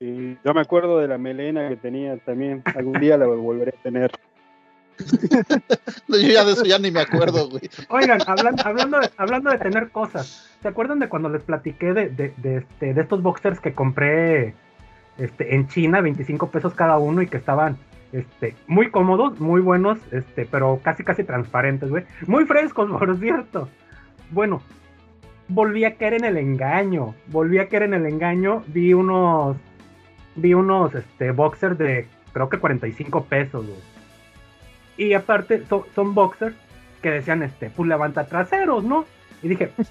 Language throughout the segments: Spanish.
Yo me acuerdo de la melena que tenía también. Algún día la volveré a tener. No, yo ya de eso ya ni me acuerdo, güey. Oigan, hablan- hablando, de, hablando de tener cosas, ¿se acuerdan de cuando les platiqué de, de, de este, de estos boxers que compré este, en China, 25 pesos cada uno y que estaban este, muy cómodos, muy buenos, este, pero casi casi transparentes, güey? Muy frescos, por cierto. Bueno, volví a caer en el engaño, volví a caer en el engaño, vi unos, vi unos este, boxers de creo que 45 pesos, güey. Y aparte son, son boxers que decían, este, pues levanta traseros, ¿no? Y dije, pues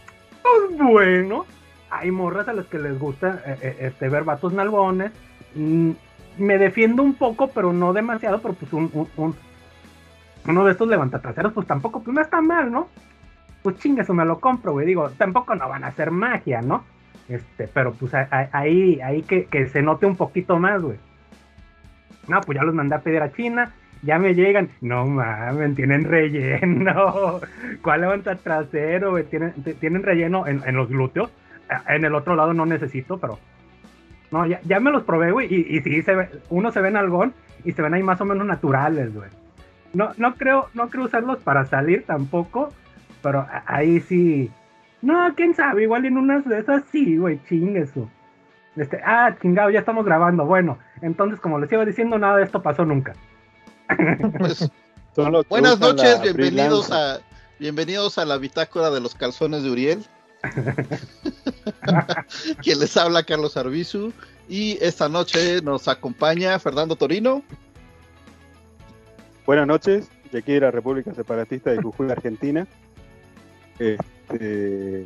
bueno, hay morras a las que les gusta eh, eh, este, ver vatos nalgones. Mm, me defiendo un poco, pero no demasiado, pero pues un, un- un- uno de estos levantatraseros, pues tampoco, pues no está mal, ¿no? Pues chingue, eso me lo compro, güey. Digo, tampoco no van a hacer magia, ¿no? Este, pero pues ahí, ahí que, que se note un poquito más, güey. No, pues ya los mandé a pedir a China, ya me llegan. No mames, tienen relleno. ¿Cuál levanta trasero, güey? Tienen, tienen relleno en, en los glúteos. En el otro lado no necesito, pero. No, ya, ya me los probé, güey. Y, y sí, se ve, uno se ve en algón y se ven ahí más o menos naturales, güey. No, no creo, no creo usarlos para salir tampoco, pero ahí sí. No, quién sabe, igual en unas de esas sí, güey, chingue eso. Este, ah, chingado, ya estamos grabando. Bueno, entonces, como les iba diciendo, nada de esto pasó nunca. Pues, buenas noches, bienvenidos a bienvenidos a la bitácora de los calzones de Uriel. Quien les habla Carlos Arbizu y esta noche nos acompaña Fernando Torino. Buenas noches, de aquí de la República Separatista de Jujuy, Argentina. Este,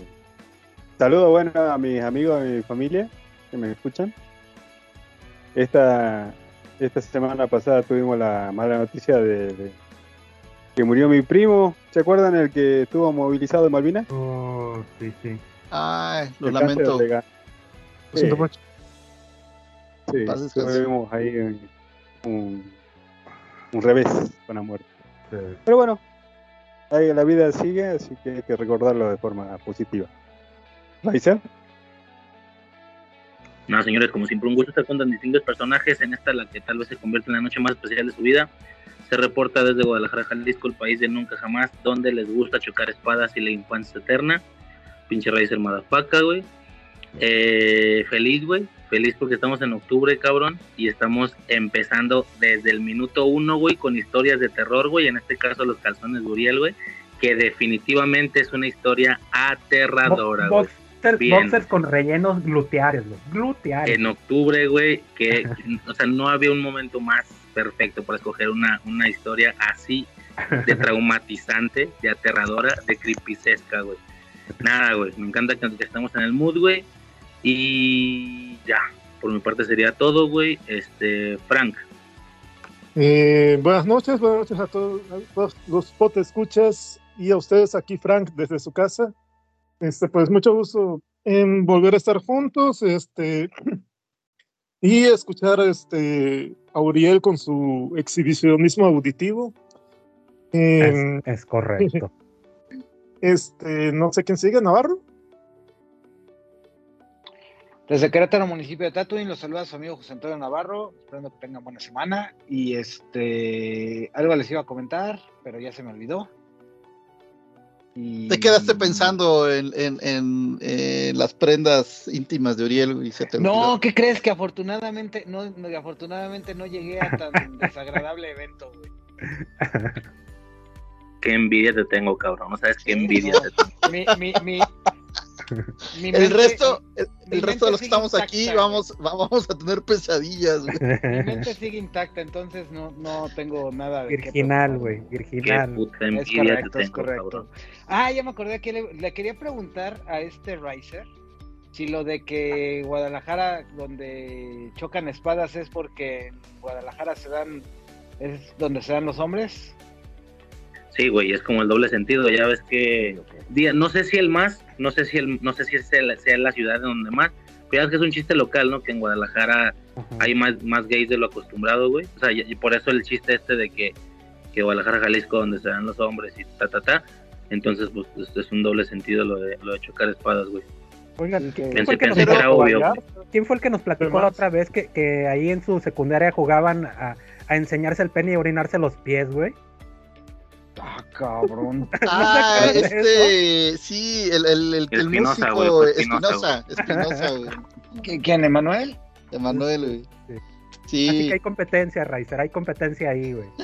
saludo bueno a mis amigos, a mi familia que me escuchan. Esta, esta semana pasada tuvimos la mala noticia de, de que murió mi primo. ¿Se acuerdan el que estuvo movilizado en Malvinas? Oh, sí, sí. Ay, lo El lamento. ga- Lo siento Sí. mucho. Sí, tuvimos ahí un, un, un revés con la muerte. sí. Pero bueno, la vida sigue, así que hay que recordarlo de forma positiva. ¿Raiza? No, señores, como siempre, un gusto estar con tan distintos personajes en esta, la que tal vez se convierte en la noche más especial de su vida. Se reporta desde Guadalajara, Jalisco, el país de nunca jamás, donde les gusta chocar espadas y la infancia eterna. Pinche raíz armada paca, güey. Eh, feliz, güey. Feliz porque estamos en octubre, cabrón. Y estamos empezando desde el minuto uno, güey, con historias de terror, güey. En este caso, los calzones de Uriel, güey. Que definitivamente es una historia aterradora, güey. boxers con rellenos gluteares, güey. Gluteares. en octubre, güey, que, o sea, no había un momento más perfecto para escoger una, una historia así de traumatizante, de aterradora, de creepycesca, güey. Nada, güey, me encanta que estamos en el mood, güey. Y ya, por mi parte sería todo, güey. Este, Frank, Eh, buenas noches, buenas noches a todos, a todos los pot escuchas y a ustedes aquí, Frank, desde su casa. Este, pues mucho gusto en volver a estar juntos, este, y escuchar este a Uriel con su exhibicionismo auditivo. Eh, Es, es correcto. este, no sé quién sigue, Navarro. Desde Querétaro, municipio de Tatuín, los saluda su amigo José Antonio Navarro, esperando que tengan buena semana. Y este, algo les iba a comentar, pero ya se me olvidó. Y- Te quedaste pensando en, en- en- en las prendas íntimas de Uriel y se te No, olvidó. ¿qué crees? Que afortunadamente no, no- afortunadamente no llegué a tan desagradable evento, güey. qué envidia te tengo, cabrón. No sabes qué Sí, envidia no. te tengo. Mi, mi, mi, mi El mente- resto, el, resto de los que estamos aquí vamos, vamos a tener pesadillas, güey. Mi mente sigue intacta, entonces no, no tengo nada de Virginal, güey. Virginal. Es correcto, es correcto. Ah, ya me acordé que le, le quería preguntar a este Riser si lo de que Guadalajara, donde chocan espadas, es porque en Guadalajara se dan, es donde se dan los hombres. Sí, güey, es como el doble sentido. Ya ves que día- no sé si el más, no sé si el, no sé si es el- sea la ciudad donde más, pero ya ves que es un chiste local, ¿no? Que en Guadalajara Ajá. hay más, más gays de lo acostumbrado, güey. O sea, y y por eso el chiste este de que, que Guadalajara, Jalisco, donde se dan los hombres y ta, ta, ta. Entonces, pues, es, es un doble sentido lo de, lo de chocar espadas, güey. Oigan, ¿quién Pensé, fue, el que nos, pensé que era obvio. Quién fue el que nos platicó la otra vez que, que ahí en su secundaria jugaban a, a enseñarse el pene y orinarse los pies, güey? Ah, cabrón. Ah, este, sí, el, el, el, el Espinosa, músico Espinosa, güey. ¿Qui- ¿Quién, Emanuel? Emanuel, güey. Sí. Sí. Así que hay competencia, Raizer, hay competencia ahí, güey.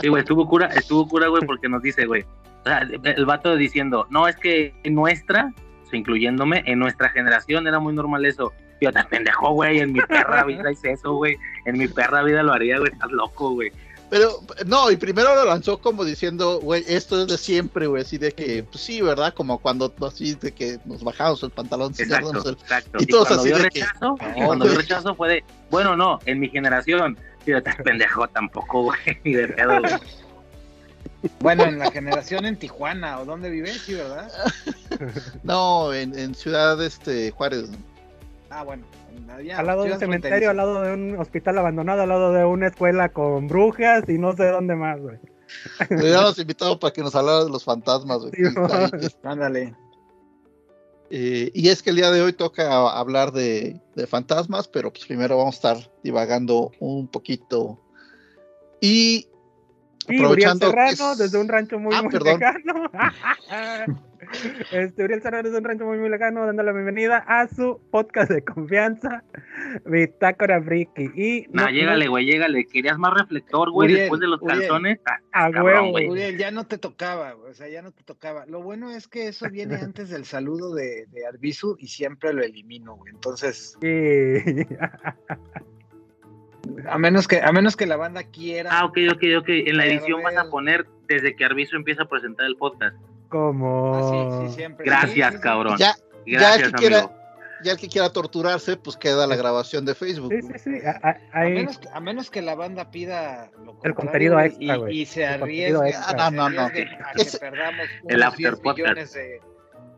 Sí, güey, estuvo cura, estuvo cura, güey, porque nos dice, güey. O sea, el vato diciendo, no, es que en nuestra, o sea, incluyéndome, en nuestra generación era muy normal eso. Yo te pendejo, güey, en mi perra vida hice eso, güey. En mi perra vida lo haría, güey, estás loco, güey. Pero, no, y primero lo lanzó como diciendo, güey, esto es de siempre, güey, así de que, pues sí, ¿verdad? Como cuando así de que nos bajamos el pantalón. Exacto, exacto. y Y, todos cuando así de que, rechazo, y no, cuando rechazo fue de, bueno, no, en mi generación, yo te pendejo tampoco, güey, ni de pedo, güey. Bueno, en la generación en Tijuana, ¿o dónde vives? Sí, ¿verdad? No, en, en Ciudad este, Juárez. Ah, bueno. Al lado de un cementerio, al lado de un hospital abandonado, al lado de una escuela con brujas y no sé dónde más, güey. Le habíamos invitado para que nos hablara de los fantasmas, güey. Sí, Ándale. Eh, y es que el día de hoy toca hablar de, de fantasmas, pero pues primero vamos a estar divagando un poquito. Y Y Uriel aprovechando Serrano, es- desde un rancho muy, Ah, muy perdón. lejano. este, Uriel Serrano desde un rancho muy, muy lejano, dando la bienvenida a su podcast de confianza, Bitácora Friki. Y Nah, no- llégale, güey, llégale. ¿Querías más reflector, güey, después de los Uriel. calzones? Ah, a huevo, güey. Uriel, ya no te tocaba, güey, o sea, ya no te tocaba. Lo bueno es que eso viene antes del saludo de, de Arbizu y siempre lo elimino, güey. Entonces, Sí. a menos que, a menos que la banda quiera. Ah, ok, ok, ok. En la edición vas a güey. poner desde que Arbizu empieza a presentar el podcast. Como. Ah, sí, sí, siempre. Gracias, Sí, sí, sí. cabrón. ya, ya el que quiera, ya el que quiera torturarse, pues queda la grabación de Facebook. Sí, sí, sí. a- a- A hay- menos, que- a menos que la banda pida lo contrario, contenido güey, extra, y- güey. y, se El contenido arriesgue. Ah, no, se no, no. que perdamos El unos after 10 podcast. millones de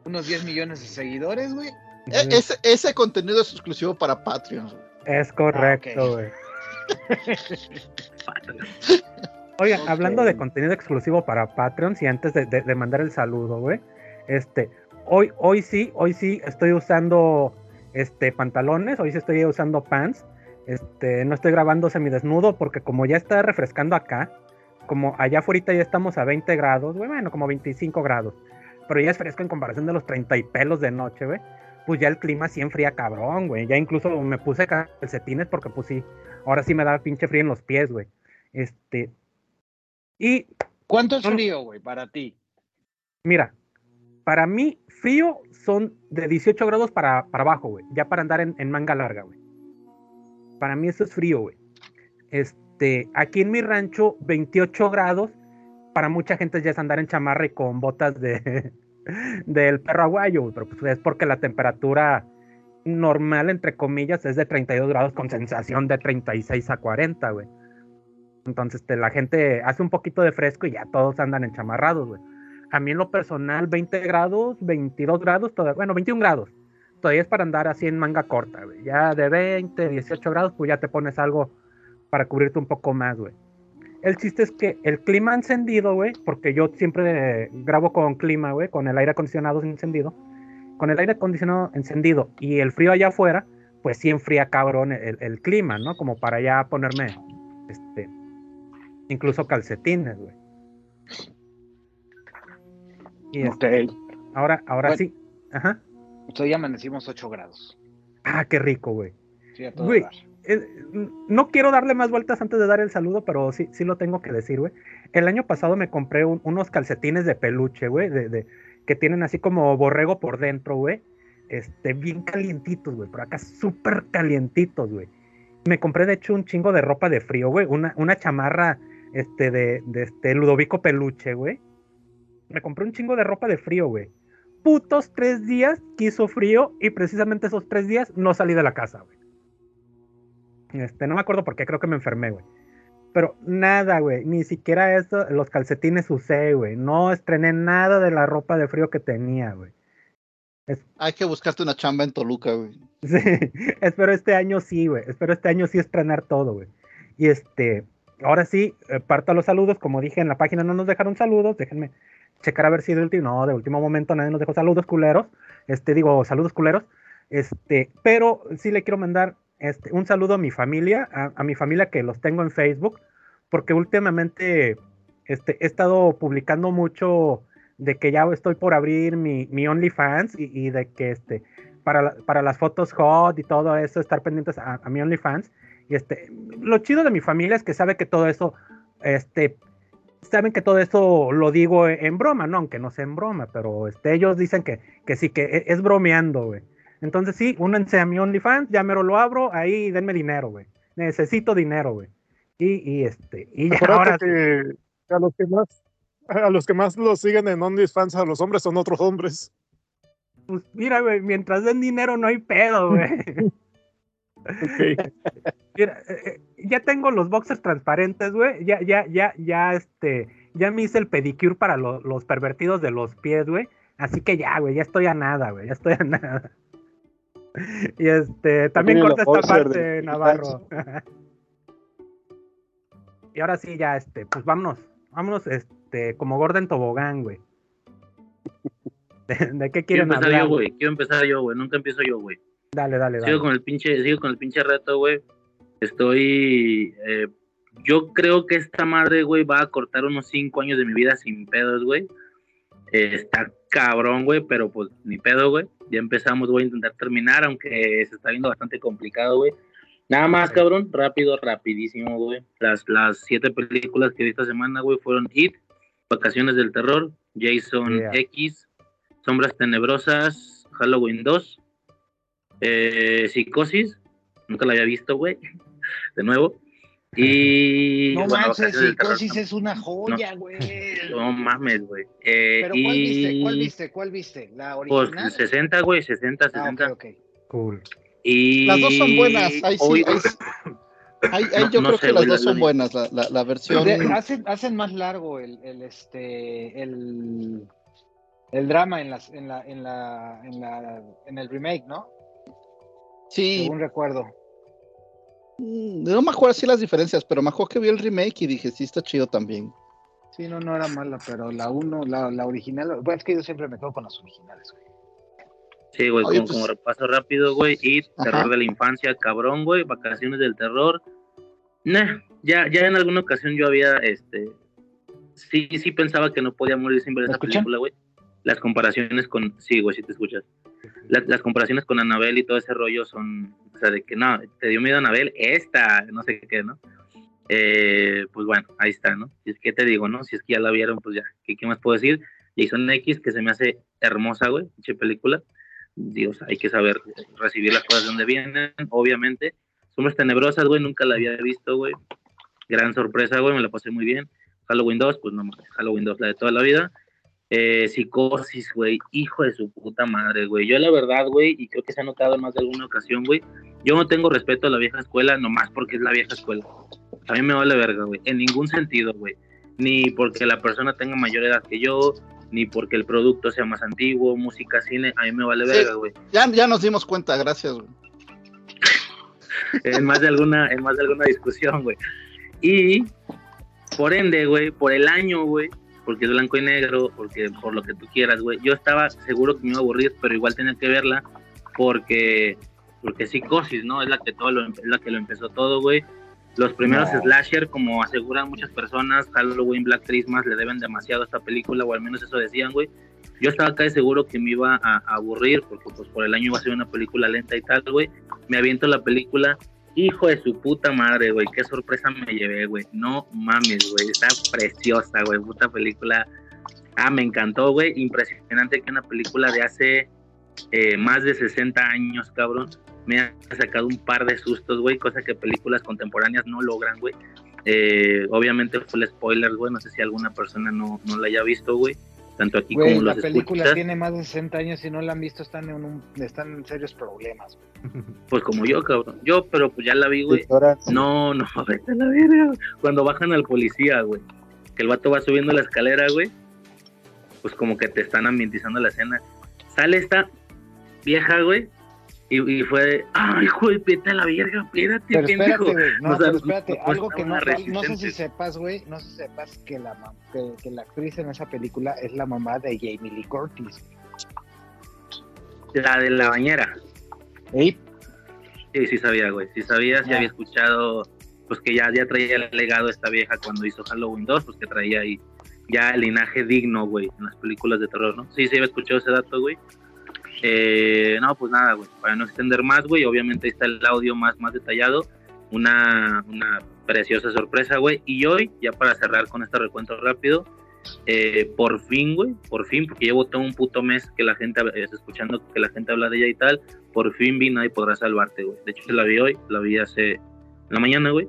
unos 10 millones de seguidores, güey. E- ese, ese contenido es exclusivo para Patreon. güey. Es correcto, Ah, ok. Oigan, hablando de contenido exclusivo para Patreons y antes de, de- de mandar el saludo, güey. Este, hoy, hoy sí, hoy sí estoy usando este pantalones, hoy sí estoy usando pants. Este, no estoy grabando semidesnudo porque como ya está refrescando acá, como allá afuera ya estamos a 20 grados, güey, bueno, como 25 grados. Pero ya es fresco en comparación de los 30 y pelos de noche, güey. Pues ya el clima sí enfría cabrón, güey. Ya incluso me puse calcetines porque pues sí, ahora sí me da pinche frío en los pies, güey. Este, y ¿Cuánto es frío, güey, para ti? Mira, para mí, frío son de 18 grados para, para abajo, güey. Ya para andar en, en manga larga, güey. Para mí eso es frío, güey. Este, aquí en mi rancho, 28 grados. Para mucha gente ya es andar en chamarra y con botas de del perro aguayo, güey. Pero pues es porque la temperatura normal, entre comillas, es de 32 grados con sensación de 36 a 40, güey. Entonces, este, la gente hace un poquito de fresco y ya todos andan enchamarrados, güey. A mí en lo personal, 20 grados, 22 grados, bueno, 21 grados. Todavía es para andar así en manga corta, güey. Ya de 20, 18 grados, pues ya te pones algo para cubrirte un poco más, güey. El chiste es que el clima encendido, güey, porque yo siempre grabo con clima, güey, con el aire acondicionado encendido. Con el aire acondicionado encendido y el frío allá afuera, pues sí enfría cabrón el, el clima, ¿no? Como para ya ponerme, este, incluso calcetines, güey. Y este, ahora, ahora Bueno. sí. Ajá. Hoy amanecimos 8 grados. Ah, qué rico, güey. Sí, a todo Güey. Eh, no quiero darle más vueltas antes de dar el saludo, pero sí, sí lo tengo que decir, güey. El año pasado me compré un- unos calcetines de peluche, güey, de, de- que tienen así como borrego por dentro, güey. Este, bien calientitos, güey, por acá súper calientitos, güey. Me compré, de hecho, un chingo de ropa de frío, güey. Una, una chamarra, este, de, de este Ludovico Peluche, güey. Me compré un chingo de ropa de frío, güey. putos tres días que hizo frío y precisamente esos tres días no salí de la casa, güey. Este, no me acuerdo por qué, creo que me enfermé, güey. Pero nada, güey, ni siquiera eso, los calcetines usé, güey. No estrené nada de la ropa de frío que tenía, güey. Hay que buscarte una chamba en Toluca, güey. Sí, espero este año sí, güey. Espero este año sí estrenar todo, güey. Y este, ahora sí, eh, parto a los saludos. Como dije en la página, no nos dejaron saludos. Déjenme checar a ver si de último, no, de último momento nadie nos dejó saludos culeros. Este, digo, saludos culeros. Este, pero sí le quiero mandar este, un saludo a mi familia, a, mi familia que los tengo en Facebook, porque últimamente este, he estado publicando mucho de que ya estoy por abrir mi, mi OnlyFans y, y de que este, para, para las fotos hot y todo eso, estar pendientes a, a mi OnlyFans. Y este, lo chido de mi familia es que sabe que todo eso, este, saben que todo eso lo digo en, broma, ¿no? Aunque no sea en broma, pero este, ellos dicen que, que sí, que e- es, bromeando, güey. Entonces sí, únanse a mi OnlyFans, ya mero lo abro, ahí denme dinero, güey. Necesito dinero, güey. Y, y este, y ya ahora que a los que más a los que más los siguen en OnlyFans a los hombres son otros hombres. Pues mira, güey, mientras den dinero no hay pedo, güey. Ok. Mira, eh, eh, ya tengo los boxers transparentes, güey. Ya, ya, ya, ya, este, ya me hice el pedicure para lo- los pervertidos de los pies, güey. Así que ya, güey, ya estoy a nada, güey, ya estoy a nada. Y este, también corta esta parte, de- Navarro. y ahora sí, ya, este, pues vámonos, vámonos, este, como Gordon Tobogán, güey. ¿De, de qué Quiero quieren empezar hablar? yo, güey. Quiero empezar yo, güey. Nunca empiezo yo, güey. Dale, dale, dale. Sigo con el pinche, sigo con el pinche reto, güey. Estoy. eh, yo creo que esta madre, güey, va a cortar unos cinco años de mi vida sin pedos, güey. Eh, está cabrón, güey, pero pues ni pedo, güey. Ya empezamos, voy a intentar terminar, aunque se está viendo bastante complicado, güey. Nada más, cabrón, rápido, rapidísimo, güey. Las, las siete películas que vi esta semana, güey, fueron It, Vacaciones del Terror, Jason Yeah. X, Sombras Tenebrosas, Halloween 2, eh, Psicosis, nunca la había visto, güey, de nuevo. Y. No bueno, manches, Psicosis es una joya, güey. No, no mames, güey. Eh, Pero y... ¿cuál viste? ¿Cuál viste? ¿Cuál viste? ¿La Pues original? 60, güey, 60, Ah, 60. ok, ok. Cool. Y... Las dos son buenas. Ahí sí, hoy- ahí sí. Ahí, ahí No- yo no creo sé, que las dos la- son buenas. La, la, la versión. De- hacen, hacen más largo el, el este el, el drama en las en la en la en la en el remake, ¿no? Sí, Según recuerdo. Mm, no me acuerdo así las diferencias, pero me acuerdo que vi el remake y dije, sí, está chido también. Sí, no, no era mala, pero la uno, la, la original, bueno, es que yo siempre me quedo con las originales, güey. Sí, güey, Oye, como, pues- como repaso rápido, güey. Y Ajá. terror de la infancia, cabrón, güey. Vacaciones del terror. Nah, ya, ya en alguna ocasión yo había, este, sí, sí pensaba que no podía morir sin ver ¿Me esa escuchan? película, güey. Las comparaciones con, sí, güey, si te escuchas. La- las comparaciones con Anabel y todo ese rollo son, o sea, de que no, te dio miedo Anabel, esta, no sé qué, ¿no? Eh, pues bueno, ahí está, ¿no? Si es que te digo, ¿no? Si es que ya la vieron, pues ya, ¿qué, qué más puedo decir? Jason X, que se me hace hermosa, güey, pinche película. Dios, hay que saber recibir las cosas de donde vienen, obviamente. Sombras tenebrosas, güey, nunca la había visto, güey. Gran sorpresa, güey, me la pasé muy bien. Halloween 2, pues no Halloween 2, la de toda la vida. Eh, psicosis, güey, hijo de su puta madre, güey. Yo la verdad, güey, y creo que se ha notado en más de alguna ocasión, güey, yo no tengo respeto a la vieja escuela nomás porque es la vieja escuela. A mí me vale verga, güey, en ningún sentido, güey. Ni porque la persona tenga mayor edad que yo, ni porque el producto sea más antiguo, música, cine, a mí me vale Sí. verga, güey. Ya, ya nos dimos cuenta, gracias. güey. en más de alguna, en más de alguna discusión, güey. Y por ende, güey, por el año, güey, porque es blanco y negro, porque por lo que tú quieras, güey. Yo estaba seguro que me iba a aburrir, pero igual tenía que verla porque porque psicosis, ¿no? Es la que todo lo, es la que lo empezó todo, güey. Los primeros No. slasher, como aseguran muchas personas, Halloween, Black Christmas, le deben demasiado a esta película, o al menos eso decían, güey. Yo estaba acá de seguro que me iba a, a aburrir, porque pues por el año iba a ser una película lenta y tal, güey. Me aviento la película, hijo de su puta madre, güey. Qué sorpresa me llevé, güey. No mames, güey. Está preciosa, güey. Puta película. Ah, me encantó, güey. Impresionante que una película de hace eh, más de 60 años, cabrón, me ha sacado un par de sustos, güey, cosa que películas contemporáneas no logran, güey. Eh, obviamente fue el spoiler, güey, no sé si alguna persona no, no la haya visto, güey. Tanto aquí Güey, como la los película escuchas, tiene más de 60 años y no la han visto, están en, un, están en serios problemas. güey. pues como yo, cabrón. Yo, pero pues ya la vi, güey. No, no, vete a la verga. Cuando bajan al policía, güey, que el vato va subiendo la escalera, güey, pues como que te están ambientizando la escena. Sale esta vieja, güey, y, y fue de, ay, güey, vete a la verga, espérate, Pero pendejo. espérate, güey, no, O sea, pero espérate, no algo que no, no sé si sepas, güey, no sé si sepas que la, que, que la actriz en esa película es la mamá de Jamie Lee Curtis. La de la bañera. Sí, sí sabía, güey. Sí sabía, sí Ya. había escuchado, pues que ya, ya traía el legado esta vieja cuando hizo Halloween 2, pues que traía ahí ya el linaje digno, güey, en las películas de terror, ¿no? Sí, sí había escuchado ese dato, güey. Eh, no, pues nada, güey, para no extender más, güey, obviamente ahí está el audio más, más detallado, una, una preciosa sorpresa, güey. Y hoy, ya para cerrar con este recuento rápido, eh, por fin, güey, por fin, porque llevo todo un puto mes que la gente, escuchando que la gente habla de ella y tal, por fin vi Nadie podrá salvarte, güey. De hecho, la vi hoy, la vi hace la mañana, güey.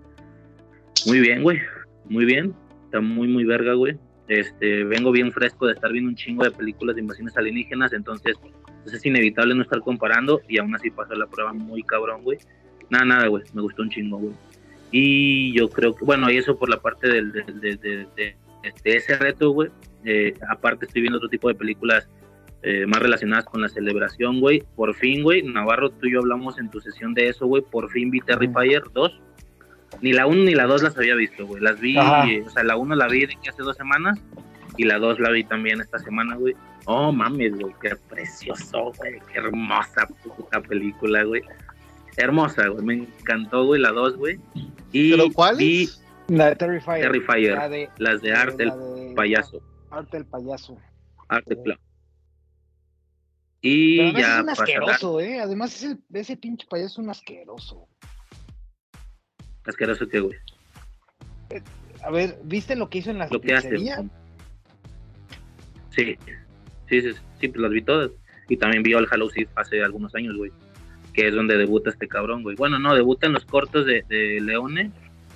Muy bien, güey. Muy bien. Está muy, muy verga, güey. Este, vengo bien fresco de estar viendo un chingo de películas de invasiones alienígenas, entonces pues, es inevitable no estar comparando y aún así pasó la prueba muy cabrón, güey. Nada, nada, güey. Me gustó un chingo, güey. Y yo creo que, bueno, y eso por la parte del, de, de- de- de ese reto, güey. Eh, aparte estoy viendo otro tipo de películas eh, más relacionadas con la celebración, güey. Por fin, güey, Navarro, tú y yo hablamos en tu sesión de eso, güey. Por fin vi Terrifier 2. Ni la 1 ni la 2 las había visto, güey. Las vi, eh, o sea, la 1 la vi de que hace dos semanas y la 2 la vi también esta semana, güey. Oh, mames, güey, qué precioso, güey. Qué hermosa puta película, güey. Hermosa, güey. Me encantó, güey, la 2, güey. Y ¿Pero cuál es? la de Terrifier. Terrifier, La de, las de Arte, la el de- payaso. Arte el payaso. Arte, claro. Y Pero además ya es un asqueroso, ¿eh? Además ese, ese pinche payaso es un asqueroso. asqueroso que, güey. A ver, ¿viste lo que hizo en la Lo que hace. pizzería? Sí, sí, sí, sí, pues las vi todas. Y también vi al Halloween Six hace algunos años, güey. Que es donde debuta este cabrón, güey. Bueno, no, debuta en los cortos de, de Leone.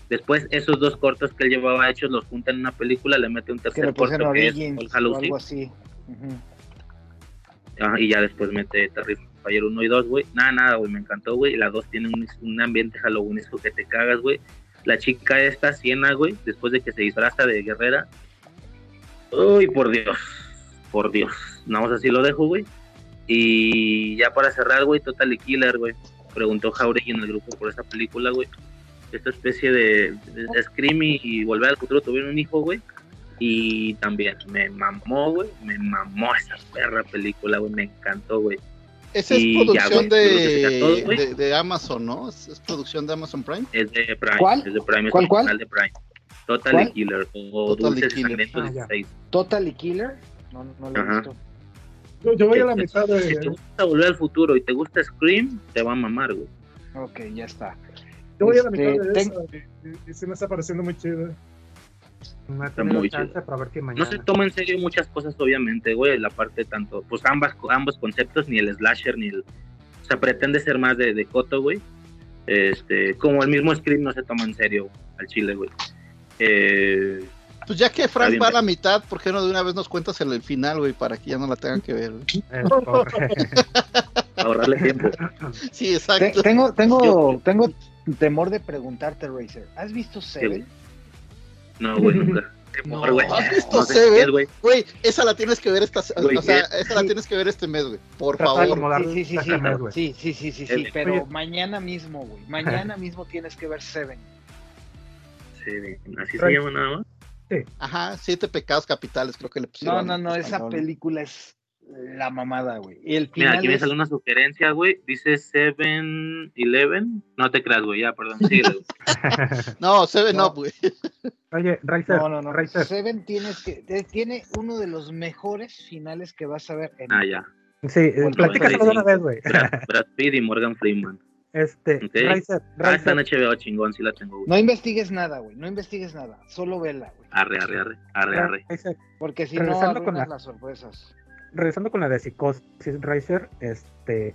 Después, esos dos cortos que él llevaba hechos los junta en una película, le mete un Que tercer pusieron corto que es el o Halloween algo así. Y ya después mete Terrifier 1 y 2, güey. Nada, nada, güey, me encantó, güey. La 2 tiene un, un ambiente halloweenesco que te cagas, güey. La chica esta, Siena, güey, después de que se disfraza de guerrera. Uy, por Dios, por Dios. Nada más así lo dejo, güey. Y ya para cerrar, güey, Totally Killer, güey. Preguntó Jauregui en el grupo por esa película, güey. Esta especie de, de Scream y, y Volver al Futuro tuvieron un hijo, güey. Y también me mamó, güey. Me mamó esa perra película, güey. Me encantó, güey. Esa es ya, producción que sería todo, de, de, de Amazon, ¿no? Es, es producción de Amazon Prime. Es de Prime. ¿Cuál? Es de Prime. Es ¿Cuál, cuál? de Prime. Totally ¿Cuál? Killer. O Totally Dulces Killer. Ah, ya. 16. Totally Killer. No, no lo he visto. Yo, yo voy a la mitad Si te de. gusta Volver al Futuro y te gusta Scream, te va a mamar, güey. Ok, ya está. Yo voy a la Este, mitad de ten- esa. Y, y- y sí me está pareciendo muy chido. No he tenido muy chance, chido. pero a ver No mañana. se toma en serio muchas cosas, obviamente, güey. La parte tanto, pues ambas, ambos conceptos, ni el slasher, ni el. O sea, pretende ser más de, de coto, güey. Este, como el mismo Scream no se toma en serio al chile, güey. Eh, Pues ya que Frank va a la mitad, ¿por qué no de una vez nos cuentas el, el final, güey? Para que ya no la tengan que ver. ahorrarle tiempo. Sí, exacto. tengo, tengo, tengo temor de preguntarte, Razer. ¿Has visto Seven? No, güey, nunca. Temor, güey. ¿has visto No Seven? güey. Güey, esa la tienes que ver esta, Güey, o sea, esa la tienes que ver este mes, güey. Por Trata favor. acomodar Sí, sí, sí, sí, mes, güey. sí, sí, sí, sí, sí, pero oye. mañana mismo, güey. Mañana mismo tienes que ver Seven. Sí, así se llama nada más. Ajá, siete pecados capitales, creo que le No, pusieron. no, no, en esa película es la mamada, güey. Y el Mira, aquí me es... sale una sugerencia, güey. Dice 7-Eleven. No te creas, güey. Ya, perdón. No, Seven No. Up, güey. Oye, Riser, No, no, no. Riser, Seven tienes que... Tiene uno de los mejores finales que vas a ver en... Ah, ya. sí, eh, Bueno, platícaselo de una vez, güey. Brad, Brad Pitt y Morgan Freeman. Este, Ok. Riser, Ah, está en HBO chingón, sí la tengo, güey. No investigues nada, güey. No investigues nada. Solo vela, güey. Arre, arre, arre. Arre, arre. Riser, Porque si no, Regresando con arruinas la- las sorpresas. regresando con la de psicosis, Riser, este,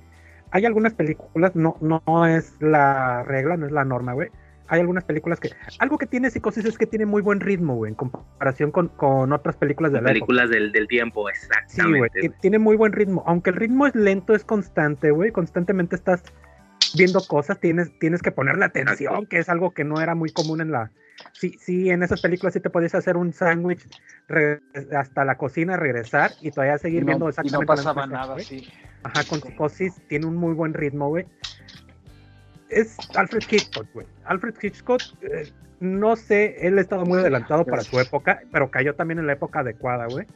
hay algunas películas, no, no es la regla, no es la norma, güey, hay algunas películas que. Algo que tiene Psicosis es que tiene muy buen ritmo, güey, en comparación con, con otras películas de la Películas del, del tiempo, Sí, exactamente. güey, ti- tiene muy buen ritmo. Aunque el ritmo es lento, es constante, güey. Constantemente estás viendo cosas, tienes, tienes que ponerle atención, que es algo que no era muy común en la. Sí, sí, en esas películas sí te podías hacer un sándwich hasta la cocina, regresar y todavía seguir Y no, viendo y exactamente no las pasaba nada, sí. Ajá, con Psicosis tiene un muy buen ritmo, güey. Es Alfred Hitchcock, güey. Alfred Hitchcock, eh, no sé, él estaba muy adelantado para su época, pero cayó también en la época adecuada, güey.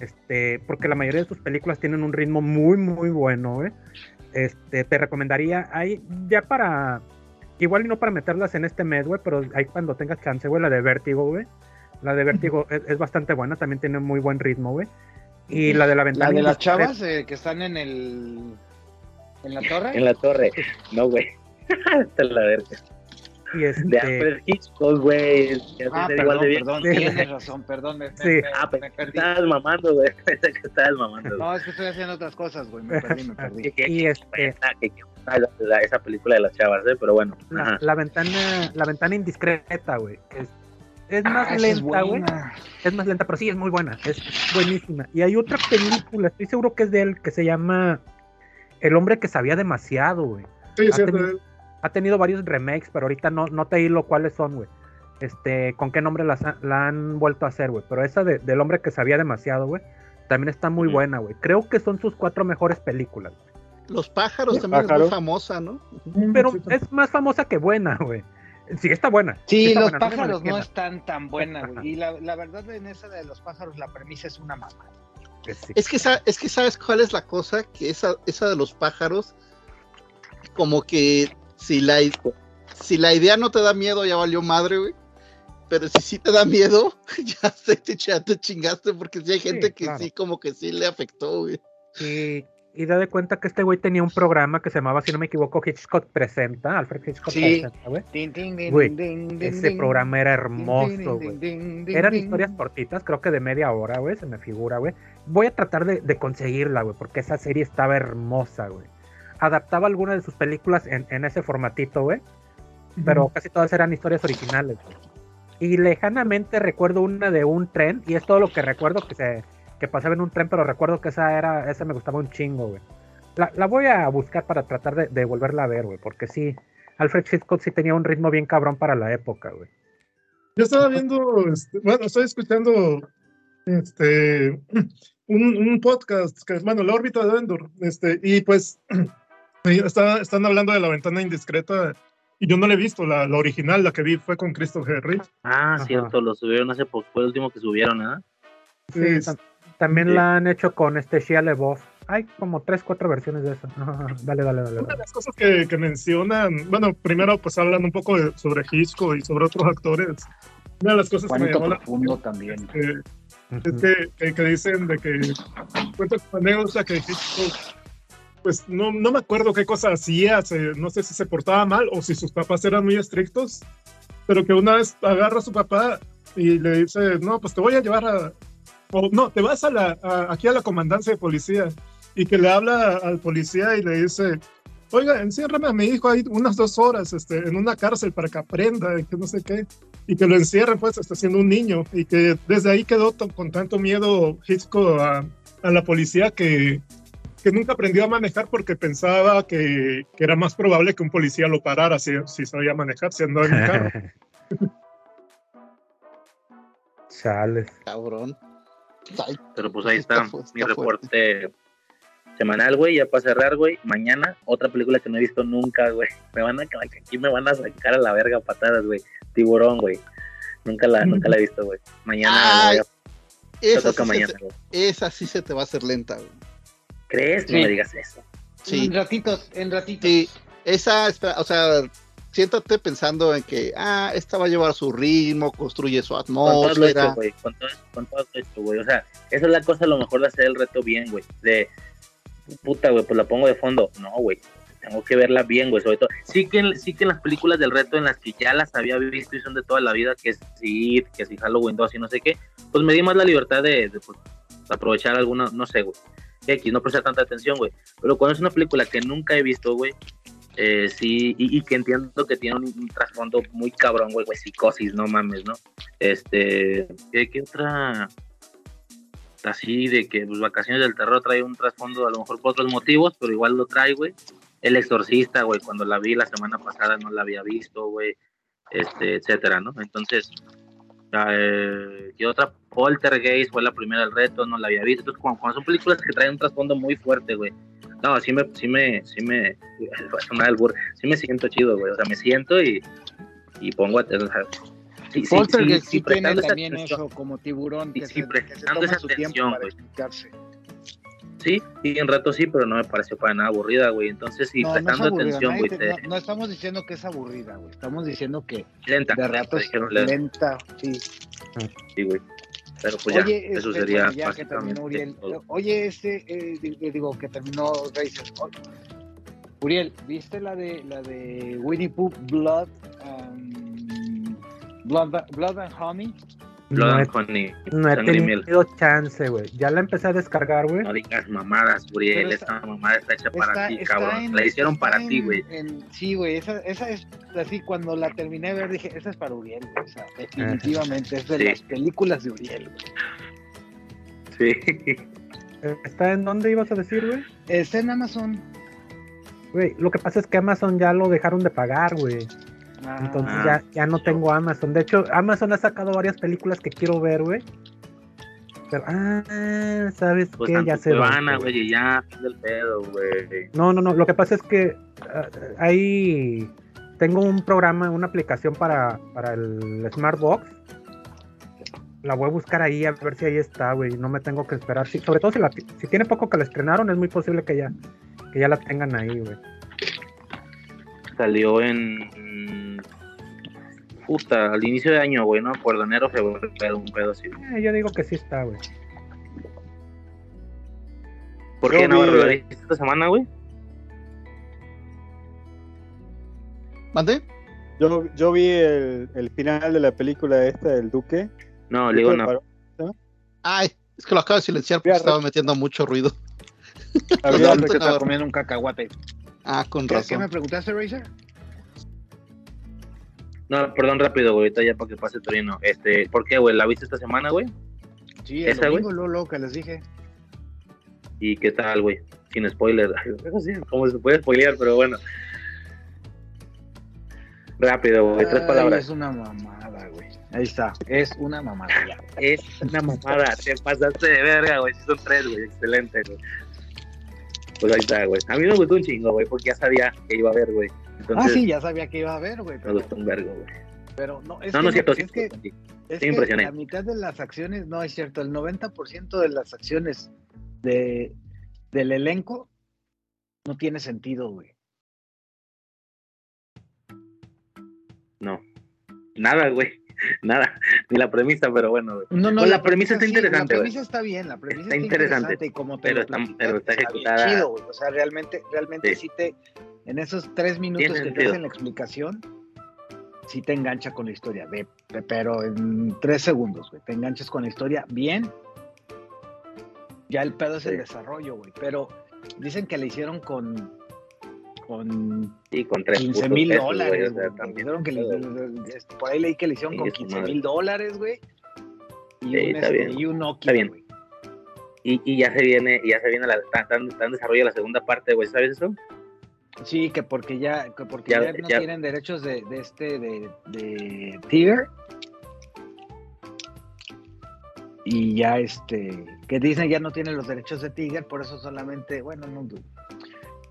Este, porque la mayoría de sus películas tienen un ritmo muy, muy bueno, güey. Este, te recomendaría, ahí, ya para, igual y no para meterlas en este mes, güey, pero ahí cuando tengas chance, güey, la de Vértigo, güey. La de Vértigo es, es bastante buena, también tiene muy buen ritmo, güey. Y la de la ventana La de las chavas eh, que están en el. En la torre. En la torre. No, güey. Hasta la verga. Y De este, Alfred Hitchcock, güey. Ah, perdón, igual de bien. perdón, Sí. tienes razón, perdón, me, Sí. me- Ah, me perdí. estabas mamando, güey. Pensé que estabas mamando. No, es que estoy haciendo otras cosas, güey, me perdí, me perdí. y este, que- que- la- la- esa película de las chavas, ¿eh? Pero bueno. la, ventana, la ventana indiscreta, güey. Es, es Ah, más lenta, güey. Es más lenta, pero sí es muy buena. Es buenísima. Y hay otra película, estoy seguro que es de él, que se llama El hombre que sabía demasiado, güey. Sí, Ha tenido- Ha tenido varios remakes, pero ahorita no, no te hilo cuáles son, güey. Este, con qué nombre las ha- la han vuelto a hacer, güey. Pero esa de- del hombre que sabía demasiado, güey, también está muy Ujú. buena, güey. Creo que son sus cuatro mejores películas. Los pájaros Los también es muy famosa, ¿no? Pero Sí, es más famosa que buena, güey. Sí, está buena. Sí, está los buena, pájaros no están tan buenas, güey. Y la, la verdad en esa de los pájaros la premisa es una mamá. Sí. Es que, es que sabes cuál es la cosa, que esa, esa de los pájaros, como que si la, i- si la idea no te da miedo, ya valió madre, güey. Pero si sí te da miedo, ya, se te, ya te chingaste, porque sí hay gente que claro. sí, como que sí le afectó, güey. Y, y da de cuenta que este güey tenía un programa que se llamaba, si no me equivoco, Hitchcock Presenta, Alfred Hitchcock Sí. Presenta, güey. Tin, din, Güey, din, din, Ese din. programa era Din, din, hermoso, din, güey. din, din, Eran din. historias cortitas, creo que de media hora, güey, se me figura, güey. Voy a tratar de, de conseguirla, güey, porque esa serie estaba hermosa, güey. Adaptaba algunas de sus películas en, en ese formatito, güey, pero casi todas eran historias originales, güey. Y lejanamente recuerdo una de un tren, y es todo lo que recuerdo que se que pasaba en un tren, pero recuerdo que esa era, esa me gustaba un chingo, güey. La, la voy a buscar para tratar de, de volverla a ver, güey, porque sí, Alfred Hitchcock sí tenía un ritmo bien cabrón para la época, güey. Yo estaba viendo, este, bueno, estoy escuchando este un, un podcast que es, bueno, La órbita de Endor, este, y pues está- están hablando de la ventana indiscreta, y yo no la he visto, la, la original, la que vi fue con Christopher Reeve. Ah, Ajá. cierto, lo subieron hace poco. Fue el último que subieron, ¿ah? Sí, Sí, tam- también sí. la han hecho con este Shia LaBeouf. Hay como tres, cuatro versiones de eso. Dale, dale, dale. Una de las cosas que, que mencionan, bueno, primero pues hablan un poco de- sobre Hitchcock y sobre otros actores. Una de las cosas que me llamó la Profundo también. eh, es que, que, que dicen de que cuentan como anécdota que Hitchcock, pues no, no me acuerdo qué cosa hacía, se- no sé si se portaba mal o si sus papás eran muy estrictos, pero que una vez agarra a su papá y le dice, no, pues te voy a llevar a, o no, te vas a la, a- aquí a la comandancia de policía y que le habla al policía y le dice, oiga, enciérrame a mi hijo ahí unas dos horas este, en una cárcel para que aprenda y que no sé qué y que lo encierren pues hasta siendo un niño. Y que desde ahí quedó con tanto miedo Hitchcock a, a la policía que, que nunca aprendió a manejar porque pensaba que, que era más probable que un policía lo parara si, si sabía manejar, si andaba en un carro. Chales. Cabrón. Ay, Pero pues ahí Está está, fu- está mi reporte semanal, güey. Ya para cerrar, güey. Mañana, otra película que no he visto nunca, güey. Me van a aquí me van a sacar a la verga patadas, güey. Tiburón, güey. Nunca la, nunca la he visto, güey. Mañana la voy a- te esa, sí se mañana, te, esa sí se te va a hacer lenta, güey. ¿Crees? No Sí. me digas eso. Sí. En ratitos, en ratitos. Sí, esa, espera, o sea, siéntate pensando en que, ah, esta va a llevar su ritmo, construye su Con todo atmósfera. güey. Con todo, con todo hecho, güey. O sea, esa es la cosa, a lo mejor de hacer el reto bien, güey. De puta, güey, pues la pongo de fondo. No, güey. Tengo que verla bien, güey. Sobre todo, sí que, en, sí que en las películas del reto, en las que ya las había visto y son de toda la vida, que es It, que si Halloween 2 y no sé qué, pues me di más la libertad de, de, pues, aprovechar alguna, no sé, güey. X, no prestar tanta atención, güey. Pero cuando es una película que nunca he visto, güey, Eh, sí, y, que entiendo que tiene un, trasfondo muy cabrón, güey, güey, psicosis, no mames, ¿no? Este, ¿qué, otra? Así de que pues, Vacaciones del Terror trae un trasfondo a lo mejor por otros motivos, pero igual lo trae, güey. El Exorcista, güey, cuando la vi la semana pasada no la había visto, güey, este, etcétera, ¿no? Entonces, eh, ¿qué otra? Poltergeist fue la primera del reto, no la había visto. Entonces, cuando, cuando son películas que traen un trasfondo muy fuerte, güey, no, sí me, sí me, sí me, sonar el burro, sí me siento chido, güey, o sea, me siento y, y pongo a, o sea, sí, sí, Poltergeist sí, sí, tiene también atención. eso, como tiburón, que, sí, se, que se prestando toma esa su tiempo atención, para güey. explicarse. Sí, sí, en rato sí, pero no me pareció para nada aburrida, güey. Entonces, sí, no, no es prestando aburrida, atención, güey, te- te- no, no estamos diciendo que es aburrida, güey. Estamos diciendo que lenta, de dijeron lenta, lenta, sí. sí, güey. Pero pues ya, Oye, eso este, sería ya que terminó Uriel. todo. Oye, este, eh, di- digo, que terminó Racer. O- Uriel, ¿viste la de la de Winnie Pooh Blood, um, Blood, Blood and Honey? Blood No he, Honey, no he tenido chance, güey. Ya la empecé a descargar, güey. No digas mamadas, Uriel. Esa mamada está hecha para ti, cabrón. en- La hicieron para ti, güey. Sí, güey, esa, esa es así, cuando la terminé de ver dije, esa es para Uriel, güey, o sea, definitivamente, es de Sí. las películas de Uriel, güey. Sí. ¿Está en dónde ibas a decir, güey? Está en Amazon. Güey, lo que pasa es que Amazon ya lo dejaron de pagar, güey. Entonces Ah. ya, ya no tengo Amazon. De hecho, Amazon ha sacado varias películas que quiero ver, güey. Pero, ah, ¿sabes Pues qué? Ya se Cuevana, güey, ya, fin del pedo, güey. No, no, no. Lo que pasa es que ah, ahí tengo un programa, una aplicación para, para el Smartbox. La voy a buscar ahí a ver si ahí está, güey. No me tengo que esperar. Sí, sobre todo si, la, si tiene poco que la estrenaron, es muy posible que ya, que ya la tengan ahí, güey. Salió en. Puta, al inicio de año, güey, no me acuerdo, enero, febrero, un pedo así. Eh, yo digo que sí está, güey. ¿Por Yo qué la viste esta semana, güey? ¿Mande? Yo, yo vi el, el final de la película esta del Duque. No, le digo, no. Ay, es que lo acabo de silenciar porque estaba metiendo mucho ruido. Había- que estaba comiendo un cacahuate. Ah, con ¿Qué, qué me razón. preguntaste, Razer? No, perdón, rápido, güey, ahorita ya para que pase Torino. Este, ¿por qué, güey? ¿La viste esta semana, güey? Sí, el ¿Esa, güey? luego que les dije. ¿Y qué tal, güey? Sin spoiler. Cómo se puede spoilear, pero bueno. Rápido, güey, tres Ay, palabras. Es una mamada, güey. Ahí está, es una mamada. Es una mamada, te pasaste de verga, güey. Sí son tres, güey, excelente, güey. Pues ahí está, güey. A mí me gustó un chingo, güey, porque ya sabía que iba a ver, güey. Ah, sí, ya sabía que iba a haber, güey. me Pero, gustó un vergo, güey. pero no, es No, que, no es cierto, es que, sí. es que la mitad de las acciones, no es cierto, el 90% de las acciones de, del elenco no tiene sentido, güey. No. Nada, güey. Nada. Ni la premisa, pero bueno. No, no, Pues la premisa está sí, interesante, La premisa está bien, la premisa Está está, interesante, interesante, y como te pero lo está- pero está ejecutada. chido, güey. O sea, realmente, realmente sí, Sí. te, en esos tres minutos Tiene que te sentido. hacen la explicación, sí te engancha con la historia, de, de- pero en tres segundos, güey, te enganchas con la historia bien. Ya el pedo es el Sí. desarrollo, güey, pero dicen que le hicieron con con Sí, con tres 15 putos mil güey, dólares, o sea, güey. también. Dijeron que este, por ahí leí que le hicieron Sí, con es su 15 madre. mil dólares, güey. Y, Sí, un, está este, bien. y un Nokia, bien. güey. Y, y ya se viene, ya se viene la, tan, desarrollo la segunda parte, güey, ¿sabes eso? Sí, que porque ya, que porque Ya- ya, no ya- tienen derechos de, de este, de, de Tiger. Y ya este, que Disney ya no tiene los derechos de Tiger, por eso solamente, bueno, no,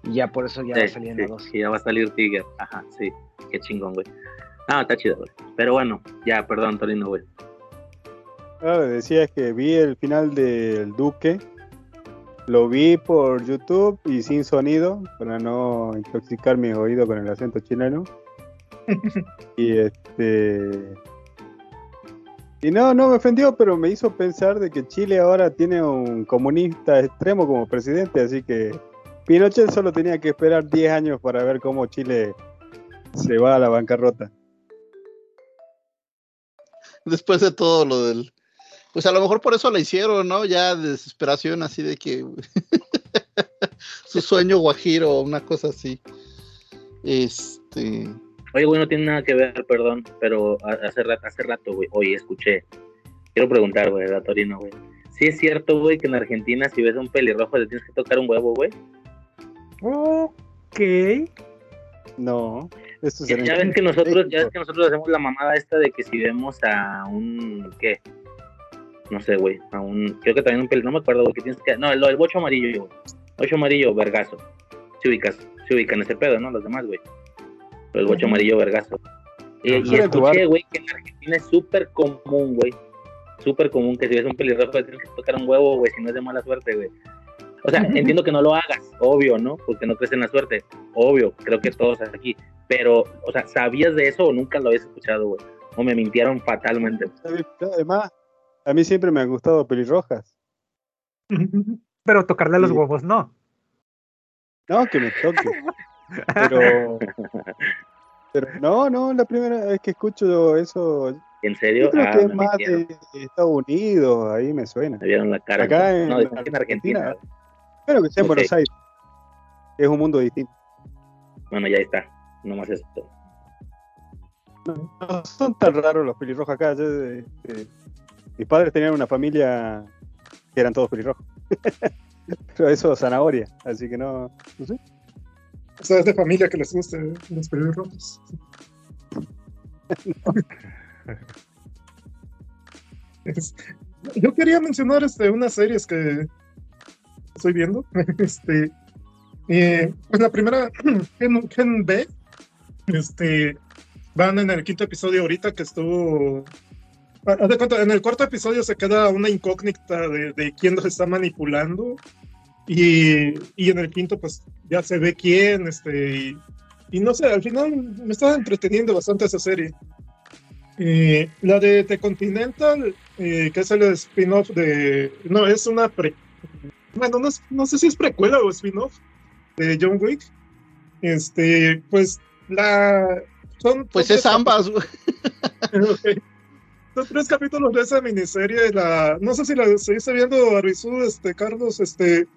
y ya por eso ya va a Sí, salir en sí, la 2. que ya va a salir Tiger. Ajá, sí. Qué chingón, güey. Ah, está chido, güey. Pero bueno, ya, perdón, Torino, güey. Ah, decía que vi el final del Duque. Lo vi por YouTube y sin sonido para no intoxicar mi oído con el acento chileno. y este. Y no, no me ofendió, pero me hizo pensar de que Chile ahora tiene un comunista extremo como presidente, así que Pinochet solo tenía que esperar 10 años para ver cómo Chile se va a la bancarrota. Después de todo lo del. Pues a lo mejor por eso la hicieron, ¿no? Ya de desesperación, así de que. su sueño guajiro, una cosa así. Este. Oye, güey, no tiene nada que ver, perdón, pero hace rato, hace rato, güey, oye, escuché. Quiero preguntar, güey, a Torino, güey. ¿Sí es cierto, güey, que en Argentina si ves a un pelirrojo le tienes que tocar un huevo, güey? Ok. No, esto Ya, ya ves que nosotros, ya ves que nosotros hacemos la mamada esta de que si vemos a un, ¿qué? No sé, güey, a un, creo que también un pelirrojo, no me acuerdo, güey, que tienes que, no, el, el bocho amarillo, güey. Bocho amarillo, vergazo. Se ubicas, se ubican ese pedo, ¿no? Los demás, güey. Pero el bocho amarillo, vergazo. Y, y escuché, güey, que en Argentina es súper común, güey. Súper común que si ves un pelirrojo tienes que tocar un huevo, güey, si no es de mala suerte, güey. O sea, entiendo que no lo hagas, obvio, ¿no? Porque no crees en la suerte, obvio, creo que todos aquí. Pero, o sea, ¿sabías de eso o nunca lo habías escuchado, güey? O me mintieron fatalmente. Además, a mí siempre me han gustado pelirrojas. Pero tocarle a los Sí. huevos no. No, que me toque. Pero, pero no, no, la primera vez que escucho eso, ¿En serio? yo creo Ah, que es más de Estados Unidos, ahí me suena. Me vieron la cara. Acá en no, de- aquí en Argentina. Argentina. Pero que sea en. Buenos Aires. Es un mundo distinto. Bueno, ya está. Nomás eso. No son tan raros los pelirrojos acá. Yo, eh, eh, mis padres tenían una familia que eran todos pelirrojos. Pero eso zanahoria, así que no, no sé. O sea, es de familia que les guste los pelirrojos. Es- Yo quería mencionar este, unas series que estoy viendo. Este, eh, pues la primera, Gen, Gen B, este, van en el quinto episodio ahorita que estuvo. Ah, haz de cuenta, en el cuarto episodio se queda una incógnita de, de quién los está manipulando. Y, y en el quinto, pues ya se ve quién, este, y, y no sé, al final me estaba entreteniendo bastante esa serie. Eh, la de The Continental, eh, que es el spin-off de. No, es una. Pre, bueno, no, no sé si es precuela o spin-off de John Wick. Este, pues la. Son, Pues son es ambas, güey. Los tres capítulos de esa miniserie, la, no sé si la seguiste viendo, Arbizu, este, Carlos, este,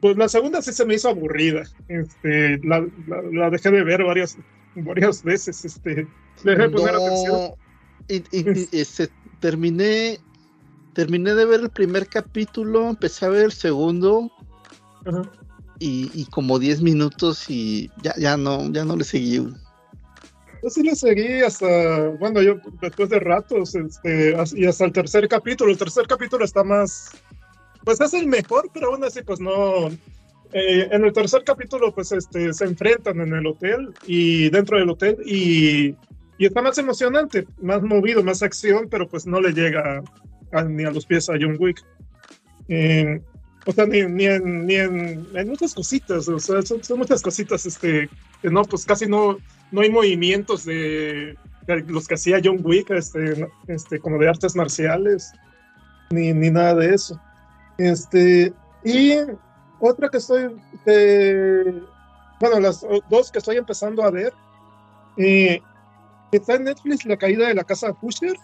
pues la segunda sí se me hizo aburrida, este, la, la, la dejé de ver varias, varias veces, este, dejé de poner atención. No. Y, y- y, este, terminé, terminé de ver el primer capítulo, empecé a ver el segundo Ajá. y, y como 10 minutos y ya, ya no, ya no le seguí. Yo sí le seguí hasta, bueno, yo después de ratos, este, y hasta el tercer capítulo. El tercer capítulo está más, pues es el mejor, pero aún así, pues no. eh, en el tercer capítulo, pues este, se enfrentan en el hotel y dentro del hotel y, y está más emocionante, más movido, más acción, pero pues no le llega a- ni a los pies a John Wick. Eh, o sea, ni, ni en, ni en, en muchas cositas, o sea, son, muchas cositas, este, que no, pues casi no, no hay movimientos de, de los que hacía John Wick, este, este, como de artes marciales, ni, ni nada de eso. Este, y otra que estoy, que- bueno, las dos que estoy empezando a ver, eh, está en Netflix La caída de la casa Pusher.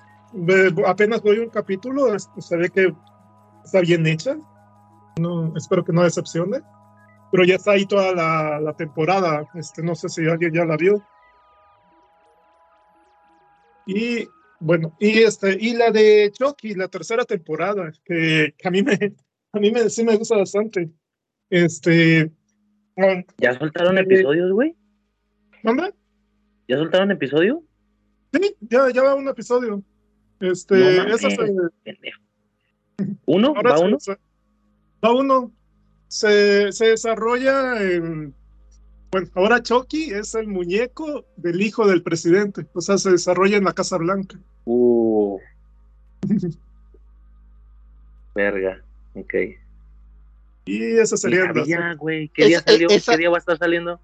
Apenas voy un capítulo, es- se ve que está bien hecha. No, espero que no decepcione. Pero ya está ahí toda la, la temporada. Este, no sé si alguien ya la vio. Y bueno, y este, y la de Chucky, la tercera temporada, que, que a mí me, a mí me, sí me gusta bastante. Este, ah, ¿Ya soltaron Sí. episodios, güey? ¿manda? ¿Ya soltaron episodio? Sí, ya, ya va un episodio. Este, No esa se-. ¿Uno? ahora ¿Va se- uno? se- va uno. Se, se desarrolla en. Bueno, ahora Chucky es el muñeco del hijo del presidente. O sea, se desarrolla en la Casa Blanca. Uh. Verga. Ok. Y esa sería. sabía, güey. ¿Qué día salió? esa- ¿Qué día va a estar saliendo?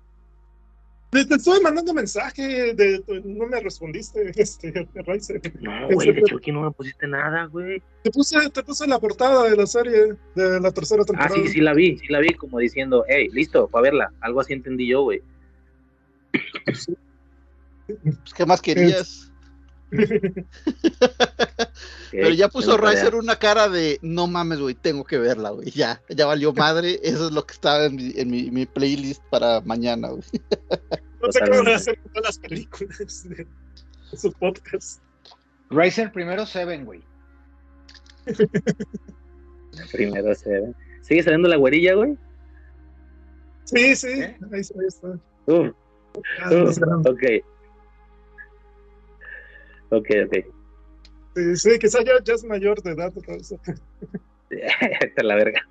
Te, te estoy mandando mensaje, de, de- no me respondiste, este, Raize. No, güey, de Chucky no me pusiste nada, güey. Te puse, te puse la portada de la serie de la tercera Ah, temporada. sí, sí la vi, sí la vi, como diciendo, hey, listo, para verla. Algo así entendí yo, güey. Pues, ¿Qué más querías? Pero ya puso Riser una cara de no mames, güey, tengo que verla, güey. Ya, ya valió madre. Eso es lo que estaba en mi, en mi, mi playlist para mañana, güey. No sé qué van a hacer con todas las películas de, de su podcast. Riser primero Seven, güey. Primero se ve. ¿Sigue saliendo la güerilla, güey? Sí, sí, ¿Eh? ahí, está, ahí está. Uh, Ah, uh, ok. Ok, ok. Sí, sí, quizá ya, ya es mayor de edad. Está la verga.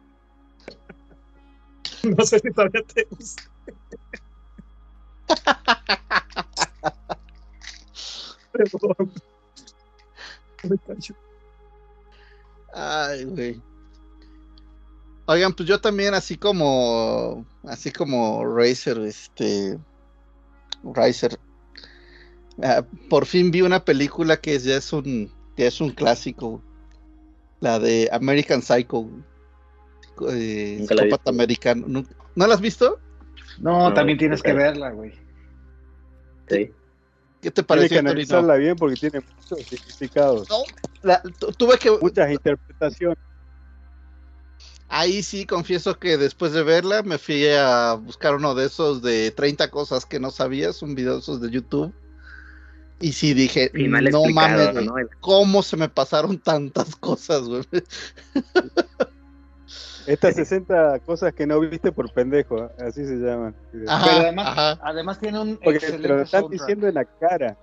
No sé si todavía te gusta. Perdón. Me callo. Ay, güey. Oigan, pues yo también, así como, así como Razer, este, Razer, ah, por fin vi una película que ya es un, ya es un clásico, la de American Psycho, eh, Nunca la americano. ¿No, ¿no la has visto? No, No, también tienes que verla, güey. Sí. ¿Qué te Tiene que analizarla bien porque tiene muchos significados, No, la- tu- tuve que, muchas interpretaciones. Ahí sí confieso que después de verla me fui a buscar uno de esos de 30 cosas que no sabías, un video de esos de YouTube. Y sí dije, no mames, ¿no? ¿cómo se me pasaron tantas cosas, güey? Estas 60 cosas que no viste por pendejo, así se llaman. Ajá, Pero además, ajá. además tiene un Porque te lo están soundtrack. diciendo en la cara.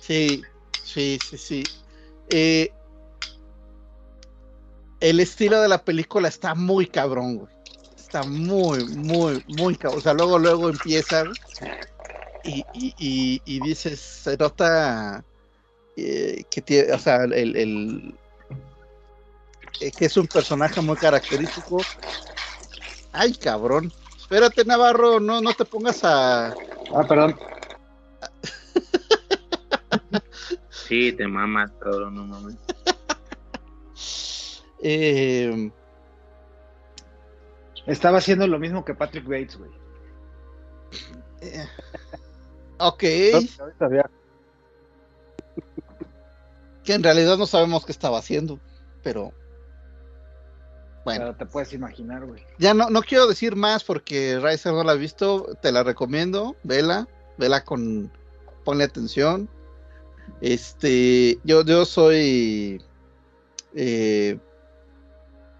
Sí, sí, sí, sí. Eh, el estilo de la película está muy cabrón, güey. Está muy, muy, muy cabrón. O sea, luego, luego empieza güey, y, y, y, y dices, se nota eh, que tiene, o sea, el, el- eh, que es un personaje muy característico. Ay, cabrón. Espérate, Navarro, no, no te pongas a. Ah, perdón. Sí, te mamas, cabrón, no mames. eh, Estaba haciendo lo mismo que Patrick Bates, güey. eh, ok. Que en realidad no sabemos qué estaba haciendo, pero bueno, Pero te puedes imaginar, güey. ya no, no quiero decir más porque Riser no la ha visto, te la recomiendo, vela, vela con, ponle atención. Este, yo, yo soy, eh,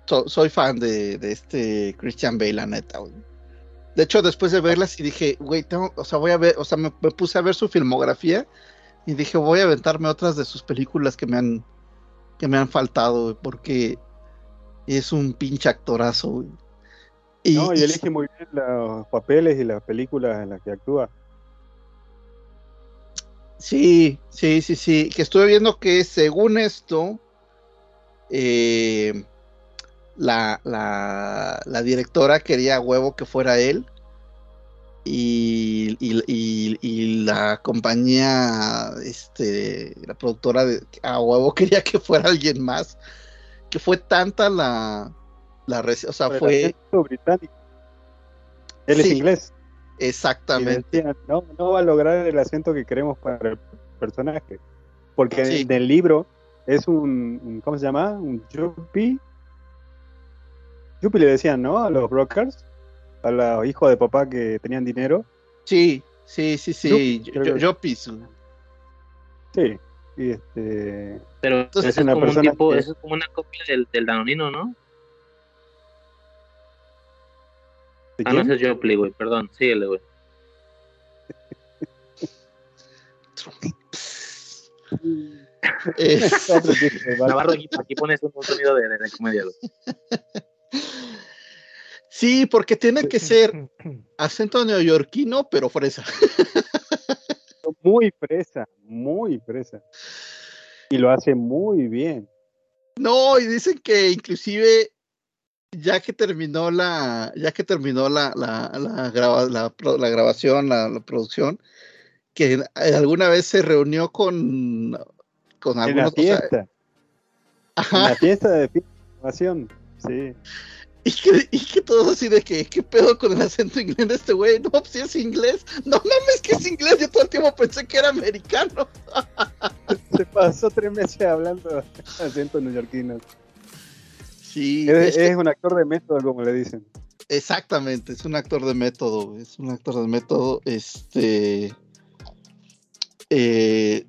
so- soy fan de, de este Christian Bale, la neta, güey. De hecho, después de verla, sí dije, güey, tengo, o sea, voy a ver, o sea, me, me puse a ver su filmografía y dije, voy a aventarme otras de sus películas que me han, que me han faltado, porque es un pinche actorazo, güey. Y, No, y y- elige muy bien los papeles y las películas en las que actúa. Sí, sí, sí, sí. Que estuve viendo que según esto, eh, la, la, la directora quería a huevo que fuera él. Y, y- y- y la compañía, este, la productora de, a huevo quería que fuera alguien más. Que fue tanta la, la o sea, fue británico. Él es inglés. Exactamente. decían, no, no va a lograr el acento que queremos para el personaje. Porque Sí. en el libro es un, un- ¿cómo se llama? Un yuppie. Yuppie le decían, ¿no? A los brokers, a los hijos de papá que tenían dinero. Sí, sí, sí, sí. Yo- Yo, creo yo, que- yo piso. Sí. Y este. Pero Entonces, es una como un persona tipo, que- eso es como una copia del, del Danonino, ¿no? ¿de Ah, no, ese es Jopley, güey, perdón, síguele, güey. Navarro, aquí, aquí pones un sonido de, de, de comedia, güey. Sí, porque tiene que ser acento neoyorquino, pero fresa. Muy fresa, muy fresa. Y lo hace muy bien. No, y dicen que inclusive ya que terminó la, ya que terminó la, la, la, grava- la la grabación, la, la producción, que alguna vez se reunió con, con En la algunos, o sea, fiesta. En la fiesta de filmación. Sí. y que, y que todos así de que, ¿qué pedo con el acento inglés de este güey? No, si es inglés, no mames que es inglés, yo todo el tiempo pensé que era americano. Se pasó tres meses hablando acento neoyorquino. Sí, Es, es que- es un actor de método, como le dicen. Exactamente, es un actor de método, es un actor de método. Este. eh,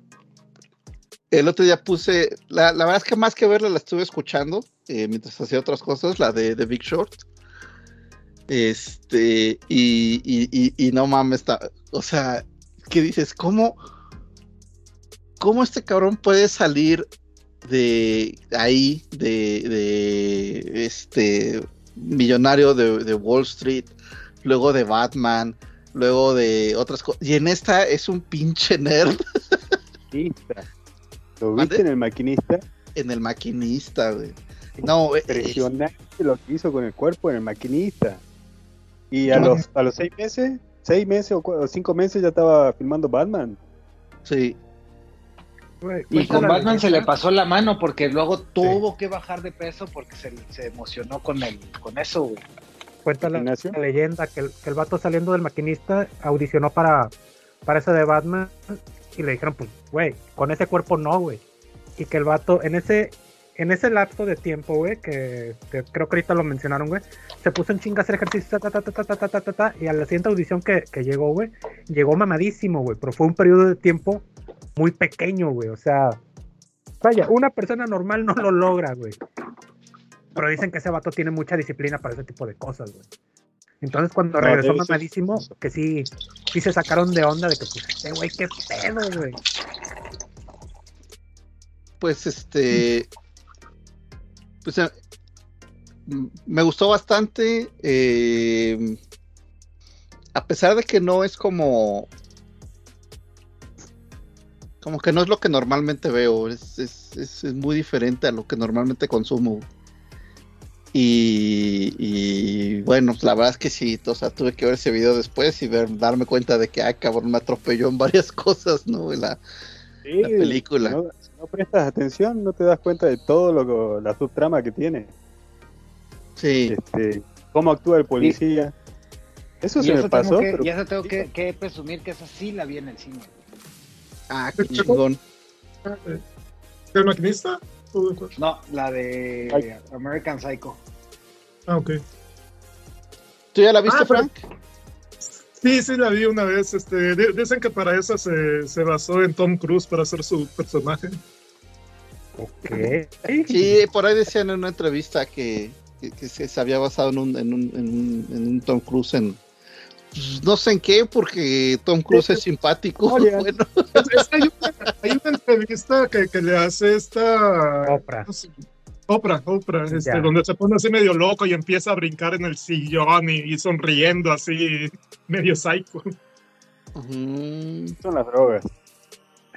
el otro día puse. La, la verdad es que más que verla, la estuve escuchando eh, mientras hacía otras cosas, la de The Big Short. Este. Y, y, y, y no mames. O sea, ¿qué dices? ¿Cómo. ¿Cómo este cabrón puede salir de ahí, de, de este millonario de, de Wall Street, luego de Batman, luego de otras cosas. Y en esta es un pinche nerd. ¿Lo ¿Mande? viste en el maquinista? en el maquinista, güey. No, eh, es- Impresionante lo que hizo con el cuerpo en el maquinista. Y a los, a los seis meses, seis meses o, cinco meses ya estaba filmando Batman. sí. Güey, Y con Batman se le pasó la mano porque luego tuvo que bajar de peso porque se, se emocionó con el, con eso, güey. Cuenta la leyenda que el, que el vato saliendo del maquinista audicionó para, para ese de Batman y le dijeron, pues, güey, con ese cuerpo no, güey. Y que el vato, en ese, en ese lapso de tiempo, güey, que, creo que ahorita lo mencionaron, güey, se puso en chinga hacer ejercicio, ta, ta, ta, ta ta ta ta ta y a la siguiente audición que, que llegó, güey, llegó mamadísimo, güey, pero fue un periodo de tiempo muy pequeño, güey, o sea, vaya, una persona normal no lo logra, güey. Pero dicen que ese vato tiene mucha disciplina para ese tipo de cosas, güey. Entonces cuando regresó mamadísimo, que sí, sí se sacaron de onda de que, pues, este güey, qué pedo, güey. Pues este... Eh, m- me gustó bastante. eh, a pesar de que no es como. Como que no es lo que normalmente veo. Es, es- es- es muy diferente a lo que normalmente consumo. Y, y, bueno, la verdad es que sí, o sea, tuve que ver ese video después y ver, darme cuenta de que, ah, cabrón, me atropelló en varias cosas, ¿no? La, Sí, La película. Si no, si no prestas atención, no te das cuenta de todo lo que, la subtrama que tiene. sí. Este, cómo actúa el policía. Eso Y se me eso pasó, que, pero y eso tengo que, que presumir que esa sí la vi en el cine. Ah, qué chingón. ¿El maquinista? No, la de Ay. American Psycho. Ah, ok. ¿Tú ya la viste, Ah, Frank? Sí, sí, la vi una vez. Este, di- dicen que para eso se, se basó en Tom Cruise para hacer su personaje. Ok. Sí, por ahí decían en una entrevista que, que- que se, se había basado en un, en un, en un, en un Tom Cruise en... pues, no sé en qué, porque Tom Cruise es simpático. Oye. Bueno, Es- es que hay, una, hay una entrevista que, que le hace esta. Oprah. no sé, Oprah, Oprah, este, donde se pone así medio loco y empieza a brincar en el sillón y, y sonriendo así, medio psycho. son las drogas.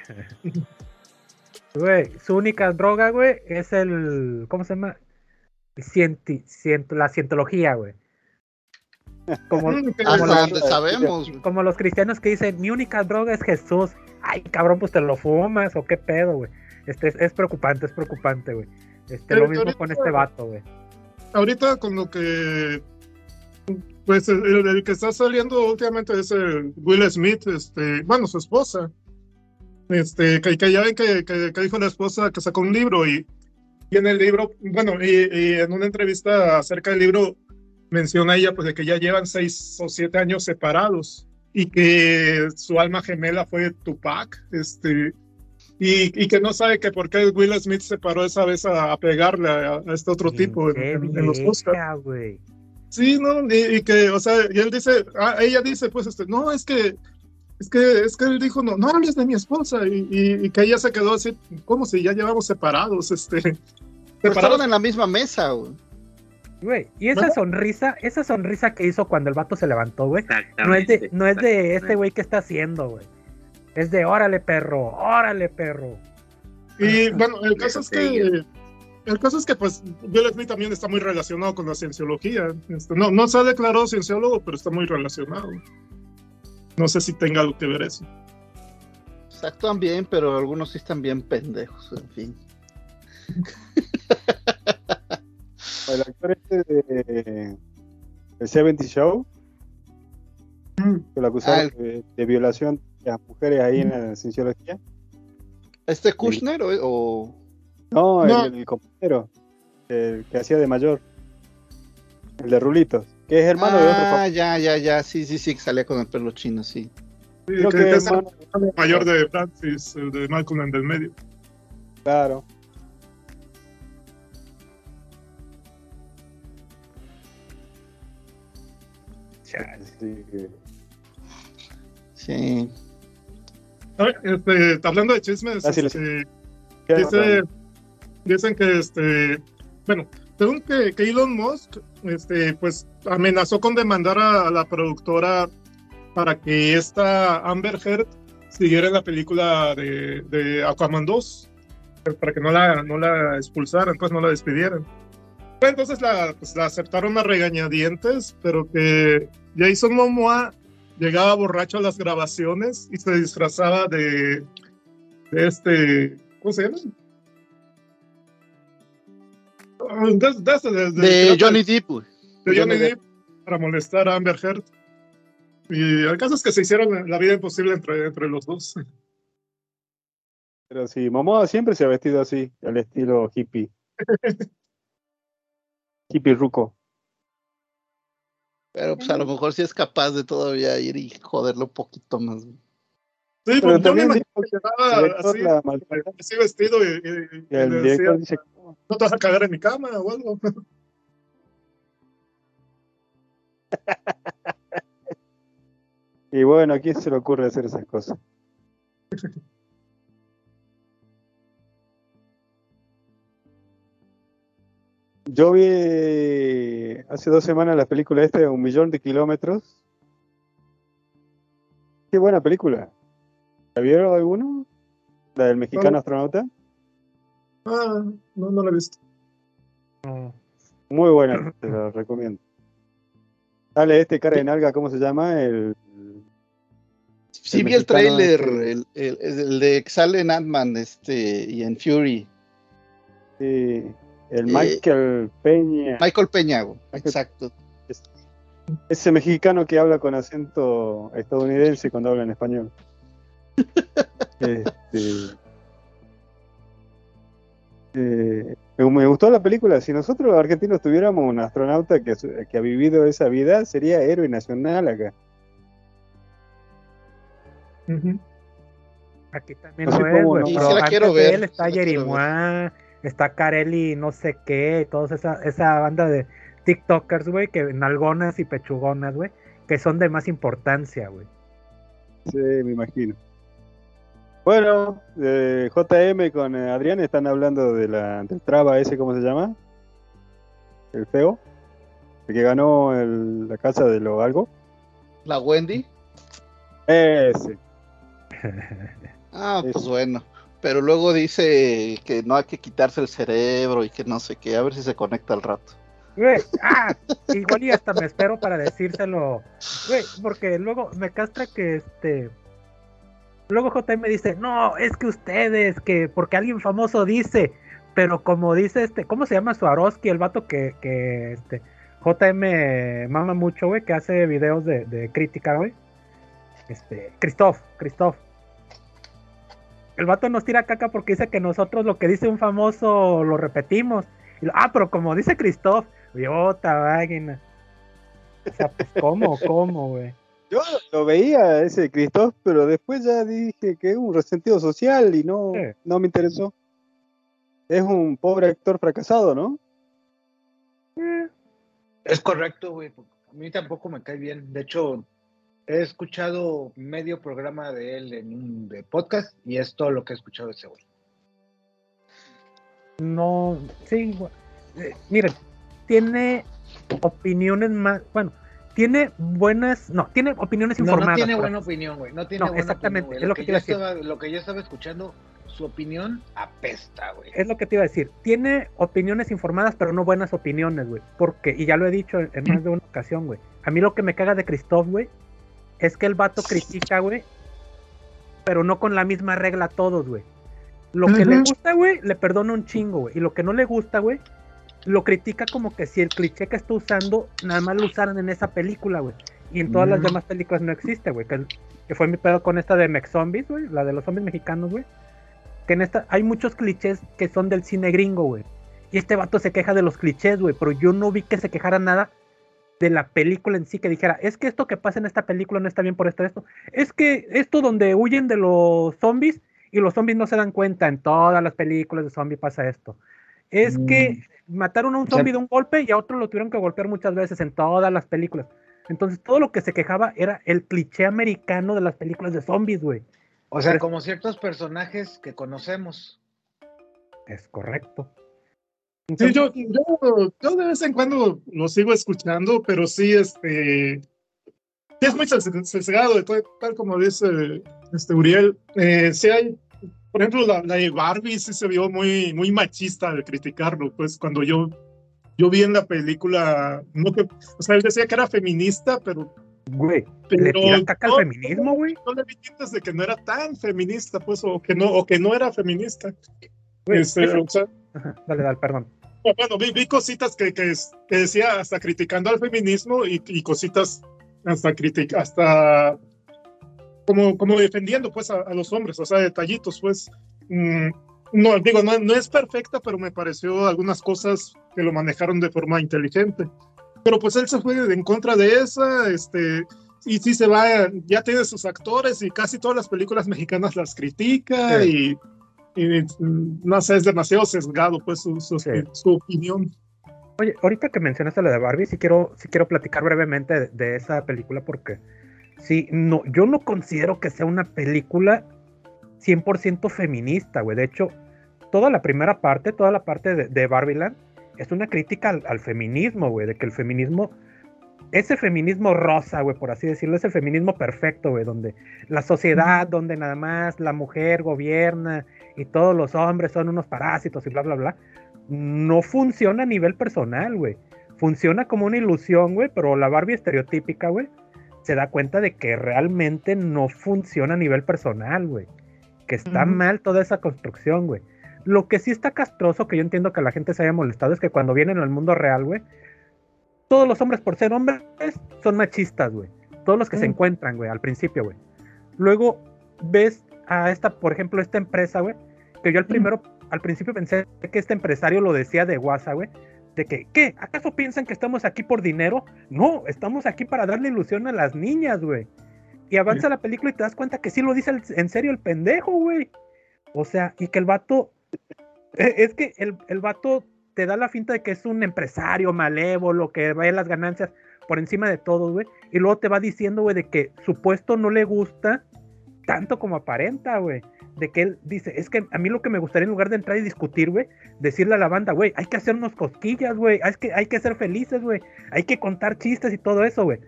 Güey, su única droga, güey, es el. ¿Cómo se llama? Cienti, ciento- la cientología, güey. Como, Mm, Como la- donde sabemos. güey. como los cristianos que dicen, mi única droga es Jesús. Ay, cabrón, pues te lo fumas o qué pedo, güey. Este es, es preocupante, es preocupante, güey. Este, Pero lo mismo ahorita- con este vato, güey. ahorita con lo que pues el, el- el que está saliendo últimamente es el Will Smith, este, bueno, su esposa. Este, que, que ya ven que, que- que dijo la esposa que sacó un libro y, y en el libro, bueno, y, y en una entrevista acerca del libro menciona ella pues de que ya llevan seis o siete años separados y que su alma gemela fue Tupac, este, y, y que no sabe que por qué Will Smith se paró esa vez a, a pegarle a, a este otro tipo en, en- en los Oscars. Sí, no, y, y que, o sea, y él dice, ah, ella dice, pues, este, no, es que, es que, es que él dijo, no, no hables de mi esposa, y, y- y que ella se quedó así, como si ya llevamos separados, este, separados. estaban en la misma mesa, güey. Güey, y esa sonrisa, esa sonrisa que hizo cuando el vato se levantó, güey, no es de, no es de este güey que está haciendo, güey. Es de órale, perro, órale, perro. Y bueno, el caso es que, el caso es que, pues, Will Smith también está muy relacionado con la cienciología. Este, no, no se ha declarado cienciólogo, pero está muy relacionado. No sé si tenga algo que ver eso. Se actúan bien, pero algunos sí están bien pendejos, en fin. El actor este de el 70 Show, Mm. que lo acusaron Ah, el- de, de violación a mujeres ahí en la cienciología. ¿Este Kushner o, o- No, No. El, el compañero, el que hacía de mayor, el de Rulitos. Que es hermano de otro Ah, ya, ya, ya. Sí, sí, sí, que salía con el pelo chino, sí. Sí, Creo que, que es el hermano- mayor de Francis, el de Malcolm en del medio. Claro. Que- Sí. Este, hablando de chismes, Ah, sí, este, ¿Qué dice- dicen que este, bueno, según que, que Elon Musk, este, pues amenazó con demandar a, a la productora para que esta Amber Heard siguiera en la película de, de Aquaman 2, para que no la, no la expulsaran, pues no la despidieran. Entonces la, pues, la aceptaron a regañadientes, pero que Jason Momoa llegaba borracho a las grabaciones y se disfrazaba de, de este, ¿cómo se llama? Ah, De, de- de- de- De Johnny Depp, de Johnny Johnny Depp para molestar a Amber Heard. Y el caso es que se hicieron la vida imposible entre, entre los dos. Pero sí, Momoa siempre se ha vestido así, al estilo hippie. hippie ruco. Pero pues a lo mejor sí es capaz de todavía ir y joderlo un poquito más. Sí, Pero pues, yo me también llegaba director así, la así vestido y, y- y Y el le decía, dice, no te vas a cagar en mi cama o algo. y bueno, ¿a quién se le ocurre hacer esas cosas? Yo vi hace dos semanas la película esta de Un Millón de Kilómetros. Qué buena película. ¿La vieron alguno? ¿La del mexicano No. astronauta? Ah, no, no lo he visto. No. Muy buena, te la recomiendo. Dale, este cara de nalga, ¿cómo se llama? El, Sí El vi el tráiler, este. el, el, el de que sale en Ant-Man este, y en Fury. sí, el Eh, Michael Peña. Michael Peña, güey. Michael- Exacto. Ese mexicano que habla con acento estadounidense cuando habla en español. Este, eh, me gustó la película. Si nosotros los argentinos tuviéramos un astronauta que, que ha vivido esa vida, sería héroe nacional acá. Aquí también No lo es. ¿no? Sí la antes quiero de ver, él está Jerimois, está Carelli, no sé qué, toda esa, esa banda de TikTokers, güey, que nalgonas y pechugonas, güey, que son de más importancia, güey. Sí, me imagino. Bueno, eh, JM con eh, Adrián están hablando de la, del traba ese, ¿cómo se llama? El feo. El que ganó el- la casa de lo algo. La Wendy. Ese. Ah, pues bueno. Pero luego dice que no hay que quitarse el cerebro y que no sé qué. A ver si se conecta al rato. Güey, ah, igual y hasta me espero para decírselo, güey, porque luego me castra que este, luego JM dice, no, es que ustedes, que porque alguien famoso dice, pero como dice este, ¿cómo se llama Swarovski, el vato que, que este, JM mama mucho, güey, que hace videos de, de crítica, güey, este, Christoph, Christoph. El vato nos tira caca porque dice que nosotros lo que dice un famoso lo repetimos. Y lo- ah, pero como dice Christoph, Idiota, máquina. O sea, pues, ¿cómo, cómo, güey? Yo lo veía ese Christoph, pero después ya dije que es un resentido social y no, Sí. no me interesó. Es un pobre actor fracasado, ¿no? Eh, Es correcto, güey. A mí tampoco me cae bien. De hecho, he escuchado medio programa de él en un de podcast y es todo lo que he escuchado de ese güey. no, sí, güey. Eh, miren, tiene opiniones más, bueno, tiene buenas, no, tiene opiniones No, informadas. no tiene buena así- opinión, güey. No tiene No, buena exactamente, opinión, es lo que te yo estaba, lo que yo estaba escuchando, su opinión apesta, güey. Es lo que te iba a decir. Tiene opiniones informadas, pero no buenas opiniones, güey. Porque, y ya lo he dicho en, en más de una ocasión, güey. A mí lo que me caga de Christoph, güey, es que el vato critica, güey, pero no con la misma regla a todos, güey. Lo que le gusta, güey, le perdona un chingo, güey. Y lo que no le gusta, güey, lo critica como que si el cliché que está usando, nada más lo usaran en esa película, güey. Y en todas las demás películas no existe, güey. Que, que fue mi pedo con esta de Mex Zombies, güey. La de los zombies mexicanos, güey. Que en esta hay muchos clichés que son del cine gringo, güey. Y este vato se queja de los clichés, güey. Pero yo no vi que se quejara nada de la película en sí que dijera, es que esto que pasa en esta película no está bien por esto, esto. Es que esto donde huyen de los zombies y los zombies no se dan cuenta, en todas las películas de zombies pasa esto. Es que mataron a un zombie de un golpe y a otro lo tuvieron que golpear muchas veces en todas las películas. Entonces todo lo que se quejaba era el cliché americano de las películas de zombies, güey. O sea, Pero- como ciertos personajes que conocemos. Es correcto. Sí, yo, yo, yo de vez en cuando lo sigo escuchando, pero sí, este, es muy ses- sesgado, tal como dice este Uriel. Eh, sí hay, por ejemplo, la, la de Barbie sí se vio muy, muy machista al criticarlo, pues cuando yo, yo vi en la película, no que, o sea, él decía que era feminista, pero... güey, pero le tiran caca al no- feminismo, güey. No le vi tintes de que no era tan feminista, pues, o que no, o que no era feminista. Güey, Este, o sea, Ajá, dale, dale, perdón. bueno, vi, vi cositas que, que, que decía hasta criticando al feminismo y, y cositas hasta critic, hasta como, como defendiendo pues a, a los hombres, o sea, detallitos, pues. Mm, no, digo, no, no es perfecta, pero me pareció algunas cosas que lo manejaron de forma inteligente. Pero pues él se fue en contra de esa, este, y sí se va, ya tiene sus actores y casi todas las películas mexicanas las critica y, y, no sé, es demasiado sesgado pues su, su, Sí. su opinión. Oye, ahorita que mencionaste lo de Barbie, sí quiero, sí quiero platicar brevemente de, de esa película porque sí, no, yo no considero que sea una película 100% feminista, güey. De hecho, toda la primera parte, toda la parte de, de Barbieland es una crítica al, al feminismo, güey, de que el feminismo, ese feminismo rosa, güey, por así decirlo, ese feminismo perfecto, güey, donde la sociedad, donde nada más la mujer gobierna y todos los hombres son unos parásitos y bla, bla, bla, no funciona a nivel personal, güey. Funciona como una ilusión, güey, pero la Barbie estereotípica, güey, se da cuenta de que realmente no funciona a nivel personal, güey. Que está mal toda esa construcción, güey. Lo que sí está castroso, que yo entiendo que la gente se haya molestado, es que cuando vienen al mundo real, güey, todos los hombres por ser hombres son machistas, güey. Todos los que se Mm. encuentran, güey, al principio, güey. Luego ves a esta, por ejemplo, esta empresa, güey, que yo al primero, al principio pensé que este empresario lo decía de WhatsApp, güey, de que, ¿qué? ¿Acaso piensan que estamos aquí por dinero? No, estamos aquí para darle ilusión a las niñas, güey. Y avanza la película y te das cuenta que sí lo dice el- en serio el pendejo, güey. O sea, y que el vato, eh, es que el, el vato te da la finta de que es un empresario malévolo, que ve las ganancias por encima de todo, güey. Y luego te va diciendo, güey, de que su puesto no le gusta tanto como aparenta, güey. De que él dice, es que a mí lo que me gustaría en lugar de entrar y discutir, güey, decirle a la banda, güey, hay que hacernos cosquillas, güey, hay que, hay que ser felices, güey, hay que contar chistes y todo eso, güey.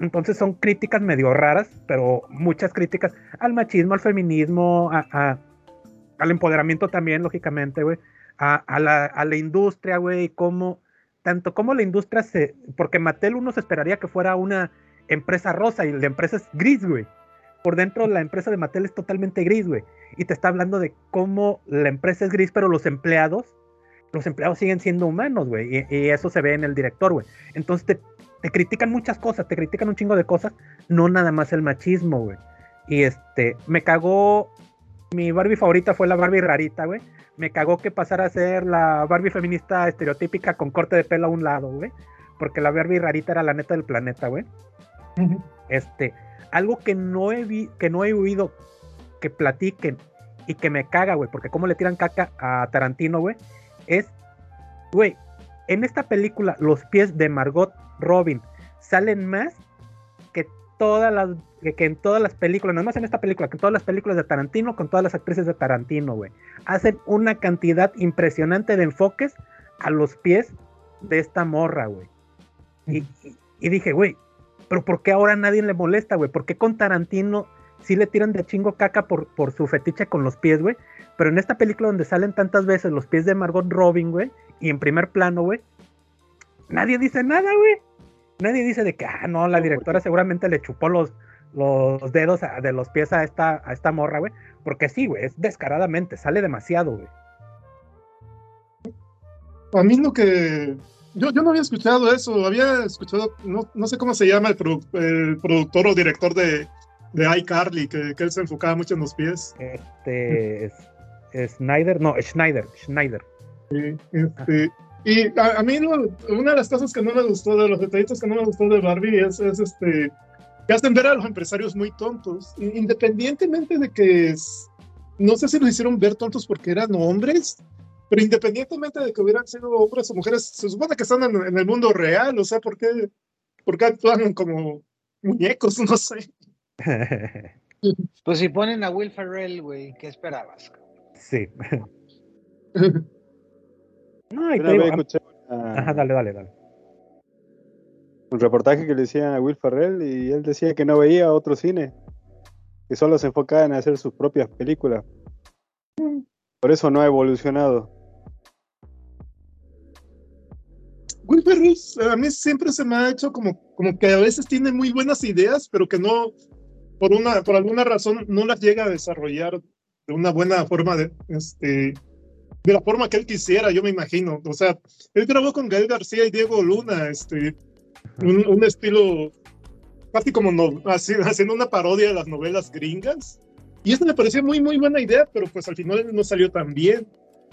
Entonces son críticas medio raras, pero muchas críticas al machismo, al feminismo, al empoderamiento también, lógicamente, güey, a, la, industria, güey, como, tanto como la industria se, porque Mattel uno se esperaría que fuera una empresa rosa y la empresa es gris, güey. Por dentro la empresa de Mattel es totalmente gris, güey. Y te está hablando de cómo la empresa es gris, pero los empleados, los empleados siguen siendo humanos, güey. Y, y eso se ve en el director, güey. Entonces te, te critican muchas cosas, te critican un chingo de cosas, no nada más el machismo, güey. Y este, me cagó, mi Barbie favorita fue la Barbie rarita, güey. Me cagó que pasara a ser la Barbie feminista estereotípica con corte de pelo a un lado, güey. Porque la Barbie rarita era la neta del planeta, güey. Este, algo que no he vi, que no he oído que platiquen y que me caga, güey, porque cómo le tiran caca a Tarantino, güey, es, güey, en esta película los pies de Margot Robin salen más que todas las que, en todas las películas, no más en esta película, que en todas las películas de Tarantino con todas las actrices de Tarantino, güey. Hacen una cantidad impresionante de enfoques a los pies de esta morra, güey. Y, y- y dije, güey, pero ¿por qué ahora nadie le molesta, güey? ¿Por qué con Tarantino sí le tiran de chingo caca por, por su fetiche con los pies, güey? Pero en esta película donde salen tantas veces los pies de Margot Robin, güey, y en primer plano, güey, nadie dice nada, güey. Nadie dice de que, ah, no, la directora seguramente le chupó los, los dedos a- de los pies a esta, a esta morra, güey. Porque sí, güey, es descaradamente, sale demasiado, güey. A mí lo que. Yo, yo no había escuchado eso, había escuchado, no, no sé cómo se llama el, produ- el productor o director de, de iCarly, que, que él se enfocaba mucho en los pies. Este, es, Snyder, no, Schneider, Schneider. Sí, este, Y a, a mí lo- una de las cosas que no me gustó, de los detallitos que no me gustó de Barbie es, es este, que hacen ver a los empresarios muy tontos, independientemente de que es- no sé si los hicieron ver tontos porque eran hombres, pero independientemente de que hubieran sido hombres o mujeres, se supone que están en, en el mundo real, o sea, ¿por qué, por qué actúan como muñecos? No sé. Pues si ponen a Will Ferrell, güey, ¿qué esperabas? sí. No, y te digo, escuché Ajá, dale, dale, dale. un reportaje que le decían a Will Ferrell y él decía que no veía otro cine, que solo se enfocaba en hacer sus propias películas. Por eso no ha evolucionado. Will Ferrell, a mí siempre se me ha hecho como, como que a veces tiene muy buenas ideas, pero que no, por una, por alguna razón, no las llega a desarrollar de una buena forma de, este, de la forma que él quisiera, yo me imagino. O sea, él grabó con Gael García y Diego Luna, este, un, un estilo casi como no, así- haciendo una parodia de las novelas gringas. Y esto me parecía muy, muy buena idea, pero pues al final no salió tan bien.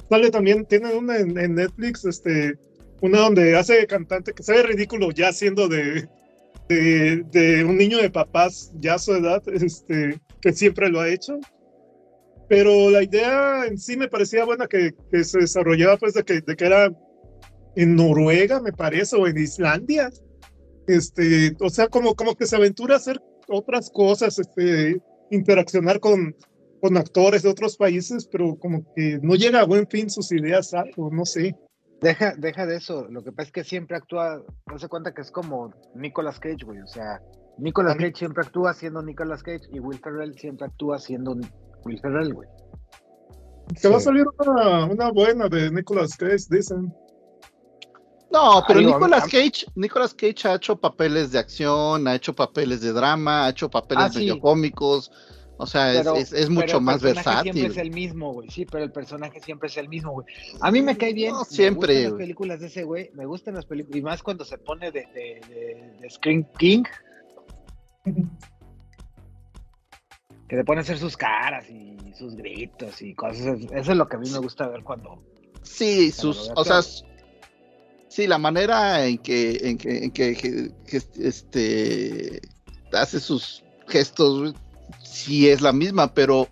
Sale también, tienen una en, en Netflix, este, una donde hace cantante que se ve ridículo ya siendo de, de, de un niño de papás ya a su edad, este, que siempre lo ha hecho. Pero la idea en sí me parecía buena que, que se desarrollaba pues de que, de que era en Noruega, me parece, o en Islandia. Este, o sea, como, como que se aventura a hacer otras cosas, este, interaccionar con, con actores de otros países, pero como que no llega a buen fin sus ideas, algo, no sé. Deja, deja de eso. Lo que pasa es que siempre actúa, no se cuenta que es como Nicolas Cage, güey. O sea, Nicolas Cage siempre actúa siendo Nicolas Cage y Will Ferrell siempre actúa siendo Will Ferrell, güey. Que va a Sí. salir una, una buena de Nicolas Cage, dicen. No, pero Ay, Nicolas Cage, Nicolas Cage ha hecho papeles de acción, ha hecho papeles de drama, ha hecho papeles Ah, sí. medio cómicos. O sea, es- Pero- es, es pero mucho el más personaje Siempre es versátil. el mismo, güey. Sí, pero el personaje siempre es el mismo, güey. A mí me cae bien. No, me siempre, gustan las películas de ese güey. Me gustan las películas. Y más cuando se pone de, de, de, de Scream King. Que le pone a hacer sus caras y sus gritos y cosas. Eso es lo que a mí me gusta ver cuando. Sí, Cuando sus, o sea, sí, la manera en que, en que, en que, que- que, este hace sus gestos, güey, sí es la misma, pero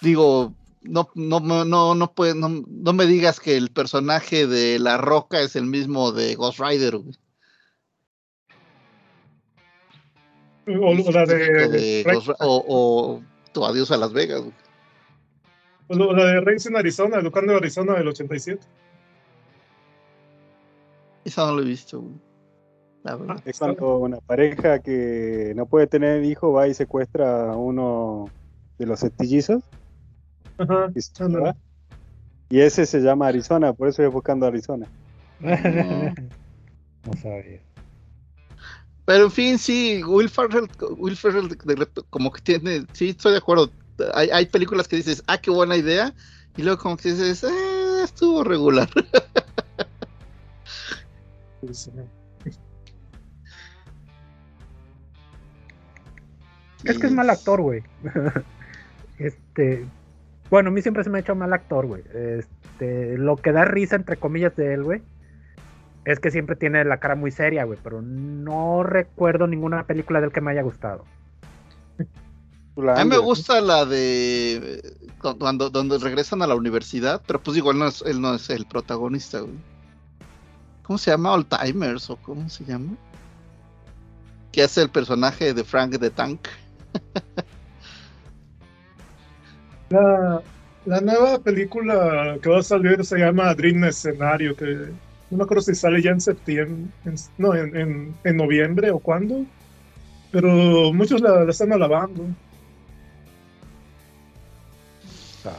digo, no, no, no, no, puede- no, no me digas que el personaje de La Roca es el mismo de Ghost Rider, güey. O, o la de, Ghost o, o Tu Adiós a Las Vegas, güey. o la de Racing Arizona, el Locando de Arizona del 87. Esa no lo he visto, güey. La verdad. Ah, Es cuando una pareja que no puede tener hijo va y secuestra a uno de los setillizos. Ajá. va. Y ese se llama Arizona, por eso estoy buscando Arizona. No. No sabía. Pero en fin, sí, Will Ferrell, Will Ferrell de- de rep- como que tiene, sí, estoy de acuerdo. Hay, hay películas que dices, ah, qué buena idea, y luego como que dices, eh, estuvo regular. Sí. Es que es mal actor, güey. este. Bueno, a mí siempre se me ha hecho mal actor, güey. Este, lo que da risa, entre comillas, de él, güey, es que siempre tiene la cara muy seria, güey. Pero no recuerdo ninguna película de él que me haya gustado. A mí me gusta la de cu- cuando donde regresan a la universidad, pero pues digo, él no es, él no es el protagonista, güey. ¿Cómo se llama? Alzheimer's o cómo se llama? Que hace el personaje de Frank the Tank. La, la nueva película que va a salir se llama Dream Escenario, que no me acuerdo si sale ya en septiembre, en- no, en, en- en noviembre o cuándo, pero muchos la, la están alabando. Ah.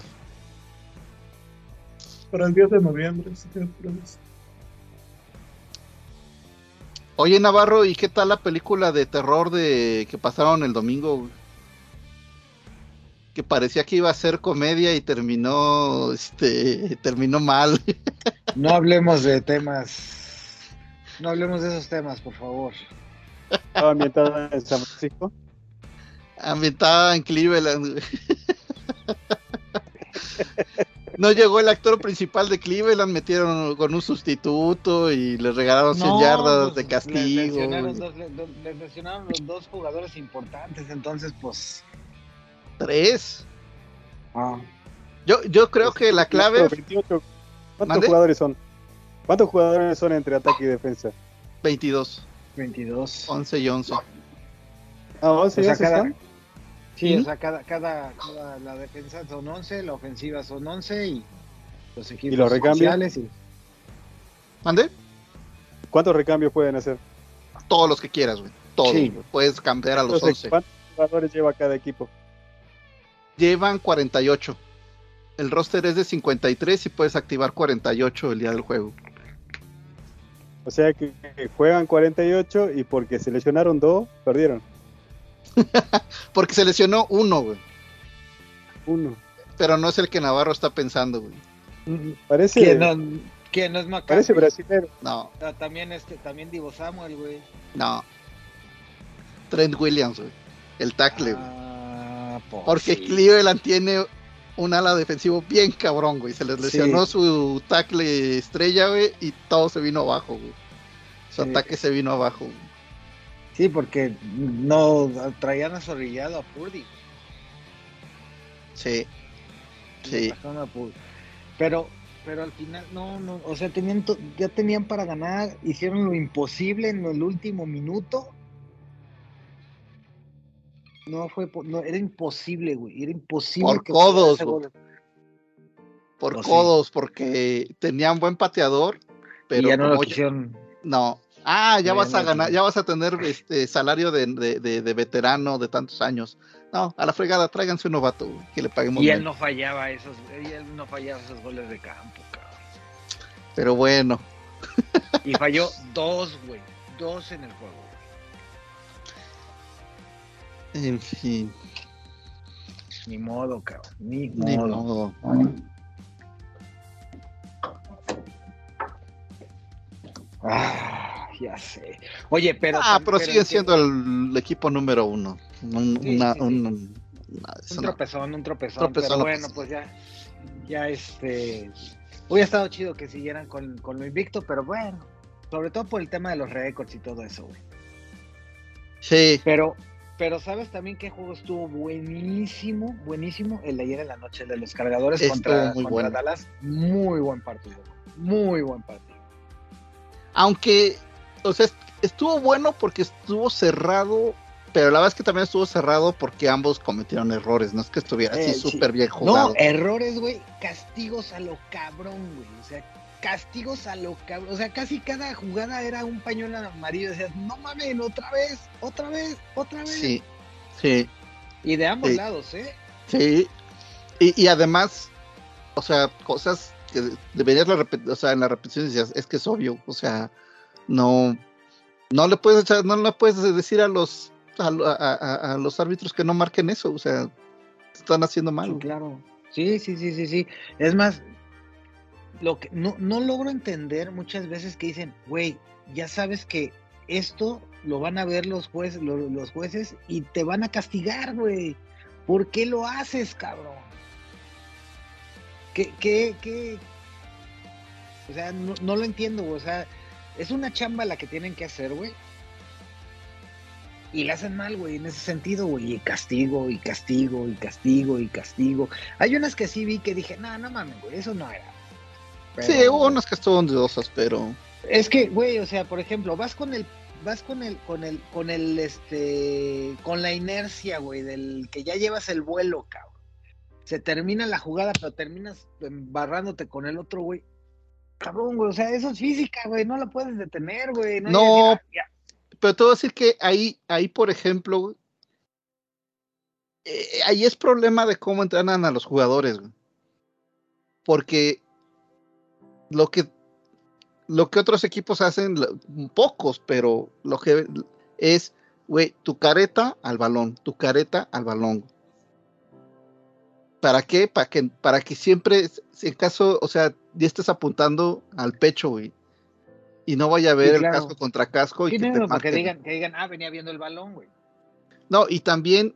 Para el 10 de noviembre, así que, pues, Oye, Navarro, ¿y qué tal la película de terror de que pasaron el domingo? Que parecía que iba a ser comedia y terminó, este, terminó mal. No hablemos de temas. No hablemos de esos temas, por favor. Estaba ambientada en San Francisco. Ambientada en Cleveland. No llegó el actor principal de Cleveland, metieron con un sustituto y le regalaron 100 yardas pues, de Les castigo. lesionaron, y dos, le- les lesionaron los dos jugadores importantes, entonces pues... Tres. ah, Yo, yo creo que la clave 28. ¿Cuántos ¿Mande? jugadores son? ¿Cuántos jugadores son entre ataque y defensa? 22, 22. 11 y 11. Ah, 11 O sea, ya se cada- están. Sí, o sea, cada, cada, cada- la defensa son 11, la ofensiva son 11 y los equipos ¿Y los recambios? especiales y- ¿Mande? ¿Cuántos recambios pueden hacer? Todos los que quieras, güey. Todos. Sí. Puedes cambiar a los Entonces, 11. ¿Cuántos jugadores lleva cada equipo? Llevan 48. El roster es de 53 y puedes activar 48 el día del juego. O sea que que juegan 48 y porque se lesionaron dos, perdieron. Porque se lesionó uno, güey. Uno. Pero no es el que Navarro está pensando, güey. Parece, ¿Quién no, es McCarthy? parece brasilero. No, También, este, también Divo Samuel, güey. no. Trent Williams, güey. El tackle, güey. Ah, pues Porque sí. Cleveland tiene un ala defensivo bien cabrón, güey. Se les Sí. lesionó su tackle estrella, güey, y todo se vino abajo, güey. Su Sí. ataque se vino abajo, güey. Sí, porque no traían azorrillado a Purdy. Sí. Sí. Pero, pero al final, no, no, o sea, tenían to- ya tenían para ganar, hicieron lo imposible en el último minuto. No fue, no, era imposible, güey, era imposible. Por que codos. Por Pues sí. codos, porque tenían buen pateador, pero y ya no lo ya- quisieron. No. Ah, ya vas a ganar, ya vas a tener este salario de, de- de- de veterano de tantos años. No, a la fregada, tráiganse un novato, que le paguemos Y él bien. no fallaba esos, y él no fallaba esos goles de campo, cabrón. Pero bueno, Y falló dos, güey, dos en el juego. güey. en fin, Ni modo, cabrón, ni ni modo. modo. Ah, ya sé. Oye, pero. ah, pero pero siguen entiendo- siendo el equipo número uno. Un, Sí, una- sí, sí. un- una- tropezón, un tropezón. Tropezón, pero no bueno, pues ya. Ya este. Hubiera estado chido que siguieran con, con lo invicto, pero bueno. Sobre todo por el tema de los récords y todo eso, güey. Sí, Pero, pero sabes también qué juego estuvo buenísimo, buenísimo el de ayer en la noche, el de los cargadores Estuvo contra, muy contra bueno. Dallas. Muy buen partido, muy buen partido. aunque, o sea, est- estuvo bueno porque estuvo cerrado, pero la verdad es que también estuvo cerrado porque ambos cometieron errores, no es que estuviera así Eh, sí. súper bien jugado. No, errores, güey, castigos a lo cabrón, güey. O sea, castigos a lo cabrón. O sea, casi cada jugada era un pañuelo amarillo. Decías, no mames, otra vez, otra vez, otra vez. sí, sí. Y de ambos Sí. lados, ¿eh? Sí, y, y además, o sea, cosas que deberías la o sea, en la repetición decías, es que es obvio, o sea, no, no le puedes echar- no le puedes decir a los, a, los árbitros que no marquen eso, o sea, están haciendo mal. Sí, claro. Sí, sí, sí, sí, sí. Es más, lo que no, no logro entender muchas veces que dicen, güey, ya sabes que esto lo van a ver los jueces, lo- los jueces y te van a castigar, güey. ¿Por qué lo haces, cabrón? ¿Qué, qué, qué? O sea, no, no lo entiendo. O sea, es una chamba la que tienen que hacer, güey. Y la hacen mal, güey, en ese sentido, güey. Y castigo, y castigo, y castigo, y castigo. Hay unas que sí vi que dije, no, no mames, güey, eso no era. Pero- Sí, hubo unas que estuvieron dudosas, pero Es que, güey, o sea, por ejemplo, vas con el, vas con el, con el, con el, este, con la inercia, güey, del que ya llevas el vuelo, cabrón. Se termina la jugada, pero terminas embarrándote con el otro, güey. Cabrón, güey, o sea, eso es física, güey, no la puedes detener, güey. No. hay que decir, "Ah, pero te voy a decir que ahí, ahí por ejemplo, güey, eh, ahí es problema de cómo entrenan a los jugadores, güey. Porque lo que lo que otros equipos hacen, pocos, pero lo que es, güey, tu careta al balón, tu careta al balón. ¿Para qué? Para que, para que siempre, si en caso, o sea, ya estés apuntando al pecho, güey. Y no vaya a ver Sí, el casco contra casco y que no, te que digan, que digan, ah, venía viendo el balón, güey. No, y también,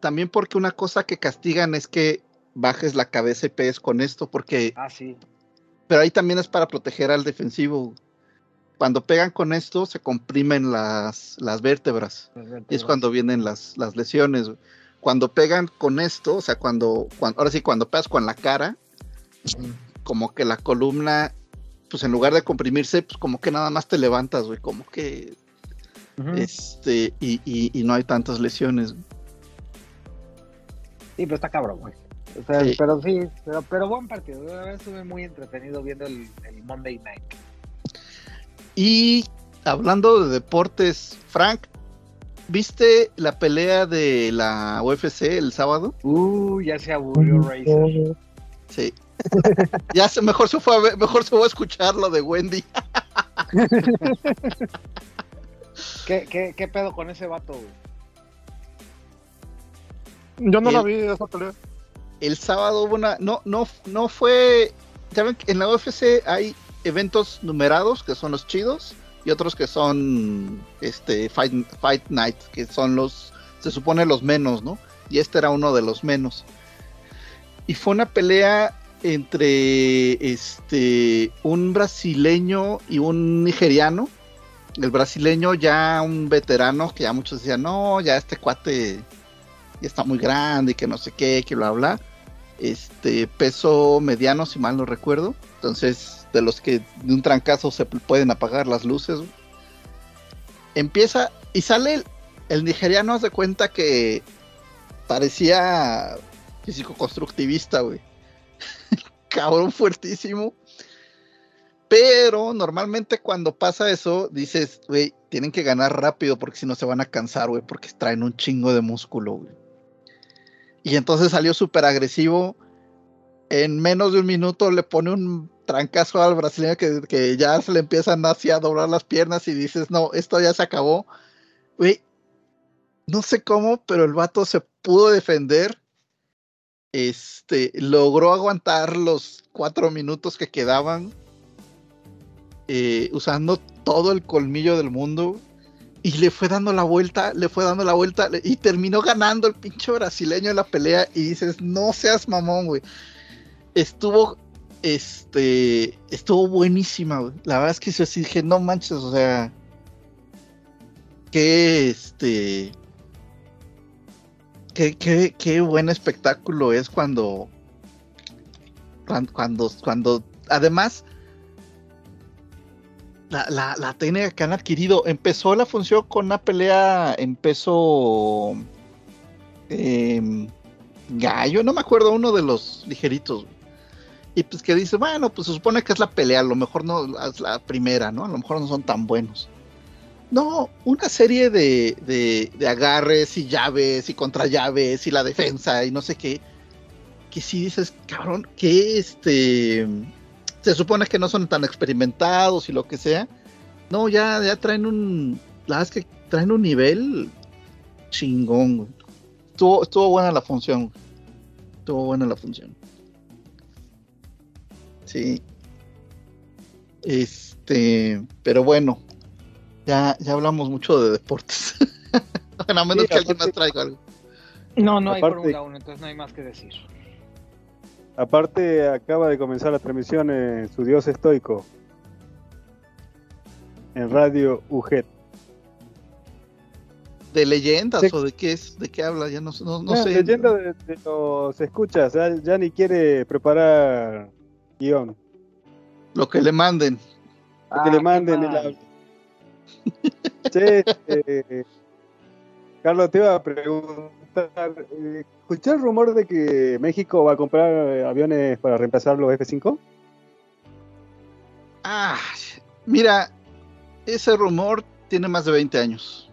también porque una cosa que castigan es que bajes la cabeza y pegues con esto, porque, Ah, sí. pero ahí también es para proteger al defensivo. Cuando pegan con esto, se comprimen las, las vértebras. Y es cuando vienen las, las lesiones. güey. Cuando pegan con esto, o sea, cuando, cuando, ahora sí, cuando pegas con la cara, como que la columna, pues en lugar de comprimirse, pues como que nada más te levantas, güey, como que, este, y, y, y no hay tantas lesiones. Sí, pero está cabrón, güey. O sea, Sí. Pero sí, pero, pero buen partido. La verdad estuve muy entretenido viendo el, el Monday Night. Y hablando de deportes, Frank, ¿viste la pelea de la UFC el sábado? Uh, ya se aburrió Razer. Sí. ya se, mejor se fue a ver- mejor se fue a escuchar lo de Wendy. ¿Qué, qué, ¿Qué pedo con ese vato, güey? Yo no Y la el- vi esa pelea. el sábado hubo una no no no fue ya ven que en la UFC hay eventos numerados que son los chidos y otros que son este fight fight night que son los se supone los menos no y este era uno de los menos y fue una pelea entre este un brasileño y un nigeriano el brasileño ya un veterano que ya muchos decían no ya este cuate ya está muy grande y que no sé qué, que bla bla. Este peso mediano, si mal no recuerdo. Entonces, de los que de un trancazo se pueden apagar las luces. Empieza y sale el, el nigeriano, haz de cuenta que parecía físico constructivista, güey. Cabrón fuertísimo. Pero normalmente cuando pasa eso, dices, güey, tienen que ganar rápido porque si no se van a cansar, güey, porque traen un chingo de músculo, güey. Y entonces salió súper agresivo. En menos de un minuto le pone un trancazo al brasileño que, ya se le empiezan así a doblar las piernas y dices, no, esto ya se acabó. Güey, no sé cómo, pero el vato se pudo defender. Este, logró aguantar los cuatro minutos que quedaban. eh, usando todo el colmillo del mundo. Y le fue dando la vuelta, le fue dando la vuelta y terminó ganando el pinche brasileño en la pelea. Y dices, no seas mamón, güey. Estuvo, este, estuvo buenísima. La verdad es que yo dije, no manches, o sea, qué, este, qué, qué, qué buen espectáculo es cuando, cuando, cuando, además, la, la, la técnica que han adquirido. Empezó la función con una pelea en peso em, gallo, no me acuerdo, uno de los ligeritos. Y pues que dice, bueno, pues se supone que es la pelea, a lo mejor no es la primera, ¿no? A lo mejor no son tan buenos. No, una serie de, de, de agarres y llaves y contrallaves y la defensa y no sé qué. Que si dices, cabrón, que este se supone que no son tan experimentados y lo que sea. No, ya, ya traen un. La verdad es que traen un nivel chingón. Estuvo, estuvo buena la función. Estuvo buena la función. Sí. Este, pero bueno, ya, ya hablamos mucho de deportes. bueno, a menos Sí, que alguien más traiga algo. No, no hay Aparte- Fórmula 1, entonces no hay más que decir. Aparte, acaba de comenzar la transmisión en su Dios estoico. En Radio UGET. ¿De leyendas Sí. o de qué es? ¿De qué habla? Ya no, no, no No, sé. leyenda de, de los escuchas, ya, ya ni quiere preparar guion. Lo que le manden. Lo que le manden el mal. Sí, eh, Carlos, te iba a preguntar, eh, ¿escuché el rumor de que México va a comprar eh, aviones para reemplazar los F-5? Ah, mira, ese rumor tiene más de 20 años.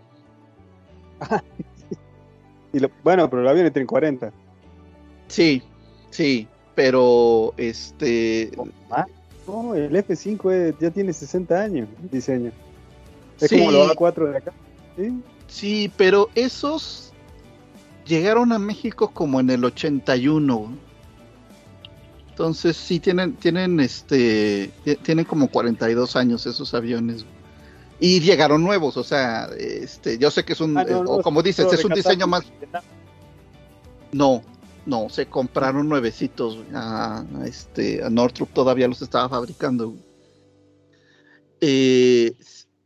Y lo- bueno, pero el avión tiene 40. Sí, sí, pero este, Ah, no, el F-5 es- ya tiene 60 años diseño. Es Sí. como los A4 de acá. ¿sí? sí, pero esos llegaron a México como en el 81. güey. Entonces sí tienen, tienen este, ti- tienen como 42 años esos aviones. Y llegaron nuevos, o sea, este, yo sé que es un, Ah, no, eh, o como dices, es un diseño más. No, No, se compraron nuevecitos. A, a este, a Northrop todavía los estaba fabricando. Eh,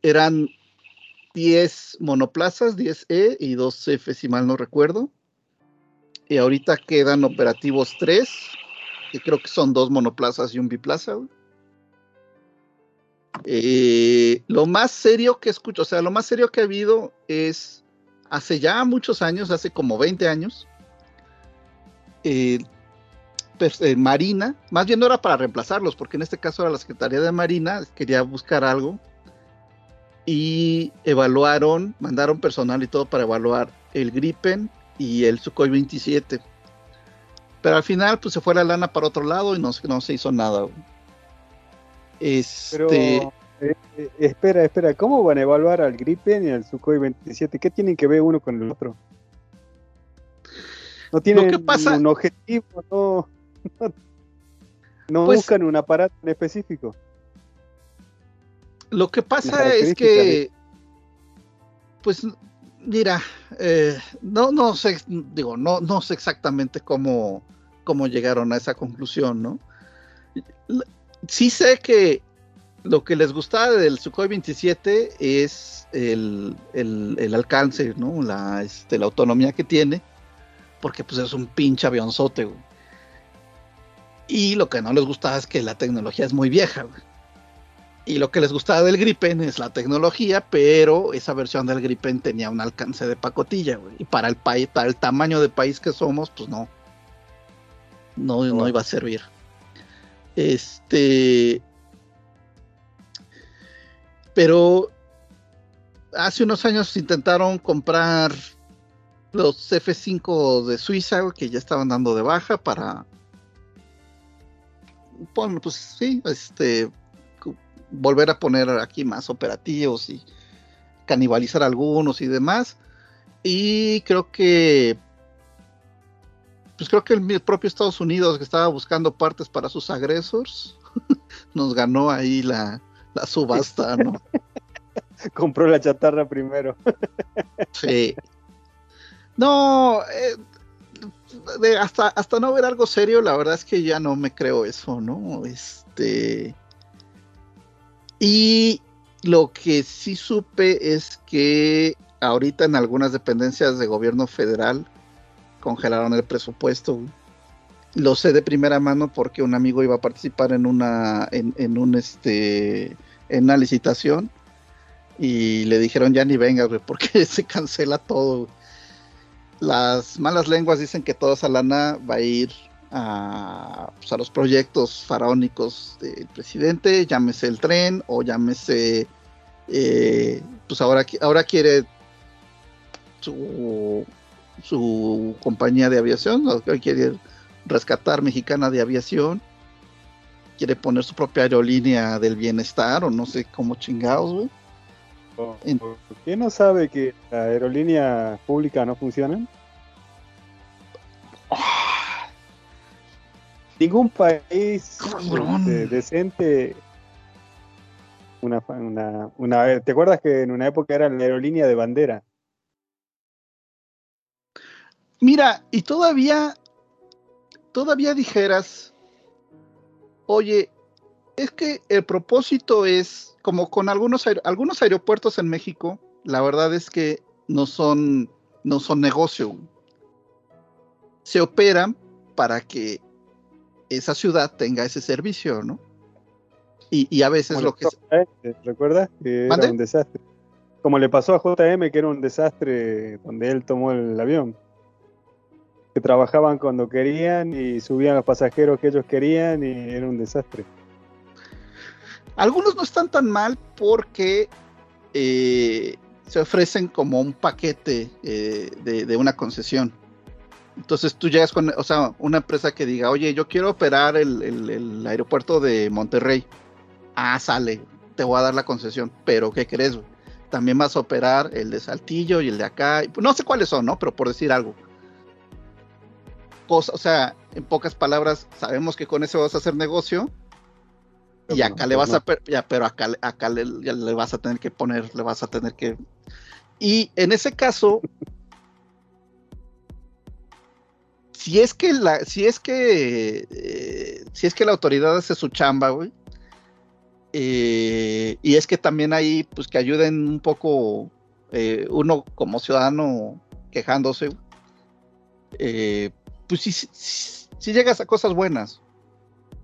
eran 10 monoplazas, 10E y 2F, si mal no recuerdo. Y ahorita quedan operativos 3, que creo que son dos monoplazas y un biplaza. Eh, lo más serio que escucho, o sea, lo más serio que ha habido es hace ya muchos años, hace como 20 años, eh, pues, eh, Marina, más bien no era para reemplazarlos, porque en este caso era la Secretaría de Marina, quería buscar algo y evaluaron, mandaron personal y todo para evaluar el Gripen y el Sukhoi 27. Pero al final, pues se fue la lana para otro lado y no, se- no se hizo nada. güey. Pero, Este, eh, eh, espera, espera, ¿cómo van a evaluar al Gripen y al Sukhoi 27? ¿Qué tienen que ver uno con el otro? No tienen que pasa- un objetivo, no, no, no Pues- buscan un aparato en específico. Lo que pasa es que, pues, mira, eh, no, no sé, digo, no, no sé exactamente cómo, cómo llegaron a esa conclusión, ¿no? Sí sé que lo que les gustaba del Sukhoi 27 es el, el- el alcance, ¿no? La, este, la autonomía que tiene, porque pues es un pinche avionzote, güey. Y lo que no les gustaba es que la tecnología es muy vieja, güey. Y lo que les gustaba del Gripen es la tecnología, pero esa versión del Gripen tenía un alcance de pacotilla, güey. Y para el país, para el tamaño de país que somos, pues no. No, no iba a servir. Este. Pero hace unos años intentaron comprar los F5 de Suiza, güey, que ya estaban dando de baja para. Bueno, pues sí, este volver a poner aquí más operativos y canibalizar algunos y demás. Y creo que, pues creo que el propio Estados Unidos que estaba buscando partes para sus agresores, nos ganó ahí la, la subasta, ¿no? Compró la chatarra primero. Sí. No, eh, de- hasta, hasta no ver algo serio, la verdad es que ya no me creo eso, ¿no? Este. Y lo que sí supe es que ahorita en algunas dependencias de gobierno federal congelaron el presupuesto. Lo sé de primera mano porque un amigo iba a participar en una, en, en un este, en una licitación y le dijeron ya ni venga, güey, porque se cancela todo. Las malas lenguas dicen que toda esa lana va a ir a, pues, a los proyectos faraónicos del presidente, llámese el tren o llámese, eh, pues ahora, ahora quiere su, su compañía de aviación, quiere rescatar mexicana de aviación, quiere poner su propia aerolínea del bienestar o no sé cómo chingados, güey. ¿Por qué no sabe que la aerolínea pública no funciona? Ningún país decente. Una, una, una, ¿Te acuerdas que en una época era la aerolínea de bandera? Mira, y todavía, todavía dijeras, oye, es que el propósito es, como con algunos, aer- algunos aeropuertos en México, la verdad es que no son, no son negocio. Se operan para que esa ciudad tenga ese servicio, ¿no? Y, y a veces Como lo que... JM, ¿Recuerdas? Que era ¿Mande? un desastre. Como le pasó a JM, que era un desastre donde él tomó el avión. Que trabajaban cuando querían y subían los pasajeros que ellos querían y era un desastre. Algunos no están tan mal porque eh, se ofrecen como un paquete eh, de, de una concesión. Entonces tú llegas con, o sea, una empresa que diga, oye, yo quiero operar el, el- el aeropuerto de Monterrey. Ah, sale, te voy a dar la concesión, pero ¿qué crees? güey? También vas a operar el de Saltillo y el de acá. y- No sé cuáles son, ¿no? Pero por decir algo. Cosa, o sea, en pocas palabras, sabemos que con eso vas a hacer negocio, y acá no, le pues vas a no. ya, pero acá, acá le, ya le vas a tener que poner, le vas a tener que y en ese caso si es que la, si es que, eh, si es que la autoridad hace su chamba, güey, eh, y es que también ahí, pues que ayuden un poco eh, uno como ciudadano quejándose, pues sí, sí llegas a cosas buenas,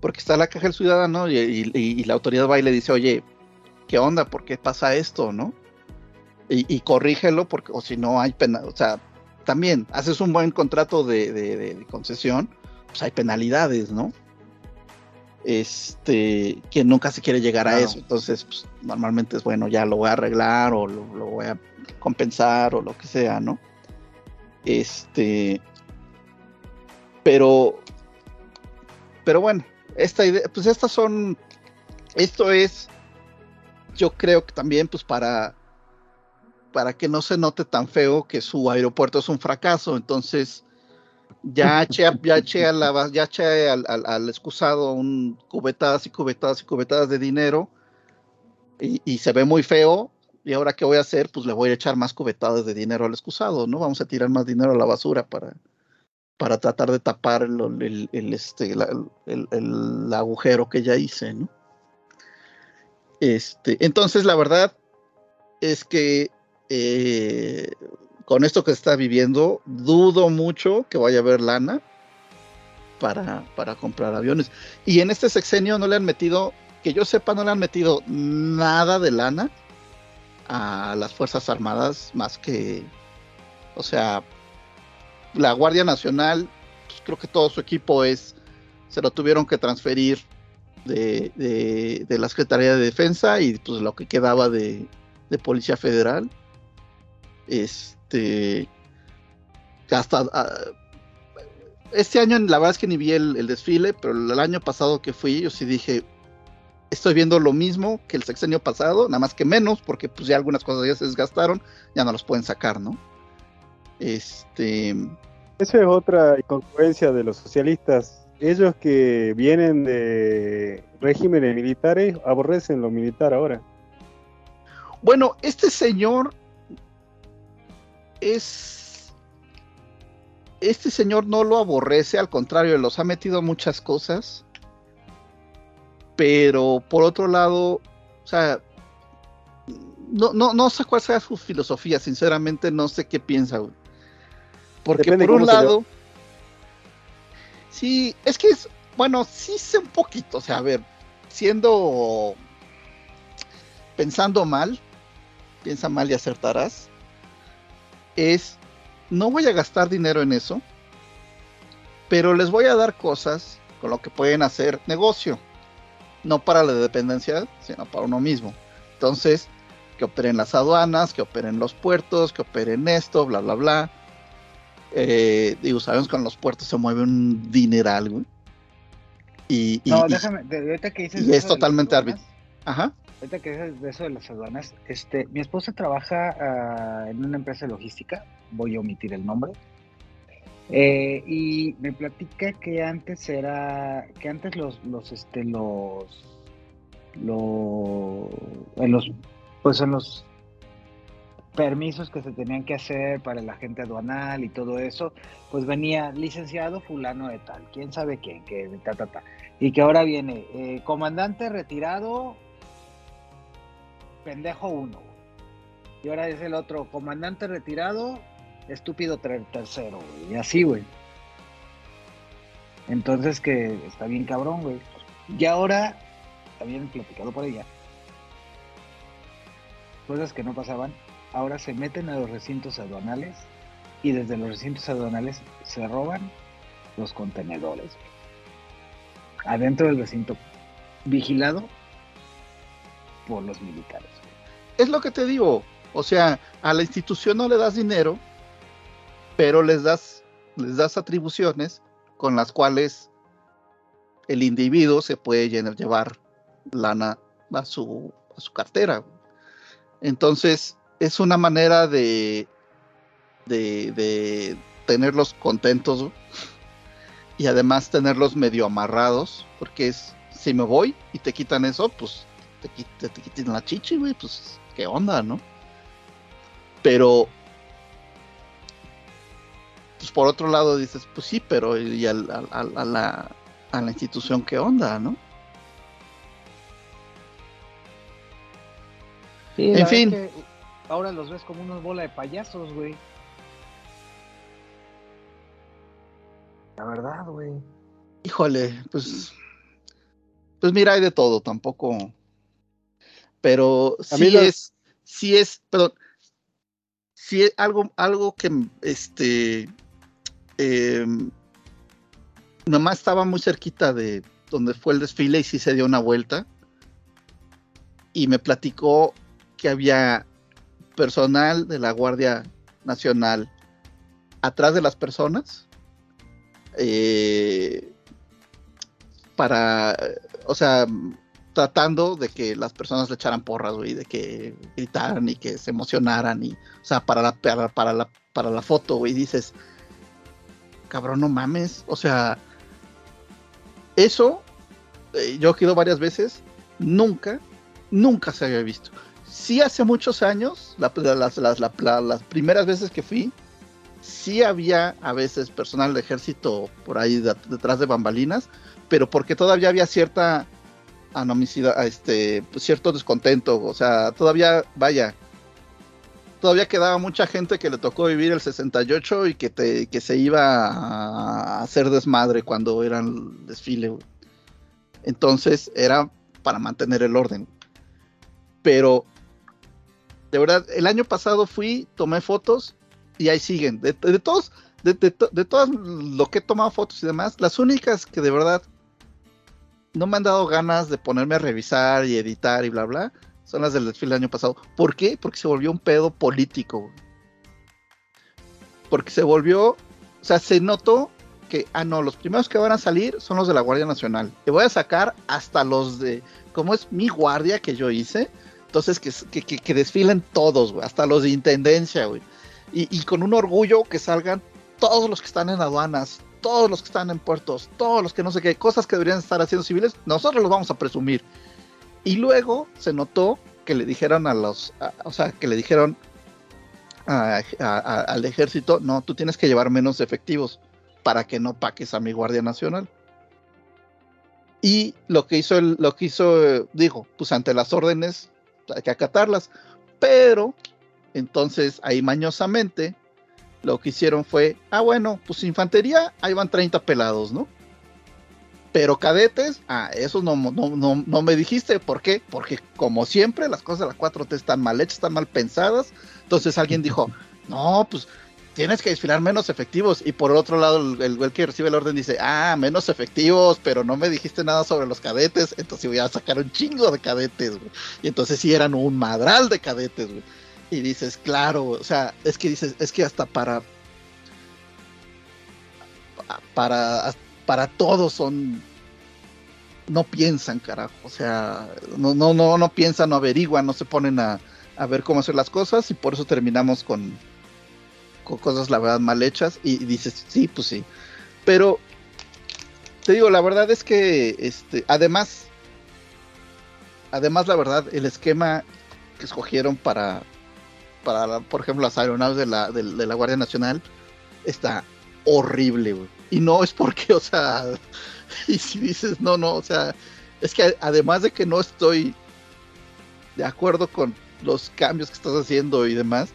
porque está la caja del ciudadano y la autoridad va y le dice, oye, ¿qué onda? ¿Por qué pasa esto? ¿No? Y, y corrígelo, porque, o si no hay pena, o sea, también haces un buen contrato de, de- concesión, pues hay penalidades, ¿no? Este, que nunca se quiere llegar a eso, entonces, pues, normalmente es bueno, ya lo voy a arreglar o lo, lo voy a compensar o lo que sea, ¿no? Este, pero, pero bueno, esta idea, pues estas son, esto es, yo creo que también, pues para, para que no se note tan feo que su aeropuerto es un fracaso, entonces ya eché, ya eché, a la- ya eché al, al- al excusado un cubetadas y cubetadas y cubetadas de dinero y, y se ve muy feo. Y ahora qué voy a hacer, pues le voy a echar más cubetadas de dinero al excusado, ¿no? Vamos a tirar más dinero a la basura para, para tratar de tapar el, el- el, este, la- el- el agujero que ya hice, ¿no? Este, entonces, la verdad es que eh, con esto que está viviendo, dudo mucho que vaya a haber lana para, para comprar aviones. Y en este sexenio no le han metido, que yo sepa, no le han metido nada de lana a las Fuerzas Armadas, más que, o sea, la Guardia Nacional, pues, creo que todo su equipo es, se lo tuvieron que transferir de, de- de la Secretaría de Defensa y pues lo que quedaba de, de Policía Federal. Este, hasta ah, este año la verdad es que ni vi el, el desfile, pero el año pasado que fui, yo sí dije, estoy viendo lo mismo que el sexenio pasado, nada más que menos, porque pues ya algunas cosas ya se desgastaron, ya no los pueden sacar, ¿no? Este, Esa es otra incongruencia de los socialistas. Ellos que vienen de regímenes militares aborrecen lo militar ahora. Bueno, este señor es. Este señor no lo aborrece, al contrario, los ha metido muchas cosas. Pero por otro lado, o sea, no, no, no sé cuál sea su filosofía, sinceramente no sé qué piensa. güey. Porque Depende por un lado, sí, es que es, bueno, sí sé un poquito, o sea, a ver, siendo, pensando mal, piensa mal y acertarás, es, no voy a gastar dinero en eso, pero les voy a dar cosas con lo que pueden hacer negocio, no para la dependencia, sino para uno mismo. Entonces, que operen las aduanas, que operen los puertos, que operen esto, bla, bla, bla. Eh, digo, sabemos que con los puertos se mueve un dineral, güey. Y, y- No, déjame, de- que dices y es totalmente aduanas, Ajá. Ahorita que dices de eso de las aduanas, este, mi esposa trabaja ah, en una empresa logística, voy a omitir el nombre, eh, y me platica que antes era, que antes los, los, este, los, los, en los, pues en los permisos que se tenían que hacer para el agente aduanal y todo eso, pues venía licenciado fulano de tal, quién sabe quién, que ta, ta, ta. Y que ahora viene eh, comandante retirado, pendejo uno. Y ahora es el otro, comandante retirado, estúpido tercero. Y así, güey. Entonces que está bien cabrón, güey. Y ahora, habían platicado por ella, cosas que no pasaban, ahora se meten a los recintos aduanales y desde los recintos aduanales se roban los contenedores. Adentro del recinto, vigilado por los militares. Es lo que te digo. O sea, a la institución no le das dinero, pero les das, les das atribuciones con las cuales el individuo se puede llevar lana a su, a su cartera. Entonces, es una manera de, de, de tenerlos contentos y además tenerlos medio amarrados, porque es, si me voy y te quitan eso, pues te, quit- te, la chichi, güey, pues qué onda, ¿no? Pero pues por otro lado dices, pues sí, pero y al- al- al- a, la, a la institución, ¿qué onda, no? Sí, En fin. verdad es que ahora los ves como una bola de payasos, güey. La verdad, güey. Híjole, pues. Pues mira, hay de todo, tampoco. Pero sí es, sí es, perdón, sí es algo, algo que este eh, mi mamá estaba muy cerquita de donde fue el desfile y sí se dio una vuelta. Y me platicó que había personal de la Guardia Nacional atrás de las personas. eh, para, o sea, tratando de que las personas le echaran porras, güey, de que gritaran y que se emocionaran y, o sea, para la, para, para la, para la foto, güey, dices, cabrón, no mames, o sea, eso, eh, yo he ido varias veces, nunca, nunca se había visto. Sí hace muchos años, la- la- las, las- la- la- las primeras veces que fui, sí había a veces personal de ejército por ahí de- detrás de bambalinas, pero porque todavía había cierta anomicidad, este, pues, cierto descontento, o sea, todavía, vaya, todavía quedaba mucha gente que le tocó vivir el 68 y que, te, que se iba a hacer desmadre cuando era el desfile. Entonces era para mantener el orden. Pero, de verdad, el año pasado fui, tomé fotos y ahí siguen. De, todos, de, de, de todas lo que he tomado fotos y demás, las únicas que de verdad no me han dado ganas de ponerme a revisar y editar y bla bla, son las del desfile del año pasado. ¿Por qué? Porque se volvió un pedo político. Porque se volvió, o sea, se notó que, ah, no, los primeros que van a salir son los de la Guardia Nacional. Te voy a sacar hasta los de, como es mi guardia que yo hice, entonces que, que, que, que desfilen todos, güey, hasta los de intendencia, güey. Y, y con un orgullo que salgan todos los que están en aduanas, todos los que están en puertos, todos los que no sé qué, cosas que deberían estar haciendo civiles, nosotros los vamos a presumir. Y luego se notó que le dijeron a los, o sea, que le dijeron al ejército, no, tú tienes que llevar menos efectivos para que no paques a mi Guardia Nacional. Y lo que hizo, el, lo que hizo, eh, dijo, pues ante las órdenes hay que acatarlas. Pero, entonces ahí mañosamente, lo que hicieron fue, ah, bueno, pues infantería, ahí van 30 pelados, ¿no? Pero cadetes, ah, eso no, no, no, no me dijiste, ¿por qué? Porque como siempre, las cosas de la 4T están mal hechas, están mal pensadas. Entonces alguien dijo, no, pues tienes que desfilar menos efectivos. Y por otro lado, el, el güey que recibe el orden dice, ah, menos efectivos, pero no me dijiste nada sobre los cadetes, entonces voy a sacar un chingo de cadetes, güey. Y entonces sí eran un madral de cadetes, güey. Y dices, claro, o sea, es que dices, es que hasta para para para todos son no piensan, carajo, o sea, no no no no piensan, no averiguan, no se ponen a, a ver cómo hacer las cosas y por eso terminamos con con cosas la verdad mal hechas y, y dices, sí, pues sí. Pero te digo, la verdad es que este además además la verdad el esquema que escogieron para para, por ejemplo, las aeronaves de la, de, de la Guardia Nacional, está horrible, güey. Y no es porque, o sea, y si dices, no, no, o sea, es que además de que no estoy de acuerdo con los cambios que estás haciendo y demás,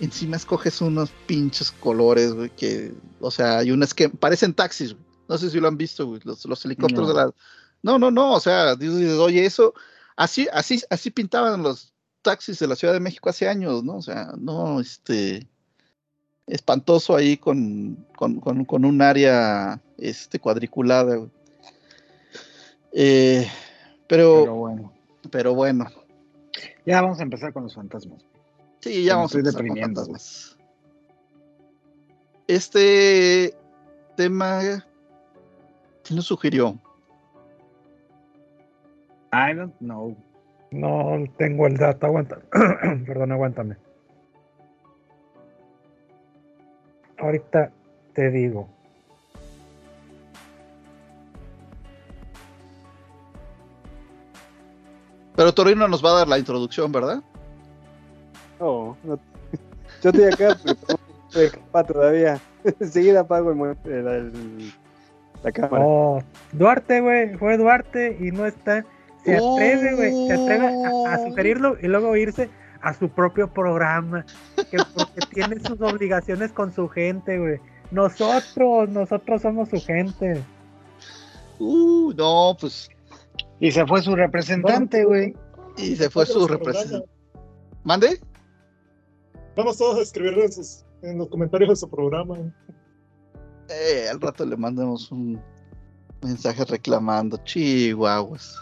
encima escoges unos pinches colores, güey, que, o sea, hay un esquema, parecen taxis, güey. No sé si lo han visto, güey, los, los helicópteros No. de la... No, no, no, o sea, dices, oye, eso, así, así, así pintaban los taxis de la Ciudad de México hace años, ¿no? O sea, no, este, espantoso ahí con, con, con, con un área, este, cuadriculada, güey. Eh, pero, Pero pero, bueno. bueno, Ya vamos a empezar con los fantasmas. sí, ya vamos a empezar con deprimiendo, fantasmas. Este tema, ¿quién lo sugirió? I don't know. No tengo el dato, aguanta. Perdón, aguántame. Ahorita te digo. Pero Torino nos va a dar la introducción, ¿verdad? No, no. Yo estoy acá, pero todavía. Enseguida apago el, mu- el- el- la cámara. Oh, Duarte, güey, fue Duarte y no está. Se atreve, güey, se atreve a, a sugerirlo y luego irse a su propio programa, que porque tiene sus obligaciones con su gente, güey. Nosotros, nosotros somos su gente. Uh, no, pues. Y se fue su representante, güey. Y se fue su representante. ¿Mande? Vamos todos a escribir en, sus- en los comentarios de su programa. Eh, al rato le mandamos un mensaje reclamando. Chihuahuas.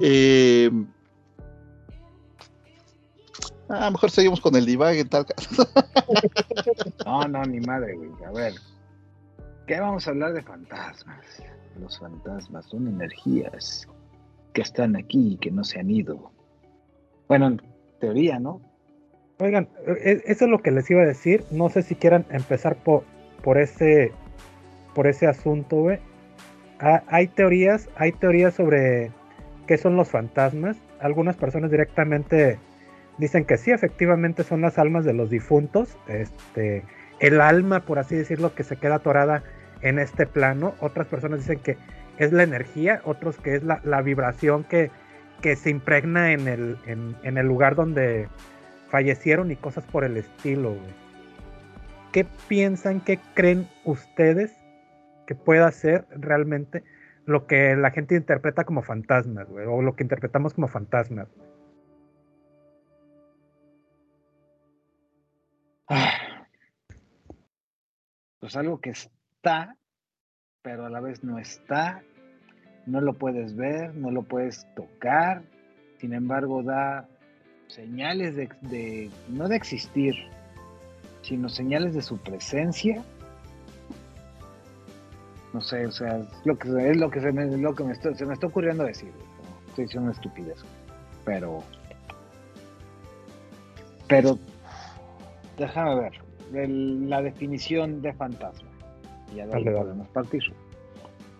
Eh, ah, mejor seguimos con el divague en tal caso. No, no, ni madre, güey. A ver. ¿Qué vamos a hablar de fantasmas? Los fantasmas son energías que están aquí y que no se han ido. Bueno, en teoría, ¿no? Oigan, e- eso es lo que les iba a decir. No sé si quieran empezar por, por ese por ese asunto, güey. Ha- hay teorías, hay teorías sobre qué son los fantasmas. Algunas personas directamente dicen que sí, efectivamente son las almas de los difuntos. Este, el alma, por así decirlo, que se queda atorada en este plano. Otras personas dicen que es la energía, otros que es la, la vibración que, que se impregna en el, en, el lugar donde fallecieron y cosas por el estilo. ¿Qué piensan, qué creen ustedes que pueda ser realmente lo que la gente interpreta como fantasmas, güey, o lo que interpretamos como fantasmas? Pues algo que está, pero a la vez no está. No lo puedes ver, no lo puedes tocar. Sin embargo, da señales de- no de existir, sino señales de su presencia. No sé, o sea, es lo que, es lo que, se, me, es lo que me está- se me está ocurriendo decir. ¿no? Estoy diciendo una estupidez, pero... Pero déjame ver el- la definición de fantasma. Y ya de ahí Dale, dale. podemos partir.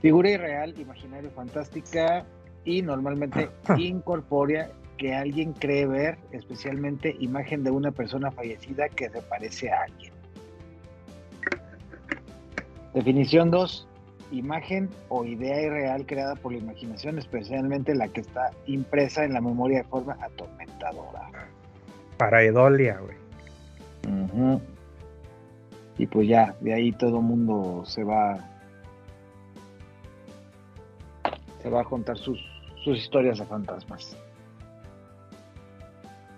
Figura irreal, imaginaria, fantástica y normalmente incorpórea que alguien cree ver, especialmente imagen de una persona fallecida que se parece a alguien. Definición 2. Imagen o idea irreal creada por la imaginación, especialmente la que está impresa en la memoria de forma atormentadora. Para Edolia, güey. Ujú. Y pues ya, de ahí todo mundo se va se va a contar sus, sus historias de fantasmas.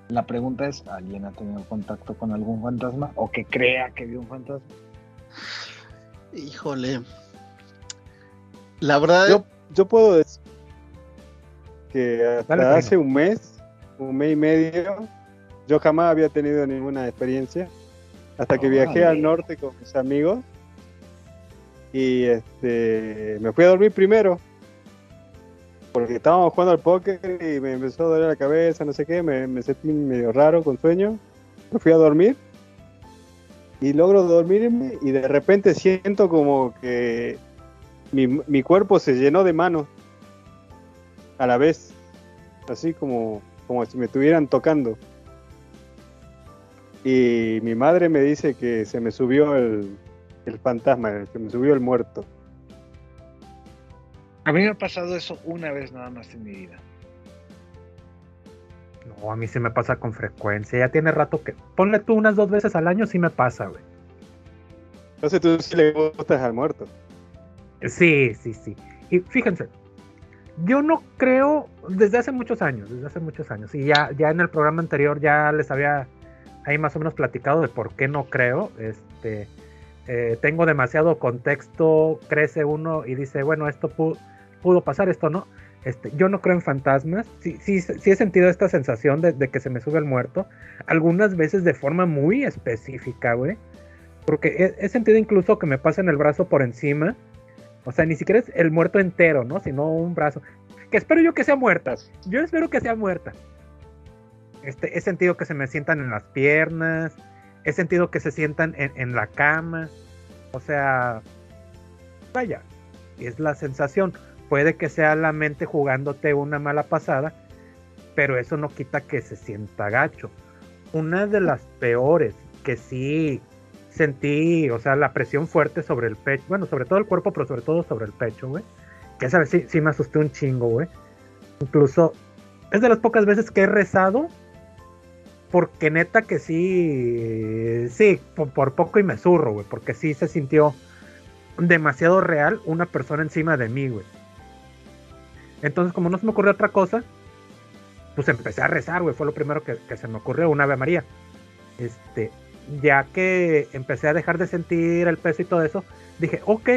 La pregunta es, ¿alguien ha tenido contacto con algún fantasma o que crea que vio un fantasma? Híjole. La verdad, Yo, yo puedo decir que hasta Dale, hace un mes, un mes y medio, yo jamás había tenido ninguna experiencia. Hasta que viajé al norte con mis amigos y este me fui a dormir primero. Porque estábamos jugando al póker y me empezó a doler la cabeza, no sé qué, me, me sentí medio raro con sueño. Me fui a dormir y logro dormirme y de repente siento como que mi, mi cuerpo se llenó de manos a la vez, así como, como si me estuvieran tocando. Y mi madre me dice que se me subió el, el fantasma, se me subió el muerto. A mí me ha pasado eso una vez nada más en mi vida. No, a mí sí me pasa con frecuencia. Ya tiene rato que. Ponle tú unas dos veces al año, sí me pasa, güey. Entonces tú sí le gustas al muerto. Sí, sí, sí. Y fíjense, yo no creo, desde hace muchos años, desde hace muchos años, y ya, ya en el programa anterior ya les había ahí más o menos platicado de por qué no creo. Este, eh, tengo demasiado contexto, crece uno y dice, bueno, esto pu- pudo pasar, esto no. Este, yo no creo en fantasmas. Sí, sí, sí he sentido esta sensación de, que se me sube el muerto. Algunas veces de forma muy específica, güey. Porque he, he sentido incluso que me pasan el brazo por encima. O sea, ni siquiera es el muerto entero, ¿no? Sino un brazo. Que espero yo que sea muerta. Yo espero que sea muerta. Este, he sentido que se me sientan en las piernas. He sentido que se sientan en, en la cama. O sea, vaya, es la sensación. Puede que sea la mente jugándote una mala pasada, pero eso no quita que se sienta gacho. Una de las peores que sí sentí, o sea, la presión fuerte sobre el pecho, bueno, sobre todo el cuerpo, pero sobre todo sobre el pecho, güey. Que esa vez sí, sí me asusté un chingo, güey. Incluso es de las pocas veces que he rezado, porque neta que sí, sí, por, por poco y me zurro, güey, porque sí se sintió demasiado real una persona encima de mí, güey. Entonces, como no se me ocurrió otra cosa, pues empecé a rezar, güey. Fue lo primero que, que, se me ocurrió, una Ave María. Este, ya que empecé a dejar de sentir el peso y todo eso, dije, ok,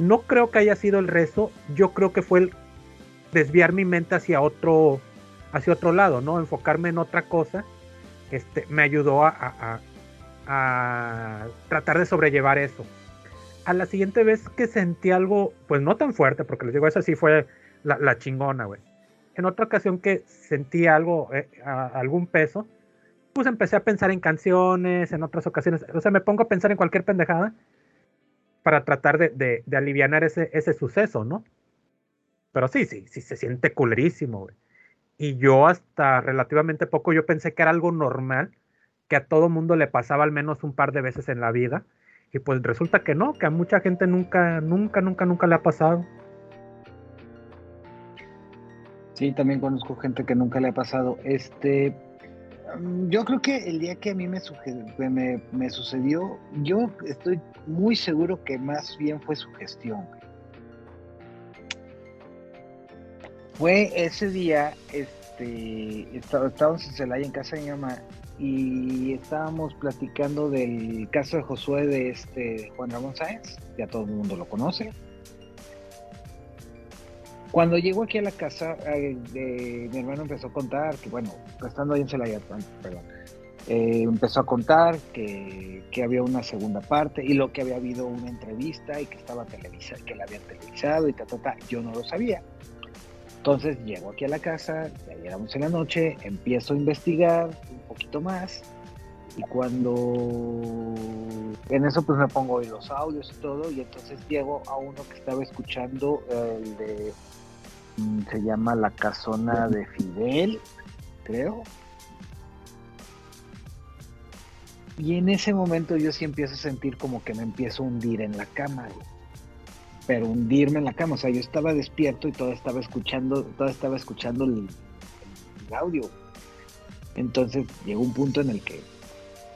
no creo que haya sido el rezo, yo creo que fue el desviar mi mente hacia otro, hacia otro lado, ¿no? Enfocarme en otra cosa, este, me ayudó a, tratar de sobrellevar eso. A la siguiente vez que sentí algo, pues no tan fuerte, porque les digo, esa sí fue la, chingona, güey. En otra ocasión que sentí algo, eh, algún peso, pues empecé a pensar en canciones, en otras ocasiones, o sea, me pongo a pensar en cualquier pendejada para tratar de, de, aliviar ese, ese suceso, ¿no? Pero sí, sí, sí, se siente culerísimo, güey. Y yo hasta relativamente poco, yo pensé que era algo normal, que a todo mundo le pasaba al menos un par de veces en la vida. Y pues resulta que no, que a mucha gente nunca, nunca, nunca, nunca le ha pasado. Sí, también conozco gente que nunca le ha pasado. Este, yo creo que el día que a mí me, me, me, sucedió, yo estoy muy seguro que más bien fue su gestión. Fue ese día, este, estábamos en Celaya en casa de mi mamá y estábamos platicando del caso de Josué de este Juan Ramón Sáenz, ya todo el mundo lo conoce. Cuando llegó aquí a la casa, eh, mi hermano empezó a contar que, bueno, estando ahí en Celaya, perdón, eh, empezó a contar que, había una segunda parte y lo que había habido una entrevista y que estaba televisada, que la habían televisado y ta, ta, ta. Yo no lo sabía. Entonces llego aquí a la casa, ya llegamos en la noche, empiezo a investigar un poquito más y cuando en eso pues me pongo hoy los audios y todo y entonces llego a uno que estaba escuchando el de se llama La Casona de Fidel, creo. Y en ese momento yo sí empiezo a sentir como que me empiezo a hundir en la cama pero hundirme en la cama. O sea, yo estaba despierto y todo estaba escuchando, todo estaba escuchando el, el audio. Entonces llegó un punto en el que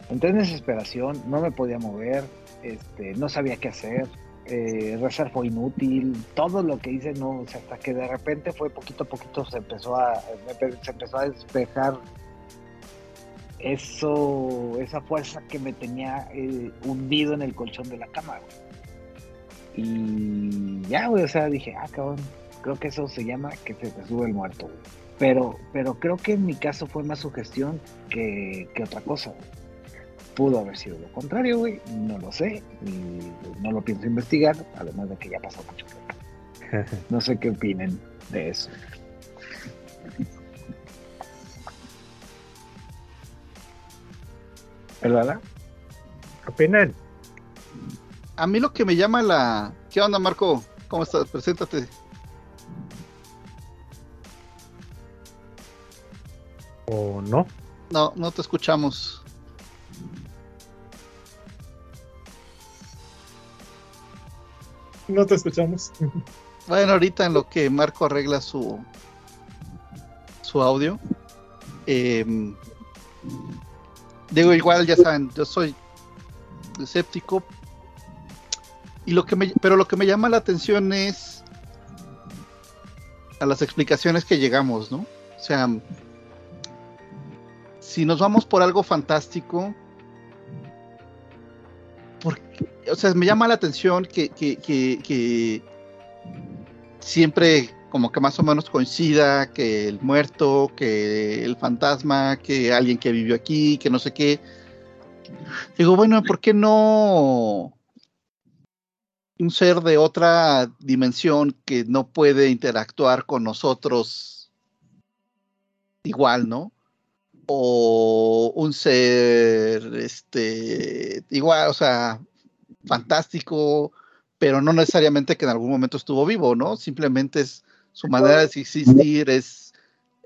entré en desesperación, no me podía mover, este, no sabía qué hacer, eh, fue inútil, todo lo que hice no, hasta que de repente fue poquito a poquito se empezó a, se empezó a despejar eso, esa fuerza que me tenía eh, hundido en el colchón de la cama. Y ya, o sea, dije, ah, cabrón, creo que eso se llama que se te sube el muerto, güey. Pero, pero creo que en mi caso fue más sugestión que, que otra cosa. Pudo haber sido lo contrario, güey, no lo sé, y no lo pienso investigar, además de que ya pasó mucho tiempo. No sé qué opinen de eso. ¿Verdad? ¿Qué opinan? a mí lo que me llama la... ¿Qué onda, Marco? ¿Cómo estás? Preséntate. ¿O no? No, no te escuchamos. No te escuchamos. Bueno, ahorita en lo que Marco arregla su su audio. Eh, digo, igual ya saben, yo soy escéptico, y lo que pero lo que me llama la atención es a las explicaciones que llegamos, ¿no? O sea, si nos vamos por algo fantástico, o sea, me llama la atención que, siempre como que más o menos coincida que el muerto, que el fantasma, que alguien que vivió aquí, que no sé qué. Digo, bueno, ¿por qué no un ser de otra dimensión que no puede interactuar con nosotros igual, ¿no? O un ser, este, igual, o sea, fantástico, pero no necesariamente que en algún momento estuvo vivo, ¿no? Simplemente es su manera de existir, es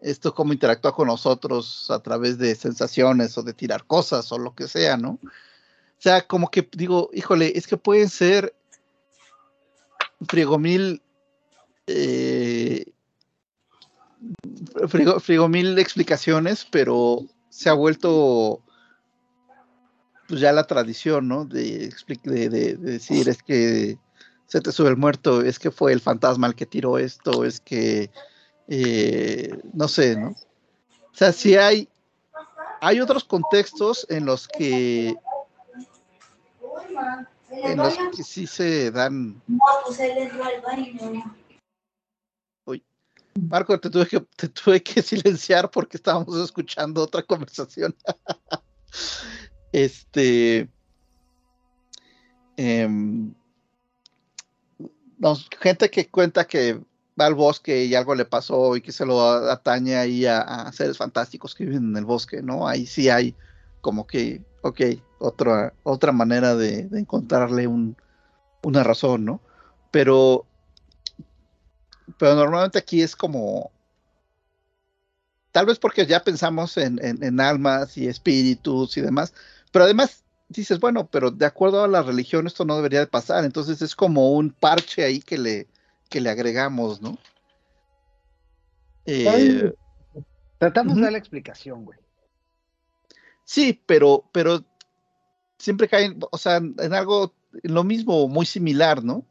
esto cómo interactúa con nosotros a través de sensaciones o de tirar cosas o lo que sea, ¿no? sea, como que digo, híjole, es que pueden ser frigomil eh, frigo, frigomil explicaciones, pero se ha vuelto pues ya la tradición, ¿no? De, de- de- de decir, es que se te sube el muerto, es que fue el fantasma el que tiró esto, es que, eh, no sé, ¿no? O sea, sí hay, hay otros contextos en los que, en los que sí se dan Marco, te tuve que, te tuve que silenciar porque estábamos escuchando otra conversación. este. em, gente que cuenta que va al bosque y algo le pasó y que se lo atañe ahí a, seres fantásticos que viven en el bosque, ¿no? Ahí sí hay como que, ok, otra, otra manera de, encontrarle un, una razón, ¿no? Pero pero normalmente aquí es como tal vez porque ya pensamos en, en, en, almas y espíritus y demás, pero además dices, bueno, pero de acuerdo a la religión esto no debería de pasar, entonces es como un parche ahí que le, que le agregamos, ¿no? Eh, Tratamos uh -huh. de dar la explicación, güey. Sí, pero, pero siempre caen, o sea, en algo, en lo mismo, muy similar, ¿no?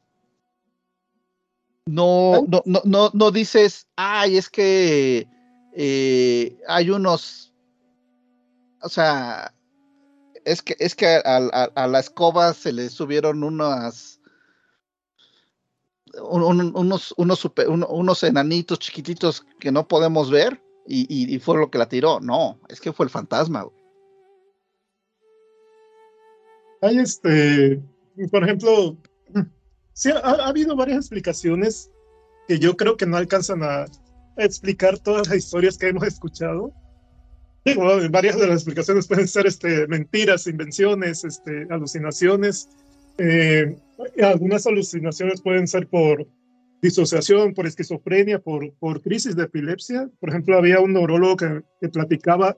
no, no, no, no, no dices, ay, es que eh, hay unos, o sea, es que, es que a, a, a la escoba se le subieron unas, un, un, unos, unos, unos enanitos chiquititos que no podemos ver y, y, fue lo que la tiró. No, es que fue el fantasma. Hay este, por ejemplo, sí, ha, ha, habido varias explicaciones que yo creo que no alcanzan a explicar todas las historias que hemos escuchado. Varias de las explicaciones pueden ser este, mentiras, invenciones, este, alucinaciones. Eh, algunas alucinaciones pueden ser por disociación, por esquizofrenia, por, por crisis de epilepsia. Por ejemplo, había un neurólogo que, que platicaba,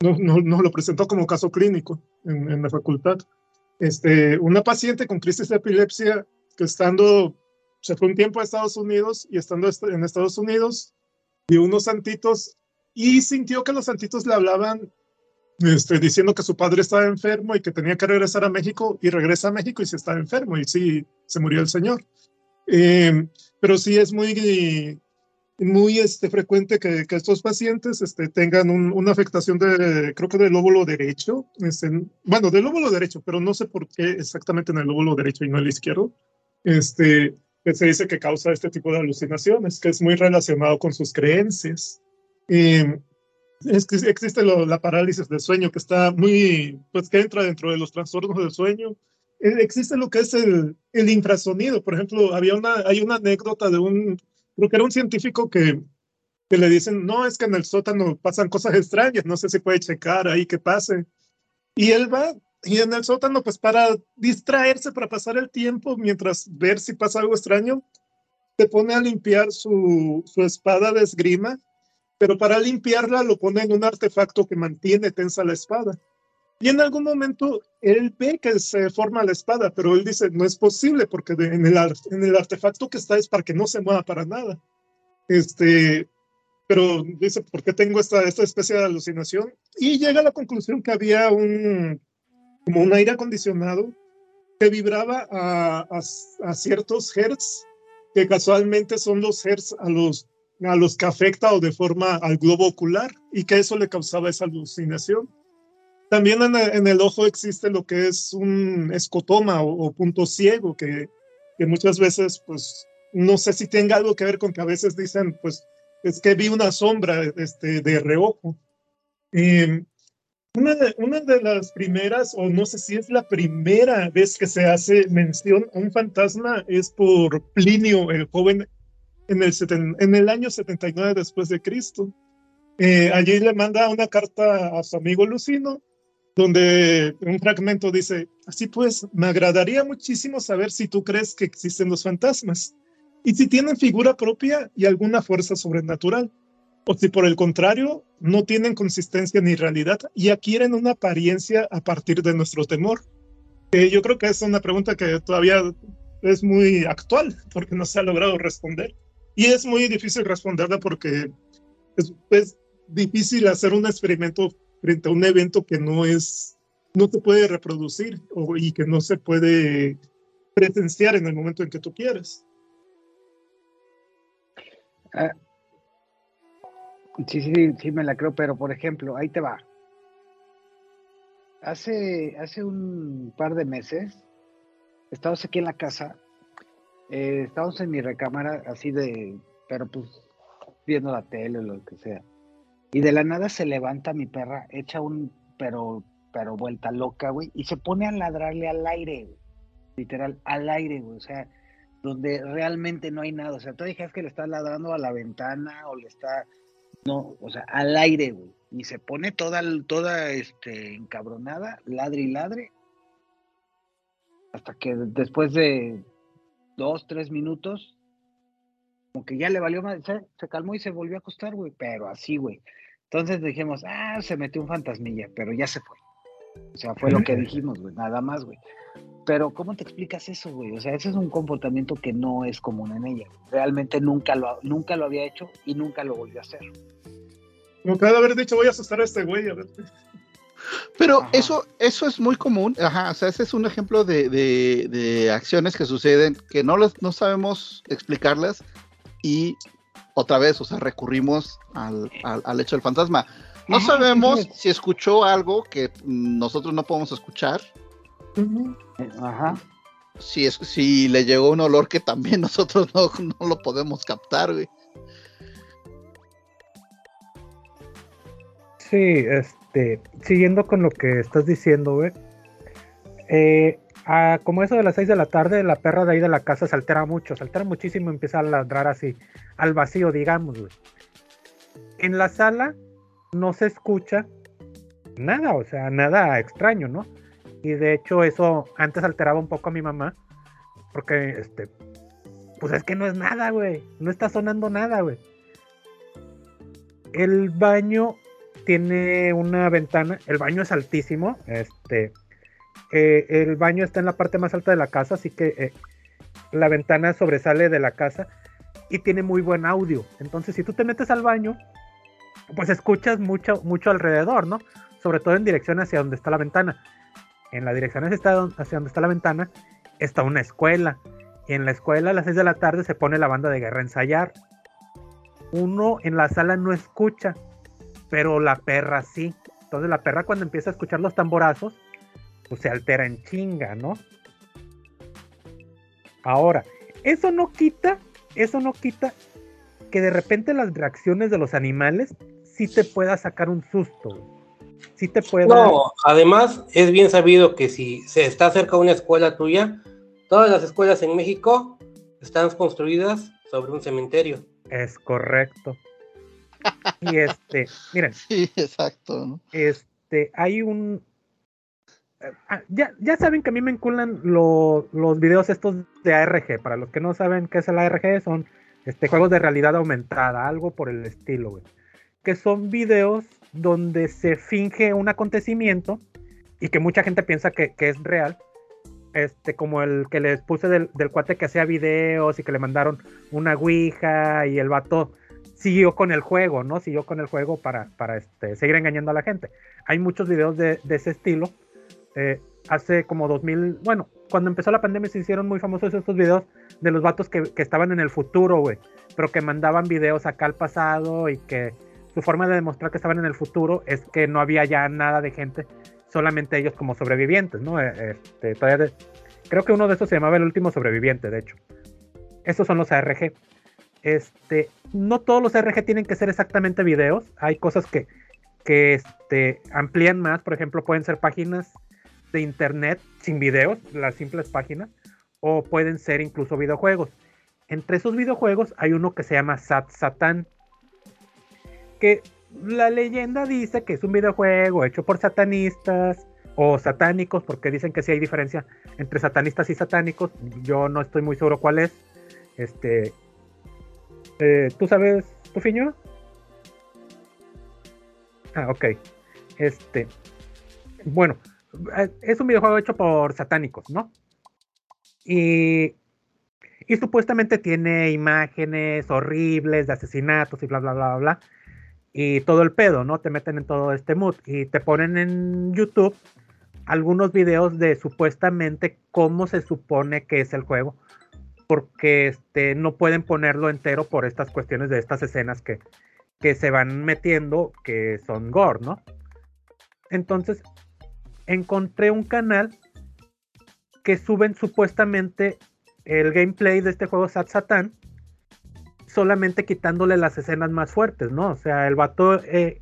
nos no, no lo presentó como caso clínico en, en la facultad. Este, una paciente con crisis de epilepsia que estando, se fue un tiempo a Estados Unidos y estando en Estados Unidos, dio unos santitos y sintió que los santitos le hablaban este, diciendo que su padre estaba enfermo y que tenía que regresar a México y regresa a México y se está enfermo y sí, se murió el señor. Eh, pero sí es muy, muy este, frecuente que, que estos pacientes este, tengan un, una afectación de, creo que del lóbulo derecho, este, bueno, del lóbulo derecho, pero no sé por qué exactamente en el lóbulo derecho y no el izquierdo, este, que se dice que causa este tipo de alucinaciones, que es muy relacionado con sus creencias. Eh, es que existe lo, la parálisis del sueño que está muy, pues que entra dentro de los trastornos del sueño. Eh, existe lo que es el, el infrasonido. Por ejemplo, había una, hay una anécdota de un, creo que era un científico que, que le dicen, no, es que en el sótano pasan cosas extrañas, no sé si puede checar ahí qué pase. Y él va, y en el sótano, pues para distraerse, para pasar el tiempo, mientras ver si pasa algo extraño, se pone a limpiar su, su espada de esgrima pero para limpiarla lo pone en un artefacto que mantiene tensa la espada. Y en algún momento él ve que se forma la espada, pero él dice, no es posible porque en, el, en el artefacto que está es para que no se mueva para nada. Este, pero dice, ¿por qué tengo esta, esta especie de alucinación? Y llega a la conclusión que había un, como un aire acondicionado que vibraba a, a, a ciertos hertz, que casualmente son los hertz a los a los que afecta o de forma al globo ocular y que eso le causaba esa alucinación. También en el, ojo existe lo que es un escotoma o, o punto ciego, que, que, muchas veces, pues, no sé si tenga algo que ver con que a veces dicen, pues, es que vi una sombra este, de reojo. Eh, una, de, una de las primeras, o no sé si es la primera vez que se hace mención a un fantasma, es por Plinio, el joven en el, en el año 79 después de Cristo. Eh, allí le manda una carta a su amigo Lucino, donde un fragmento dice, así pues, me agradaría muchísimo saber si tú crees que existen los fantasmas y si tienen figura propia y alguna fuerza sobrenatural, o si por el contrario no tienen consistencia ni realidad y adquieren una apariencia a partir de nuestro temor. que yo creo que es una pregunta que todavía es muy actual porque no se ha logrado responder. Y es muy difícil responderla porque es, difícil hacer un experimento frente a un evento que no es, no se puede reproducir y que no se puede presenciar en el momento en que tú quieres. Ah, sí, sí, sí, me la creo, pero por ejemplo, ahí te va. Hace, hace un par de meses, estábamos aquí en la casa, eh, estábamos en mi recámara, así de, pero pues viendo la tele o lo que sea. Y de la nada se levanta mi perra, echa un, pero, pero vuelta loca, güey, y se pone a ladrarle al aire, güey. Literal, al aire, güey. O sea, donde realmente no hay nada. O sea, tú dijeras que le está ladrando a la ventana o le está. No, o sea, al aire, güey. Y se pone toda, toda este, encabronada, ladre y ladre. Hasta que después de dos, tres minutos, como que ya le valió más, se, se calmó y se volvió a acostar, güey. Pero así, güey. Entonces dijimos, ah, se metió un fantasmilla, pero ya se fue. O sea, fue lo que dijimos, güey, nada más, güey. Pero, ¿cómo te explicas eso, güey? O sea, ese es un comportamiento que no es común en ella. Realmente nunca lo, nunca lo había hecho y nunca lo volvió a hacer. Como que de haber dicho, voy a asustar a este güey, a ver. Pero Ajá. eso, eso es muy común, ajá, o sea, ese es un ejemplo de, de- de acciones que suceden que no, les, no sabemos explicarlas y otra vez, o sea, recurrimos al, al- al hecho del fantasma. No Ajá, sabemos sí, sí. si escuchó algo que nosotros no podemos escuchar, Ajá. si, es, si le llegó un olor que también nosotros no, no lo podemos captar, güey. Sí, este, siguiendo con lo que estás diciendo, güey. Eh, a- como eso de las 6 de la tarde, la perra de ahí de la casa se altera mucho, se altera muchísimo, empieza a ladrar así, al vacío, digamos, güey. En la sala no se escucha nada, o sea, nada extraño, ¿no? Y de hecho eso antes alteraba un poco a mi mamá, porque, este, pues es que no es nada, güey, no está sonando nada, güey. El baño tiene una ventana, el baño es altísimo, este, eh, el baño está en la parte más alta de la casa, así que eh, la ventana sobresale de la casa y tiene muy buen audio. Entonces, si tú te metes al baño, pues escuchas mucho, mucho alrededor, ¿no? Sobre todo en dirección hacia donde está la ventana. En la dirección hacia, donde está la ventana está una escuela. Y en la escuela a las 6 de la tarde se pone la banda de guerra a ensayar. Uno en la sala no escucha, pero la perra sí. Entonces la perra cuando empieza a escuchar los tamborazos, pues se altera en chinga, ¿no? Ahora, eso no quita, eso no quita que de repente las reacciones de los animales sí te pueda sacar un susto. Sí te pueda... No, además es bien sabido que si se está cerca de una escuela tuya, todas las escuelas en México están construidas sobre un cementerio. Es correcto. Y este, miren, Sí, exacto, ¿no? este, hay un... eh, ah, Ya, ya saben que a mí me enculan lo- los videos estos de ARG. Para los que no saben qué es el ARG, son este, juegos de realidad aumentada, algo por el estilo, güey. Que son videos donde se finge un acontecimiento y que mucha gente piensa que, que es real. Este, como el que les puse del, del cuate que hacía videos y que le mandaron una ouija y el vato siguió con el juego, ¿no? Siguió con el juego para, para este, seguir engañando a la gente. Hay muchos videos de, de ese estilo. Eh, hace como 2000, bueno, cuando empezó la pandemia se hicieron muy famosos estos videos de los vatos que, que estaban en el futuro, güey, pero que mandaban videos acá al pasado y que su forma de demostrar que estaban en el futuro es que no había ya nada de gente, solamente ellos como sobrevivientes, ¿no? Eh, Este, todavía de- creo que uno de esos se llamaba el último sobreviviente, de hecho. Estos son los ARG. Este, no todos los ARG tienen que ser exactamente videos. Hay cosas que, que este, amplían más. Por ejemplo, pueden ser páginas de internet sin videos, las simples páginas, o pueden ser incluso videojuegos. Entre esos videojuegos hay uno que se llama Sat Satan, que la leyenda dice que es un videojuego hecho por satanistas o satánicos, porque dicen que sí hay diferencia entre satanistas y satánicos. Yo no estoy muy seguro cuál es. Este, eh, ¿Tú sabes, Tufiño? Ah, ok. Este, bueno, es un videojuego hecho por satánicos, ¿no? Y, y supuestamente tiene imágenes horribles de asesinatos y bla, bla, bla, bla, bla. Y todo el pedo, ¿no? Te meten en todo este mood y te ponen en YouTube algunos videos de supuestamente cómo se supone que es el juego, porque este, no pueden ponerlo entero por estas cuestiones de estas escenas que, que se van metiendo, que son gore, ¿no? Entonces, encontré un canal que suben supuestamente el gameplay de este juego Sat Satan, solamente quitándole las escenas más fuertes, ¿no? O sea, el vato eh,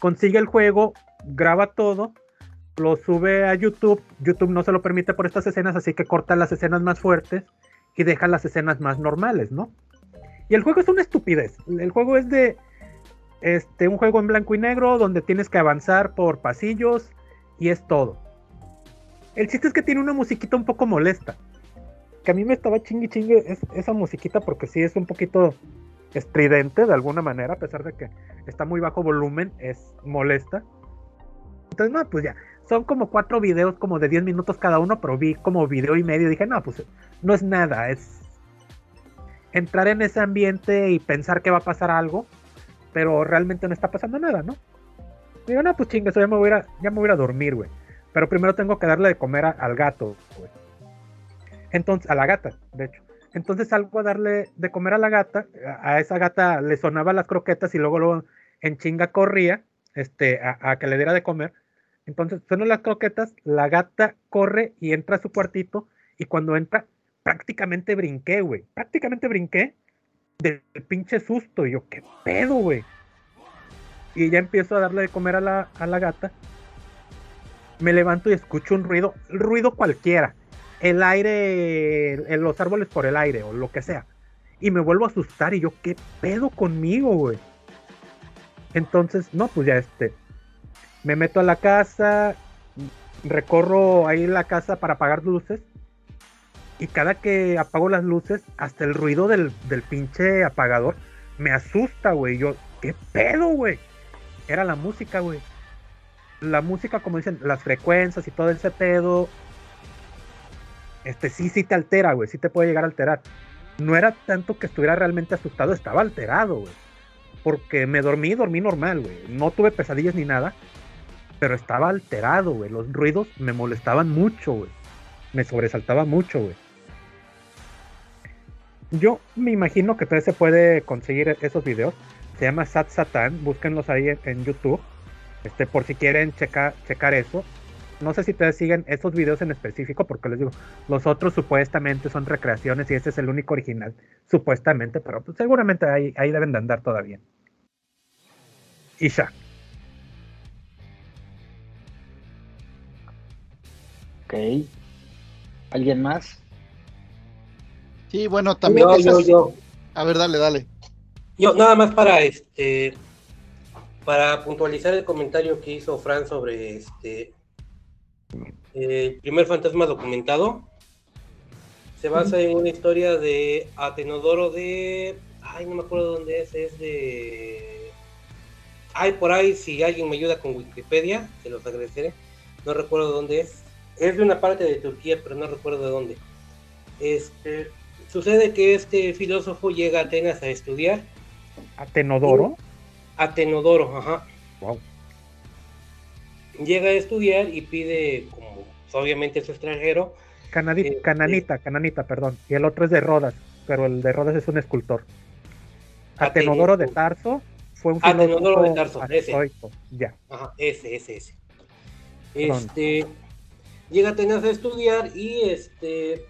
consigue el juego, graba todo lo sube a YouTube. YouTube no se lo permite por estas escenas, así que corta las escenas más fuertes y deja las escenas más normales, ¿no? Y el juego es una estupidez. El juego es de este un juego en blanco y negro donde tienes que avanzar por pasillos y es todo. El chiste es que tiene una musiquita un poco molesta. Que a mí me estaba chingue chingue esa musiquita porque sí es un poquito estridente de alguna manera, a pesar de que está muy bajo volumen, es molesta. Entonces, no, pues ya, son como cuatro videos como de 10 minutos cada uno, pero vi como video y medio y dije, no, pues no es nada, es entrar en ese ambiente y pensar que va a pasar algo, pero realmente no está pasando nada, ¿no? Digo, no, pues chingue, ya me voy a, ya me voy a, dormir, güey. Pero primero tengo que darle de comer al gato, güey. Entonces, a la gata, de hecho. Entonces salgo a darle de comer a la gata, a, esa gata le sonaba las croquetas y luego, luego en chinga corría este, a que le diera de comer entonces suenan las croquetas, la gata corre y entra a su cuartito y cuando entra prácticamente brinqué, güey. Prácticamente brinqué del pinche susto. Y yo, ¿qué pedo, güey? Y ya empiezo a darle de comer a la, a la gata. Me levanto y escucho un ruido, ruido cualquiera. El aire, los árboles por el aire o lo que sea. Y me vuelvo a asustar y yo, ¿qué pedo conmigo, güey? Entonces, no, pues ya este, me meto a la casa, recorro ahí la casa para apagar luces. Y cada que apago las luces, hasta el ruido del, pinche apagador me asusta, güey. Yo, ¿qué pedo, güey? Era la música, güey. La música, como dicen, las frecuencias y todo ese pedo. Este sí, sí te altera, güey. Sí te puede llegar a alterar. No era tanto que estuviera realmente asustado, estaba alterado, güey. Porque me dormí, dormí normal, güey. No tuve pesadillas ni nada pero estaba alterado, güey. Los ruidos me molestaban mucho, güey. Me sobresaltaba mucho, güey. Yo me imagino que todavía se puede conseguir esos videos. Se llama Sat Satan. Búsquenlos ahí en, YouTube. Este, por si quieren checar, checar eso. No sé si ustedes siguen esos videos en específico, porque les digo, los otros supuestamente son recreaciones y este es el único original, supuestamente, pero pues, seguramente ahí, ahí deben de andar todavía. Y ya. ¿Alguien más? Sí, bueno, también. A ver, dale, dale. Yo, nada más para este. Para puntualizar el comentario que hizo Fran sobre este. El primer fantasma documentado. Se basa en una historia de Atenodoro de. Ay, no me acuerdo dónde es. Es de. Ay, por ahí, si alguien me ayuda con Wikipedia, se los agradeceré. No recuerdo dónde es es de una parte de Turquía, pero no recuerdo de dónde. Este, sucede que este filósofo llega a Atenas a estudiar. ¿Atenodoro? Atenodoro, ajá. Wow. Llega a estudiar y pide, como obviamente es extranjero. Este, cananita, cananita, perdón. Y el otro es de Rodas, pero el de Rodas es un escultor. Atenodoro de Tarso fue un filósofo. Atenodoro de Tarso, ese. Ya. Ajá, ese, ese, ese. Este llega a Atenas a estudiar y este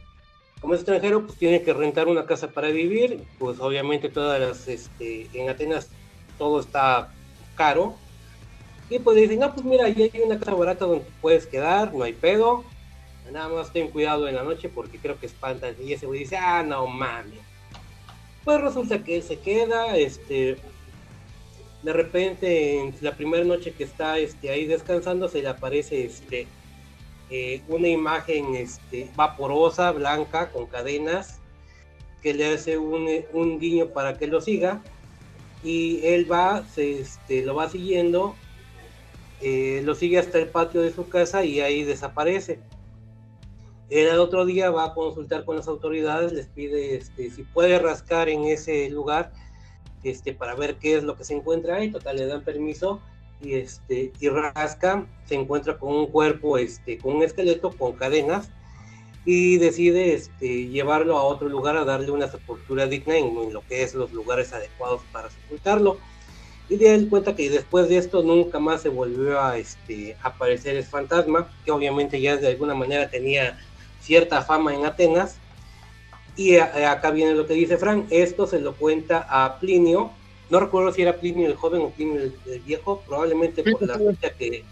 como es extranjero pues tiene que rentar una casa para vivir pues obviamente todas las este en Atenas todo está caro. Y pues dicen no pues mira ahí hay una casa barata donde puedes quedar no hay pedo. Nada más ten cuidado en la noche porque creo que espantan y ese güey dice ah no mames pues resulta que él se queda este de repente en la primera noche que está este ahí descansando se le aparece este eh, una imagen este, vaporosa, blanca, con cadenas, que le hace un, guiño para que lo siga. Y él va, se, este, lo va siguiendo eh, lo sigue hasta el patio de su casa y ahí desaparece. El otro día va a consultar con las autoridades, les pide este, si puede rascar en ese lugar este, para ver qué es lo que se encuentra ahí. Total, le dan permiso y, este, y rasca, se encuentra con un cuerpo, este, con un esqueleto con cadenas y decide este, llevarlo a otro lugar a darle una sepultura digna en, lo que es los lugares adecuados para sepultarlo. Y de él cuenta que después de esto nunca más se volvió a este, aparecer el fantasma, que obviamente ya de alguna manera tenía cierta fama en Atenas. Y acá viene lo que dice Frank, esto se lo cuenta a Plinio, no recuerdo si era Plinio el joven o Plinio el, viejo, probablemente por la fecha que,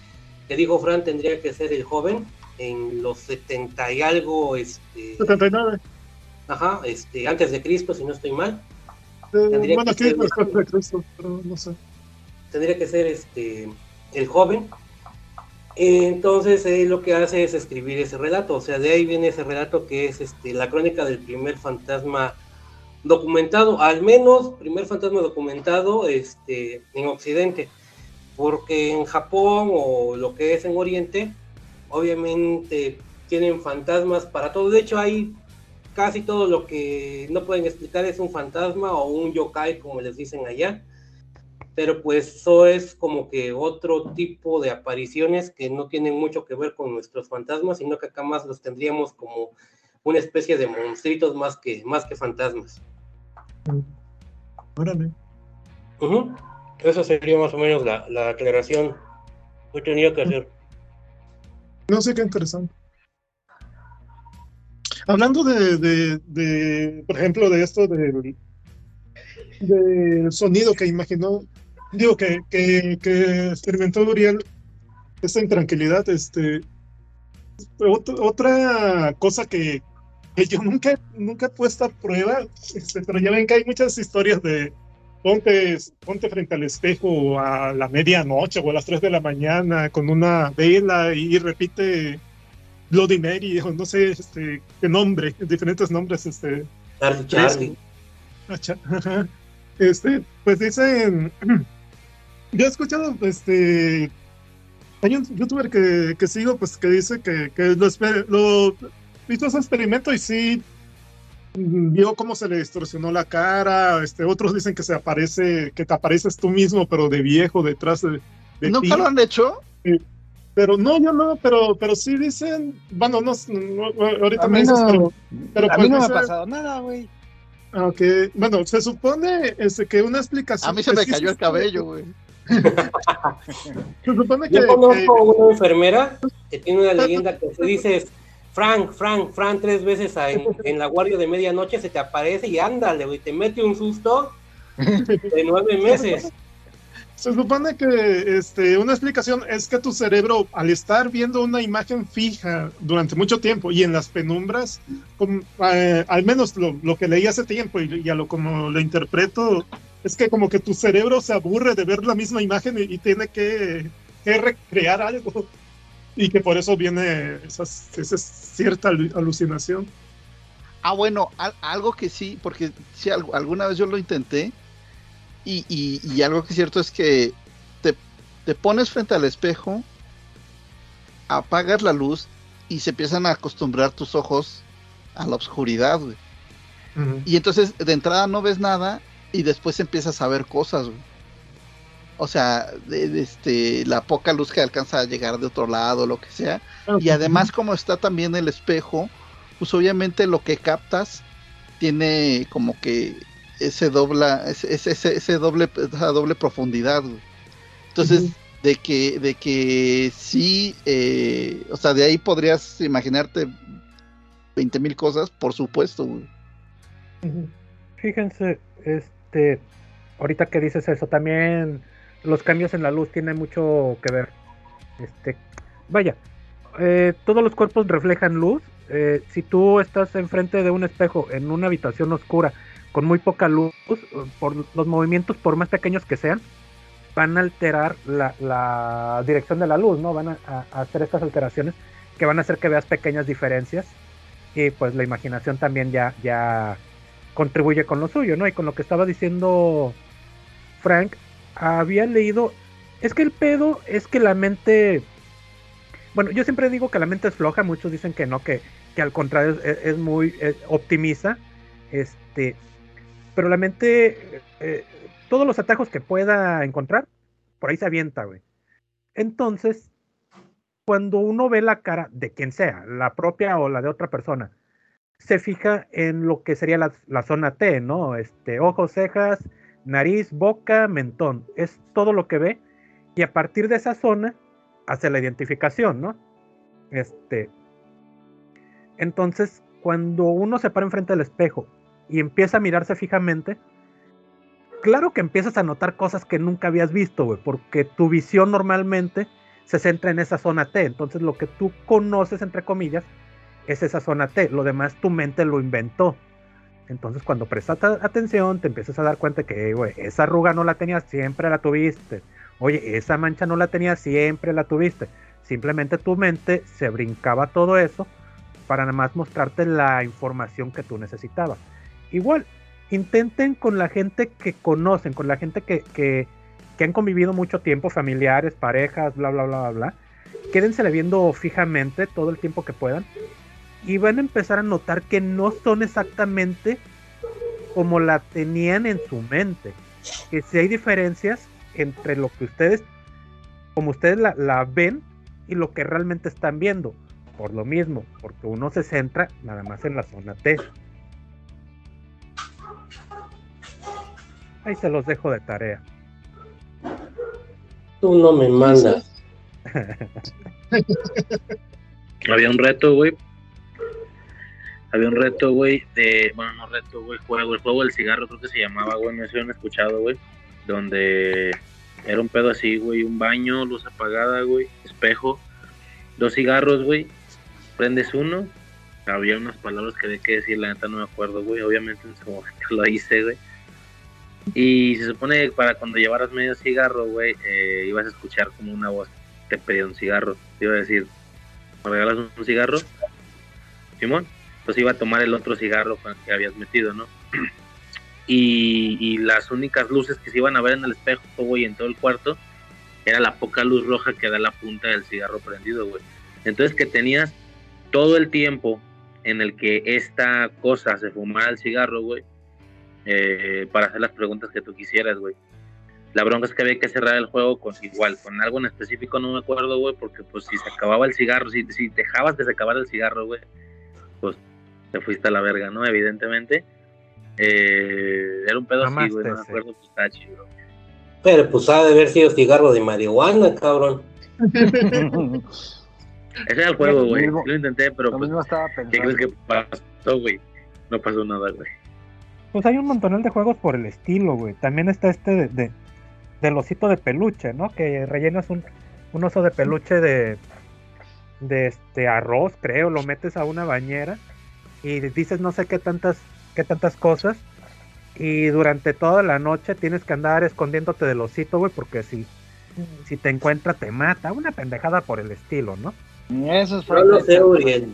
que dijo Frank tendría que ser el joven, en los 70 y algo, este... 79. Ajá, este, antes de Cristo, si no estoy mal. Eh, bueno, aquí después de Cristo, pero no sé. Tendría que ser este el joven. Entonces él lo que hace es escribir ese relato, o sea, de ahí viene ese relato que es este, la crónica del primer fantasma documentado, al menos primer fantasma documentado este, en Occidente, porque en Japón o lo que es en Oriente, obviamente tienen fantasmas para todo. De hecho, hay casi todo lo que no pueden explicar es un fantasma o un yokai, como les dicen allá. Pero pues eso es como que otro tipo de apariciones que no tienen mucho que ver con nuestros fantasmas, sino que acá más los tendríamos como una especie de monstruitos más que, más que fantasmas. Órale. Esa sería más o menos la, la aclaración que tenía que hacer. No sé qué interesante. Hablando de, de, por ejemplo, de esto del, del sonido que imaginó, digo que, que, que experimentó Uriel, esta intranquilidad, este, otra cosa que, que, yo nunca, nunca he puesto a prueba, este, pero ya ven que hay muchas historias de, ponte, ponte frente al espejo a la medianoche o a las 3 de la mañana con una vela y, repite Bloody Mary, o no sé este, qué nombre, diferentes nombres. Este, Charlie. Este, pues dicen, yo he escuchado, este, hay un youtuber que, que sigo, pues que dice que, que lo, lo hizo ese experimento y sí vio cómo se le distorsionó la cara, este, otros dicen que se aparece, que te apareces tú mismo, pero de viejo detrás de, de ¿Nunca lo han hecho? pero no, yo no, pero, pero sí dicen, bueno, no, ahorita me dices, pero, pero a pues mí no me dice- ha pasado nada, güey. aunque, bueno, se supone este, que una explicación. A mí se me sí cayó el cabello, güey. Se supone que, Yo conozco una enfermera que tiene una leyenda que se dice Frank, Frank, Frank tres veces en, en la guardia de medianoche se te aparece y ándale, güey, te mete un susto de nueve meses. Se supone que este, una explicación es que tu cerebro, al estar viendo una imagen fija durante mucho tiempo y en las penumbras, eh, al menos lo, lo que leí hace tiempo y, y a lo como lo interpreto, es que como que tu cerebro se aburre de ver la misma imagen y, y tiene que, que recrear algo. Y que por eso viene esas- esa cierta alu- alucinación. Ah, bueno, al- algo que sí, porque sí, al- alguna vez yo lo intenté. Y, y- y algo que es cierto es que te, te pones frente al espejo, apagas la luz y se empiezan a acostumbrar tus ojos a la oscuridad, güey. Y entonces de entrada no ves nada y después empiezas a ver cosas, güey. O sea, de, de este, la poca luz que alcanza a llegar de otro lado, lo que sea. Y además como está también el espejo, pues obviamente lo que captas tiene como que ese dobla, ese, ese, ese- doble, esa doble profundidad. güey. Entonces, de que, de que sí, eh, o sea, de ahí podrías imaginarte 20 mil cosas, por supuesto. güey. Fíjense, este, ahorita que dices eso, también los cambios en la luz tienen mucho que ver. Este, vaya, eh, todos los cuerpos reflejan luz. eh, si tú estás enfrente de un espejo en una habitación oscura con muy poca luz, eh, por los movimientos, por más pequeños que sean, van a alterar la, dirección de la luz, ¿no? Van a- a hacer estas alteraciones que van a hacer que veas pequeñas diferencias y pues la imaginación también ya, ya contribuye con lo suyo, ¿no? Y con lo que estaba diciendo Frank, había leído Es que el pedo es que la mente. Bueno, yo siempre digo que la mente es floja, muchos dicen que no, que, que al contrario es, muy es optimiza. Este. Pero la mente. eh, todos los atajos que pueda encontrar, por ahí se avienta, güey. Entonces, cuando uno ve la cara de quien sea, la propia o la de otra persona, se fija en lo que sería la, la zona T, ¿no? Este, ojos, cejas, nariz, boca, mentón. Es todo lo que ve. Y a partir de esa zona hace la identificación, ¿no? Este. Entonces, cuando uno se para enfrente del espejo y empieza a mirarse fijamente, claro que empiezas a notar cosas que nunca habías visto, güey, porque tu visión normalmente se centra en esa zona T. Entonces, lo que tú conoces, entre comillas, es esa zona T. Lo demás tu mente lo inventó. Entonces, cuando prestas atención, te empiezas a dar cuenta que, esa arruga no la tenías, siempre la tuviste. Oye, esa mancha no la tenías, siempre la tuviste. Simplemente tu mente se brincaba todo eso para nada más mostrarte la información que tú necesitabas. Igual, intenten con la gente que conocen, con la gente que, que, que han convivido mucho tiempo, familiares, parejas, bla, bla, bla, bla, bla. Quédensele viendo fijamente todo el tiempo que puedan y van a empezar a notar que no son exactamente como la tenían en su mente. Que si hay diferencias entre lo que ustedes, como ustedes la, la ven y lo que realmente están viendo. Por lo mismo, porque uno se centra nada más en la zona T. Ahí se los dejo de tarea. Tú no me mandas. Había un reto, güey. Había un reto, güey, de. Bueno, no reto, güey, juego. El juego del cigarro creo que se llamaba, güey. No sé si lo escuchado, güey. Donde era un pedo así, güey. Un baño, luz apagada, güey. Espejo. Dos cigarros, güey. Prendes uno. Había unas palabras que había que decir, la neta no me acuerdo, güey. Obviamente en su momento lo hice, güey. Y se supone que para cuando llevaras medio cigarro, güey, eh, ibas a escuchar como una voz te pedía un cigarro. Te iba a decir, ¿me regalas un cigarro? Simón. Entonces iba a tomar el otro cigarro con el que habías metido, ¿no? Y, las únicas luces que se iban a ver en el espejo, güey, en todo el cuarto, era la poca luz roja que da la punta del cigarro prendido, güey. Entonces que tenías todo el tiempo en el que esta cosa se fumara el cigarro, güey, eh, para hacer las preguntas que tú quisieras, güey. La bronca es que había que cerrar el juego con igual, con algo en específico, no me acuerdo, güey, porque pues si se acababa el cigarro, si, si dejabas que se acabara el cigarro, güey, pues te fuiste a la verga, ¿no? Evidentemente. Eh, era un pedo así, güey, no me acuerdo. Pero pues ha de haber sido cigarro de marihuana, cabrón. Ese era el juego, güey. Lo intenté, pero Lo pues, mismo estaba ¿qué crees que pasó, güey? No pasó nada, güey. Pues hay un montonal de juegos por el estilo, güey. También está este de, de- del osito de peluche, ¿no? Que rellenas un, un oso de peluche de, de este arroz, creo, lo metes a una bañera y dices no sé qué tantas, qué tantas cosas. Y durante toda la noche tienes que andar escondiéndote del osito, güey, porque si, si te encuentra te mata. Una pendejada por el estilo, ¿no? Eso es No lo sé, Uriel.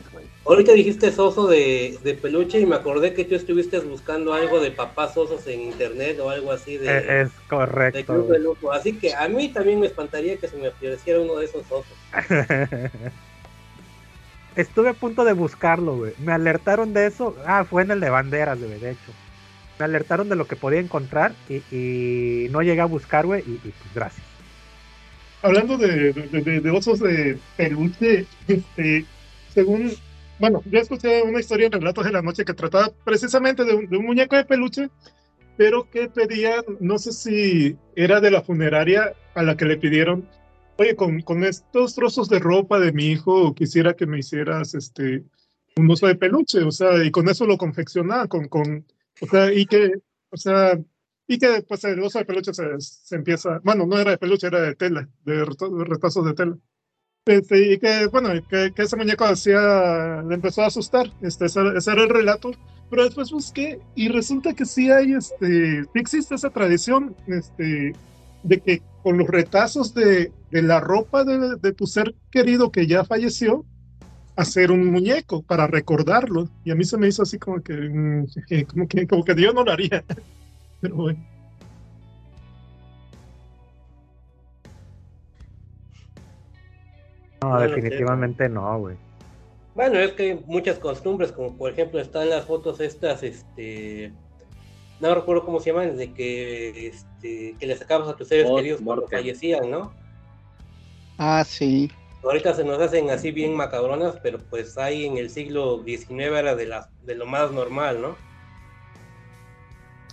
Ahorita dijiste oso de, de peluche y me acordé que tú estuviste buscando algo de papás osos en internet o algo así de, Eh, es de correcto. Club de Lujo. Así que a mí también me espantaría que se me apareciera uno de esos osos. Estuve a punto de buscarlo, güey. Me alertaron de eso. Ah, fue en el de banderas, güey, de hecho. Me alertaron de lo que podía encontrar y, no llegué a buscar, güey, y, pues gracias. Hablando de osos de peluche, este, según, bueno, yo escuché una historia en Relatos de la Noche que trataba precisamente de un, de un muñeco de peluche, pero que pedían, no sé si era de la funeraria a la que le pidieron, oye, con, con estos trozos de ropa de mi hijo, quisiera que me hicieras este, un oso de peluche, o sea, y con eso lo confeccionaba, con, con, o sea, y que, o sea, y que pues el oso de peluche se, se empieza, bueno, no era de peluche, era de tela, de retazos de tela. Este, y que, bueno, que, que ese muñeco hacía, le empezó a asustar, este, ese, ese era el relato, pero después busqué y resulta que sí hay, este, existe esa tradición, este, de que con los retazos de, de la ropa de, de tu ser querido que ya falleció, hacer un muñeco para recordarlo. Y a mí se me hizo así como que, mm, como que, como que Dios no lo haría. Pero bueno. No, definitivamente no, güey. Bueno, es que hay muchas costumbres, como por ejemplo están las fotos estas, este, no recuerdo cómo se llaman, de que, este, que le sacabas a tus seres queridos cuando fallecían, ¿no? Ah, sí. Ahorita se nos hacen así bien macabronas, pero pues ahí en el siglo XIX era de, la, de lo más normal, ¿no?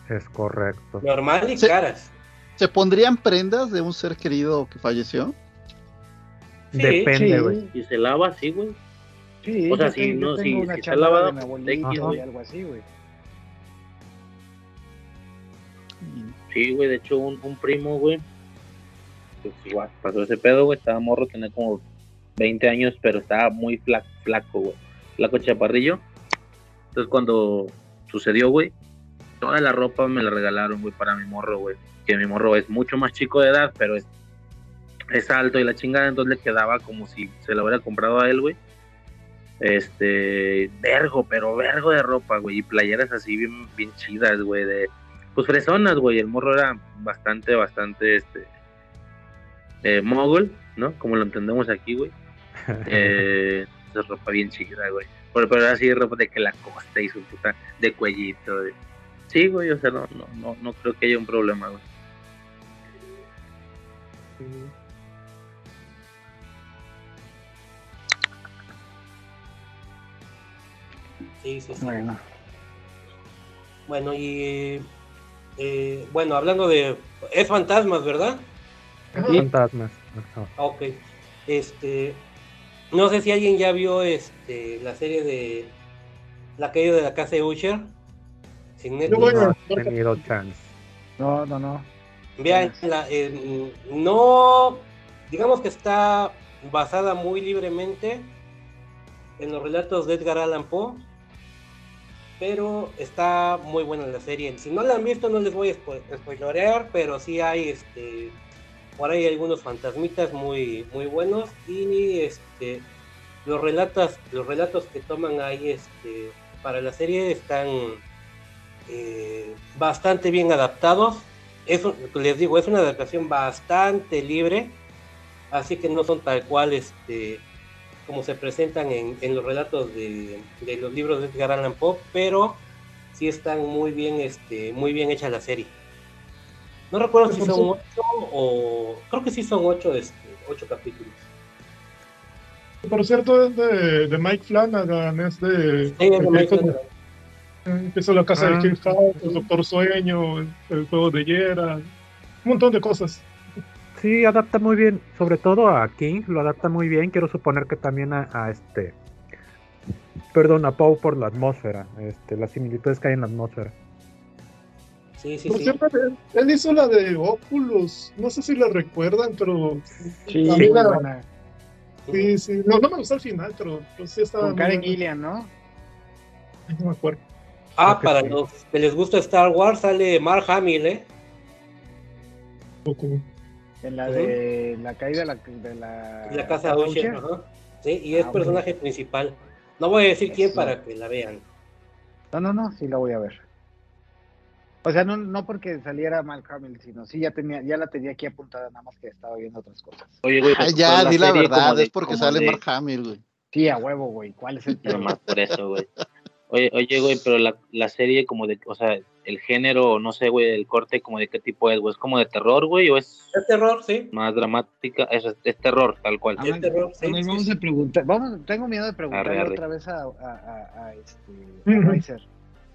Es correcto. Normal y caras. ¿Se pondrían prendas de un ser querido que falleció? Sí, Depende, güey. Y se lava, sí, güey. Sí, O sea, si no- si- si está lavada, de mi pues, abuelita X, y güey. Sí, güey, de hecho un, un primo, güey, pues igual, pasó ese pedo, güey, estaba morro, tenía como 20 años, pero estaba muy flaco, flaco, güey, flaco chaparrillo. Entonces cuando sucedió, güey, toda la ropa me la regalaron, güey, para mi morro, güey, que mi morro es mucho más chico de edad, pero es, es alto y la chingada, entonces le quedaba como si se la hubiera comprado a él, güey. Este, vergo, pero vergo de ropa, güey, y playeras así bien, bien chidas, güey, de pues fresonas, güey. El morro era bastante, bastante, este, eh, mogul, ¿no? Como lo entendemos aquí, güey. Eh, esa ropa bien chida, güey. Pero, pero era así ropa de que la costa y su puta de cuellito. Sí, güey, o sea, no, no, no, no creo que haya un problema, güey. Sí, sí, sí. Bueno, Bueno, y eh, bueno, hablando de... Es fantasmas, ¿verdad? Fantasmas. Ajá. Ah, Ok. Este... No sé si alguien ya vio este la serie de La caída de la casa de Usher. Sin No a- he tenido chance. no, no, no. Vean, la, eh, no, digamos que está basada muy libremente en los relatos de Edgar Allan Poe, pero está muy buena la serie. Si no la han visto, no les voy a spo- spoilerear, pero sí hay este, por ahí algunos fantasmitas muy, muy buenos y este, los relatos, los relatos que toman ahí este, para la serie están eh, bastante bien adaptados es un- les digo, es una adaptación bastante libre, así que no son tal cual este como se presentan en, en los relatos de, de los libros de Edgar Allan Poe, pero sí están muy bien, este, muy bien hecha la serie. No recuerdo si son ocho o creo que sí son ocho, este, ocho capítulos. Por cierto, es de, de Mike Flanagan, es de. Sí, es de el Mike Flanagan. hizo la casa Ah. de Hill House, el Doctor Sueño, el, el juego de Yera, un montón de cosas. Sí, adapta muy bien, sobre todo a King, lo adapta muy bien. Quiero suponer que también a, a este. Perdón, a Poe por la atmósfera, este, las similitudes que hay en la atmósfera. Sí, sí, Por sí. cierto, él, él hizo la de Oculus, no sé si la recuerdan, pero Sí, A mí muy la- buena. sí, sí, no, no me gustó el final, pero, pero sí estaba. Con Karen. Gillian, ¿no? No me acuerdo. Ah, para sí. los que les gusta Star Wars sale Mark Hamill, ¿eh? Poco. En la de la caída de la, de la, La casa Usher, ajá. Sí, y es Ah, personaje principal. No voy a decir quién Eso. para que la vean. No, no, no, sí la voy a ver. O sea, no, no porque saliera Mark Hamill, sino sí ya tenía, ya la tenía aquí apuntada, nada más que estaba viendo otras cosas. Oye, güey, Ay, pues, ya, la di la verdad, de- es porque sale de- Mark Hamill, güey. Sí, a huevo, güey. ¿Cuál es el tema? más por eso, güey. Oye, oye, güey, pero la, la serie como de, o sea, el género, no sé, güey, el corte como de qué tipo es, güey, es como de terror, güey, o es Es terror, sí. más dramática, es, es terror, tal cual. Es terror, sí, vamos sí. a preguntar, vamos, tengo miedo de preguntarle Arre, arre. otra vez a, a, a, a este a.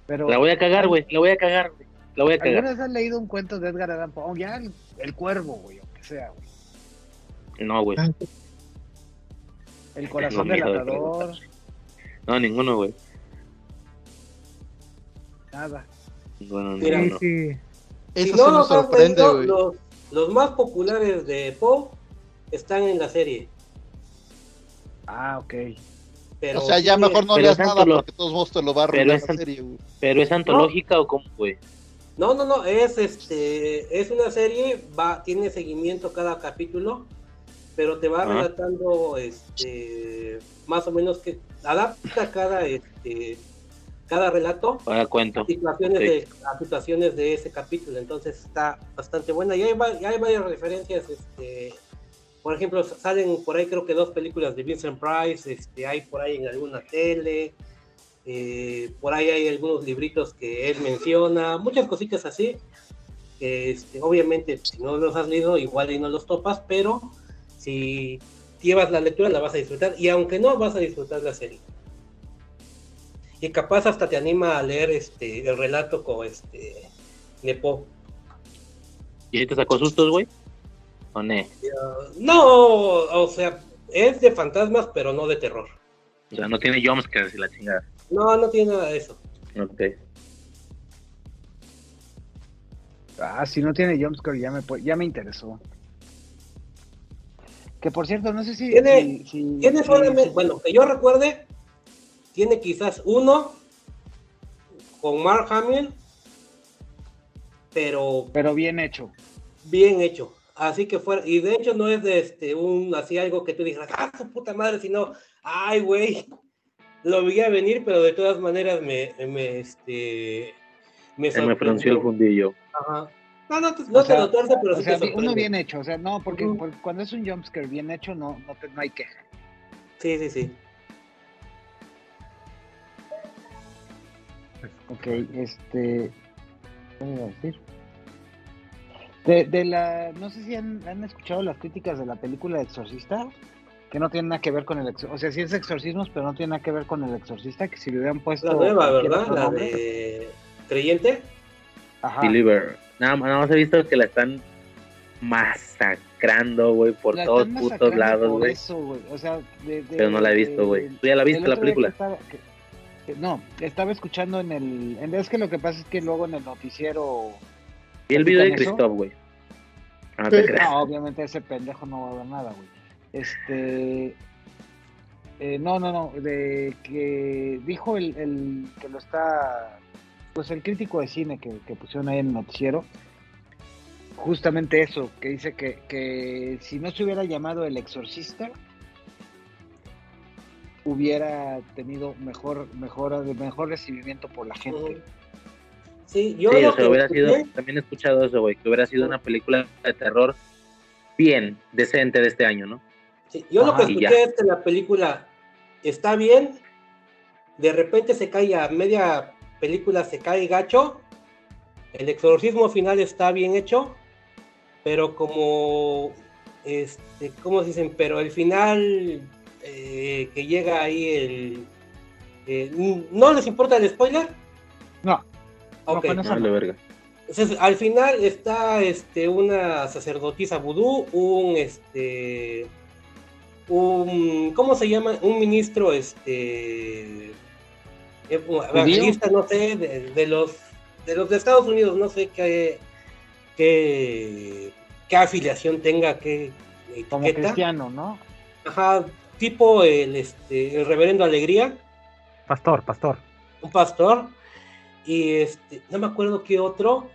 Pero La voy a cagar, güey, la voy a cagar, güey, la voy a ¿alguna vez has leído un cuento de Edgar Allan Poe? O ya el, el cuervo, güey, o que sea, güey. No, güey, El corazón del de atador, no, ninguno, güey. nada. Bueno, Mira, sí. Eso Si no has sorprende, güey. los, los más populares de Poe están en la serie. Ah, ok. Pero O sea, ya mejor no leas nada porque todos modos te lo va a pero es la serie, güey. Pero es antológica o cómo, güey. No, no, no, es este, es una serie, va, tiene seguimiento cada capítulo, pero te va relatando este más o menos que adapta cada este cada relato Ahora cuento. a situaciones Sí. de a situaciones de ese capítulo, entonces está bastante buena y hay, hay varias referencias este por ejemplo, salen por ahí creo que dos películas de Vincent Price, este, hay por ahí en alguna tele, eh, por ahí hay algunos libritos que él menciona, muchas cositas así. este, obviamente, si no los has leído, igual y no los topas, pero si llevas la lectura la vas a disfrutar y aunque no vas a disfrutar la serie. Y capaz hasta te anima a leer este el relato con este Nepo. ¿Y si te sacó sustos, güey? ¿O no? No, o sea, es de fantasmas, pero no de terror. O sea, no tiene jumpscares y la chingada. No, no tiene nada de eso. Ok. Ah, si no tiene jumpscare ya me, ya me interesó. Que por cierto, no sé si... Tiene- si- si- Tiene si- solamente, si- bueno, que yo recuerde, tiene quizás uno con Mark Hamill, pero Pero bien hecho. bien hecho. Así que fuera, y de hecho no es de este un así algo que tú dijeras, ah, su puta madre, sino, ay, güey, lo vi a venir, pero de todas maneras me, me este, me Se me frunció el fundillo. Ajá. No, no, te- no O te sea, lo tuerce, pero o sí sea, te uno bien hecho, o sea, no, porque, cuando es un jumpscare bien hecho, no, no, te- no hay queja. Sí, sí, sí. Ok, este. ¿Qué iba a decir? De, de la. No sé si han, han escuchado las críticas de la película de Exorcista, que no tienen nada que ver con el exorcismo. O sea, sí es exorcismos, pero no tiene nada que ver con el exorcista, que si le hubieran puesto. La nueva, ¿verdad? La nombre- de Creyente. Ajá. Believer. Nada, nada más he visto que la están masacrando, güey, por La todos putos lados, güey. O sea, de- de- Pero no la he visto, güey. ¿Tú ya la viste la día que película? estaba- que- no, estaba escuchando en el. en- Es que lo que pasa es que luego en el noticiero. Y el video de. Christoph, güey. Ah, No te Sí. creas. No, obviamente ese pendejo no va a ver nada, güey. Este. eh, no, no, no. De que dijo el, el que lo está. Pues el crítico de cine que, que pusieron ahí en el noticiero. Justamente eso, que dice que, que si no se hubiera llamado El Exorcista, hubiera tenido mejor, mejor, mejor recibimiento por la gente. Sí, yo sí, lo o sea, que hubiera sido, también he escuchado eso, güey, que hubiera sido una película de terror bien, decente de este año, ¿no? Sí, yo lo que escuché es que la película está bien, de repente se cae a media película, se cae gacho, el exorcismo final está bien hecho, pero como, este, ¿cómo se dicen? Pero el final eh, que llega ahí el... eh, ¿No les importa el spoiler? No, no, Ok. con eso No, no. de verga. Entonces, al final está este, una sacerdotisa vudú, un este un ¿cómo se llama? un ministro este eh, evangelista, no sé, de, de los de los de Estados Unidos, no sé qué qué, qué afiliación tenga, qué como etiqueta. cristiano, ¿no? Ajá, tipo el este el reverendo Alegría. Pastor, pastor. un pastor. Y este no me acuerdo qué otro.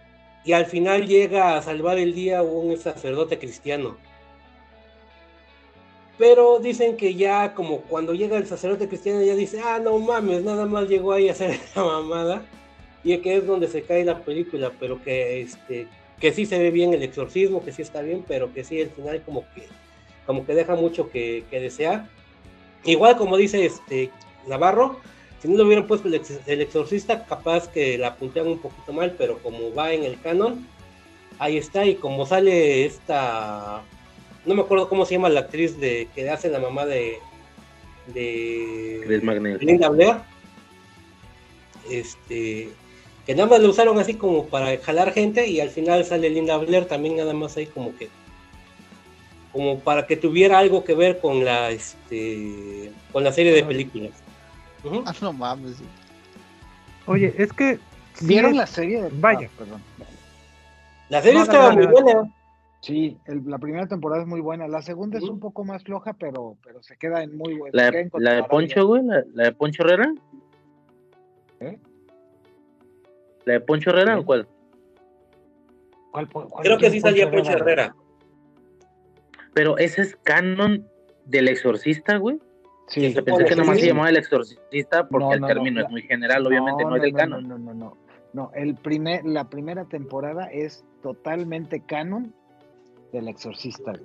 Y al final llega a salvar el día un sacerdote cristiano. Pero dicen que ya como cuando llega el sacerdote cristiano ya dice ah no mames nada más llegó ahí a hacer la mamada y que es donde se cae la película pero que este que sí se ve bien el exorcismo que sí está bien pero que sí el final como que como que deja mucho que, que desear igual como dice este Navarro si no le hubieran puesto el, ex- el exorcista, capaz que la puntean un poquito mal, pero como va en el canon, ahí está. Y como sale esta, no me acuerdo cómo se llama la actriz de que hace la mamá de, de. Linda Blair, este, que nada más lo usaron así como para jalar gente y al final sale Linda Blair también nada más ahí como que como para que tuviera algo que ver con la este con la serie de películas. Ah, no mames. Oye, es que. ¿Vieron es- la serie? de- Vaya. Ah, perdón. La serie No, estaba muy buena. Sí, el- la primera temporada es muy buena. La segunda es un poco más floja, pero, pero se queda en muy buena. La, la de. Poncho, güey, la, la de Poncho Herrera. ¿Eh? ¿La de Poncho Herrera o cuál? ¿Cuál cuál- Creo que sí salía Poncho Herrera. Pero ese es canon del exorcista, güey. Sí, se Pensé que Sí, nada más sí. se llamaba el exorcista porque No, el no, término no, es muy general, obviamente no, es del no, canon. No, no, no, no. El primer, la primera temporada es totalmente canon del exorcista. güey.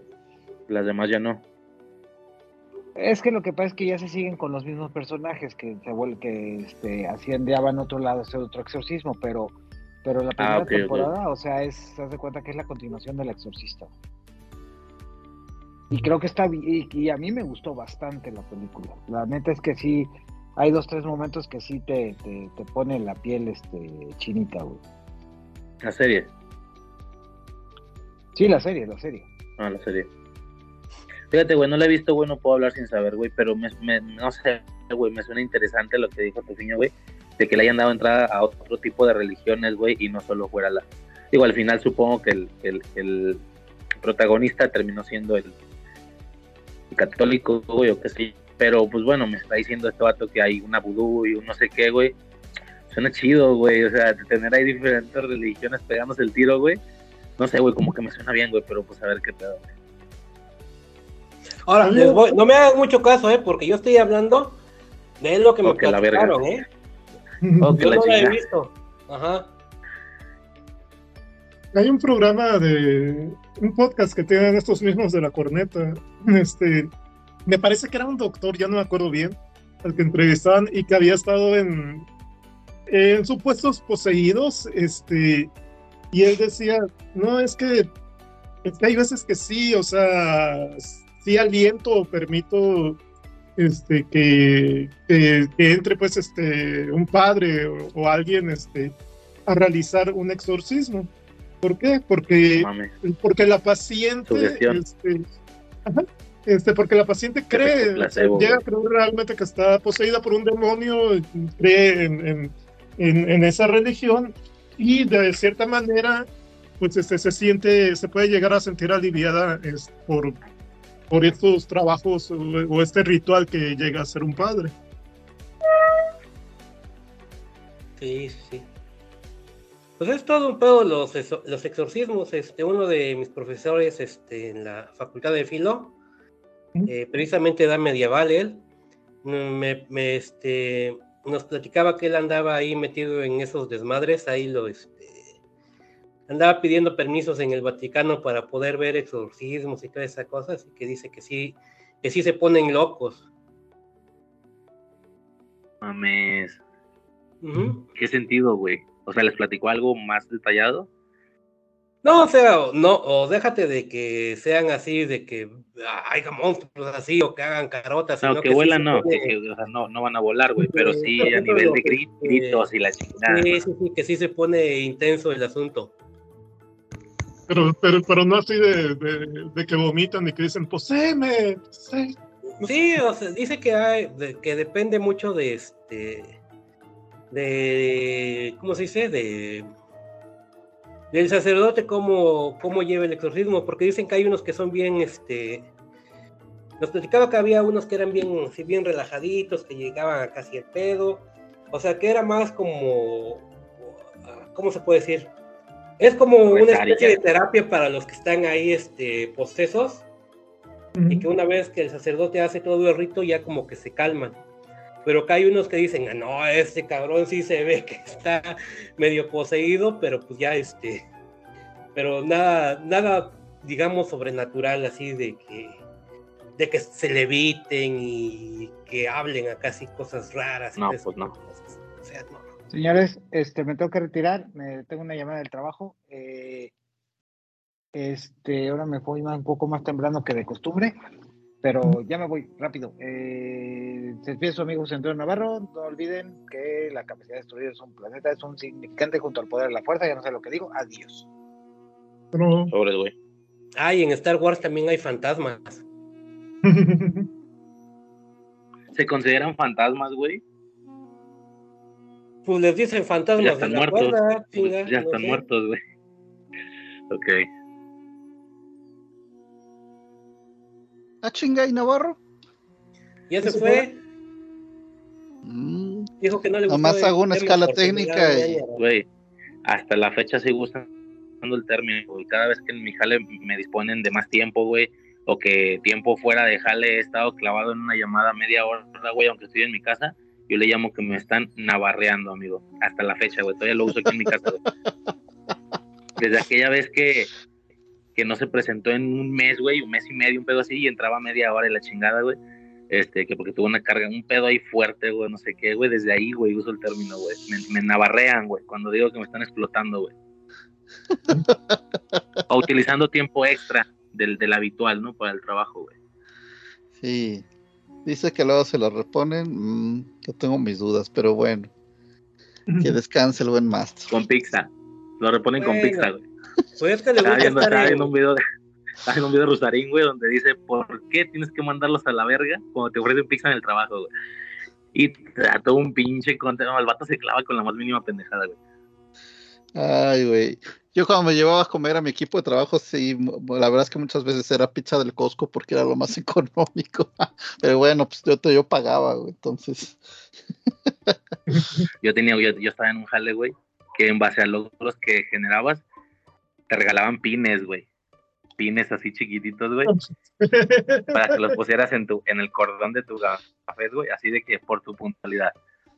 Las demás ya no. Es que lo que pasa es que ya se siguen con los mismos personajes que se vuelve, que este, hacían de a otro lado hacer otro exorcismo, pero, pero la primera Ah, ok. temporada, o sea, es, se hace cuenta que es la continuación del exorcista. Y creo que está y, y a mí me gustó bastante la película. La neta es que sí, hay dos, tres momentos que sí te, te, te pone la piel este chinita, güey. La serie. Sí, la serie, la serie. Ah, la serie. Fíjate, güey, no la he visto, güey, no puedo hablar sin saber, güey, pero me, me- no sé, güey, me suena interesante lo que dijo Tofiño, güey, de que le hayan dado entrada a otro tipo de religiones, güey, y no solo fuera la... Digo, al final supongo que el, el, el protagonista terminó siendo el católico, güey, o qué sé, yo. pero pues bueno, me está diciendo este vato que hay una vudú y un no sé qué, güey. Suena chido, güey, o sea, de tener ahí diferentes religiones pegándose el tiro, güey. No sé, güey, como que me suena bien, güey, pero pues a ver qué pedo. Ahora, les voy- no me hagan mucho caso, ¿eh? Porque yo estoy hablando de lo que me Ok, la verga. platicaron, ¿eh? Oh, que Yo la no la he visto. Ajá. Hay un programa de un podcast que tienen estos mismos de la corneta. Este, me parece que era un doctor, ya no me acuerdo bien, al que entrevistaban y que había estado en, en supuestos poseídos. Este, y él decía, no, es que, es que hay veces que sí, o sea, sí aliento o permito este, que, entre pues este, un padre o, o alguien este, a realizar un exorcismo. ¿Por qué? Porque, No porque la paciente, este, ajá, este, porque la paciente cree, placebo, llega a creer realmente que está poseída por un demonio, cree en, en- en- en esa religión y de cierta manera, pues este, se siente, se puede llegar a sentir aliviada es, por, por estos trabajos o, o este ritual que llega a ser un padre. Sí, sí. Pues es todo un pedo los, los exorcismos. Este, uno de mis profesores este, en la facultad de Filo, eh, precisamente da medieval él, mm, me, me, este, nos platicaba que él andaba ahí metido en esos desmadres, ahí lo este, andaba pidiendo permisos en el Vaticano para poder ver exorcismos y todas esas cosas, y que dice que sí, que sí se ponen locos. Mames. ¿Qué sentido, güey? O sea, ¿les platicó algo más detallado? No, o sea, no, o déjate de que sean así, de que haya monstruos así, o que hagan carotas. No, sino que vuelan no, pone- que, que, o sea, no, no van a volar, güey, pero Sí, a nivel de que, eh, gritos y la chingada. Sí, sí, sí, que sí se pone intenso el asunto. Pero, pero, pero no así de, de- de que vomitan y que dicen, poséeme, posé-". Sí, o sea, dice que hay, que depende mucho de este, de, ¿cómo se dice? De, del sacerdote cómo, cómo lleva el exorcismo, porque dicen que hay unos que son bien, este, nos platicaba que había unos que eran bien, así bien relajaditos, que llegaban a casi el pedo, o sea, que era más como, ¿cómo se puede decir? Es como una y especie ya. de terapia para los que están ahí, este, posesos, y que una vez que el sacerdote hace todo el rito ya como que se calman. Pero que hay unos que dicen, "Ah, no, este cabrón sí se ve que está medio poseído, pero pues ya este, pero nada, nada, digamos, sobrenatural así de que, de que se leviten y que hablen acá así cosas raras. y No, pues no. cosas. O sea, no. Señores, este, me tengo que retirar, me tengo una llamada del trabajo. eh, este, ahora me voy más- un poco más temprano que de costumbre, pero ya me voy rápido. Eh, se despide su amigo Antonio Navarro. No olviden que la capacidad de destruir es un planeta, es un significante junto al poder de la fuerza. Ya no sé lo que digo. Adiós. Sobres, güey. Ah, y en Star Wars también hay fantasmas. ¿Se consideran fantasmas, güey? Pues les dicen fantasmas Ya están muertos. Pues ya no están sé. muertos, güey. Ok. Ah, chinga, ¿y Navarro? Ya se ¿Eso fue. Mm, Dijo que no le gustó. Nomás hago una escala técnica y-. Güey, hasta la fecha sigo usando el término, güey. Cada vez que en mi jale me disponen de más tiempo, güey, o que tiempo fuera de jale he estado clavado en una llamada media hora, güey, aunque estoy en mi casa, yo le llamo que me están navarreando, amigo. Hasta la fecha, güey. Todavía lo uso aquí en mi casa, güey. Desde aquella vez que, que no se presentó en un mes, güey, un mes y medio, un pedo así, y entraba media hora y la chingada, güey. Este, que porque tuvo una carga, un pedo ahí fuerte, güey, no sé qué, güey, desde ahí, güey, uso el término, güey. Me, me navarrean, güey, cuando digo que me están explotando, güey. o utilizando tiempo extra del, del habitual, ¿no? Para el trabajo, güey. Sí. Dice que luego se lo reponen. mm, yo tengo mis dudas, pero bueno. Que descanse el buen Master. Con pizza. Lo reponen con pizza, güey. Es que le Estaba gusta viendo, estar en- un video de, un video de Rosarín, güey, donde dice, ¿por qué tienes que mandarlos a la verga cuando te ofrecen pizza en el trabajo, güey? Y trató un pinche contenido, el vato se clava con la más mínima pendejada, güey. Ay, güey. Yo cuando me llevaba a comer a mi equipo de trabajo, sí, la verdad es que muchas veces era pizza del Costco porque era lo más económico. Pero bueno, pues yo, yo pagaba, güey. Entonces, Yo tenía, yo, yo estaba en un jale, güey, que en base a logros que generabas, te regalaban pines, güey. Pines así chiquititos, güey, para que los pusieras en tu, en el cordón de tu café, güey, así de que por tu puntualidad,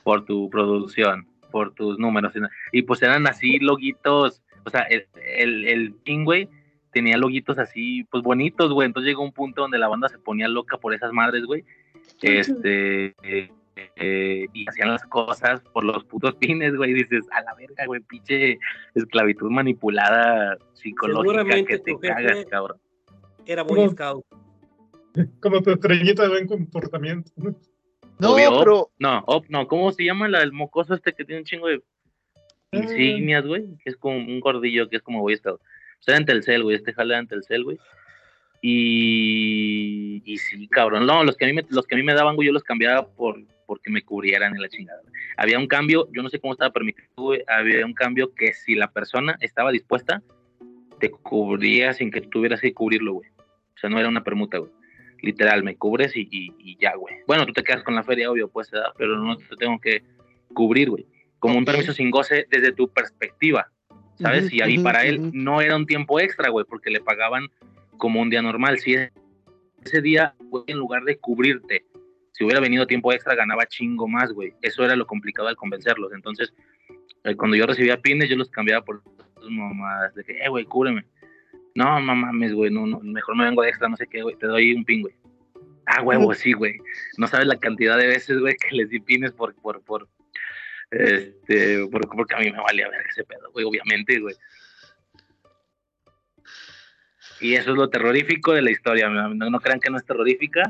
por tu producción, por tus números, y, pues eran así loguitos, o sea, el, el, el pin, güey, tenía loguitos así, pues bonitos, güey, entonces llegó un punto donde la banda se ponía loca por esas madres, güey, este, eh, eh, y hacían las cosas por los putos pines, güey, dices, a la verga, güey, pinche esclavitud manipulada psicológica que te cagas, cabrón. Era Boy. Scout. Como tu estrellita de buen comportamiento. no, Obvio. pero No, op- no, ¿cómo se llama la, el mocoso este que tiene un chingo de insignias, güey? Que es como un gordillo que es como Boy Scout. O sea, en Telcel, güey, este jale en Telcel, güey. Y, y sí, cabrón, no, los que a mí me, los que a mí me daban, güey, yo los cambiaba por porque me cubrieran en la chingada. Había un cambio, yo no sé cómo estaba permitido, había un cambio que si la persona estaba dispuesta, te cubría sin que tuvieras que cubrirlo, güey. O sea, no era una permuta, güey. Literal, me cubres y, y- y ya, güey. Bueno, tú te quedas con la feria, obvio, pues, pero no te tengo que cubrir, güey. Como un permiso sin goce desde tu perspectiva, ¿sabes? Ujú, y ahí ujú, para él ujú. no era un tiempo extra, güey, porque le pagaban como un día normal. Si ese día, güey, en lugar de cubrirte, si hubiera venido tiempo extra, ganaba chingo más, güey. Eso era lo complicado al convencerlos. Entonces, eh, cuando yo recibía pines, yo los cambiaba por sus mamadas, de que, eh, güey, cúbreme. No, no mames, güey, no, no, mejor me vengo de extra, no sé qué, güey, te doy un pin, güey. Ah, huevo, sí, güey. No sabes la cantidad de veces, güey, que les di pines por, por, por, este, por- porque a mí me valía ver ese pedo, güey, obviamente, güey. Y eso es lo terrorífico de la historia. No, no crean que no es terrorífica.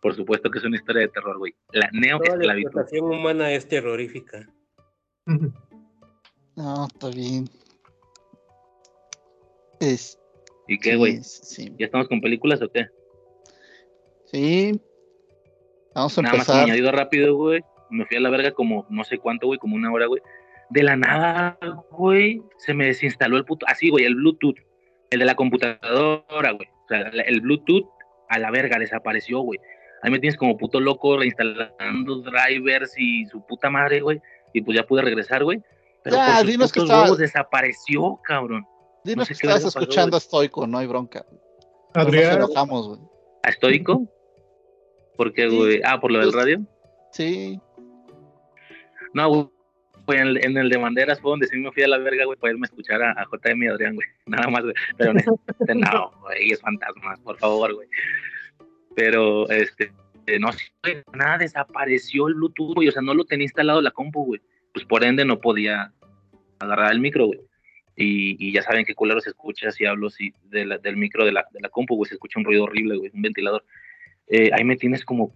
Por supuesto que es una historia de terror, güey. La Toda la neoesclavitud. explotación humana es terrorífica. no, está bien. Es, ¿Y qué, güey? sí, sí, ¿Ya estamos con películas o qué? sí. Vamos a Nada más empezar. añadido rápido, güey. Me fui a la verga como no sé cuánto, güey, como una hora, güey. De la nada, güey, se me desinstaló el puto. Así, güey, el Bluetooth. El de la computadora, güey. O sea, el Bluetooth a la verga desapareció, güey. Ahí me tienes como puto loco reinstalando drivers y su puta madre, güey. Y pues ya pude regresar, güey. Pero Ya, por que estaba- huevos desapareció, cabrón. Dinos no sé que estabas escuchando a Stoico, no hay bronca. Adrián, nos enojamos, güey. ¿A estoico? ¿Por qué, Sí. güey? Ah, por lo del Pues- radio. Sí. No, güey, en el, en el de Banderas fue donde sí me fui a la verga, güey, para irme a escuchar a, a JM y Adrián, güey. Nada más, güey. Pero no, güey, es fantasmas, por favor, güey. Pero, este, eh, no nada, desapareció el Bluetooth, güey. O sea, no lo tenía instalado la compu, güey. Pues por ende no podía agarrar el micro, güey. Y, y ya saben qué culero se escucha si hablo si, de del micro de la, de la compu, güey. Se escucha un ruido horrible, güey, un ventilador. Eh, ahí me tienes como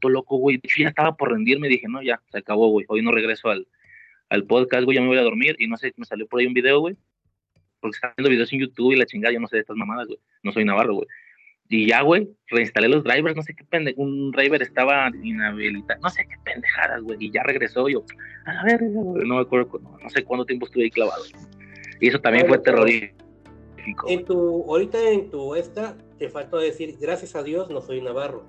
todo loco, güey. De hecho, ya estaba por rendirme. Dije, no, ya, se acabó, güey. Hoy no regreso al, al podcast, güey. Ya me voy a dormir. Y no sé, me salió por ahí un video, güey. Porque estaba viendo videos en YouTube y la chingada. Yo no sé de estas mamadas, güey. No soy navarro, güey. Y ya, güey, reinstalé los drivers. No sé qué pende. Un driver estaba inhabilitado. No sé qué pendejadas, güey. Y ya regresó. Yo, a la verga, güey. No me acuerdo. cu- No, no sé cuánto tiempo estuve ahí clavado. Y eso también Bueno, fue terrorífico. En tu, ahorita en tu esta, te faltó decir, gracias a Dios no soy navarro.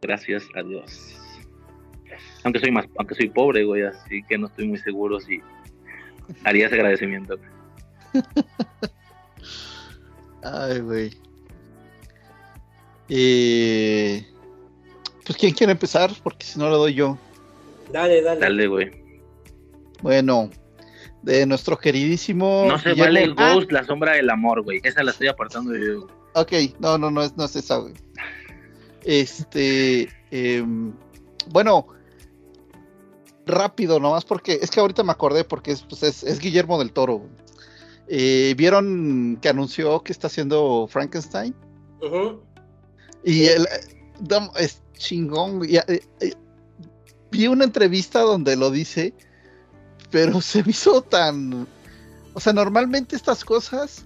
Gracias a Dios. Aunque soy más, aunque soy pobre, güey, así que no estoy muy seguro si haría ese agradecimiento. Ay, güey. Eh, pues, ¿quién quiere empezar? Porque si no lo doy yo. Dale, dale. Dale, güey. Bueno, de nuestro queridísimo. No se Guillermo- vale el Ah, Ghost, la sombra del amor, güey. Esa la estoy apartando de yo. Ok, no, no, no es, no es esa, güey. Este, em, bueno, rápido, nomás porque es que ahorita me acordé porque es, pues, es, es Guillermo del Toro. güey. Eh, ¿Vieron que anunció que está haciendo Frankenstein? Ujú. Y el, dam- es chingón. eh, eh, vi una entrevista donde lo dice, pero se me hizo tan. O sea, normalmente estas cosas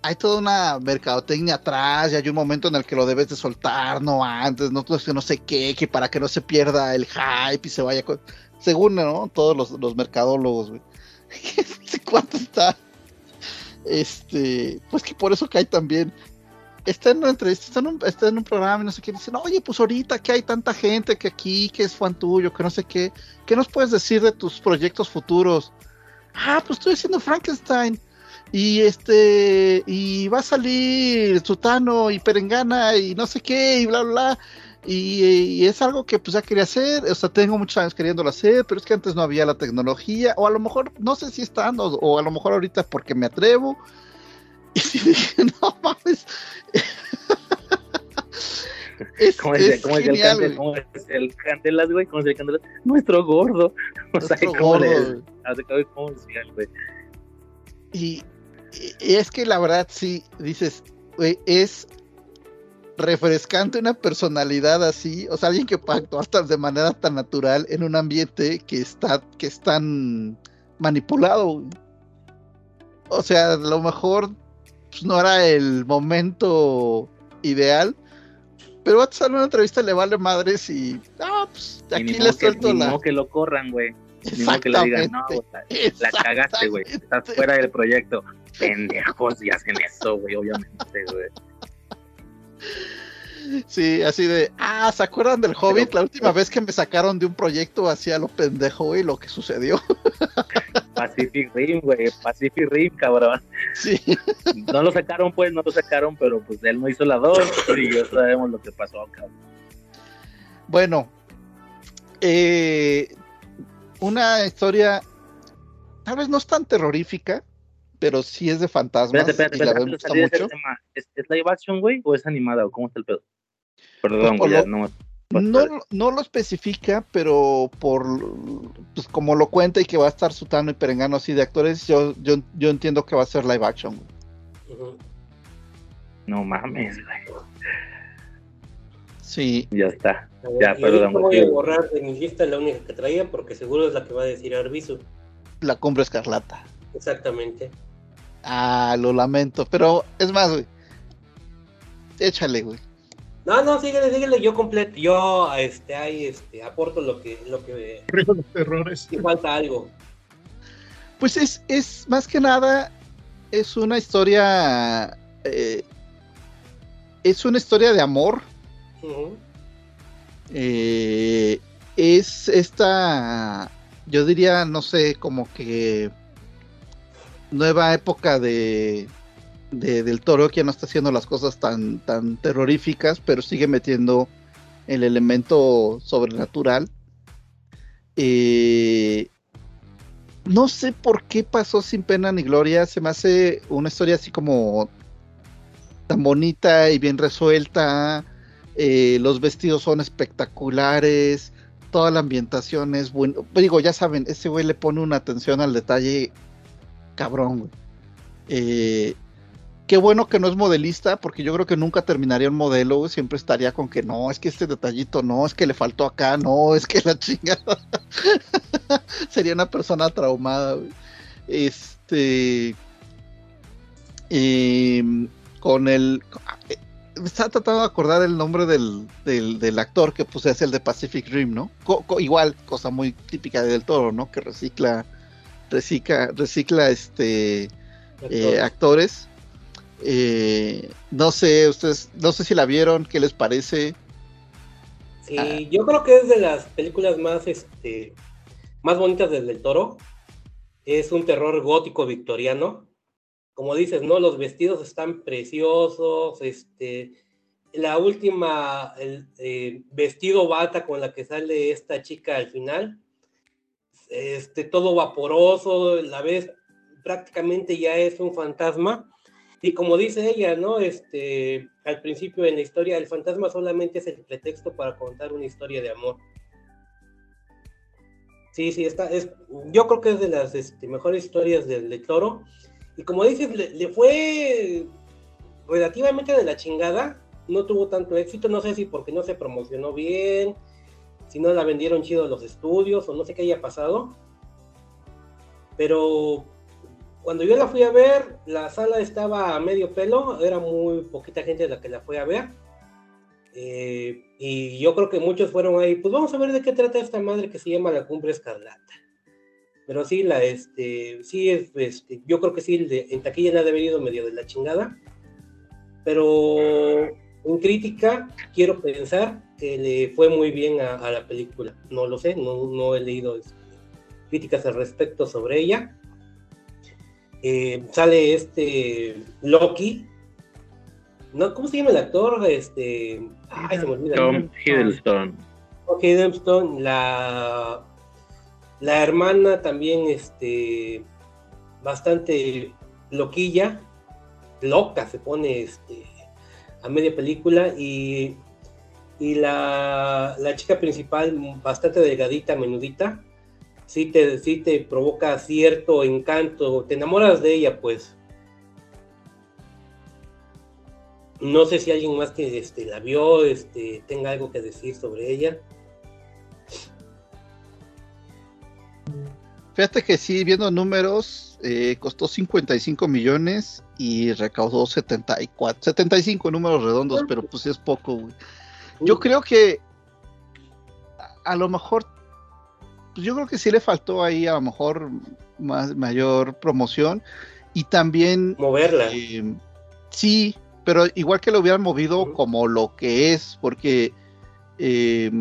hay toda una mercadotecnia atrás y hay un momento en el que lo debes de soltar, no antes, no, no sé qué, que para que no se pierda el hype y se vaya. con- Según, ¿no? Todos los, los mercadólogos, güey. Este está. Este, pues que por eso cae también está en una entrevista, está en un, está en un programa y no sé qué, dicen, oye, pues ahorita que hay tanta gente que aquí, que es fan tuyo, que no sé qué, ¿qué nos puedes decir de tus proyectos futuros? Ah, pues estoy haciendo Frankenstein. Y este, y va a salir Sutano y Perengana y no sé qué, y bla, bla. Y, y es algo que pues ya quería hacer, o sea, tengo muchos años queriéndolo hacer, pero es que antes no había la tecnología, o a lo mejor, no sé si están, o, o a lo mejor ahorita porque me atrevo. Y sí dije, no mames. es, ¿Cómo es, es cómo es el genial, candel, el candelas, güey? ¿Cómo es el candelas? Nuestro gordo. O sea, Nuestro ¿cómo gordo, güey. hace que- ¿Cómo decían, güey? Y, y es que la verdad sí, dices, güey, es refrescante una personalidad así, o sea, alguien que pueda actuar tan- de manera tan natural en un ambiente que está, que es tan manipulado. O sea, a lo mejor pues, no era el momento ideal, pero a en una entrevista le vale madres y, ah, pues ni aquí que- suelto ni la... modo que lo corran, güey. Ni que le digan, no, Exactamente. o sea, la cagaste, güey. Estás fuera del proyecto. Pendejos y hacen eso, güey, obviamente, güey. Sí, así de, ah, ¿se acuerdan del Hobbit? Pero- la última vez que me sacaron de un proyecto hacía lo pendejo, güey, lo que sucedió. Pacific Rim, güey. Pacific Rim, cabrón. Sí, No lo sacaron, pues, no lo sacaron, pero pues él no hizo la dos y ya sabemos lo que pasó, cabrón. bueno, eh, una historia, tal vez no es tan terrorífica, pero sí es de fantasmas Espérate, espérate, y espérate. gusta mucho. ¿Es, ¿Es live action, güey? ¿O es animada? ¿O cómo está el pedo? Perdón, Pues, güey, lo- no No, no lo especifica, pero por pues como lo cuenta y que va a estar Sutano y Perengano así de actores, yo, yo, yo entiendo que va a ser live action. güey. No mames, güey. Sí, Ya está. Ver, Ya, perdón, voy a borrar de mi lista la única que traía porque seguro es la que va a decir Arbizu. la cumbre escarlata. Exactamente. Ah, lo lamento, pero es más, güey. Échale, güey. No, no, síguele, síguele, yo completo, yo este, ahí este, aporto lo que, lo que los errores. si falta algo. Pues es, es más que nada, es una historia. eh, es una historia de amor. Eh, es esta. Yo diría, no sé, como que. Nueva época de. de- del toro que ya no está haciendo las cosas tan, tan terroríficas, pero sigue metiendo el elemento sobrenatural. Eh, no sé por qué pasó sin pena ni gloria. Se me hace una historia así como tan bonita y bien resuelta. eh, los vestidos son espectaculares. Toda la ambientación es buena. Digo, ya saben, ese güey le pone una atención al detalle cabrón, güey. Eh, qué bueno que no es modelista, porque yo creo que nunca terminaría un modelo, güey. Siempre estaría con que no, es que este detallito no, es que le faltó acá, no, es que la chingada. Sería una persona traumada, güey. Este. em, con el. eh, Me estaba tratando de acordar el nombre del, del, actor que pues es el de Pacific Rim, ¿no? Igual, cosa muy típica de Del Toro, ¿no? Que recicla, recicla, recicla este eh, actores. Eh, no sé, ustedes, no sé si la vieron, ¿qué les parece? Sí, yo creo que es de las películas más, este, más bonitas del, del Toro. Es un terror gótico victoriano. Como dices, ¿no? Los vestidos están preciosos. Este, la última, el eh, vestido bata con la que sale esta chica al final. Este, todo vaporoso, la ves prácticamente ya es un fantasma. Y como dice ella, ¿no? Este, al principio en la historia, el fantasma solamente es el pretexto para contar una historia de amor. Sí, sí, está, es, yo creo que es de las este, mejores historias del de Toro. Y como dices, le, le, fue relativamente de la chingada, no tuvo tanto éxito, no sé si porque no se promocionó bien, si no la vendieron chido los estudios o no sé qué haya pasado. Pero cuando yo la fui a ver, la sala estaba a medio pelo, era muy poquita gente la que la fue a ver. Eh, y yo creo que muchos fueron ahí, pues vamos a ver de qué trata esta madre que se llama La Cumbre Escarlata. Pero sí, la, este, sí, es, este, yo creo que sí, de, en taquilla le ha venido medio de la chingada. Pero en crítica, quiero pensar que le fue muy bien a, a la película. No lo sé, no, no he leído este, críticas al respecto sobre ella. Eh, sale este Loki. ¿No? ¿Cómo se llama el actor? Este. Ay, se me olvida. Tom Hiddleston. Tom Hiddleston, la. La hermana también, este. Bastante loquilla. Loca se pone este. Media película. Y. Y la, la chica principal, bastante delgadita, menudita sí te, sí te provoca cierto encanto, te enamoras de ella, pues. No sé si alguien más que este, la vio este, tenga algo que decir sobre ella. Fíjate que sí, viendo números, eh, costó 55 millones y recaudó 74, 75 números redondos, pero pues es poco, güey. Yo creo que a lo mejor pues yo creo que sí le faltó ahí a lo mejor más, mayor promoción y también moverla. Eh, sí, pero igual que lo hubieran movido uh -huh. como lo que es, porque eh,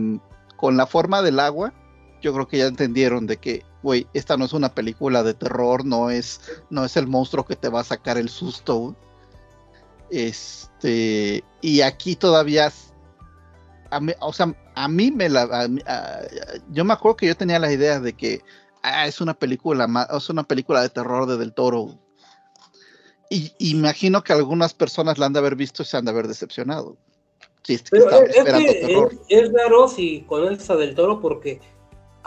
con la forma del agua, yo creo que ya entendieron de que, güey, esta no es una película de terror, no es, no es el monstruo que te va a sacar el susto. Este, y aquí todavía a mí, o sea, a mí me la. A, a, yo me acuerdo que yo tenía la idea de que ah, es una película es una película de terror de Del Toro. Y, imagino que algunas personas la han de haber visto y se han de haber decepcionado. Sí, es, Pero es, que es, es, raro si conoces a Del Toro porque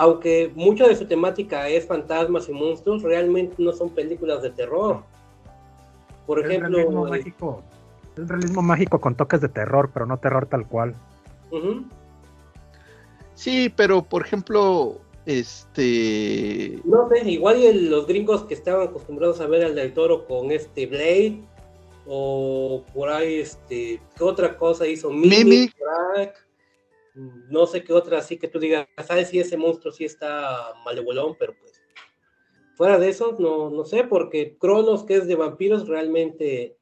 aunque mucha de su temática es fantasmas y monstruos, realmente no son películas de terror. Por es ejemplo, realismo eh, mágico. es realismo mágico con toques de terror, pero no terror tal cual. Uh -huh. Sí, pero por ejemplo, este. No sé, igual el, los gringos que estaban acostumbrados a ver al del toro con este Blade, o por ahí, este, ¿qué otra cosa hizo? Mimic. Crack, no sé qué otra, así que tú digas, ¿sabes si ese monstruo sí está malevolón? Pero pues, fuera de eso, no, no sé, porque Cronos, que es de vampiros, realmente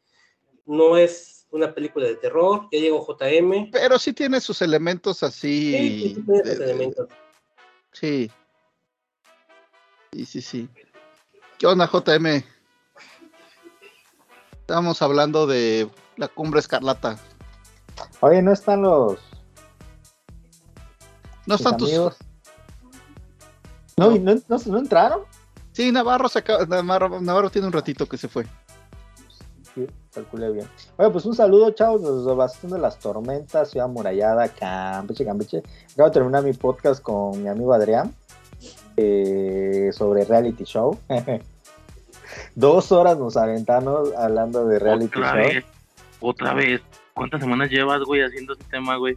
no es una película de terror, ya llegó JM. Pero sí tiene sus elementos así. Sí, sí, tiene sus elementos. Sí. Sí, sí, sí. ¿Qué onda, JM? Estamos hablando de la cumbre escarlata. Oye, no están los. No están tus. Amigos? No, no, no, no entraron. Sí, Navarro, se acaba, Navarro, Navarro tiene un ratito que se fue calculé bien. Bueno, pues un saludo, chavos, desde Bastón de las Tormentas, Ciudad Murallada, Campeche, Campeche. Acabo de terminar mi podcast con mi amigo Adrián eh, sobre reality show. Dos horas nos aventamos hablando de reality otra show. Vez, otra vez. ¿Cuántas semanas llevas, güey, haciendo ese tema, güey?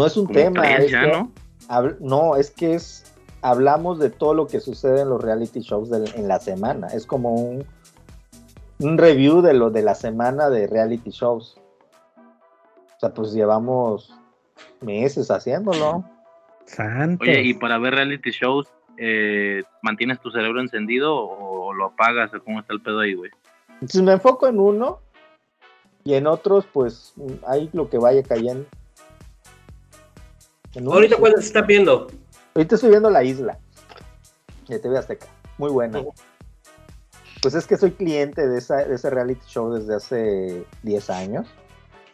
No es un Como tema. tres Es ya, que, ¿no? hab- no, es que es. Hablamos de todo lo que sucede en los reality shows del- en la semana. Es como un, un review de lo de la semana de reality shows. O sea, pues llevamos meses haciéndolo. Santos. Oye, y para ver reality shows, eh, ¿mantienes tu cerebro encendido o, o lo apagas? ¿O ¿Cómo está el pedo ahí, güey? Entonces me enfoco en uno y en otros, pues hay lo que vaya cayendo. Ahorita. ¿cuál se está viendo? Ahorita estoy viendo La Isla de TV Azteca. Muy buena. Pues es que soy cliente de, esa, de ese reality show desde hace 10 años,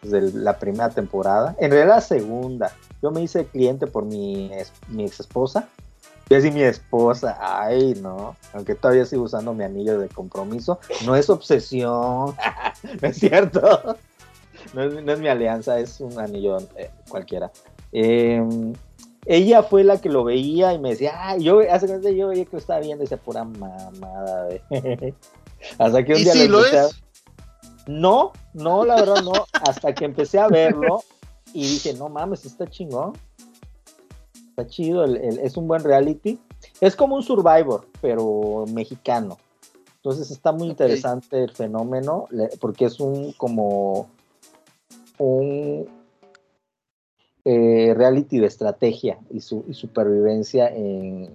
desde la primera temporada. En realidad la segunda. Yo me hice cliente por mi, ex esposa Y así mi esposa, ay, no, aunque todavía sigo usando mi anillo de compromiso, no es obsesión, no es cierto, no es, no es mi alianza, es un anillo eh, cualquiera. Eh, ella fue la que lo veía y me decía, ay, yo, hace cuenta yo veía que lo estaba viendo esa pura mamada, de... Hasta que un ¿Y día lo a- es? No, no, la verdad no, hasta que empecé a verlo y dije, no mames, está chingón. Está chido, el- el- es un buen reality. Es como un Survivor, pero mexicano. Entonces está muy interesante el fenómeno, porque es un como un eh, reality de estrategia y, su, y supervivencia en,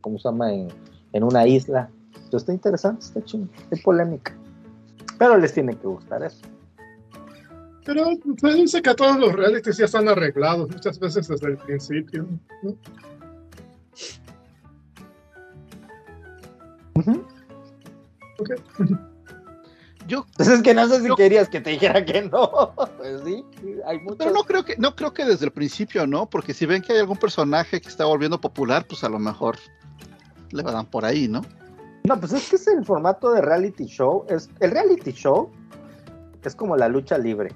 ¿cómo se llama? En, en una isla. Entonces está interesante, está chido, es polémica. Pero les tiene que gustar eso. Pero se dice que todos los realities ya están arreglados muchas veces desde el principio. ¿no? Ok. Yo, Entonces que no sé si querías que te dijera que no. Pues sí, hay muchos. pero no creo que, no creo que desde el principio, ¿no? Porque si ven que hay algún personaje que está volviendo popular, pues a lo mejor le dar por ahí, ¿no? No, pues es que es el formato de reality show. Es, el reality show es como la lucha libre.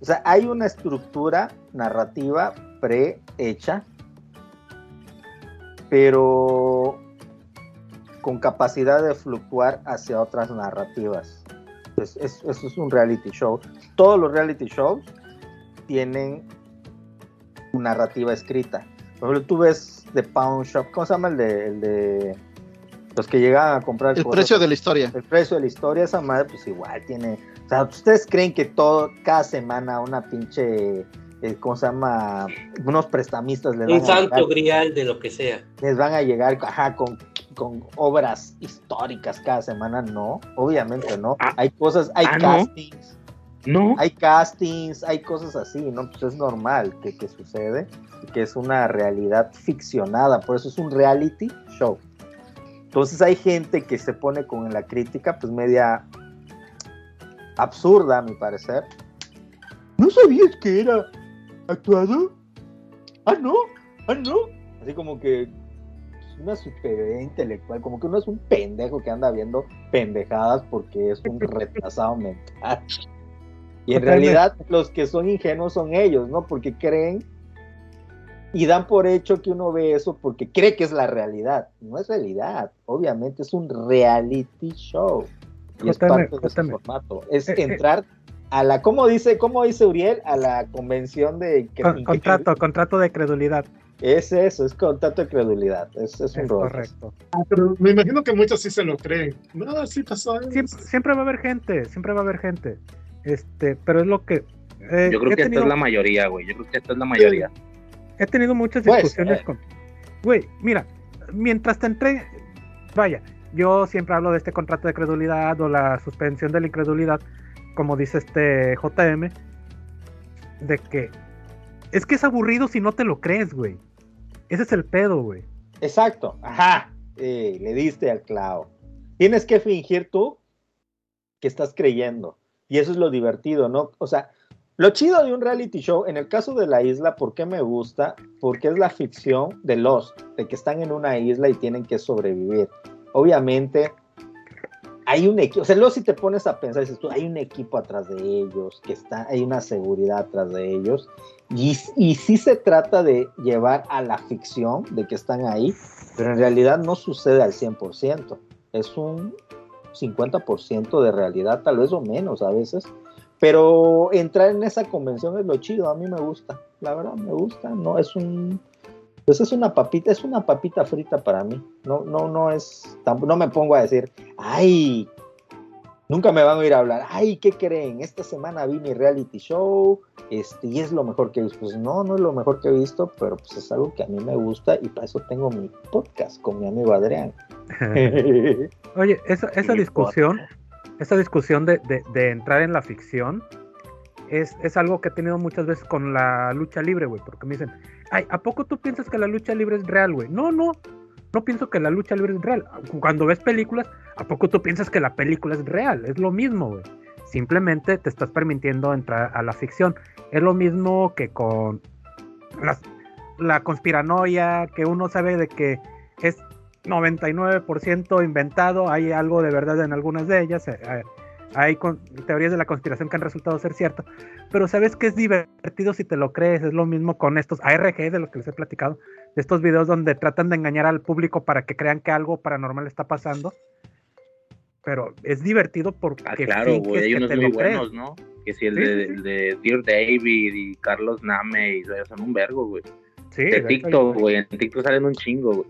O sea, hay una estructura narrativa prehecha, pero con capacidad de fluctuar hacia otras narrativas. Es- es- eso es un reality show. Todos los reality shows tienen una narrativa escrita. Por ejemplo, tú ves The Pound Shop, ¿cómo se llama el de, el de los que llegan a comprar El cosas? precio de la historia. el precio de la historia, esa madre, pues igual tiene. O sea, ¿ustedes creen que todo, cada semana una pinche. eh, ¿Cómo se llama? Unos prestamistas les van, Un a santo llegar, grial de lo que sea. les van a llegar ajá, con, con obras históricas cada semana? No, obviamente no. Ah. hay cosas, hay Ah, castings. No, Hay castings, hay cosas así, ¿no? Pues es normal que, que sucede, que es una realidad ficcionada, por eso es un reality show. Entonces hay gente que se pone con la crítica, pues media absurda, a mi parecer. ¿No sabías que era actuado? Ah, no, ah, no. Así como que una superioridad intelectual, como que uno es un pendejo que anda viendo pendejadas porque es un retrasado mental. Y en realidad los que son ingenuos son ellos, ¿no? Porque creen y dan por hecho que uno ve eso porque cree que es la realidad. No es realidad, obviamente es un reality show. Y es parte de ese formato. Es Eh, eh. entrar a la, ¿cómo dice, cómo dice Uriel? A la convención de Con- contrato, contrato de credulidad. Es eso, es contrato de credulidad. Es, es un Es correcto. Pero me imagino que muchos sí se lo creen. No, sí pasó. eso. Siempre, siempre va a haber gente, siempre va a haber gente. Este, pero es lo que. eh, yo creo que esta es la mayoría, güey. Yo creo que esta es la mayoría. He tenido muchas Pues, discusiones eh. con. Güey, mira, mientras te entré. Vaya, yo siempre hablo de este contrato de credulidad o la suspensión de la incredulidad, como dice este JM, de que es que es aburrido si no te lo crees, güey. Ese es el pedo, güey. Exacto, ajá. Eh, le diste al clavo. Tienes que fingir tú que estás creyendo. Y eso es lo divertido, ¿no? O sea, lo chido de un reality show, en el caso de la isla, ¿por qué me gusta? Porque es la ficción de Lost, de que están en una isla y tienen que sobrevivir. Obviamente, hay un equipo, o sea, luego si te pones a pensar, dices tú, hay un equipo atrás de ellos, que está, hay una seguridad atrás de ellos, y, y sí se trata de llevar a la ficción de que están ahí, pero en realidad no sucede al 100%, es un 50% de realidad, tal vez o menos a veces, pero entrar en esa convención es lo chido, a mí me gusta, la verdad me gusta, no es un pues es una papita, es una papita frita para mí. No, no, no es, no me pongo a decir, ay, nunca me van a oír hablar, ay, ¿qué creen? Esta semana vi mi reality show, este, y es lo mejor que he visto. Pues no, no es lo mejor que he visto, pero pues es algo que a mí me gusta y para eso tengo mi podcast con mi amigo Adrián. Oye, esa, esa discusión, esa discusión de, de- de entrar en la ficción, es, es algo que he tenido muchas veces con la lucha libre, güey, porque me dicen, ay, ¿a poco tú piensas que la lucha libre es real, güey? No, no, no pienso que la lucha libre es real. Cuando ves películas, ¿a poco tú piensas que la película es real? Es lo mismo, güey. Simplemente te estás permitiendo entrar a la ficción. Es lo mismo que con la conspiranoia, que uno sabe de que es 99% inventado, hay algo de verdad en algunas de ellas, eh, eh, hay con- teorías de la conspiración que han resultado ser cierto, pero sabes que es divertido si te lo crees, es lo mismo con estos ARG de los que les he platicado, de estos videos donde tratan de engañar al público para que crean que algo paranormal está pasando, pero es divertido porque Ah, claro, güey, hay unos muy buenos, ¿no? Que si el Sí, de, sí, el de Dear David y Carlos Name, y son un vergo, güey. Sí, de TikTok, güey, en TikTok salen un chingo, güey.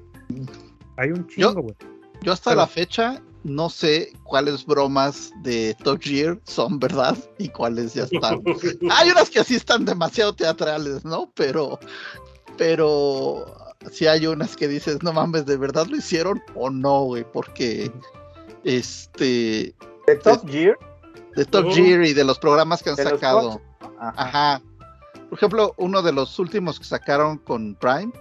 Hay un chingo, güey. Yo hasta Pero- la fecha no sé cuáles bromas de Top Gear son verdad y cuáles ya están. Hay unas que sí están demasiado teatrales, ¿no? Pero, pero sí hay unas que dices, no mames, ¿de verdad lo hicieron o no, güey? Porque, este, De Top Gear. de Top. Gear y de los programas que han sacado. Ajá. Ajá. Por ejemplo, uno de los últimos que sacaron con Prime,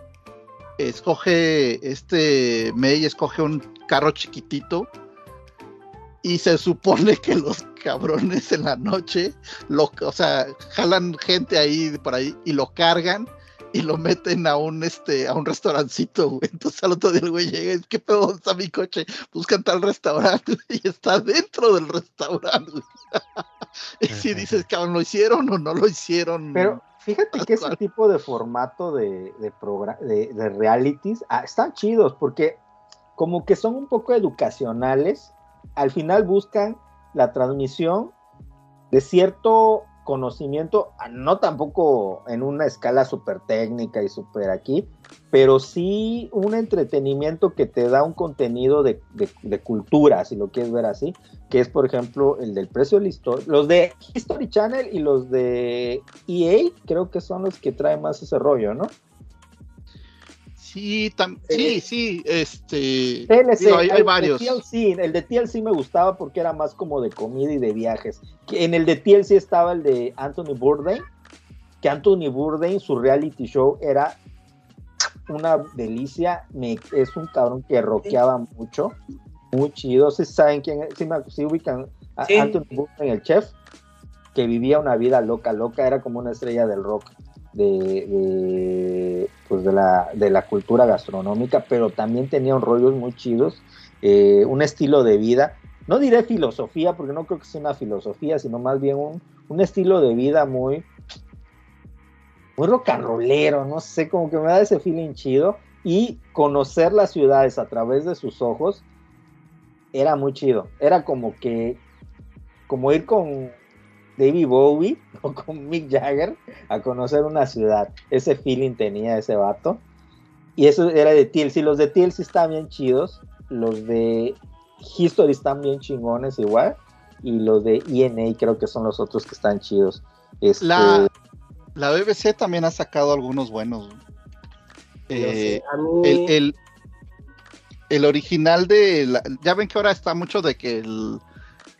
escoge, este May escoge un carro chiquitito y se supone que los cabrones en la noche, lo, o sea, jalan gente ahí por ahí y lo cargan y lo meten a un este a un restaurancito, güey. Entonces al otro día el güey llega y ¿qué pedo ¿Dónde está mi coche? Buscan tal restaurante y está dentro del restaurante. güey. y si dices, cabrón, ¿lo hicieron o no lo hicieron? Pero fíjate que ese tipo de formato de, de, de, de realities ah, están chidos porque como que son un poco educacionales, al final buscan la transmisión de cierto conocimiento, ah, no tampoco en una escala súper técnica y súper aquí, pero sí un entretenimiento que te da un contenido de, cultura, si lo quieres ver así, que es por ejemplo el del precio de historia, los de History Channel y los de EA, creo que son los que traen más ese rollo, ¿no? Sí, tam- sí, sí, este... TLC, digo, hay, hay el varios. De TLC, el de TLC me gustaba porque era más como de comida y de viajes. Que en el de TLC estaba el de Anthony Bourdain, que Anthony Bourdain, su reality show era una delicia. Me, es un cabrón que rockeaba mucho, muy chido. ¿Sí saben quién es? ¿Sí, me- sí ubican a Sí. Anthony Bourdain, el chef? Que vivía una vida loca, loca, era como una estrella del rock. De, pues de, la, de la cultura gastronómica, pero también tenía un rollos muy chidos, eh, un estilo de vida, no diré filosofía, porque no creo que sea una filosofía, sino más bien un, un estilo de vida muy, muy no sé, como que me da ese feeling chido, y conocer las ciudades a través de sus ojos era muy chido, era como que, como ir con David Bowie o con Mick Jagger a conocer una ciudad. Ese feeling tenía ese vato. Y eso era de TLC. Los de TLC están bien chidos. Los de History están bien chingones igual. Y los de ENA creo que son los otros que están chidos. Este, La, la BBC también ha sacado algunos buenos. Eh, el, el, el original de la- ya ven que ahora está mucho de que el-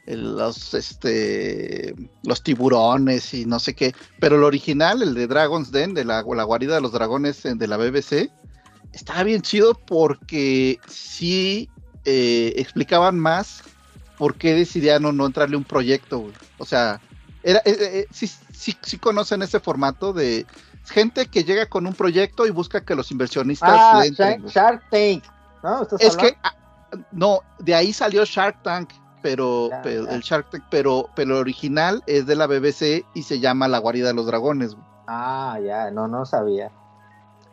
los este los tiburones y no sé qué, pero el original, el de Dragon's Den, de la, la guarida de los dragones eh, de la BBC, estaba bien chido porque sí eh, explicaban más por qué decidieron no entrarle un proyecto, güey. O sea, era, eh, eh, sí, sí, sí conocen ese formato de gente que llega con un proyecto y busca que los inversionistas ah, le entren, Shark, Tank. ¿no? ¿Estás Es hablando? que ah, no, de ahí salió Shark Tank, pero, el Shark Tank, pero, pero el original es de la BBC y se llama La guarida de los dragones. güey. Ah, ya, no, no sabía.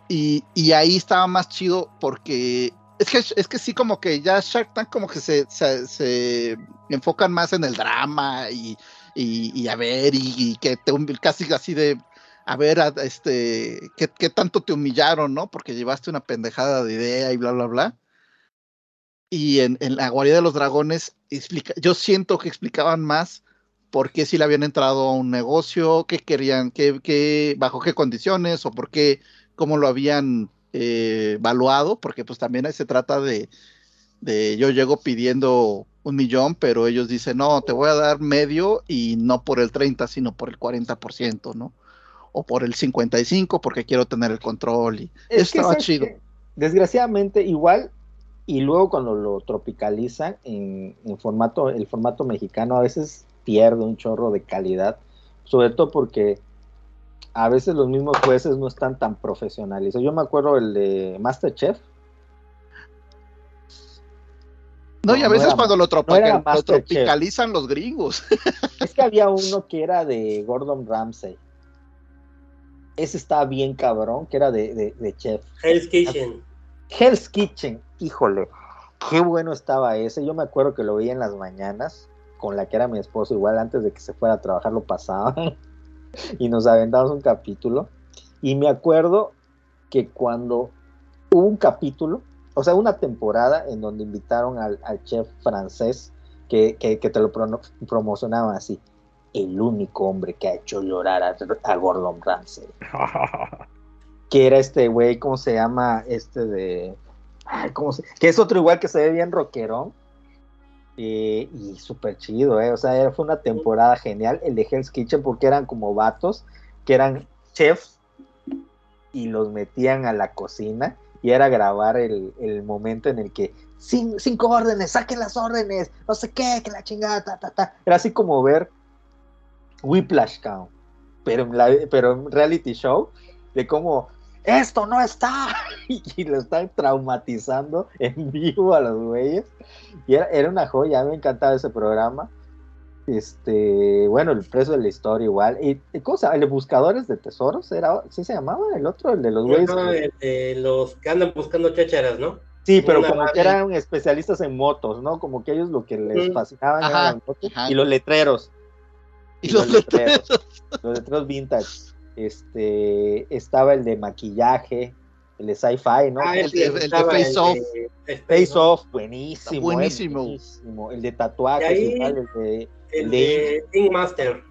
Y, y ahí estaba más chido porque es que es que sí como que ya Shark Tank como que se, se, se enfocan más en el drama y, y, y a ver y, que te casi así de a ver a- este qué, qué tanto te humillaron, ¿no? Porque llevaste una pendejada de idea y bla bla bla. Y en, en la guarida de los dragones explica, yo siento que explicaban más por qué si le habían entrado a un negocio, qué querían, qué, qué, bajo qué condiciones o por qué cómo lo habían eh, evaluado, porque pues también ahí se trata de, de yo llego pidiendo un millón, pero ellos dicen, no, te voy a dar medio y no por el 30, sino por el 40%, ¿no? O por el 55 porque quiero tener el control y Es eso que, estaba ¿sabes chido. qué? Desgraciadamente, igual, y luego cuando lo tropicalizan en, en formato, el formato mexicano a veces pierde un chorro de calidad, sobre todo porque a veces los mismos jueces no están tan profesionalizados. Yo me acuerdo el de Masterchef. No, y a no veces era- cuando lo, no tropicalizan los gringos. Es que había uno que era de Gordon Ramsay. Ese estaba bien cabrón, que era de, de- de chef. Hell's Kitchen. Hell's Kitchen, híjole, qué bueno estaba ese. Yo me acuerdo que lo veía en las mañanas, con la que era mi esposo, igual antes de que se fuera a trabajar lo pasaba. y nos aventamos un capítulo. Y me acuerdo que cuando hubo un capítulo, o sea, una temporada en donde invitaron al, al chef francés que, que- que te lo prono- promocionaban así. El único hombre que ha hecho llorar a, a Gordon Ramsay que era este güey, ¿cómo se llama? Este de. Ay, ¿cómo se.? Que es otro igual que se ve bien rockerón. eh, y súper chido, ¿eh? O sea, fue una temporada genial el de Hell's Kitchen porque eran como vatos que eran chefs y los metían a la cocina y era grabar el, el momento en el que "Cin- cinco órdenes, saquen las órdenes, no sé qué, que la chingada, ta, ta, ta. Era así como ver Whiplash Count, pero pero en reality show, de cómo esto no está y lo están traumatizando en vivo a los güeyes y era, era una joya, me encantaba ese programa este bueno el precio de la historia igual y y ¿cómo se llama? el de buscadores de tesoros era sí se llamaba el otro el de los güeyes que- eh, los que andan buscando chácharas, ¿no? sí pero una como que eran especialistas en motos no como que ellos lo que les Mm. fascinaban Ajá, eran las motos ajá. y los letreros Y los letreros. los letreros vintage este estaba el de maquillaje el de sci-fi no Ah, el de- el de estaba, Face Off. Face Off, buenísimo. Está buenísimo. eh, buenísimo. El de tatuajes, Y ahí- igual, el de El de Ink Master.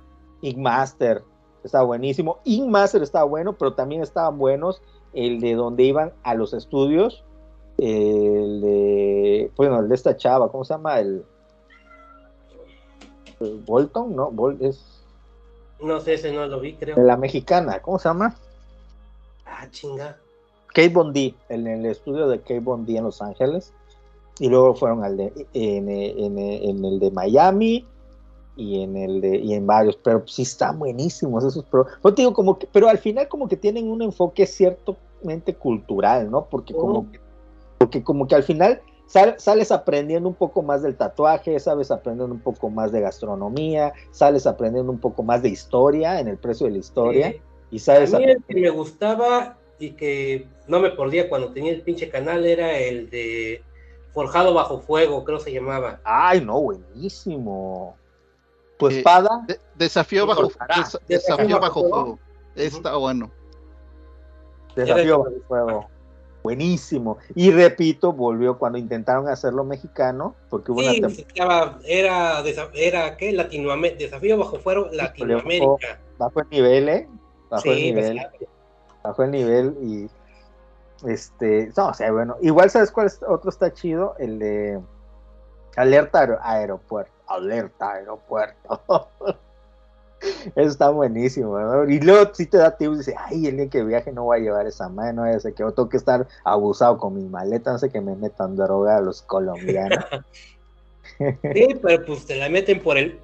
Ink Master, estaba buenísimo. Ink Master estaba bueno, pero también estaban buenos el de donde iban a los estudios. El de, bueno, el de esta chava, ¿cómo se llama? El, el Bolton, ¿no? Bol- es No sé, ese no lo vi, creo. de la mexicana, ¿cómo se llama? Ah, chinga. Kate Bondi, en el estudio de Kate Bondi en Los Ángeles. Y luego fueron al de, en, en- en el de Miami y en el de y en varios, pero sí están buenísimos esos pero te digo como que, pero al final como que tienen un enfoque ciertamente cultural, ¿no? Porque como Oh. que, porque como que al final sal- sales aprendiendo un poco más del tatuaje, sabes aprendiendo un poco más de gastronomía, sales aprendiendo un poco más de historia en el precio de la historia y a sabes mí el que me gustaba y que no me perdía cuando tenía el pinche canal era el de Forjado Bajo Fuego, creo se llamaba. Ay, no, buenísimo. Tu Eh, espada, De- desafío bajo, desafío bajo fuego. Está bueno. desafío bajo fuego. Buenísimo. Y repito, volvió cuando intentaron hacerlo mexicano, porque hubo Sí, una tem- estaba, era, era ¿qué? Latinoamérica, Desafío Bajo Fuego Latinoamérica. bajó el nivel, ¿eh? Bajó el Sí, nivel, bajó el nivel y este, no, o sea, bueno, igual sabes cuál es- otro está chido, el de alerta aer- aeropuerto, alerta aeropuerto. Eso está buenísimo, ¿no? Y luego si te da tips, dice, ay, el día que viaje no voy a llevar esa mano, no sé que yo tengo que estar abusado con mi maleta, no sé que me metan droga a los colombianos. Sí, pero pues te la meten por el.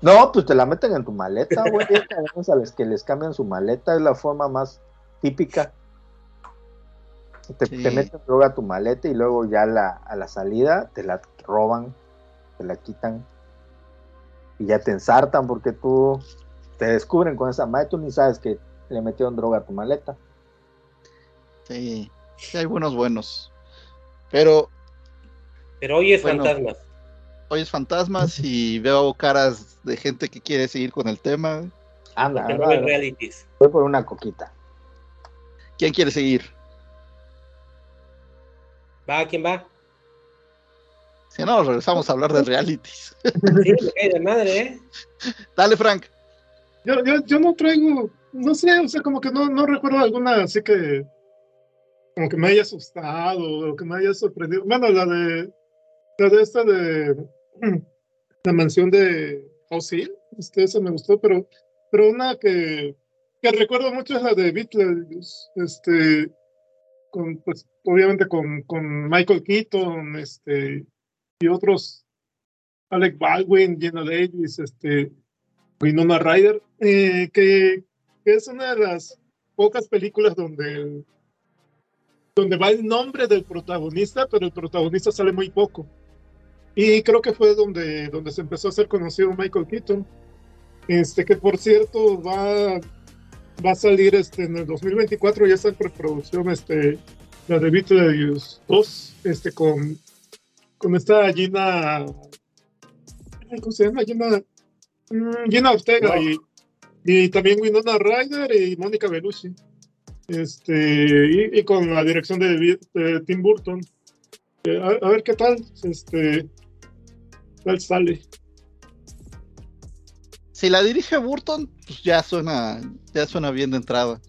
No, pues te la meten en tu maleta, güey. A los que les cambian su maleta, es la forma más típica. Te, Sí. te meten droga a tu maleta y luego ya la, a la salida te la roban, te la quitan y ya te ensartan porque tú te descubren con esa maleta, tú ni sabes que le metieron droga a tu maleta. Sí, sí hay buenos buenos. Pero Pero hoy es Bueno. fantasmas. hoy es fantasmas y veo caras de gente que quiere seguir con el tema. Anda, no realities. voy por una coquita. ¿Quién quiere seguir? ¿Va? ¿Quién va? Si no, regresamos a hablar de realities. Sí, de madre, ¿eh? Dale, Frank. Yo, yo, yo no traigo, no sé, o sea, como que no, no recuerdo alguna así que como que me haya asustado o que me haya sorprendido. Bueno, la de la de esta de la mansión de Ozzy, este, esa me gustó, pero, pero una que, que recuerdo mucho es la de Beatles, este, con, pues, obviamente con, con Michael Keaton, este, y otros, Alec Baldwin, Jenna Davis, este, Winona Ryder, eh, que, que es una de las pocas películas donde, donde va el nombre del protagonista, pero el protagonista sale muy poco. Y creo que fue donde, donde se empezó a hacer conocido Michael Keaton. Este, que por cierto va, va a salir este, en el 2024, ya está en preproducción este, la de Beetlejuice 2, este, con, con esta Gina. ¿Cómo se llama? Gina, mm, Gina Ortega y, y también Winona Ryder y Mónica Bellucci. Este, y, y con la dirección de, Tim Burton. Eh, a, a ver qué tal, este, tal sale. Si la dirige Burton, pues ya suena, ya suena bien de entrada.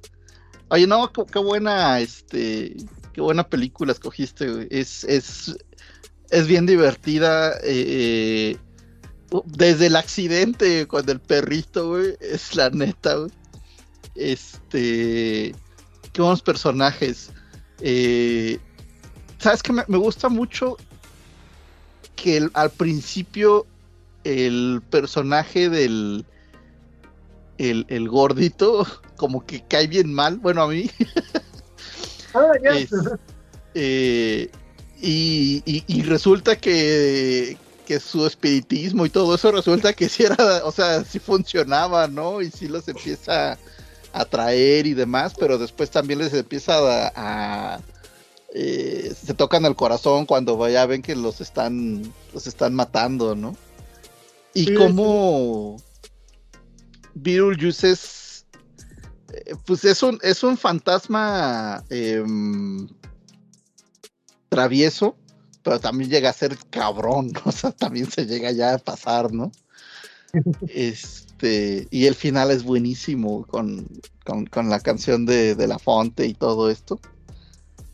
Oye, no, qué, qué buena, este, qué buena película escogiste, güey. Es, es, es bien divertida. eh, eh, desde el accidente con el perrito, güey, es la neta, güey. Este, qué buenos personajes. Eh, Sabes que me, me gusta mucho que el- al principio el personaje del el, el gordito como que cae bien mal, bueno a mí. Ah, ya. Es- eh, y, y- y resulta que, que su espiritismo y todo eso resulta que sí era, o sea, sí funcionaba, ¿no? Y sí los empieza a atraer y demás, pero después también les empieza a, a, eh, se tocan el corazón cuando ya ven que los están los están matando, ¿no? Y Sí, como Beetlejuice es eh, pues es un es un fantasma em, travieso, pero también llega a ser cabrón, o sea, también se llega ya a pasar, ¿no? Este, y el final es buenísimo con, con, con la canción de, de La Fonte y todo esto.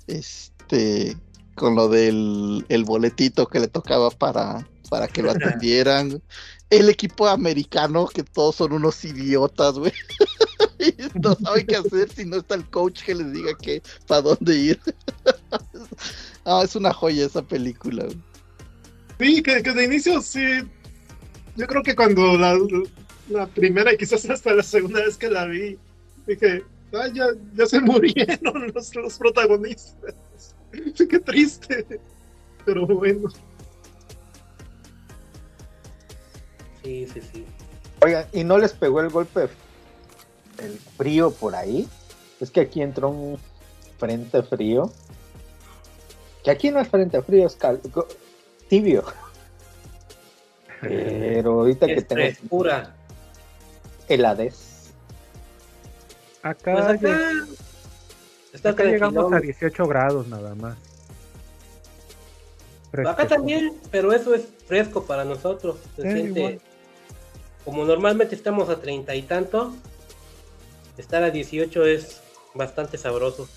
Este, con lo del el boletito que le tocaba para, para que lo atendieran. El equipo americano, que todos son unos idiotas, güey. No saben qué hacer si no está el coach que les diga que para dónde ir. Ah, es una joya esa película. güey. Sí, que, que de inicio sí. Yo creo que cuando la, la primera y quizás hasta la segunda vez que la vi, dije, "Ay, ya, ya se murieron los, los protagonistas. Sí, qué triste. Pero bueno. Sí, sí, sí. Oigan, ¿y no les pegó el golpe el frío por ahí? Es que aquí entró un frente frío. Que aquí no es frente frío, es cal- tibio. Pero ahorita que Es tenemos frescura. heladez. Acá, Pues acá está acá llegamos a 18 grados nada más. Acá también, pero eso es fresco para nosotros. Se Sí, siente, igual. como normalmente estamos a treinta y tanto, estar a 18 es bastante sabroso.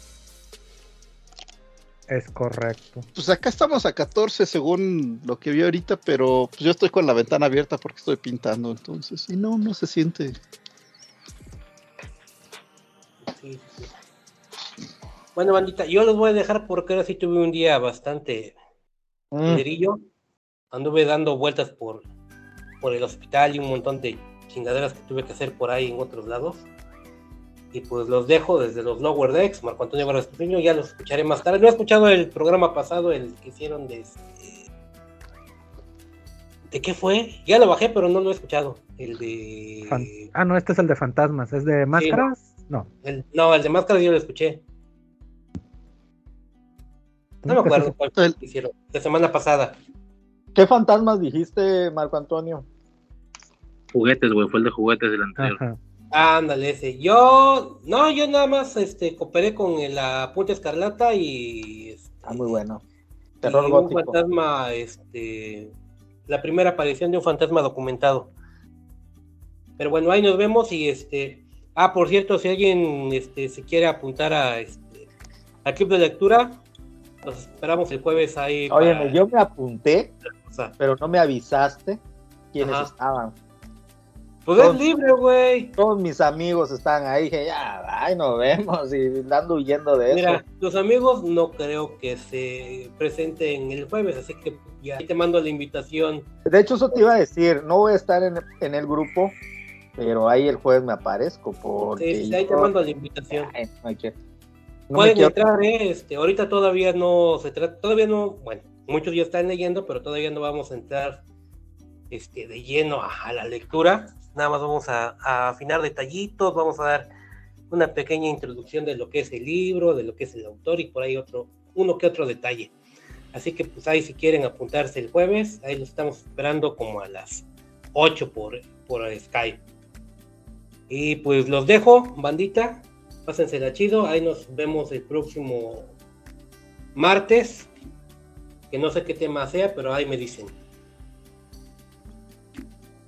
Es correcto. Pues acá estamos a 14 según lo que vi ahorita, pero pues yo estoy con la ventana abierta porque estoy pintando, entonces, y no, no se siente. Sí, sí. Bueno, bandita, yo los voy a dejar porque ahora sí tuve un día bastante Mm. Anduve dando vueltas por, por el hospital y un montón de chingaderas que tuve que hacer por ahí en otros lados. Y pues los dejo desde los Lower Decks, Marco Antonio Pequeño, ya los escucharé más tarde. No he escuchado el programa pasado, el que hicieron de este- ¿De qué fue? Ya lo bajé, pero no lo he escuchado. El de. Fan- Ah, no, este es el de fantasmas. ¿Es de máscaras? No. el- no, el de máscara yo lo escuché. No me acuerdo cuál fue el hicieron. La semana pasada. ¿Qué fantasmas dijiste, Marco Antonio? Juguetes, güey, fue el de juguetes del anterior. Ajá. Ándale, ese. Yo, no, yo nada más este, cooperé con la Punta Escarlata y. Este, Ah, muy bueno. y Terror un gótico. fantasma, este. La primera aparición de un fantasma documentado. Pero bueno, ahí nos vemos y este. Ah, por cierto, si alguien este, se quiere apuntar a este al club de lectura, los esperamos el jueves ahí. Oye, para- yo me apunté, pero no me avisaste quiénes Ajá. estaban. Pues es Todos- libre, güey. Todos mis amigos están ahí, dije, ya, ay, nos vemos y ando huyendo de Mira, eso. tus amigos no creo que se presenten el jueves, así que ya te mando la invitación. De hecho, eso te iba a decir, no voy a estar en, en el grupo Pero ahí el jueves me aparezco porque Sí, sí, ahí te mando la invitación. Ay, no no Pueden quiero- entrar, ¿eh? este, ahorita todavía no se trata, todavía no, bueno, muchos ya están leyendo, pero todavía no vamos a entrar este, de lleno a, a la lectura. Nada más vamos a, afinar detallitos, vamos a dar una pequeña introducción de lo que es el libro, de lo que es el autor y por ahí otro, uno que otro detalle. Así que pues ahí si quieren apuntarse el jueves, ahí lo estamos esperando como a las 8 por, por Skype. Y pues los dejo, bandita. Pásensela chido. Ahí nos vemos el próximo martes. Que no sé qué tema sea, pero ahí me dicen.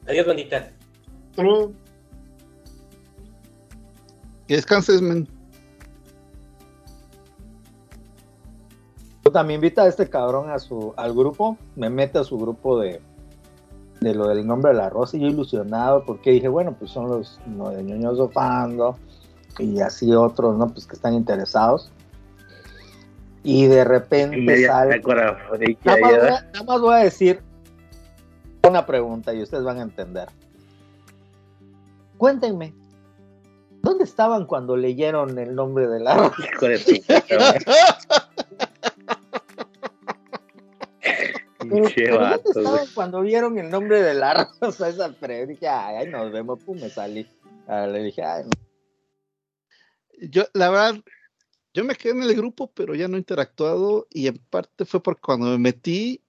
Adiós, bandita. Que descanses, men. También invita a este cabrón a su, al grupo, me mete a su grupo de, de lo del nombre de la rosa y yo ilusionado porque dije, bueno, pues son los no, de ñoños Fando y así otros, ¿no? Pues que están interesados. Y de repente Media sale... nada más voy a decir una pregunta y ustedes van a entender. Cuéntenme, ¿dónde estaban cuando leyeron el nombre de la. Pero, Pinche pero ¿dónde vato, estaban cuando vieron el nombre de la rosa? Esa pre dije, ay, ay, nos vemos, pum, me salí. Ah, le dije, ay, no. Yo, la verdad, yo me quedé en el grupo, pero ya no he interactuado. Y en parte fue porque cuando me metí,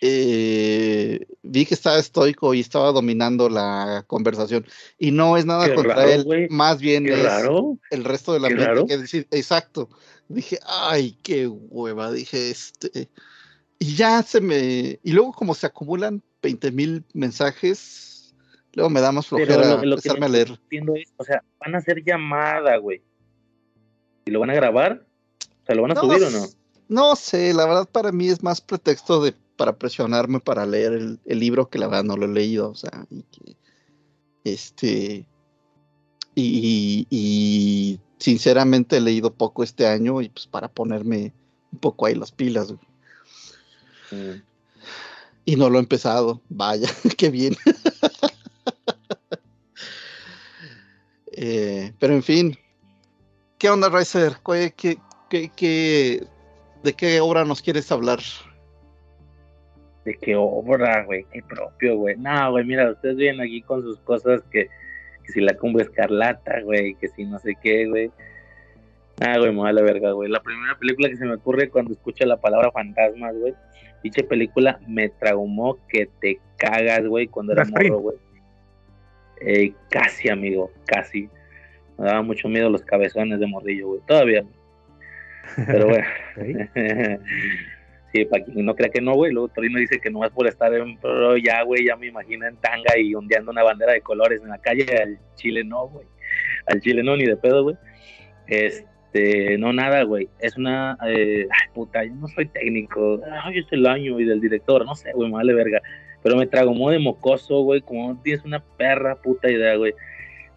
eh, vi que estaba estoico y estaba dominando la conversación. Y no es nada Qué contra raro, él, más bien es raro. el resto de la gente que decir, exacto. Dije, ay, qué hueva, dije, este. Y ya se me. Y luego, como se acumulan 20 mil mensajes, luego me da más Pero flojera lo, que empezarme a leer. es, o sea, van a hacer llamada, güey. ¿Y lo van a grabar? O sea, ¿lo van a No, subir o no? No sé, la verdad para mí es más pretexto de para presionarme para leer el, el libro que la verdad no lo he leído, o sea, y que este y, y sinceramente he leído poco este año y pues para ponerme un poco ahí las pilas. Mm. y no lo he empezado, vaya, qué bien. Eh, pero en fin, ¿qué onda, Riser? ¿Qué, qué, qué, qué- de qué obra nos quieres hablar? ¿De qué obra, güey? Qué propio, güey. No, güey, mira, ustedes vienen aquí con sus cosas que, que si la cumbre escarlata, güey, que si no sé qué, güey. Ah, güey, me va la verga, güey. La primera película que se me ocurre cuando escucho la palabra fantasmas, güey. Dicha película me traumó que te cagas, güey, cuando era morro, güey. Eh, casi, amigo, casi. Me daba mucho miedo los cabezones de morrillo, güey. Todavía. Pero bueno. para quien no crea que no, güey. Luego Torino dice que nomás por estar en pro ya, güey, ya me imagino en tanga y ondeando una bandera de colores en la calle. Al Chile no, güey. Al Chile no, ni de pedo, güey. Este, no, nada, güey. Es una. eh, ay, puta, yo no soy técnico. Ay, es el año y del director. No sé, güey, me vale verga. Pero me tragomó de mocoso, güey. Como no tienes una perra puta idea, güey.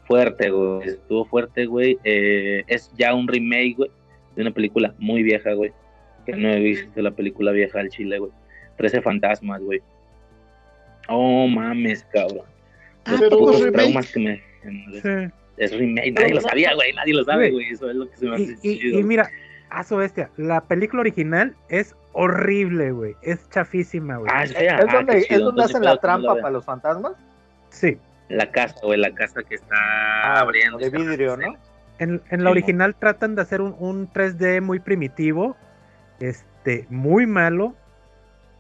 Fuerte, güey. Estuvo fuerte, güey. Eh, es ya un remake, güey. De una película muy vieja, güey. Que no he visto la película vieja al Chile, güey. Trece fantasmas, güey. Oh, mames, cabrón. Los putos es remake. traumas que me. Sí. Es remake, nadie lo sabía, güey. Nadie lo sabe, güey. Eso es lo que se me hace Y, y- chido. y mira, a su bestia, la película original es horrible, güey. Es chafísima, güey. Ah, es fea. ¿Es Ah, donde, es donde hacen la trampa para los fantasmas? Sí. La casa, güey, la casa que está Ah, abriendo. de vidrio, ¿no? En, en Sí, la original tratan de hacer un, un 3D muy primitivo, este, muy malo.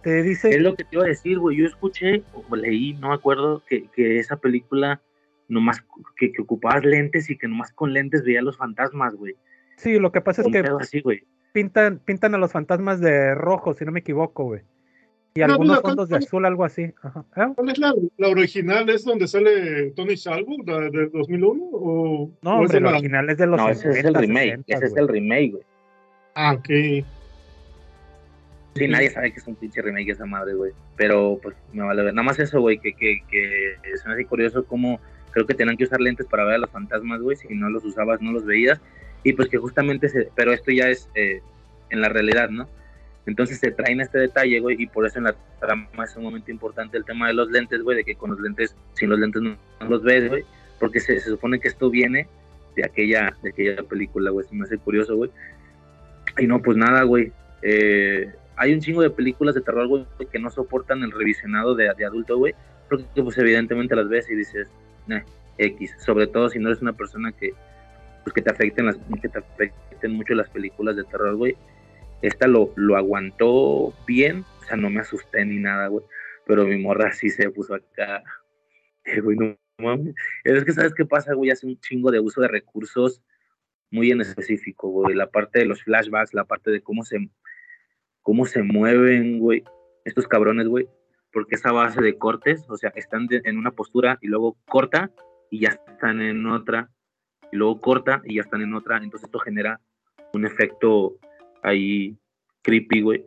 Te dice, Es lo que te iba a decir, güey. Yo escuché o leí, no me acuerdo, que, que esa película nomás que, que ocupabas lentes y que nomás con lentes veías los fantasmas, güey. sí, lo que pasa es que así, pintan, pintan a los fantasmas de rojo, si no me equivoco, güey. Y No, algunos fondos de ¿cuál- azul, algo así. Ajá. ¿Eh? ¿Cuál es la, la original? ¿Es donde sale Tony Salvo, la de 2001? ¿O, No, o es hombre, la- original es de los No, ese es el 50, remake. 60, ese es el remake, güey. Ah, ok. Sí, nadie sabe que es un pinche remake esa madre, güey. Pero pues me vale ver. Nada más eso, güey, que, que, que se me hace curioso cómo creo que tenían que usar lentes para ver a los fantasmas, güey. Si no los usabas, no los veías. Y pues que justamente, se, pero esto ya es eh, en la realidad, ¿no? Entonces se traen este detalle, güey, y por eso en la trama es un momento importante el tema de los lentes, güey, de que con los lentes, sin los lentes no, no los ves, güey, porque se, se supone que esto viene de aquella, de aquella película, güey, se me hace curioso, güey. Y no, pues nada, güey. Eh, hay un chingo de películas de terror, güey, que no soportan el revisionado de, de adulto, güey, porque pues evidentemente las ves y dices, "Nah, X, sobre todo si no eres una persona que, pues, que te afecten las, que te afecten mucho las películas de terror, güey. Esta lo, lo aguantó bien, o sea, no me asusté ni nada, güey, pero mi morra sí se puso acá, eh, güey, no mames. Es que, ¿sabes qué pasa, güey? Hace un chingo de uso de recursos muy en específico, güey. La parte de los flashbacks, la parte de cómo se, cómo se mueven, güey, estos cabrones, güey. Porque esa base de cortes, o sea, están en una postura y luego corta y ya están en otra, y luego corta y ya están en otra. Entonces esto genera un efecto ahí creepy, güey.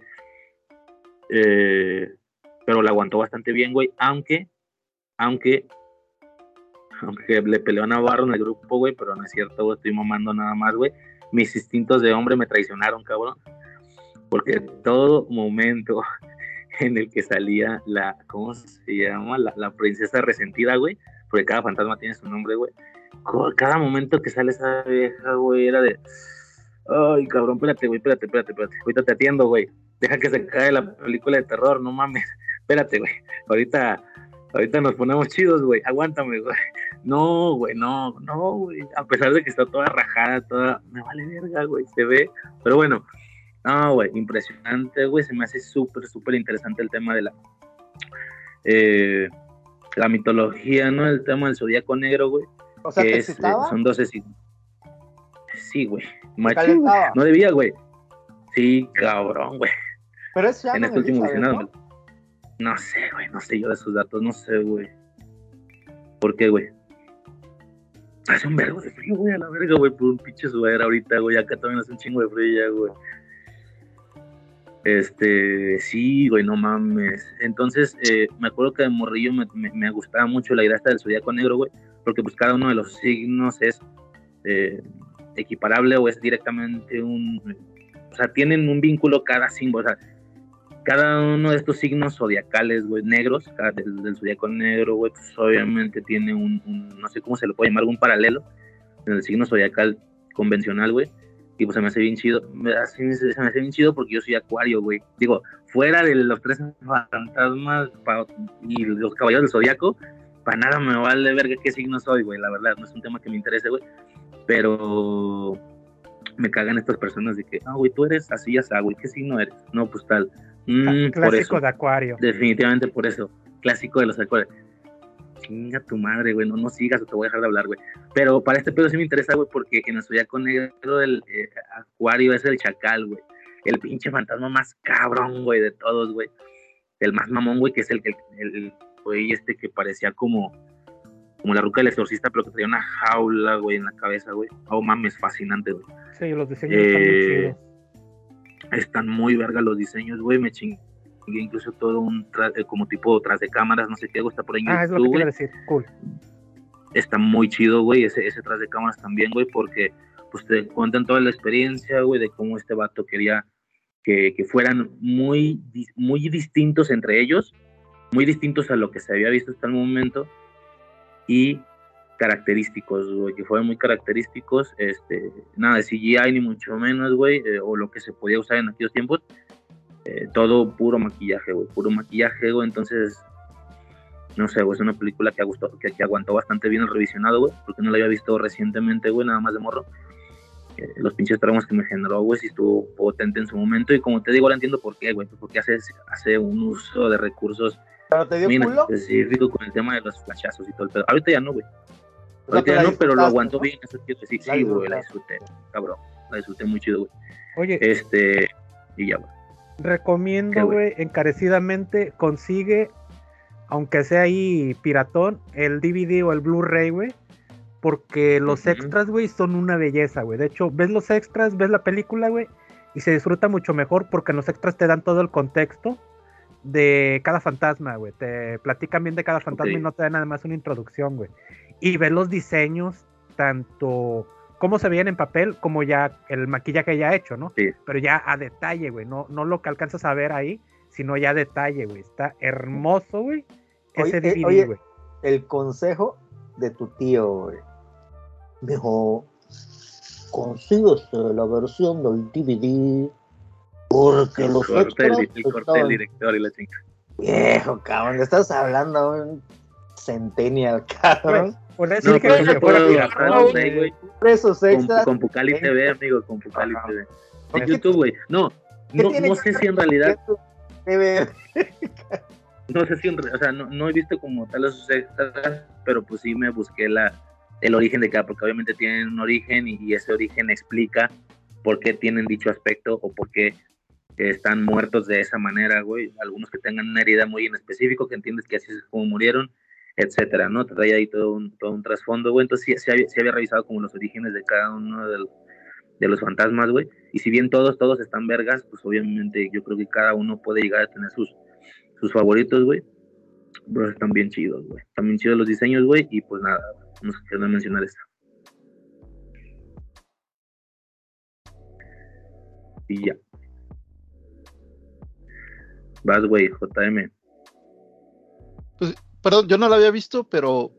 Eh, pero la aguantó bastante bien, güey. Aunque, aunque, aunque le peleó a Navarro en el grupo, güey, pero no es cierto, güey. Estoy mamando nada más, güey. Mis instintos de hombre me traicionaron, cabrón. Porque todo momento en el que salía la, ¿cómo se llama? La, princesa resentida, güey. Porque cada fantasma tiene su nombre, güey. Cada momento que sale esa vieja, güey, era de. Ay, cabrón, espérate, güey, espérate, espérate, espérate. Ahorita te atiendo, güey. Deja que se cae la película de terror, no mames. Espérate, güey. Ahorita, ahorita nos ponemos chidos, güey. Aguántame, güey. No, güey, no, no, güey. A pesar de que está toda rajada, toda. Me vale verga, güey. Se ve. Pero bueno, no, güey, impresionante, güey. Se me hace súper, súper interesante el tema de la. eh, la mitología, ¿no? El tema del zodiaco negro, güey. O sea, que ¿te es, eh, excitaba? son 12 signos. Sí, güey. ¿Te Machín? No debía, güey. Sí, cabrón, güey. Pero es ya En este último visionado. ¿no? No sé, güey. No sé yo de esos datos. No sé, güey. ¿Por qué, güey? Hace un vergo de frío, güey, a la verga, güey, por un pinche sudadera ahorita, güey. Acá también hace un chingo de frío ya, güey. Este, sí, güey, no mames. Entonces, eh, me acuerdo que de morrillo me, me- me gustaba mucho la idea esta del zodiaco negro, güey, porque pues cada uno de los signos es eh, equiparable o es directamente un... O sea, tienen un vínculo cada símbolo, o sea, cada uno de estos signos zodiacales, güey, negros, cada, del, del zodiaco negro, güey, pues obviamente tiene un, no sé cómo se le puede llamar, un paralelo en el signo zodiacal convencional, güey. Y pues se me hace bien chido, me, se me hace bien chido porque yo soy acuario, güey. Digo, fuera de los tres fantasmas pa- y los caballeros del zodiaco, para nada me vale verga qué signo soy, güey, la verdad, no es un tema que me interese, güey. Pero me cagan estas personas de que, ah, güey, tú eres así, así, güey, ¿qué signo eres? No, pues tal. Mm, por Clásico eso. de Acuario. Definitivamente por eso. Clásico de los acuarios. Chinga tu madre, güey. No, no sigas o te voy a dejar de hablar, güey. Pero para este pedo sí me interesa, güey, porque en el zodiaco negro del eh, acuario es el chacal, güey. El pinche fantasma más cabrón, güey, de todos, güey. El más mamón, güey, que es el, el, el- el güey este que parecía como, como la ruca del exorcista, pero que traía una jaula, güey, en la cabeza, güey. Oh, mames, fascinante, güey. Sí, los diseños están muy Eh, chidos. están muy verga los diseños, güey. Me chingué incluso todo un eh, como tipo tras de cámaras, no sé qué, algo está por ahí en Ah, es lo que YouTube, güey. decir. Cool. Está muy chido, güey, ese, ese tras de cámaras también, güey, porque pues te cuentan toda la experiencia, güey, de cómo este vato quería que, que fueran muy, muy distintos entre ellos, muy distintos a lo que se había visto hasta el momento y característicos, güey, que fueran muy característicos, este, nada de CGI ni mucho menos, güey, eh, o lo que se podía usar en aquellos tiempos, eh, todo puro maquillaje, güey, puro maquillaje, güey, entonces, no sé, güey, es una película que, gustó, que, que aguantó bastante bien el revisionado, güey, porque no la había visto recientemente, güey, nada más de morro. Eh, los pinches traumas que me generó, güey, sí estuvo potente en su momento, y como te digo, ahora entiendo por qué, güey, pues porque hace, hace un uso de recursos ¿Pero te dio muy culo? específico con el tema de los flashazos y todo el pedo. Ahorita ya no, güey. Ahorita ya no, pero lo aguantó ¿no? bien, eso quiero decir. Sí, güey, la disfruté, cabrón. La disfruté muy chido, güey. Oye, Este, y ya, güey. ¿Qué, recomiendo, güey? encarecidamente consigue, aunque sea ahí piratón, el DVD o el Blu-ray, güey. Porque los extras, güey, son una belleza, güey. De hecho, ves los extras, ves la película, güey, y se disfruta mucho mejor porque en los extras te dan todo el contexto de cada fantasma, güey. Te platican bien de cada fantasma y no te dan nada más una introducción, güey. Y ves los diseños, tanto cómo se veían en papel, como ya el maquillaje ya hecho, ¿no? Sí. Pero ya a detalle, güey, no, no lo que alcanzas a ver ahí, sino ya a detalle, güey. Está hermoso, güey. Ese Oye, eh, DVD, oye, güey. el consejo de tu tío, güey. Dijo, consíguese la versión del DVD porque los corte extras el, el corte del estaban- director y la chingada. Viejo, cabrón, estás hablando un centennial, cabrón. Por eso No, dije que fuera pirata, güey, Con, extras. con Pucali TV, amigo, con Pucali Ajá. TV. ¿Por En YouTube, güey. No, ¿Qué no, no sé si en realidad, TV? no sé si en, o sea, no, no he visto como tal esos extras, pero pues sí me busqué la, el origen de cada, porque obviamente tienen un origen y, y ese origen explica por qué tienen dicho aspecto o por qué están muertos de esa manera, güey. Algunos que tengan una herida muy en específico, que entiendes que así es como murieron, etcétera, ¿no? Trae ahí todo un, todo un trasfondo, güey. Entonces sí, sí había, sí había revisado como los orígenes de cada uno del- de los fantasmas, güey. Y si bien todos, todos están vergas, pues obviamente yo creo que cada uno puede llegar a tener sus, sus favoritos, güey. Pero están bien chidos, güey. Están bien chidos los diseños, güey. Y pues nada, nos quedó mencionar esto. Y ya. Vas, güey, JM. Perdón, yo no la había visto, pero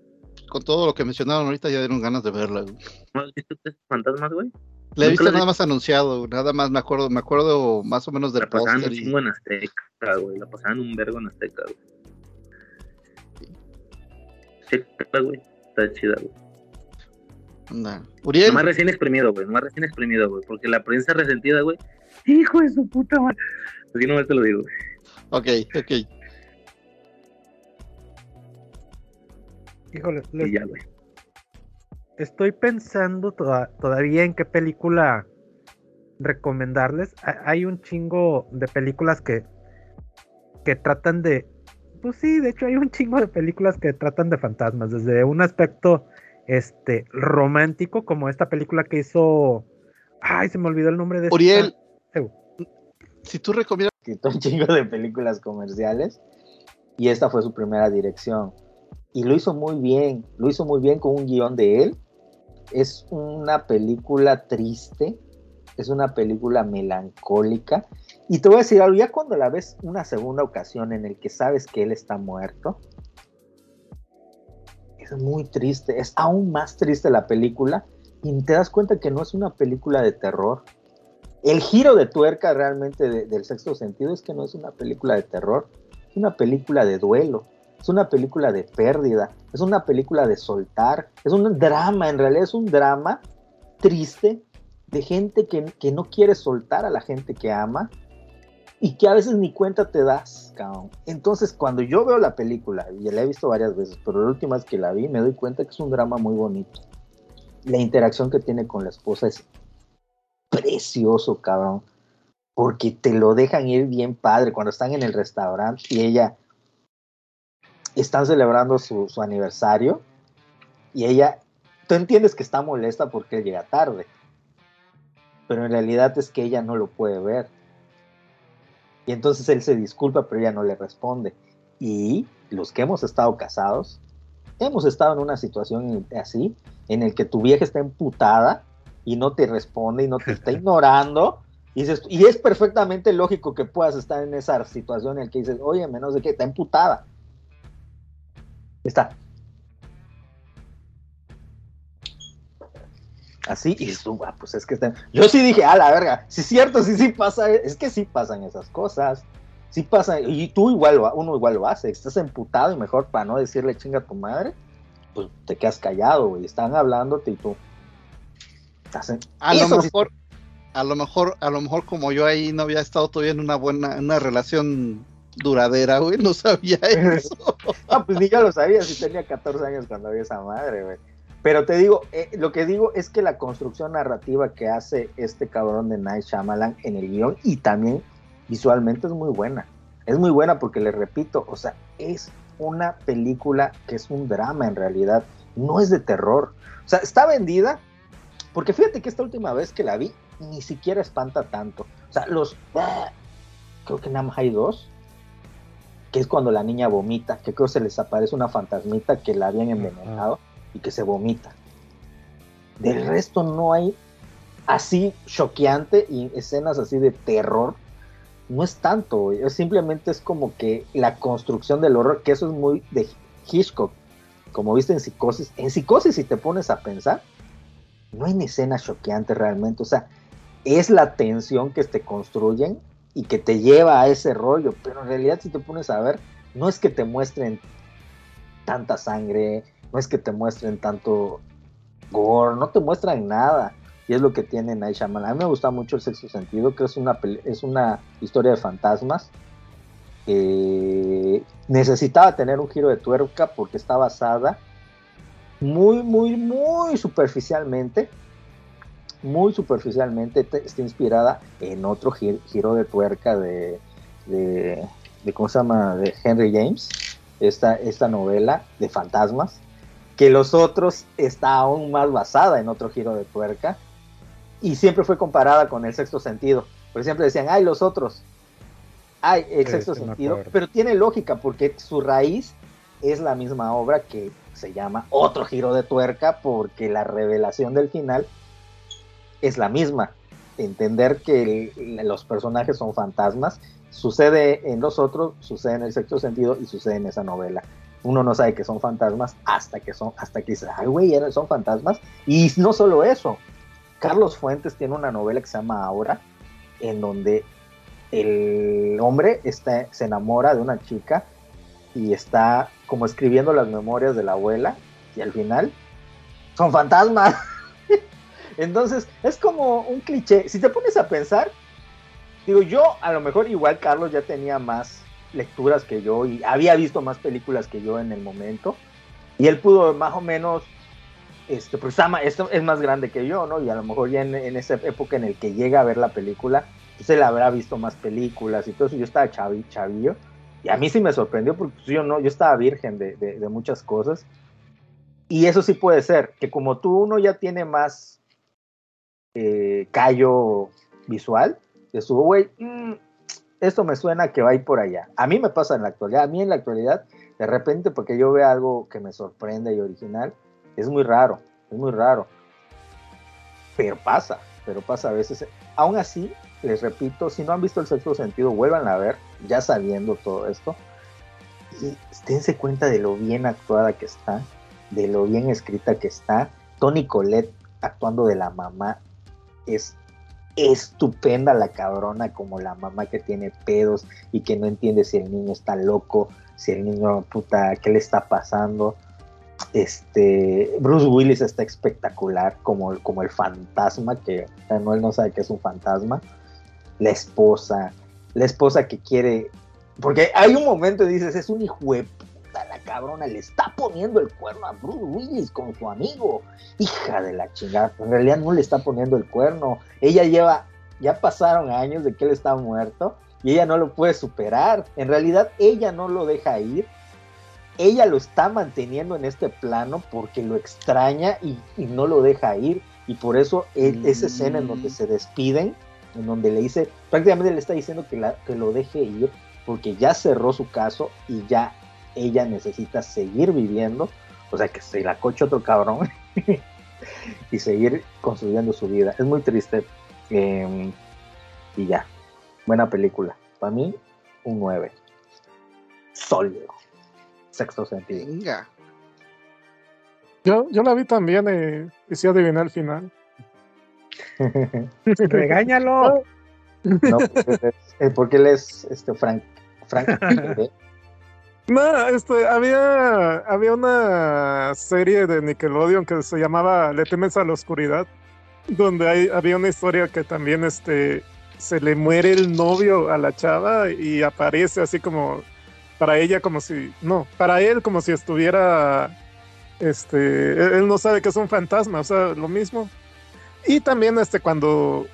con todo lo que mencionaron ahorita ya dieron ganas de verla. güey. ¿No has visto tres fantasmas, güey? La he visto nada más anunciado, nada más me acuerdo, me acuerdo más o menos del La pasaban un póster. y- chingo en Azteca, güey. La pasaban un vergo en Azteca, güey. Chécala, güey. Está chida, güey. Anda. Uriel, Nomás recién exprimido, güey. Nomás recién exprimido, güey. Porque la prensa resentida, güey. Hijo de su puta madre. Así nomás te lo digo, güey. ok, ok. Híjole, les- Y ya, güey. estoy pensando toda- todavía en qué película recomendarles. Ha- Hay un chingo de películas que, que tratan de. Pues sí, de hecho hay un chingo de películas que tratan de fantasmas. Desde un aspecto este romántico, como esta película que hizo. Ay, se me olvidó el nombre de Uriel, si tú recomiendas, un chingo de películas comerciales y esta fue su primera dirección. Y lo hizo muy bien, lo hizo muy bien con un guion de él. Es una película triste, es una película melancólica. Y te voy a decir algo, ya cuando la ves una segunda ocasión en el que sabes que él está muerto, es muy triste, es aún más triste la película y te das cuenta que no es una película de terror, el giro de tuerca realmente de- del sexto sentido es que no es una película de terror, es una película de duelo, es una película de pérdida, es una película de soltar, es un drama, en realidad es un drama triste de gente que, que no quiere soltar a la gente que ama y que a veces ni cuenta te das, cabrón. Entonces, cuando yo veo la película, y la he visto varias veces, pero la última vez que la vi, me doy cuenta que es un drama muy bonito. La interacción que tiene con la esposa es precioso, cabrón. Porque te lo dejan ir bien padre cuando están en el restaurante y ella están celebrando su, su aniversario y ella, tú entiendes que está molesta porque él llega tarde, pero en realidad es que ella no lo puede ver. Y entonces él se disculpa, pero ella no le responde. Y los que hemos estado casados, hemos estado en una situación así, en el que tu vieja está emputada y no te responde y no te está ignorando. Y, dices, y es perfectamente lógico que puedas estar en esa situación en la que dices, oye, menos de que está emputada. Está. Así, y tú, ah, pues es que está... Yo sí dije, a la verga, sí es cierto, sí, sí pasa, es que sí pasan esas cosas. Sí pasan, y tú igual, uno igual lo hace, estás emputado y mejor para no decirle chinga a tu madre, pues te quedas callado, güey, están hablándote y tú... estás en- a lo sí- mejor, a lo mejor, a lo mejor como yo ahí no había estado todavía en una buena, en una relación duradera, güey, no sabía eso. Ah, pues ni yo lo sabía, si tenía 14 años cuando vi esa madre, güey. Pero te digo, eh, lo que digo es que la construcción narrativa que hace este cabrón de Night Shyamalan en el guion y también visualmente es muy buena. Es muy buena porque le repito, o sea, es una película que es un drama en realidad, no es de terror. O sea, está vendida porque fíjate que esta última vez que la vi ni siquiera espanta tanto. O sea, los ah, creo que nada más hay dos que es cuando la niña vomita, que creo se les aparece una fantasmita que la habían envenenado y que se vomita. Del resto no hay así choqueante y escenas así de terror. No es tanto. Es simplemente es como que la construcción del horror, que eso es muy de Hitchcock. Como viste en Psicosis. En Psicosis, si te pones a pensar, no hay escenas choqueantes realmente. O sea, es la tensión que te construyen y que te lleva a ese rollo. Pero en realidad, si te pones a ver, no es que te muestren tanta sangre, no es que te muestren tanto gore, no te muestran nada. Y es lo que tiene Night Shyamalan. A mí me gusta mucho el sexto sentido, que es una, es una historia de fantasmas. necesitaba tener un giro de tuerca porque está basada muy, muy, muy superficialmente. Muy superficialmente te- está inspirada en otro gi- giro de tuerca de, de, de, ¿cómo se llama? De Henry James, esta, esta novela de fantasmas, que los otros está aún más basada en otro giro de tuerca y siempre fue comparada con el sexto sentido. Porque siempre decían, ay, los otros, ay, el Sí, sexto sí sentido, pero tiene lógica porque su raíz es la misma obra que se llama Otro giro de tuerca porque la revelación del final es la misma. Entender que los personajes son fantasmas sucede en los otros, sucede en el sexto sentido y sucede en esa novela. Uno no sabe que son fantasmas hasta que son, hasta que dice, ay güey, son fantasmas. Y no solo eso, Carlos Fuentes tiene una novela que se llama Ahora, en donde el hombre está, se enamora de una chica y está como escribiendo las memorias de la abuela y al final son fantasmas. Entonces es como un cliché. Si te pones a pensar, digo yo, a lo mejor igual Carlos ya tenía más lecturas que yo y había visto más películas que yo en el momento y él pudo más o menos este, pues esto es más grande que yo, ¿no? Y a lo mejor ya en, en esa época en el que llega a ver la película, pues él habrá visto más películas y todo eso. Yo estaba chavi, chavillo y a mí sí me sorprendió porque pues, yo no, yo estaba virgen de, de- de muchas cosas. Y eso sí puede ser, que como tú uno ya tiene más eh, callo visual, de su, güey, mm, esto me suena que va a ir por allá. A mí me pasa en la actualidad, a mí en la actualidad, de repente, porque yo veo algo que me sorprende y original, es muy raro, es muy raro. Pero pasa, pero pasa a veces. Aún así, les repito, si no han visto el sexto sentido, vuelvan a ver, ya sabiendo todo esto. Y dense cuenta de lo bien actuada que está, de lo bien escrita que está. Tony Colette actuando de la mamá es estupenda la cabrona como la mamá que tiene pedos y que no entiende si el niño está loco, si el niño puta, ¿qué le está pasando? Este, Bruce Willis está espectacular como, como el fantasma, que sea, no, sabe que es un fantasma. La esposa, la esposa que quiere, porque hay un momento dices, es un hijo cabrona le está poniendo el cuerno a Bruce Willis con su amigo. Hija de la chingada, en realidad no le está poniendo el cuerno. Ella lleva, ya pasaron años de que él está muerto y ella no lo puede superar. En realidad ella no lo deja ir ella lo está manteniendo en este plano porque lo extraña y, y no lo deja ir. Y por eso e- esa escena en donde se despiden, en donde le dice, prácticamente le está diciendo que, la- que lo deje ir porque ya cerró su caso y ya ella necesita seguir viviendo, o sea que se la coche otro cabrón y seguir construyendo su vida. Es muy triste. eh, y ya, buena película. Para mí, un 9. Sólido. Sexto sentido. Venga. Yo, yo la vi también eh, y sí adiviné el final. Regáñalo. No, porque él es, eh, porque él es este Frank. Frank ¿eh? No, este, había, había una serie de Nickelodeon que se llamaba Le temes a la oscuridad, donde había una historia que también este, se le muere el novio a la chava y aparece así como para ella como si, no, para él como si estuviera, este, él, él no sabe que es un fantasma, o sea, lo mismo. Y también este, cuando,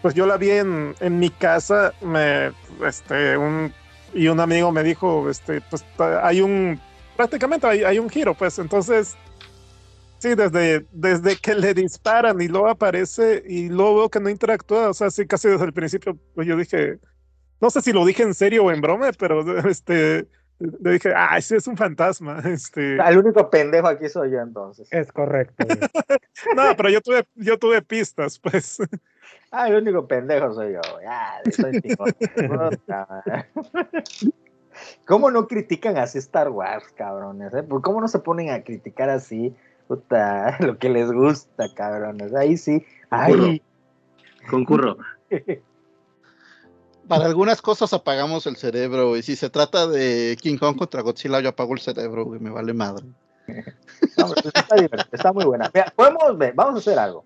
pues yo la vi en, en mi casa, me, este, un y un amigo me dijo, este, pues hay un, prácticamente hay, hay un giro, pues entonces, sí, desde, desde que le disparan y luego aparece y luego veo que no interactúa, o sea, sí, casi desde el principio, pues yo dije, no sé si lo dije en serio o en broma, pero este, le dije, ah, ese es un fantasma. Este... El único pendejo aquí soy yo entonces. Es correcto. No, pero yo tuve, yo tuve pistas, pues. Ah, el único pendejo soy yo. Ah, soy. ¿Cómo no critican así Star Wars, cabrones? eh? ¿Por ¿Cómo no se ponen a criticar así? Puta, lo que les gusta, cabrones. Ahí sí. Ay, Concurro. Para algunas cosas apagamos el cerebro, güey. Si se trata de King Kong contra Godzilla, yo apago el cerebro, güey. Me vale madre. No, pero está divertido, está muy buena. Mira, podemos ver, vamos a hacer algo.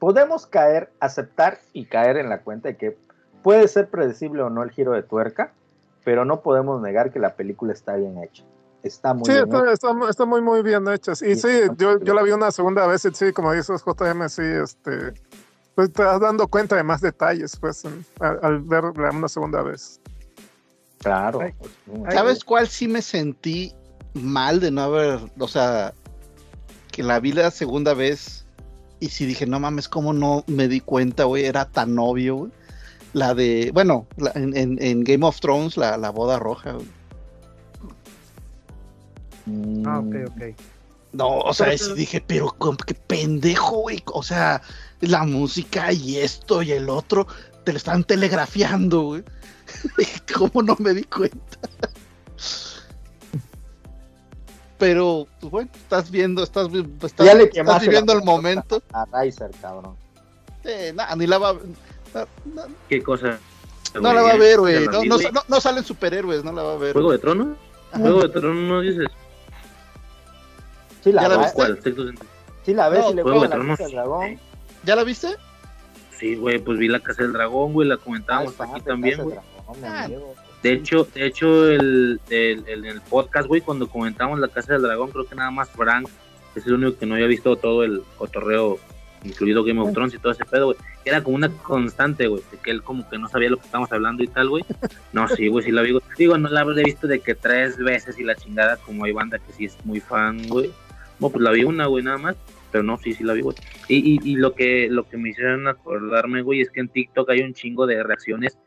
Podemos caer, aceptar y caer en la cuenta de que puede ser predecible o no el giro de tuerca, pero no podemos negar que la película está bien hecha. Está muy Sí, bien está, hecha. está, está muy, muy bien hecha. Y Sí, sí, yo, la vi una segunda vez y sí, como dices JM, sí, este, pues te vas dando cuenta de más detalles, pues, en- al, al verla una segunda vez. Claro. Ay, muy ay, ¿Sabes cuál sí me sentí mal de no haber, o sea, que la vi la segunda vez y sí dije, no mames, cómo no me di cuenta, güey, era tan obvio, güey. La de, bueno, la- en, en- en Game of Thrones, la, la boda roja, güey. Mm, Ah, ok, ok. No, o sea, Pero- sí dije, pero que pendejo, güey. O sea, la música y esto y el otro te lo están telegrafiando, güey. ¿Cómo no me di cuenta? Pero, pues bueno, estás viendo, estás, estás, Ya le estás viviendo la el momento. A Riser, cabrón. Eh, nah, ni la va, no, no- ¿Qué cosa? no la va a ver, güey. No, no, no- no salen superhéroes, no la va a ver. ¿Juego de Tronos? ¿Juego de Tronos no dices? Sí la, ¿Ya la ve, viste? ¿Cuál? Sexto sentido. sí la ves No, y le Juego de la. Casa del dragón. ¿Ya la viste? Sí, güey, pues vi la Casa del Dragón, güey, la Ah, comentábamos está, aquí también, Casa del güey. Ah. De hecho, de hecho el, el, el, el podcast, güey, cuando comentamos la Casa del Dragón, creo que nada más Frank es el único que no había visto todo el cotorreo, incluido Game of Thrones y todo ese pedo, güey. Era como una constante, güey, de que él como que no sabía lo que estábamos hablando y tal, güey. No, sí, güey, sí la vi, güey. Digo, no la habré visto de que tres veces y la chingada, como hay banda que sí es muy fan, güey. No, pues la vi una, güey, nada más. Pero no, sí, sí la vi, güey. Y, y, y lo que lo que me hicieron acordarme, güey, es que en TikTok hay un chingo de reacciones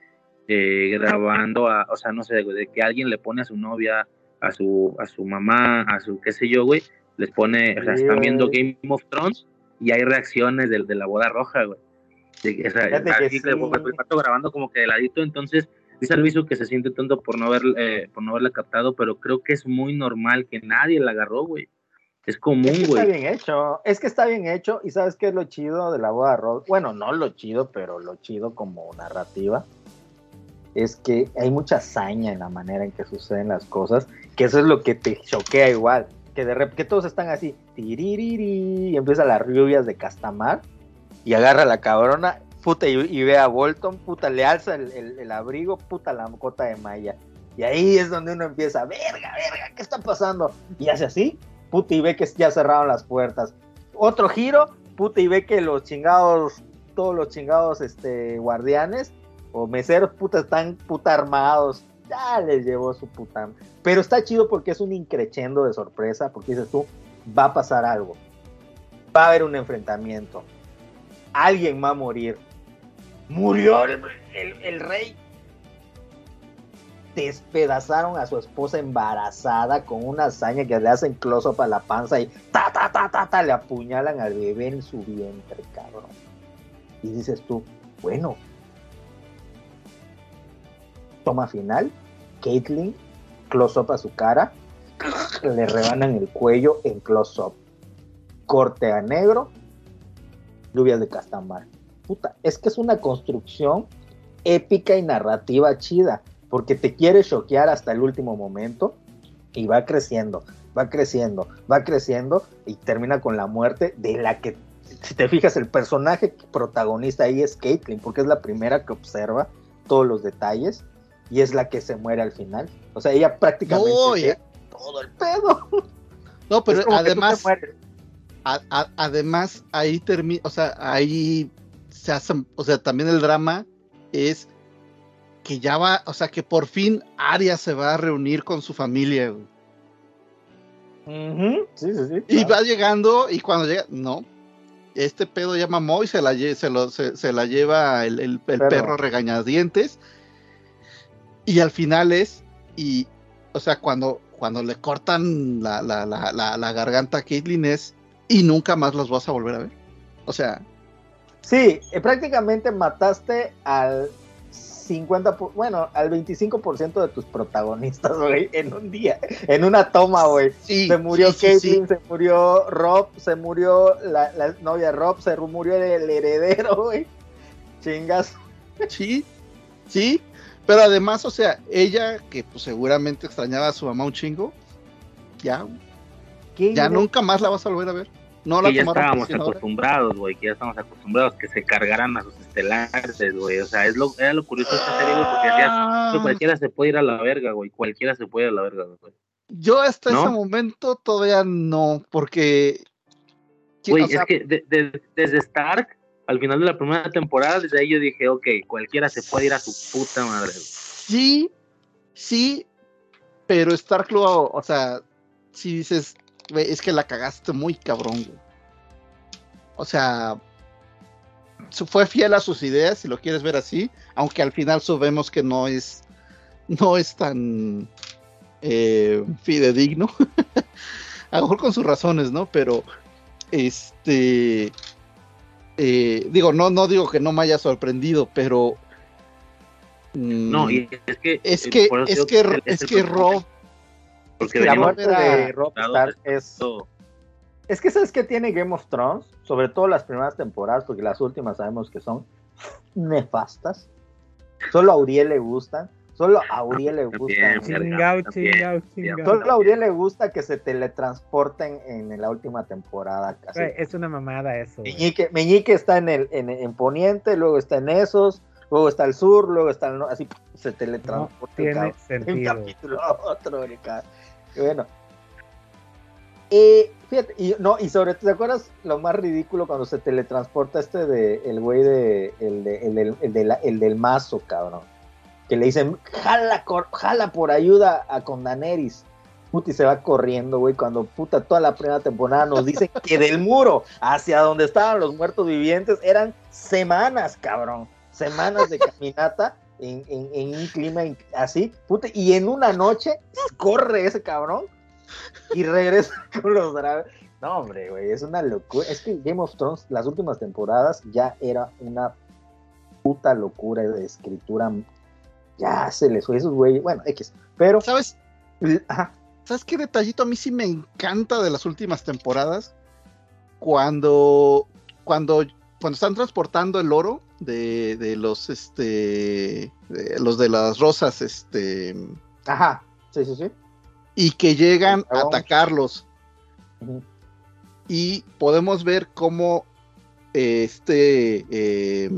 eh, grabando, a, o sea, no sé, güey, de que alguien le pone a su novia, a su, a su mamá, a su qué sé yo, güey, les pone, o sea, están viendo Game of Thrones y hay reacciones de, de la boda roja, güey. De o sea, que sí. el el pato grabando como que de ladito, entonces es servicio que se siente tonto por no haber, eh, por no haberla captado, pero creo que es muy normal que nadie la agarró, güey. Es común, Es que está güey. bien hecho, es que está bien hecho y sabes qué es lo chido de la boda roja. Bueno, no lo chido, pero lo chido como narrativa es que hay mucha hazaña en la manera en que suceden las cosas, que eso es lo que te choquea igual, que de repente todos están así, y empieza las lluvias de Castamar y agarra la cabrona, puta, y, ve a Bolton, puta, le alza el abrigo, puta, la cota de malla. Y ahí es donde uno empieza, verga, verga, ¿qué está pasando? Y hace así, puta, y ve que ya cerraron las puertas. Otro giro, puta, y ve que los chingados, todos los chingados este, guardianes o meseros, puta, están puta armados. Ya les llevó su puta. Pero está chido porque es un increchendo de sorpresa, porque dices tú, va a pasar algo. Va a haber un enfrentamiento. Alguien va a morir. Murió el, el- rey. Despedazaron a su esposa embarazada con una hazaña que le hacen close-up a la panza y ta, ta, ta, ta, ta, le apuñalan al bebé en su vientre, cabrón. Y dices tú, bueno. Toma final, Caitlyn, close-up a su cara, le rebanan el cuello en close-up. Corte a negro, lluvias de Castamar. Puta, es que es una construcción épica y narrativa chida, porque te quiere choquear hasta el último momento y va creciendo, va creciendo, va creciendo y termina con la muerte de la que, si te fijas, el personaje protagonista ahí es Caitlyn, porque es la primera que observa todos los detalles y es la que se muere al final. O sea, ella prácticamente No, ya- todo el pedo. No, pero además, mueres. a- a- además ahí termina, o sea, ahí se hace, o sea, también el drama es que ya va, o sea, que por fin Arya se va a reunir con su familia, güey. Sí, sí, sí. Y claro. va llegando, y cuando llega, no, este pedo ya mamó y se la, lle- se lo- se, se la lleva el, el- el Perro. perro regañadientes. Y al final es, y o sea, cuando, cuando le cortan la, la, la, la, la garganta a Caitlyn es y nunca más los vas a volver a ver. O sea, Sí, eh, prácticamente mataste al 50, por- bueno, al 25% de tus protagonistas, güey, en un día, en una toma, güey. sí, Se murió sí, sí, Caitlyn, se murió Rob, se murió la, la novia de Rob, se murió el heredero, güey. Chingas. Sí, sí, pero además, o sea, ella que pues seguramente extrañaba a su mamá un chingo, ya, ¿Qué ya güey? nunca más la vas a volver a ver. No la que ya estábamos acostumbrados, güey, que ya estamos acostumbrados que se cargaran a sus estelares, güey. O sea, es lo, era lo curioso de esta serie, güey, porque decías, Ah, "Güey, cualquiera se puede ir a la verga, güey. Cualquiera se puede ir a la verga, güey. yo hasta ¿No? ese momento todavía no, porque Güey, o sea, es que de- de- desde Stark, al final de la primera temporada, desde ahí yo dije, ok, cualquiera se puede ir a su puta madre. sí, sí, pero Stark lo, o sea, si dices, es que la cagaste muy cabrón, güey. O sea, fue fiel a sus ideas, si lo quieres ver así, aunque al final sabemos que no es, no es tan eh, fidedigno. a lo mejor con sus razones, ¿no? Pero, este, eh, digo, no, no digo que no me haya sorprendido, pero mm, No, y es que. es eh, que, es que, el- es el que Rob, Porque la venimos muerte de Rob Stark es... Es que sabes que tiene Game of Thrones, sobre todo las primeras temporadas, porque las últimas sabemos que son nefastas. Solo a Auriel le gustan, solo a Auriel le gustan. Chingao, chingao. Solo a Auriel le gusta que se teletransporten en la última temporada. Güey, es una mamada eso. Meñique, Meñique está en el en, en Poniente, luego está en esos, luego está el sur, luego está el no- así se No teletransporta tiene de un sentido. capítulo a otro. y bueno. Eh, fíjate, y, no, y sobre ¿te acuerdas lo más ridículo cuando se teletransporta este de el güey de el, de, el, del- el de la- el del mazo, cabrón? Que le dicen, jala, cor- jala por ayuda a con Daenerys. Puta, y se va corriendo, güey, cuando puta toda la primera temporada nos dicen que del muro hacia donde estaban los muertos vivientes eran semanas, cabrón. Semanas de caminata en, en- en un clima así, puta, y en una noche corre ese cabrón y regresa con los dragones. No, hombre, güey, es una locura. Es que Game of Thrones, las últimas temporadas, ya era una puta locura de escritura. Ya se les fue esos güeyes. Bueno, X. Pero, ¿sabes? ajá, ¿Sabes qué detallito a mí sí me encanta de las últimas temporadas? Cuando, cuando, cuando están transportando el oro de, de los, este, de los de las rosas, este, ajá, sí, sí, sí. y que llegan a atacarlos. Y podemos ver cómo este, eh,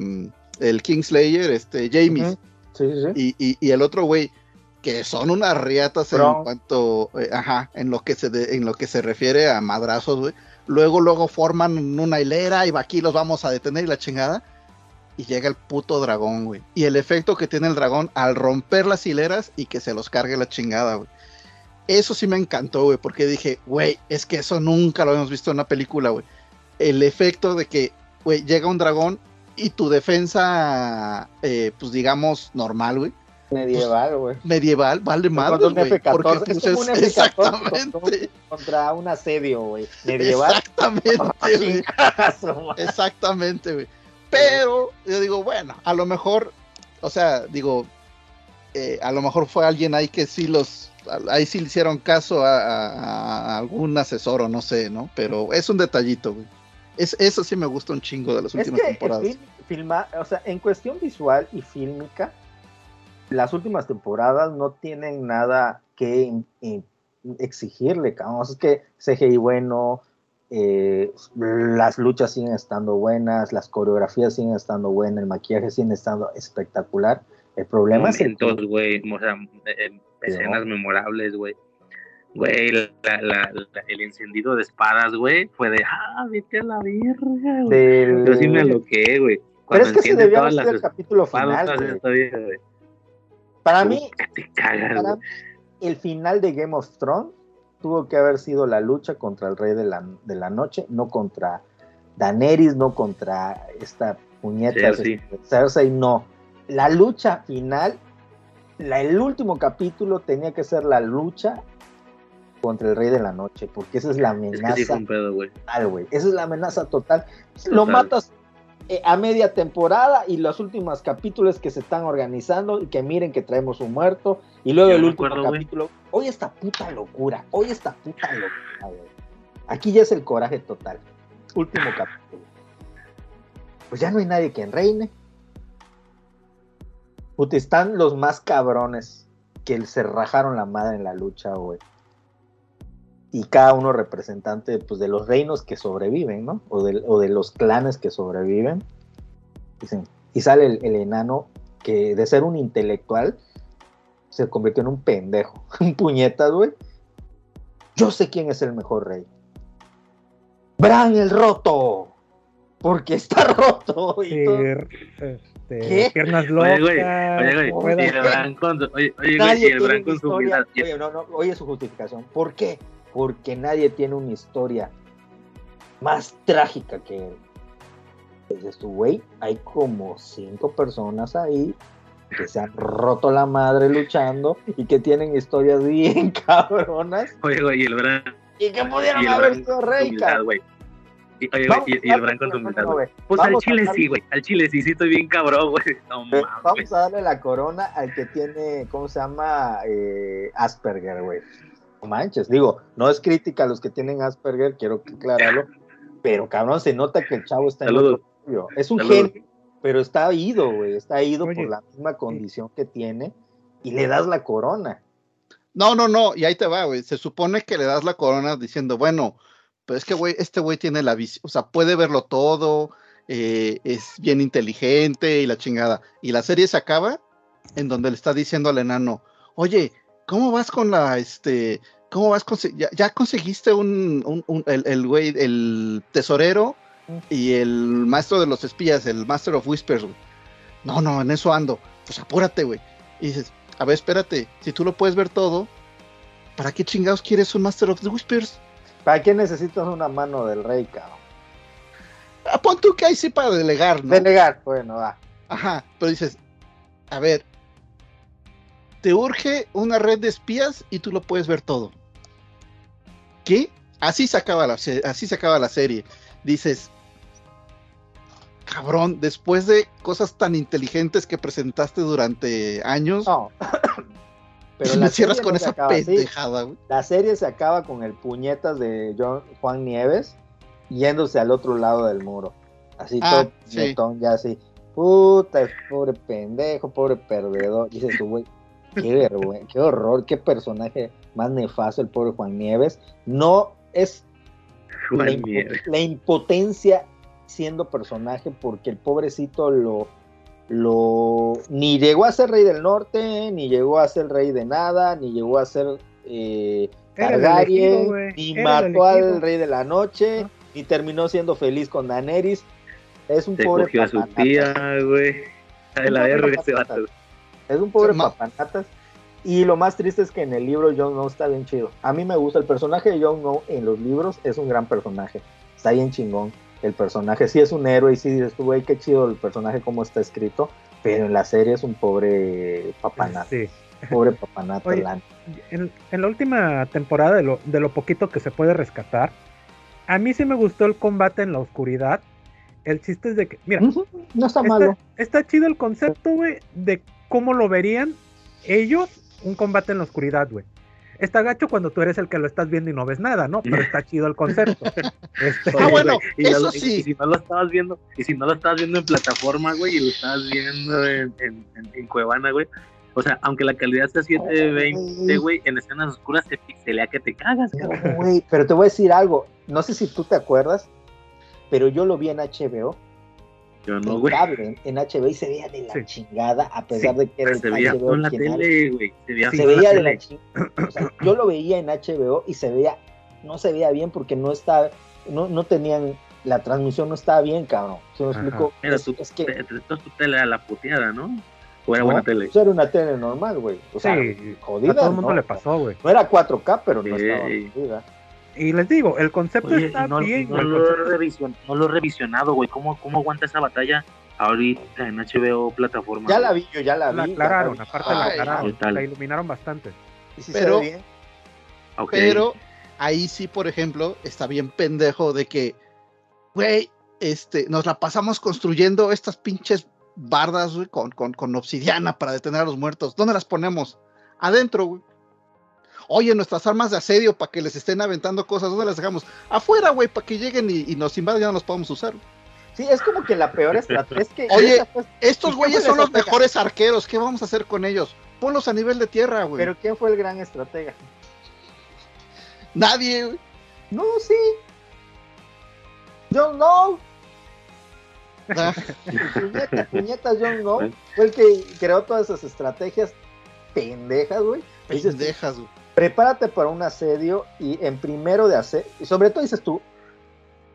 el Kingslayer, este, Jamie, Ujú. Sí, sí, sí. y, y- y el otro güey que son unas riatas en cuanto eh, ajá en lo que se de- en lo que se refiere a madrazos güey. Luego luego forman una hilera y va aquí los vamos a detener y la chingada. Y llega el puto dragón güey. Y el efecto que tiene el dragón al romper las hileras y que se los cargue la chingada güey. Eso sí me encantó güey porque dije güey es que eso nunca lo hemos visto en una película güey. El efecto de que güey llega un dragón y tu defensa eh, pues digamos normal güey Medieval, güey. medieval, vale un güey. F-14, Porque es pues, un es- F-14 exactamente, Contra un asedio, güey. Medieval. exactamente, güey. exactamente, güey. Pero yo digo, bueno, a lo mejor, o sea, digo, eh, a lo mejor fue alguien ahí que sí los, ahí sí le hicieron caso a, a- a algún asesor o no sé, ¿no? Pero es un detallito, güey. Es, eso sí me gusta un chingo de las Es últimas que temporadas. fil- filma, o sea, en cuestión visual y fílmica, las últimas temporadas no tienen nada que in- in- exigirle, cabrón. Es que CGI bueno, eh, las luchas siguen estando buenas, las coreografías siguen estando buenas, el maquillaje sigue estando espectacular. El problema es momentos, güey, o sea, eh, escenas memorables, güey. Güey, la- la- la- el encendido de espadas, güey, fue de, ah, vete a la verga, güey. del- Yo sí me aloqué, güey. Pero Cuando es que se debió haber sido el capítulo final. güey. todavía, güey. Para mí, te cagas, para el final de Game of Thrones tuvo que haber sido la lucha contra el Rey de la, de la Noche, no contra Daenerys, no contra esta puñeta este, Cersei, no. La lucha final la- el último capítulo tenía que ser la lucha contra el Rey de la Noche, porque esa es la Es que amenaza sí fue un pedo, güey. total, güey. Esa es la amenaza total. Lo matas eh, a media temporada y los últimos capítulos que se están organizando y que miren que traemos un muerto y luego Yo el último acuerdo, capítulo. Hoy esta puta locura, hoy esta puta locura, güey. Aquí ya es el coraje total. Último capítulo. Pues ya no hay nadie quien reine. Puta, están los más cabrones que se rajaron la madre en la lucha, güey. Y cada uno representante pues, de los reinos que sobreviven, ¿no? O de, o de los clanes que sobreviven. Dicen, y sale el, el enano que de ser un intelectual se convirtió en un pendejo. Un puñetas, güey. Yo sé quién es el mejor rey. Bran el roto. Porque está roto. Y todo. Este, ¿Qué? Piernas Oye, locas. güey, oye, güey, pueda- y el Bran con su- oye, oye, güey, Nadie y el Bran tiene con su Oye, no, no, oye su justificación. ¿Por qué? Porque nadie tiene una historia más trágica que él. Dices tú, güey, hay como cinco personas ahí que se han roto la madre luchando y que tienen historias bien cabronas Oye, güey, y el Bran y que pudieron haber sido rey. Y, oye, güey, Vamos y, el Bran con su humildad, no. Pues al chile darle- sí, güey. Al chile sí, sí estoy bien cabrón, güey. No. Vamos a darle la corona al que tiene, ¿cómo se llama? Eh, Asperger, güey. No manches, digo, no es crítica a los que tienen Asperger, quiero aclararlo, pero cabrón, se nota que el chavo está en otro rollo. Es un Saludos. genio, pero está ido, güey, está ido Oye. por la misma condición que tiene y le das la corona. No, no, no, y ahí te va, güey. Se supone que le das la corona diciendo, bueno, pero es que, güey, este güey tiene la visión, o sea, puede verlo todo, eh, es bien inteligente y la chingada. Y la serie se acaba en donde le está diciendo al enano, oye, ¿cómo vas con la, este, cómo vas ya, ya conseguiste un, un, un- el, el güey, el tesorero y el maestro de los espías, el Master of Whispers, güey? No, no, en eso ando. Pues apúrate, güey. Y dices, a ver, espérate, si tú lo puedes ver todo, ¿para qué chingados quieres un Master of the Whispers? ¿Para qué necesitas una mano del rey, cabrón? Ah, pon tú que ahí sí para delegar, ¿no? Delegar, bueno, va. Ajá, pero dices, a ver, te urge una red de espías y tú lo puedes ver todo. ¿Qué? Así se acaba la, así se acaba la serie. Dices, cabrón, después de cosas tan inteligentes que presentaste durante años, No. Pero la cierras serie con no esa acaba pendejada. La serie se acaba con el puñetas de John, Juan Nieves yéndose al otro lado del muro. Así Ah, todo sí. ya así. Puta, pobre pendejo, pobre perdedor. Dices tú, güey, qué vergüenza, qué horror, qué personaje más nefasto el pobre Juan Nieves. No es la, Juan impo- Nieves. la impotencia siendo personaje porque el pobrecito lo lo ni llegó a ser rey del norte ni llegó a ser rey de nada ni llegó a ser eh, Targaryen elegido, ni Era mató al rey de la noche ni terminó siendo feliz con Daenerys es un Se pobre cogió a su tía, güey. De la Un pobre verga ese papanatas. Es un pobre papanatas. Y lo más triste es que en el libro Jon Snow está bien chido. A mí me gusta el personaje de Jon Snow en los libros, es un gran personaje. Está bien chingón el personaje. Sí es un héroe y sí dices tú, güey, qué chido el personaje como está escrito. Pero en la serie es un pobre papanata. Sí. Pobre papanata. Oye, En, en la última temporada, de lo, de lo poquito que se puede rescatar, a mí sí me gustó el combate en la oscuridad. El chiste es de que, mira, No está está, malo. está chido el concepto, güey, de cómo lo verían ellos un combate en la oscuridad, güey. Está gacho cuando tú eres el que lo estás viendo y no ves nada, ¿no? Pero está chido el concepto. Este, Ah, bueno, y eso lo- sí. Y si no lo estabas viendo, y si no lo estabas viendo en plataforma, güey, y lo estabas viendo en, en, en- en Cuevana, güey. O sea, aunque la calidad sea 720, güey, en escenas oscuras se pixelea que te cagas, cabrón. Güey, pero te voy a decir algo. No sé si tú te acuerdas, pero yo lo vi en HBO. Yo no, en güey. cable, en HBO y se veía de la Sí. chingada, a pesar de que era el Se veía HBO en la tele, güey. Se veía se veía de tele. la chingada. O sea, yo lo veía en HBO y se veía, no se veía bien porque no estaba, no, no tenían, la transmisión no estaba bien, cabrón. ¿Se me explico? Era Es, tu, es que te- tu tele era la puteada, ¿no? O era no, buena tele. eso era una tele normal, güey. O sea, sí, jodida. a todo el mundo ¿no? le pasó, güey. No era 4K, pero no Sí. estaba jodida. Y les digo, el concepto Oye, está no, bien, no lo revision- no lo he revisionado, güey. ¿Cómo, ¿Cómo aguanta esa batalla ahorita en HBO plataforma. Ya la vi, yo ya la vi. La aclararon, aparte la aclararon, iluminaron bastante. Y Pero- se ve bien. Ok. Pero ahí sí, por ejemplo, está bien pendejo de que, güey, este, nos la pasamos construyendo estas pinches bardas, güey, con, con, con obsidiana para detener a los muertos. ¿Dónde las ponemos? Adentro, güey. Oye, nuestras armas de asedio para que les estén aventando cosas, ¿dónde las dejamos? Afuera, güey, para que lleguen y, y nos invadan, ya no los podemos usar. Sí, es como que la peor estrategia. Es que Oye, esa Estos ¿Y qué güeyes son los estratega? mejores arqueros, ¿qué vamos a hacer con ellos? Ponlos a nivel de tierra, güey. Pero ¿quién fue el gran estratega? Nadie, güey. No, sí. Jon Snow. Ah, Puñeta, Jon Snow. Fue el que creó todas esas estrategias pendejas, güey. Pendejas, güey. Prepárate para un asedio y en primero de hacer, y sobre todo dices tú,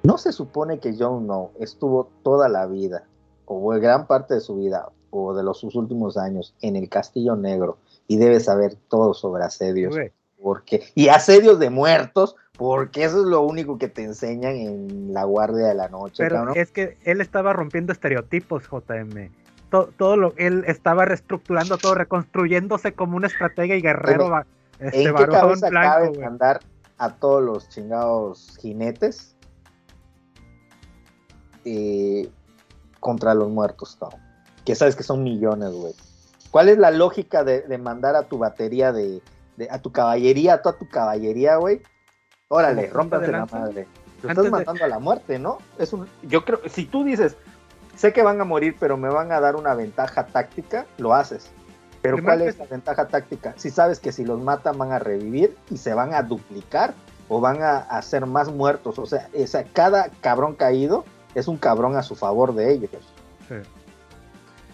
no se supone que Jon Snow estuvo toda la vida, o gran parte de su vida, o de los sus últimos años, en el Castillo Negro, y debe saber todo sobre asedios, porque, y asedios de muertos, porque eso es lo único que te enseñan en la Guardia de la Noche, Pero cabrón. es que él estaba rompiendo estereotipos, JM. To- todo lo él estaba reestructurando todo, reconstruyéndose como un estratega y guerrero Pero, va- ¿En este qué cabeza cabe blanco, güey. mandar a todos los chingados jinetes eh, contra los muertos, cabrón? Que sabes que son millones, güey. ¿Cuál es la lógica de, de mandar a tu batería de, de- a tu caballería, a toda tu caballería, güey? Órale, ¿Como punta de rómpanse la madre. Lo estás de- mandando a la muerte, ¿no? Es un, yo creo, si tú dices, sé que van a morir, pero me van a dar una ventaja táctica, lo haces. Pero ¿cuál es la ventaja táctica? Si sabes que si los matan van a revivir y se van a duplicar o van a hacer más muertos. O sea, cada cabrón caído es un cabrón a su favor de ellos. Sí.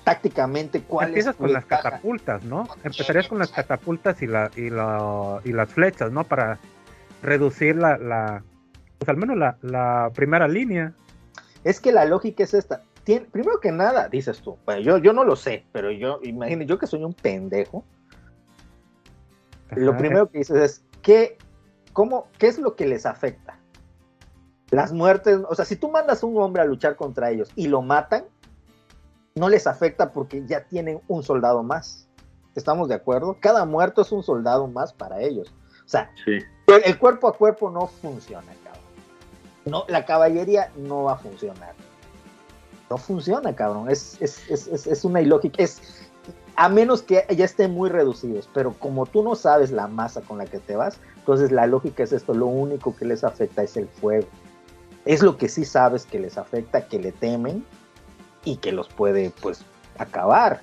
Tácticamente, ¿cuál Empiezas es con las ventaja? catapultas, ¿no? Empezarías con las catapultas y, la, y, la- y las flechas, ¿no? Para reducir la, la pues al menos la, la primera línea. Es que la lógica es esta. Tien- primero que nada, dices tú, bueno, yo, yo no lo sé, pero yo, imagínate, yo que soy un pendejo, lo Ajá, primero que dices es, ¿qué, cómo, ¿qué es lo que les afecta? Las muertes, o sea, si tú mandas a un hombre a luchar contra ellos y lo matan, no les afecta porque ya tienen un soldado más. ¿Estamos de acuerdo? Cada muerto es un soldado más para ellos. O sea, Sí. el, el cuerpo a cuerpo no funciona, cabrón. No, la caballería no va a funcionar. No funciona, cabrón. Es, es, es, es, una ilógica. Es, a menos que ya estén muy reducidos, pero como tú no sabes la masa con la que te vas, entonces la lógica es esto, lo único que les afecta es el fuego. Es lo que sí sabes que les afecta, que le temen y que los puede pues acabar.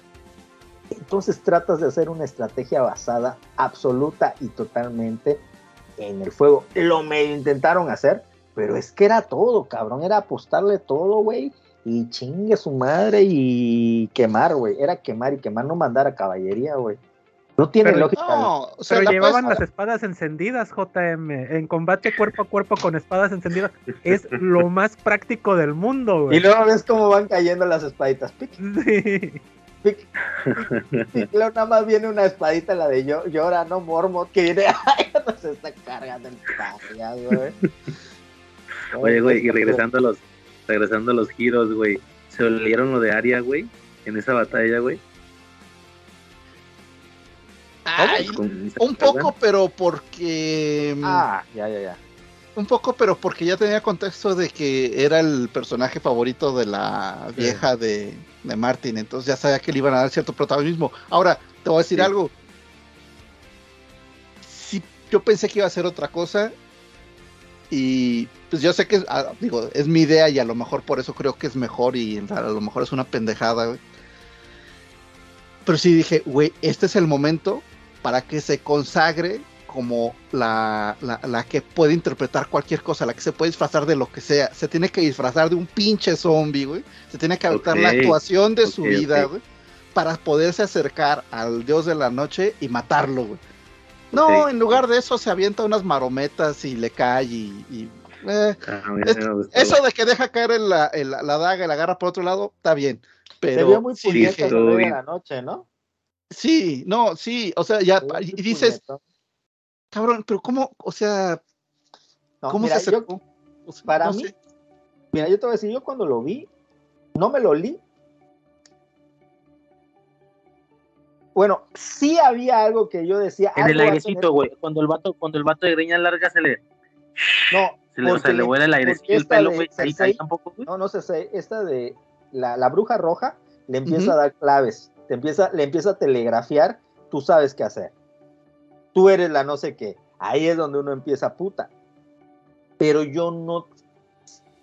Entonces tratas de hacer una estrategia basada absoluta y totalmente en el fuego. Lo me intentaron hacer, pero es que era todo, cabrón, era apostarle todo, güey y chingue su madre y quemar, güey. Era quemar y quemar, no mandar a caballería, güey. No tiene Pero- lógica. No, o sea, Pero la llevaban puedes- las espadas encendidas, JM. En combate cuerpo a cuerpo con espadas encendidas es lo más práctico del mundo, Y güey. luego ves cómo van cayendo las espaditas. Pic, Sí. pic, pic, pic. Luego nada más viene una espadita, la de yo, llora, no mormo, que viene, ay, no se está cargando el payaso, güey. Oye, güey, y regresando a los, regresando a los giros, güey. ¿Se olieron lo de Aria, güey? En esa batalla, güey. Ay, Con- ¿se un poco, pero porque. Ah, ya, ya, ya. Un poco, pero porque ya tenía contexto de que era el personaje favorito de la vieja de, de Martin, entonces ya sabía que le iban a dar cierto protagonismo. Ahora, te voy a decir Sí. algo. Sí, yo pensé que iba a ser otra cosa. Y pues yo sé que, ah, digo, es mi idea y a lo mejor por eso creo que es mejor y a lo mejor es una pendejada, güey. Pero sí dije, güey, este es el momento para que se consagre como la, la, la que puede interpretar cualquier cosa, la que se puede disfrazar de lo que sea. Se tiene que disfrazar de un pinche zombie, güey. Se tiene que adaptar la actuación de su vida, güey. Para poderse acercar al dios de la noche y matarlo, güey. No, en lugar de eso se avienta unas marometas y le cae y... y, eh, Ah, Es- eso de que deja caer en la, en la, la daga y la agarra por otro lado, está bien. Pero Se vio muy sí puñeta el de bien. la noche, ¿no? sí, no, sí, o sea, ya, Se y dices, cabrón, pero ¿cómo, o sea, No, cómo mira, se acercó? Sea, para no mí, sé. Mira, yo te voy a decir, yo cuando lo vi, no me lo li, Bueno, sí había algo que yo decía. En el algo va a airecito, tener- güey. Cuando el vato, cuando el vato de greña larga se le, No, se le, o sea, porque le le- vuela el airecito el pelo, güey. Tampoco, güey. No, no sé, sé, esta de la, la bruja roja le empieza a dar claves, te empieza, le empieza a telegrafiar, tú sabes qué hacer. Tú eres la no sé qué. Ahí es donde uno empieza puta. Pero yo no,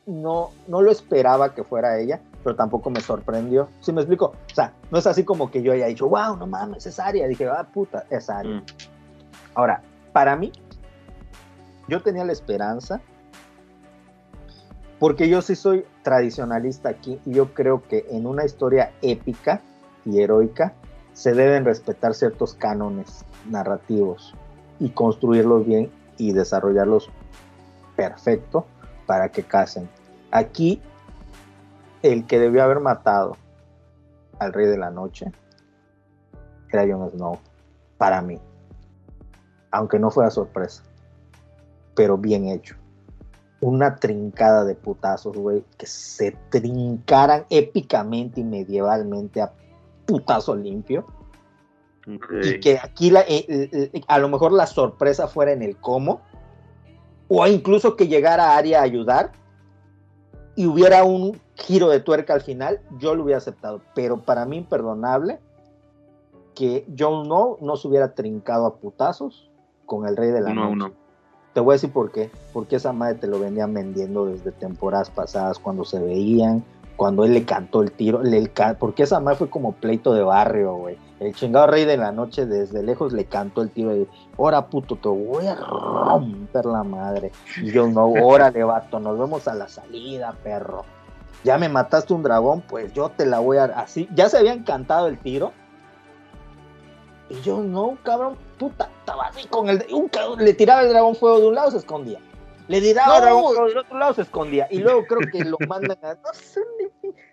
no, no lo esperaba que fuera ella, pero tampoco me sorprendió. ¿Sí me explico? O sea, no es así como que yo haya dicho, wow, no mames, es Aria. Dije, ah, puta, es Aria. Mm. Ahora, para mí, yo tenía la esperanza, porque yo sí soy tradicionalista aquí, y yo creo que en una historia épica y heroica se deben respetar ciertos cánones narrativos y construirlos bien y desarrollarlos perfecto para que casen. Aquí, el que debió haber matado al Rey de la Noche era Jon Snow, para mí aunque no fuera sorpresa, pero bien hecho. Una trincada de putazos, güey, que se trincaran épicamente y medievalmente a putazo limpio. Y que aquí la- eh, eh, eh, a lo mejor la sorpresa fuera en el cómo, o incluso que llegara Arya a ayudar y hubiera un giro de tuerca al final, yo lo hubiera aceptado. Pero para mí imperdonable que Jon Snow no se hubiera trincado a putazos con el Rey de la Uno Noche. uno. Te voy a decir por qué. Porque esa madre te lo venían vendiendo desde temporadas pasadas, cuando se veían, cuando él le cantó el tiro. le ca- porque esa madre fue como pleito de barrio, güey. El chingado rey de la noche desde lejos le cantó el tiro de, ahora puto, te voy a romper la madre. Y yo no, órale, vato, nos vemos a la salida, perro. Ya me mataste un dragón, pues yo te la voy a... Así, ya se habían cantado el tiro. Y yo no, cabrón, puta, estaba así con el... Un, le tiraba el dragón fuego de un lado, se escondía. Le tiraba el No. dragón fuego del otro lado, se escondía. Y luego creo que lo mandan a... No sé,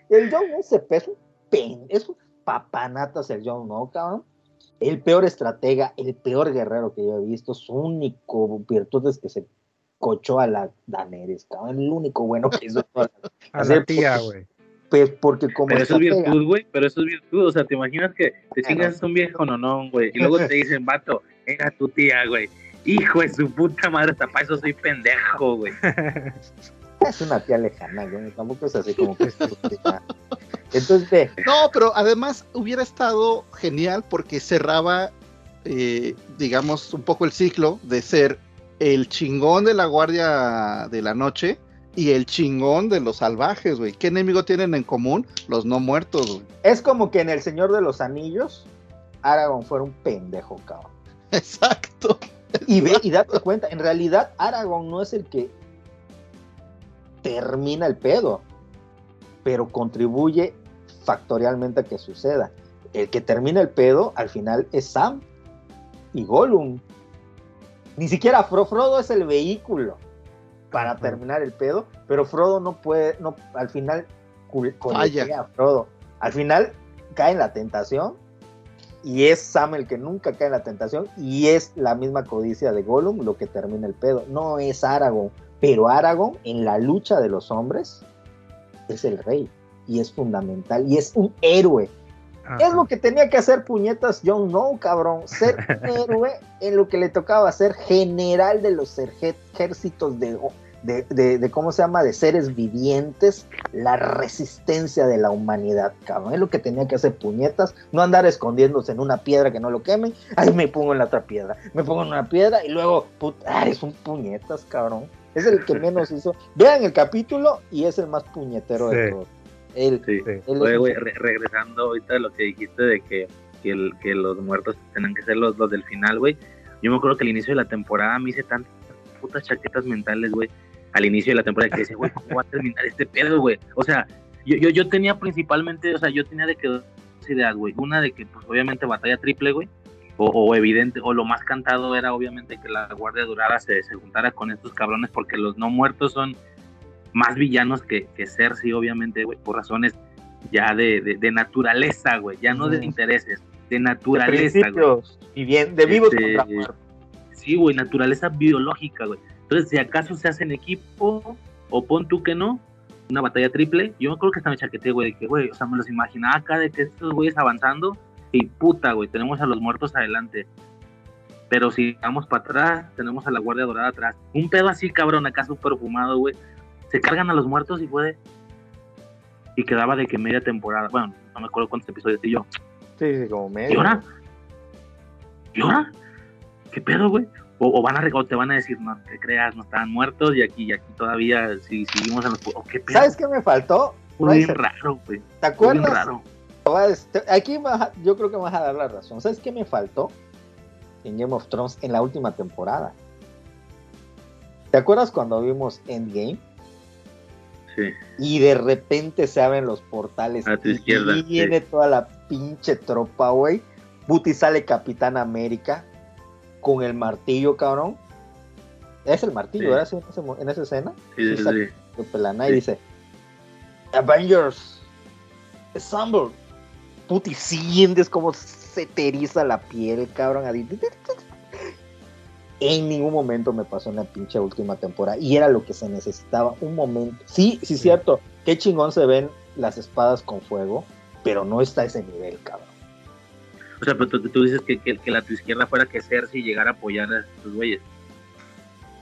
el Jon Snow se es un pen, es un papanatas el Jon Snow, cabrón. El peor estratega, el peor guerrero que yo he visto, su único virtud es que se cochó a la Daenerys, cabrón, el único bueno que hizo toda la- A hacer la tía, güey. pues porque como Pero eso es virtud, güey. Pero eso es virtud. O sea, te imaginas que te chingas un viejo no, no, güey. Y luego te dicen, vato, era tu tía, güey. Hijo de su puta madre, hasta para eso soy pendejo, güey. es una tía lejana, güey, tampoco es así como que es tu tía. Entonces, No, pero además hubiera estado genial porque cerraba, eh, digamos, un poco el ciclo de ser el chingón de la Guardia de la Noche y el chingón de los salvajes, güey. ¿Qué enemigo tienen en común? Los no muertos, güey. es como que en El Señor de los Anillos, Aragorn fuera un pendejo, cabrón. Exacto. Y ve, y date cuenta, en realidad Aragorn no es el que termina el pedo, pero contribuye factorialmente a que suceda. El que termina el pedo al final es Sam y Gollum. Ni siquiera Fro- Frodo es el vehículo para terminar el pedo, pero Frodo no puede, no, al final a Frodo. Al final cae en la tentación y es Sam el que nunca cae en la tentación y es la misma codicia de Gollum lo que termina el pedo. No es Aragorn, pero Aragorn en la lucha de los hombres es el rey y es fundamental y es un héroe. Es lo que tenía que hacer puñetas Jon Snow, cabrón. Ser un héroe en lo que le tocaba ser general de los ejércitos de, de, de- de, ¿cómo se llama? De seres vivientes, la resistencia de la humanidad, cabrón. Es lo que tenía que hacer puñetas, no andar escondiéndose en una piedra que no lo quemen. Ahí me pongo en la otra piedra, me pongo en una piedra y luego, puta, ah, es un puñetas, cabrón. Es el que menos hizo. Vean el capítulo y es el más puñetero de todos. Él, Sí. Él Oye, güey, re- regresando ahorita a lo que dijiste de que, que, el- que los muertos tenían que ser los, los del final, güey. Yo me acuerdo que al inicio de la temporada me hice tantas putas chaquetas mentales, güey. Al inicio de la temporada que decía, güey, ¿cómo va a terminar este pedo, güey? O sea, yo, yo, yo tenía principalmente, o sea, yo tenía de que dos ideas, güey. Una de que, pues, obviamente, batalla triple, güey. O, o evidente, o lo más cantado era obviamente que la Guardia Dorada se, se juntara con estos cabrones porque los no muertos son más villanos que, que Cersei, obviamente, güey, por razones ya de, de, de naturaleza, güey, ya no de intereses, de naturaleza, güey. y bien, de vivos Este, contra. Sí, güey, naturaleza biológica, güey. Entonces, si acaso se hacen equipo, o pon tú que no, una batalla triple, yo me acuerdo que hasta me chaqueteé, güey, de que, güey, o sea, me los imaginaba acá de que estos güeyes avanzando, y puta, güey, tenemos a los muertos adelante. Pero si vamos para atrás, tenemos a la Guardia Dorada atrás. Un pedo así, cabrón, acá súper fumado, güey. Se cargan a los muertos y fue. Y quedaba de que media temporada. Bueno, no me acuerdo cuántos episodios y yo. Sí, sí, como medio. ¿Y ahora? ¿Y ahora? ¿Qué pedo, güey? O, o van a o te van a decir, no te creas, no estaban muertos y aquí, y aquí todavía si seguimos en los. o ¿Qué pedo? ¿Sabes qué me faltó? Fue bien raro, güey. ¿Te acuerdas? raro. Te- Aquí a- yo creo que vas a dar la razón. ¿Sabes qué me faltó en Game of Thrones en la última temporada? ¿Te acuerdas cuando vimos Endgame? Sí. Y de repente se abren los portales A tu y izquierda, viene toda la pinche tropa, güey. Buti sale Capitán América con el martillo, cabrón. Es el martillo. ¿verdad? Sí, En, esa escena. Sí, pelana y dice Avengers Assemble puti sientes como se te eriza la piel cabrón así. En ningún momento me pasó en la pinche última temporada y era lo que se necesitaba un momento sí sí cierto qué chingón se ven las espadas con fuego pero no está a ese nivel cabrón O sea, pero tú, tú dices que, que, que la tu izquierda fuera que Cersei llegara a apoyar a estos güeyes.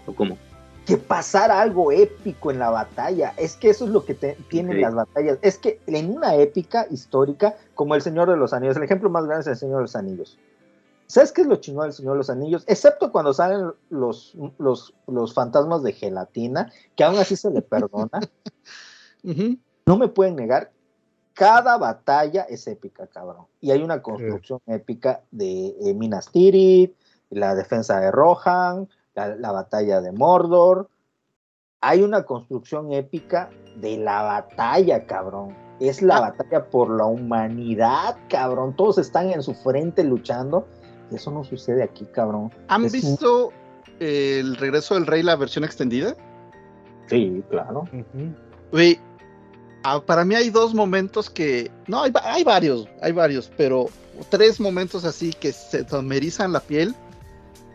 ¿O cómo? que pasara algo épico en la batalla. Es que eso es lo que te- tienen las batallas. Es que en una épica histórica, como El Señor de los Anillos, el ejemplo más grande es El Señor de los Anillos. ¿Sabes qué es lo chingón del Señor de los Anillos? Excepto cuando salen los, los, los fantasmas de gelatina, que aún así se le perdona. No me pueden negar, cada batalla es épica, cabrón. Y hay una construcción épica de eh, Minas Tirith, la defensa de Rohan, la, la batalla de Mordor. Hay una construcción épica de la batalla, cabrón. Es la Ah. batalla por la humanidad, cabrón. Todos están en su frente luchando. Y eso no sucede aquí, cabrón. ¿Han Es un- visto el regreso del rey, la versión extendida? Sí, claro. Güey, ah, para mí hay dos momentos que. No, hay, hay varios, hay varios, pero tres momentos así que se me erizan la piel.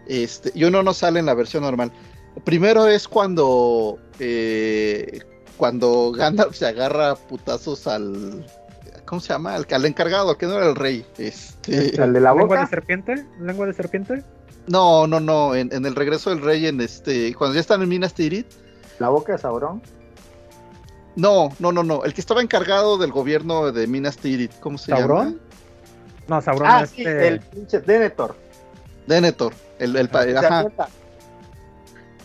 Este, y uno no sale en la versión normal. Primero es cuando. eh, cuando Gandalf se agarra a putazos al. ¿Cómo se llama? Al, al encargado, que no era el rey. Este, ¿El de la ¿Lengua de boca? serpiente? ¿Lengua de serpiente? no, no, no. En, en el regreso del rey, en este. Cuando ya están en Minas Tirith. ¿La boca de Sauron? No, no, no, no. El que estaba encargado del gobierno de Minas Tirith. ¿Cómo se llama? ¿Sauron? No, Sauron Ah, sí, este- el pinche Denethor. Denethor. El, el, pa- ¿Se ajá. acuerda?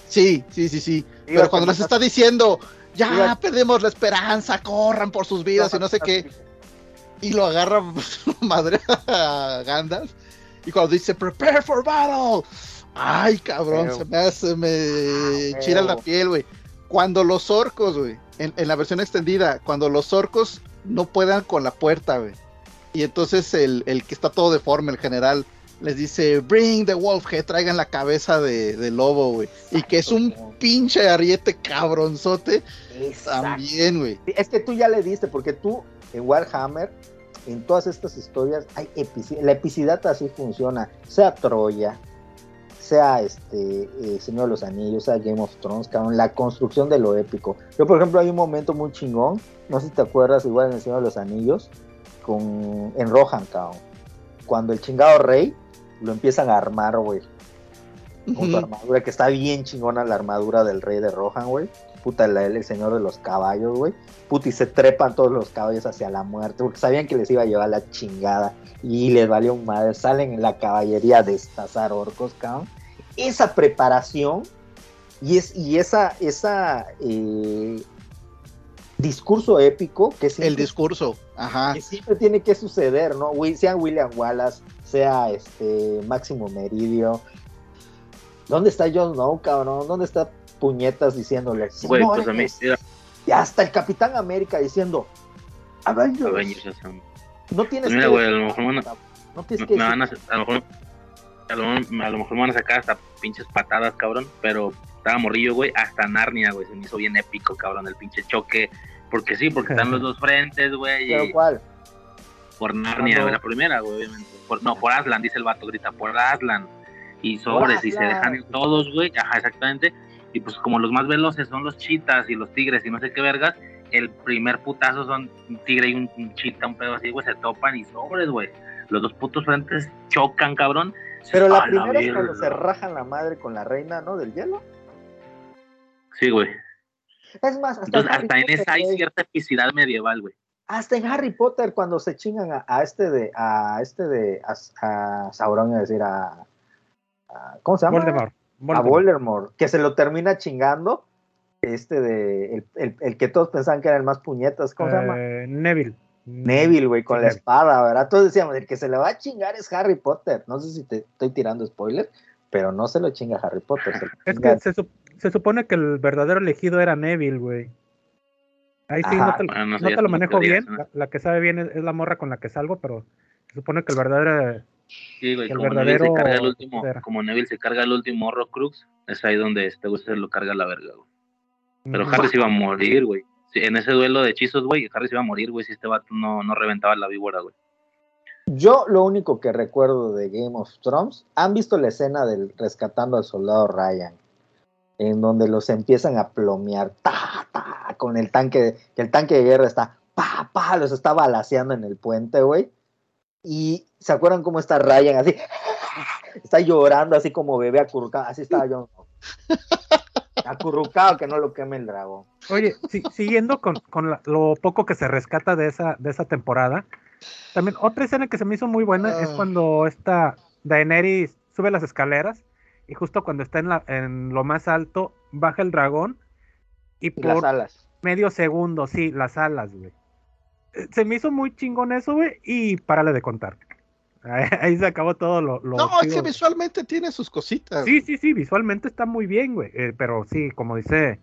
Sí, sí, sí, sí. Pero cuando les está diciendo, ya perdemos la esperanza, corran por sus vidas y no sé qué, y lo agarra madre a Gandalf. Y cuando dice, prepare for battle, ay cabrón, se me hace, me Ah, chira la piel, güey. Cuando los orcos, güey, en, en la versión extendida, cuando los orcos no puedan con la puerta, güey. Y entonces el, el que está todo deforme, el general, les dice, bring the wolf head, traigan la cabeza de, de lobo, güey. Y que es un pinche ariete cabronzote Exacto. también, güey. Es que tú ya le diste, porque tú en Warhammer, en todas estas historias, hay epici- la epicidad así funciona, sea Troya, sea este eh, Señor de los Anillos, sea Game of Thrones, cabrón, la construcción de lo épico. Yo, por ejemplo, hay un momento muy chingón, no sé si te acuerdas, igual en el Señor de los Anillos, con en Rohan, cabrón, cuando el chingado rey lo empiezan a armar, güey, con su armadura, que está bien chingona la armadura del rey de Rohan, güey. Puta, la- el señor de los caballos, güey. Puta, y se trepan todos los caballos hacia la muerte, porque sabían que les iba a llevar la chingada. Y les valió un madre. Salen en la caballería a destazar orcos, cabrón. Esa preparación y, es, y esa, esa eh, discurso épico que El siempre discurso, ajá. que siempre tiene que suceder, ¿no? Sea William Wallace, sea este Máximo Meridio. ¿Dónde está Jon Snow, cabrón? ¿Dónde está Puñetas diciéndole? Güey, pues a mí, "Señores"? mira, Y hasta el Capitán América diciendo, Avengers, Avengers, no tienes Pues mira, que güey, a lo mejor me van no tienes me, que me van a, decir- a lo mejor, a lo, mejor- a lo mejor me van a sacar hasta pinches patadas, cabrón, pero estaba morrillo, güey, hasta Narnia, güey, se me hizo bien épico, cabrón, el pinche choque, porque sí, porque están los dos frentes, güey, pero y cuál? por Narnia, güey, la primera, güey, obviamente, por, no, por Aslan, dice el vato, grita, por Aslan, y sobres, y se dejan ir todos, güey, ajá, exactamente, y pues como los más veloces son los chitas y los tigres y no sé qué vergas, el primer putazo son un tigre y un, un chita, un pedo así, güey, se topan y sobres, güey. los dos putos frentes chocan, cabrón. Pero la primera es cuando se rajan la madre con la reina, ¿no? Del hielo. Sí, güey. Es más, hasta, Entonces, en Harry hasta en esa hay güey. cierta epicidad medieval, güey. Hasta en Harry Potter, cuando se chingan a, a este de, a este de, a, a Sauron, es decir, a, a- ¿cómo se llama? Voldemort. A Voldemort. Voldemort, que se lo termina chingando, este de, el, el- el que todos pensaban que era el más puñetas, ¿cómo se llama? Eh, Neville. Neville, güey, con Sí, la espada, ¿verdad? Todos decíamos, el que se le va a chingar es Harry Potter. No sé si te estoy tirando spoiler, pero no se lo chinga Harry Potter. se lo Es que se, se supone que el verdadero elegido era Neville, güey. Ahí sí, Ajá. no te, Bueno, no sé, no ya te lo manejo teorías, bien. ¿no? La, la que sabe bien es, es la morra con la que salgo, pero se supone que el verdadero. Sí, güey, El como Neville se verdadero carga el último, como Neville se carga el último Horrocrux, es ahí donde este güey se lo carga la verga, güey. Pero Ujú. Harry se iba a morir, güey. Sí, en ese duelo de hechizos, güey, Harry se iba a morir, güey, si este vato no, no reventaba la víbora, güey. Yo lo único que recuerdo de Game of Thrones, ¿han visto la escena del rescatando al soldado Ryan? En donde los empiezan a plomear, ta, ta, con el tanque, que el tanque de guerra está, pa, pa, los está balaseando en el puente, güey. Y ¿se acuerdan cómo está Ryan así? Está llorando así como bebé acurrucado, así estaba yo. Acurrucado que no lo queme el dragón. Oye, si- siguiendo con, con la- lo poco que se rescata de esa, de esa temporada, también otra escena que se me hizo muy buena es Ah. cuando esta Daenerys sube las escaleras y justo cuando está en, la, en lo más alto baja el dragón y las por alas. medio segundo, sí, las alas, güey. Eh, Se me hizo muy chingón eso, güey, y párale de contar. Ahí, se acabó todo lo... lo No, es que visualmente tiene sus cositas. Sí, sí, sí, visualmente está muy bien, güey. eh, pero sí, como dice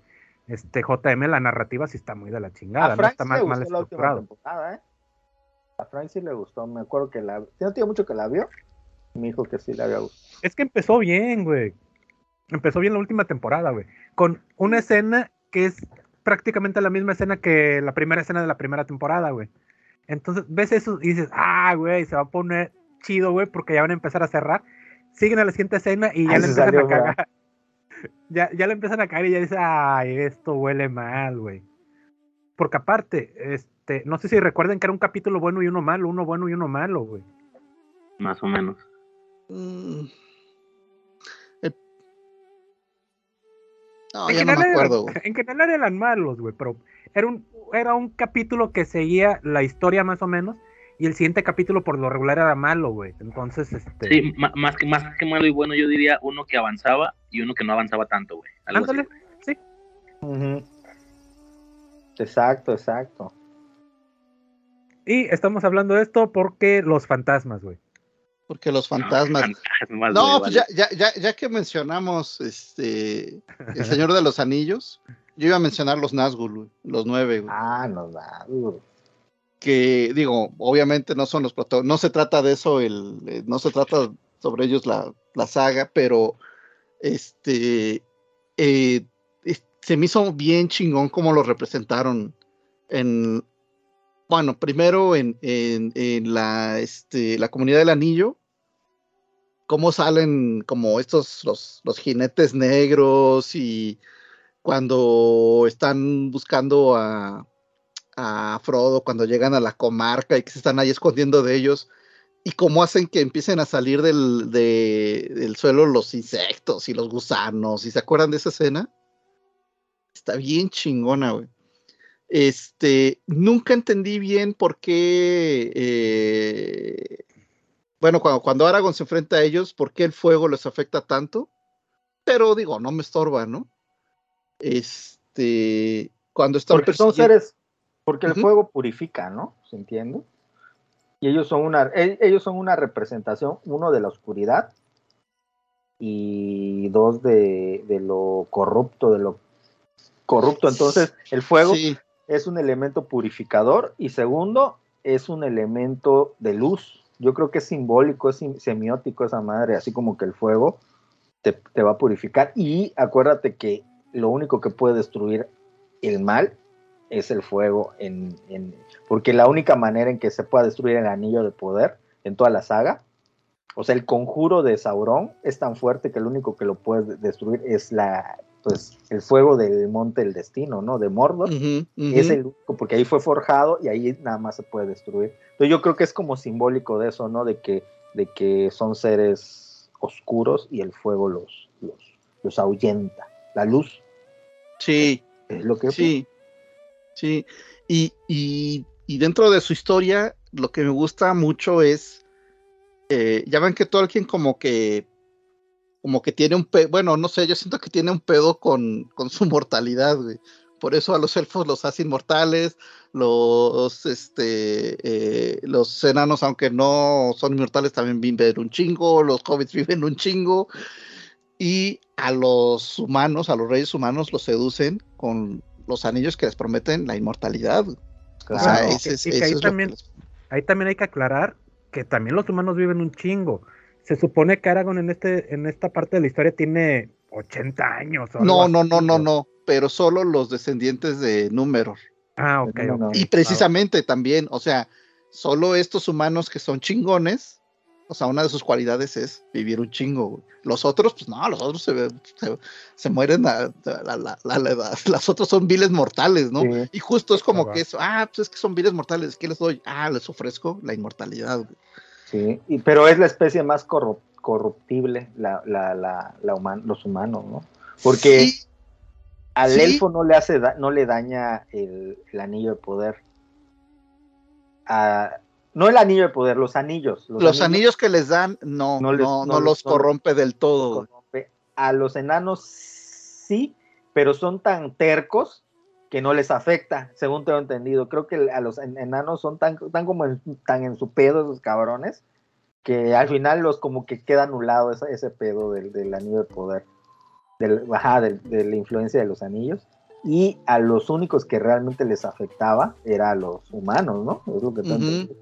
este JM, la narrativa sí está muy de la chingada, A no Frank está sí mal, le mal gustó la última estructurado. temporada, ¿eh? A Frank sí le gustó, me acuerdo que la... No tiene mucho que la vio, me dijo que sí le había gustado. Es que empezó bien, güey. Empezó bien la última temporada, güey. Con una escena que es prácticamente la misma escena que la primera escena de la primera temporada, güey. Entonces ves eso y dices, ah, güey, se va a poner chido, güey, porque ya van a empezar a cerrar. Siguen a la siguiente escena y ya Ahí le empiezan salió, a cagar. Ya, ya le empiezan a caer y ya dices, ay, esto huele mal, güey. Porque aparte, este, no sé si recuerden que era un capítulo bueno y uno malo, uno bueno y uno malo, güey. Más o menos. Mm. El- No, En ya no me general acuerdo, eran-. En general eran malos, güey, pero era un, era un capítulo que seguía la historia más o menos, y el siguiente capítulo por lo regular era malo, güey. Entonces, este. Sí, más que, más que malo y bueno, yo diría uno que avanzaba y uno que no avanzaba tanto, güey. Ándale, güey. sí. Ujú. Exacto, exacto. Y estamos hablando de esto porque los fantasmas, güey. Porque los fantasmas. fantasmas, No, pues ya, ya, ya, ya que mencionamos este El Señor de los Anillos, yo iba a mencionar los Nazgûl, güey, los nueve, güey. Ah, no, da, uh. que digo, obviamente no son los protagonistas, no se trata de eso, el, eh, no se trata sobre ellos la, la saga, pero este eh, se me hizo bien chingón como lo representaron en bueno, primero en, en, en la, este, la comunidad del anillo, cómo salen como estos, los, los jinetes negros y cuando están buscando a, a Frodo cuando llegan a la comarca y que se están ahí escondiendo de ellos y cómo hacen que empiecen a salir del, de- del suelo los insectos y los gusanos. ¿Y se acuerdan de esa escena? Está bien chingona, güey. Este, nunca entendí bien por qué, eh, bueno, cuando, cuando Aragorn se enfrenta a ellos, por qué el fuego les afecta tanto. Pero digo, no me estorba, ¿no? Este, cuando están Porque son seres, porque el fuego purifica, ¿no? ¿Se entiende? Y ellos son una, e- ellos son una representación, uno de la oscuridad y dos de, de lo corrupto, de lo corrupto. Entonces, el fuego Sí, es un elemento purificador y segundo, es un elemento de luz. Yo creo que es simbólico, es semiótico esa madre, así como que el fuego te, te va a purificar. Y acuérdate que lo único que puede destruir el mal es el fuego, porque la única manera en que se pueda destruir el anillo de poder en toda la saga, o sea, el conjuro de Sauron es tan fuerte que lo único que lo puede destruir es la, pues el fuego del monte del destino, ¿no? De Mordor. Es el único, porque ahí fue forjado y ahí nada más se puede destruir. Entonces yo creo que es como simbólico de eso, ¿no? De que, de que son seres oscuros y el fuego los, los, los ahuyenta. La luz Sí, es lo que sí, sí. Y, y, y dentro de su historia, lo que me gusta mucho es, eh, ya ven que Tolkien como que, como que tiene un pedo, bueno, no sé, yo siento que tiene un pedo con, con su mortalidad, güey. Por eso a los elfos los hace inmortales, los, este, eh, los enanos, aunque no son inmortales, también viven un chingo, los hobbits viven un chingo, y a los humanos, a los reyes humanos, los seducen con los anillos que les prometen la inmortalidad. güey. O sea, Claro. ese Y que eso ahí que también- les- Ahí también hay que aclarar que también los humanos viven un chingo. Se supone que Aragorn en este, en esta parte de la historia tiene 80 años. o No, no, no, no, no, pero solo los descendientes de Númenor. Ah, ok. No, no, ok. Y precisamente también, o sea, solo estos humanos que son chingones, o sea, una de sus cualidades es vivir un chingo. Los otros, pues no, los otros se, se, se mueren, a- a la- la- la- la- las otros son viles mortales, ¿no? Sí. Y justo es como que eso, ah, pues es que son viles mortales, ¿qué les doy? Ah, les ofrezco la inmortalidad. güey. Sí, y, pero es la especie más corru- corruptible, la, la, la, la human- los humanos, ¿no? Porque Sí, al sí. elfo no le hace da- no le daña el, el anillo de poder. A- no el anillo de poder, los anillos. los, anillos, que les dan, no, No les- no, no los corrompe del todo. corrompe. A los enanos sí, pero son tan tercos que no les afecta, según tengo entendido. Creo que a los en- enanos son tan, tan como en, tan en su pedo esos cabrones que al final los como que queda anulado ese, ese pedo del, del anillo de poder, del, ajá, del- de la influencia de los anillos. Y a los únicos que realmente les afectaba era a los humanos, ¿no? Es lo que Ujú. entendido.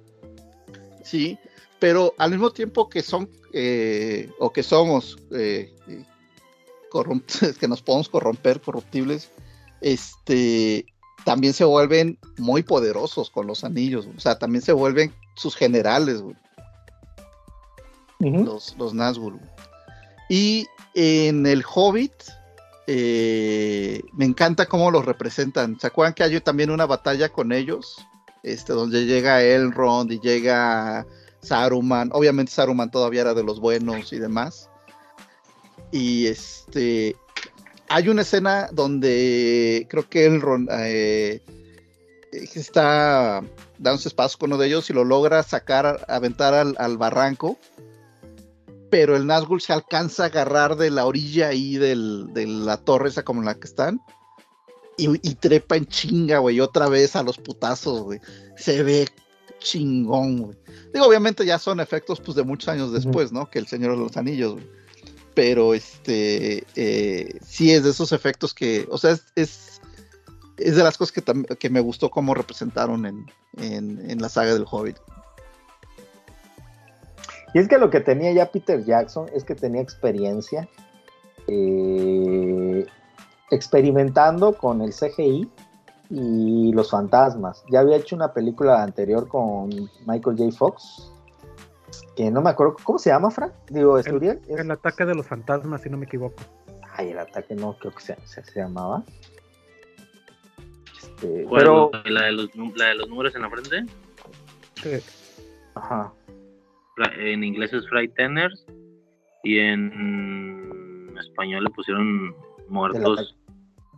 Sí, pero al mismo tiempo que son eh, o que somos eh, que nos podemos corromper, corruptibles, este también se vuelven muy poderosos con los anillos, o sea, también se vuelven sus generales, güey, los, los Nazgûl. güey. Y en el Hobbit, eh, me encanta cómo los representan. ¿Se acuerdan que hay también una batalla con ellos? Este, donde llega Elrond y llega Saruman. Obviamente Saruman todavía era de los buenos y demás. Y este, hay una escena donde creo que Elrond eh, está dándose espacio con uno de ellos y lo logra sacar, aventar al, al barranco pero el Nazgûl se alcanza a agarrar de la orilla ahí del, de la torre esa como en la que están y, y trepa en chinga, güey, otra vez a los putazos, güey. Se ve chingón, güey. Digo, obviamente ya son efectos pues de muchos años después, ¿no? Que el Señor de los Anillos, güey. Pero este, eh, sí es de esos efectos que, o sea, es, es, de las cosas que, que me gustó cómo representaron en, en, en la saga del Hobbit. Y es que lo que tenía ya Peter Jackson es que tenía experiencia eh, experimentando con el CGI y los fantasmas. Ya había hecho una película anterior con Michael J. Fox, que no me acuerdo, ¿cómo se llama, Frank? Digo, Esturiel. Es- El ataque de los fantasmas, si no me equivoco. Ay, el ataque no, creo que se, se- se llamaba. Este, ¿Cuál? pero, ¿La, de los, la de los números en la frente? Sí. ajá. En inglés es Frighteners y en español le pusieron muertos,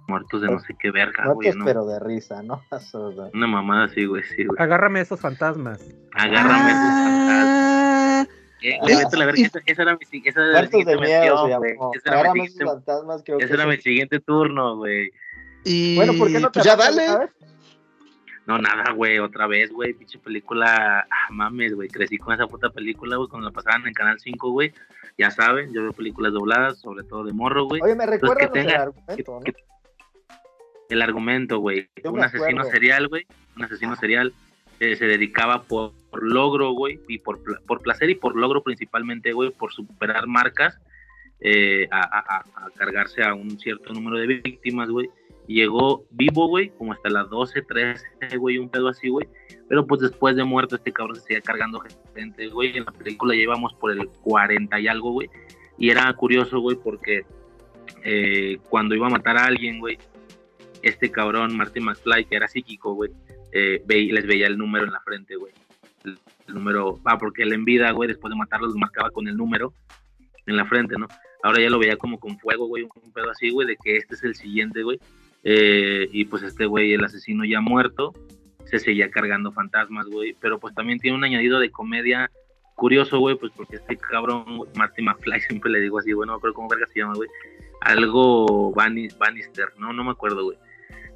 muertos de no sé qué verga, No güey. te ¿no? espero de risa, ¿no? Una mamada así, güey, sí, güey. Agárrame esos fantasmas. Agárrame esos fantasmas. Eh, le meto la verga, y- esa, esa era mi, si- esa era la Muertos siguiente de miedo se mención, güey. llamó. Esa era mi Agárrame esos siguiente, fantasmas, creo que ese era mi siguiente turno, güey. Y Bueno, ¿por qué no te pues ya dale. otra vez? No, nada, güey, otra vez, güey, pinche película, ah, mames, güey, crecí con esa puta película, güey, cuando la pasaban en Canal 5, güey, ya saben, yo veo películas dobladas, sobre todo de morro, güey. Oye, me recuerda que el argumento, ¿no? que- El argumento, güey, un asesino acuerdo. serial, güey, un asesino serial, eh, se dedicaba por, por logro, güey, y por, por placer y por logro principalmente, güey, por superar marcas, eh, a, cargarse a un cierto número de víctimas, güey. Llegó vivo, güey, como hasta las 12, 13, güey, un pedo así, güey. Pero pues después de muerto este cabrón se seguía cargando gente, güey. En la película llevamos por el 40 y algo, güey. Y era curioso, güey, porque eh, cuando iba a matar a alguien, güey, este cabrón, Martin McFly, que era psíquico, güey, eh, les veía el número en la frente, güey. El, el número, va, porque él en vida, güey, después de matarlos, marcaba con el número en la frente, ¿no? Ahora ya lo veía como con fuego, güey, un pedo así, güey, de que este es el siguiente, güey. Eh, y pues este güey, el asesino ya muerto, se seguía cargando fantasmas, güey. Pero pues también tiene un añadido de comedia curioso, güey, pues porque este cabrón, Marty McFly, siempre le digo así, güey, no me acuerdo cómo verga se llama, güey. Algo Bannis- Bannister, no, no me acuerdo, güey.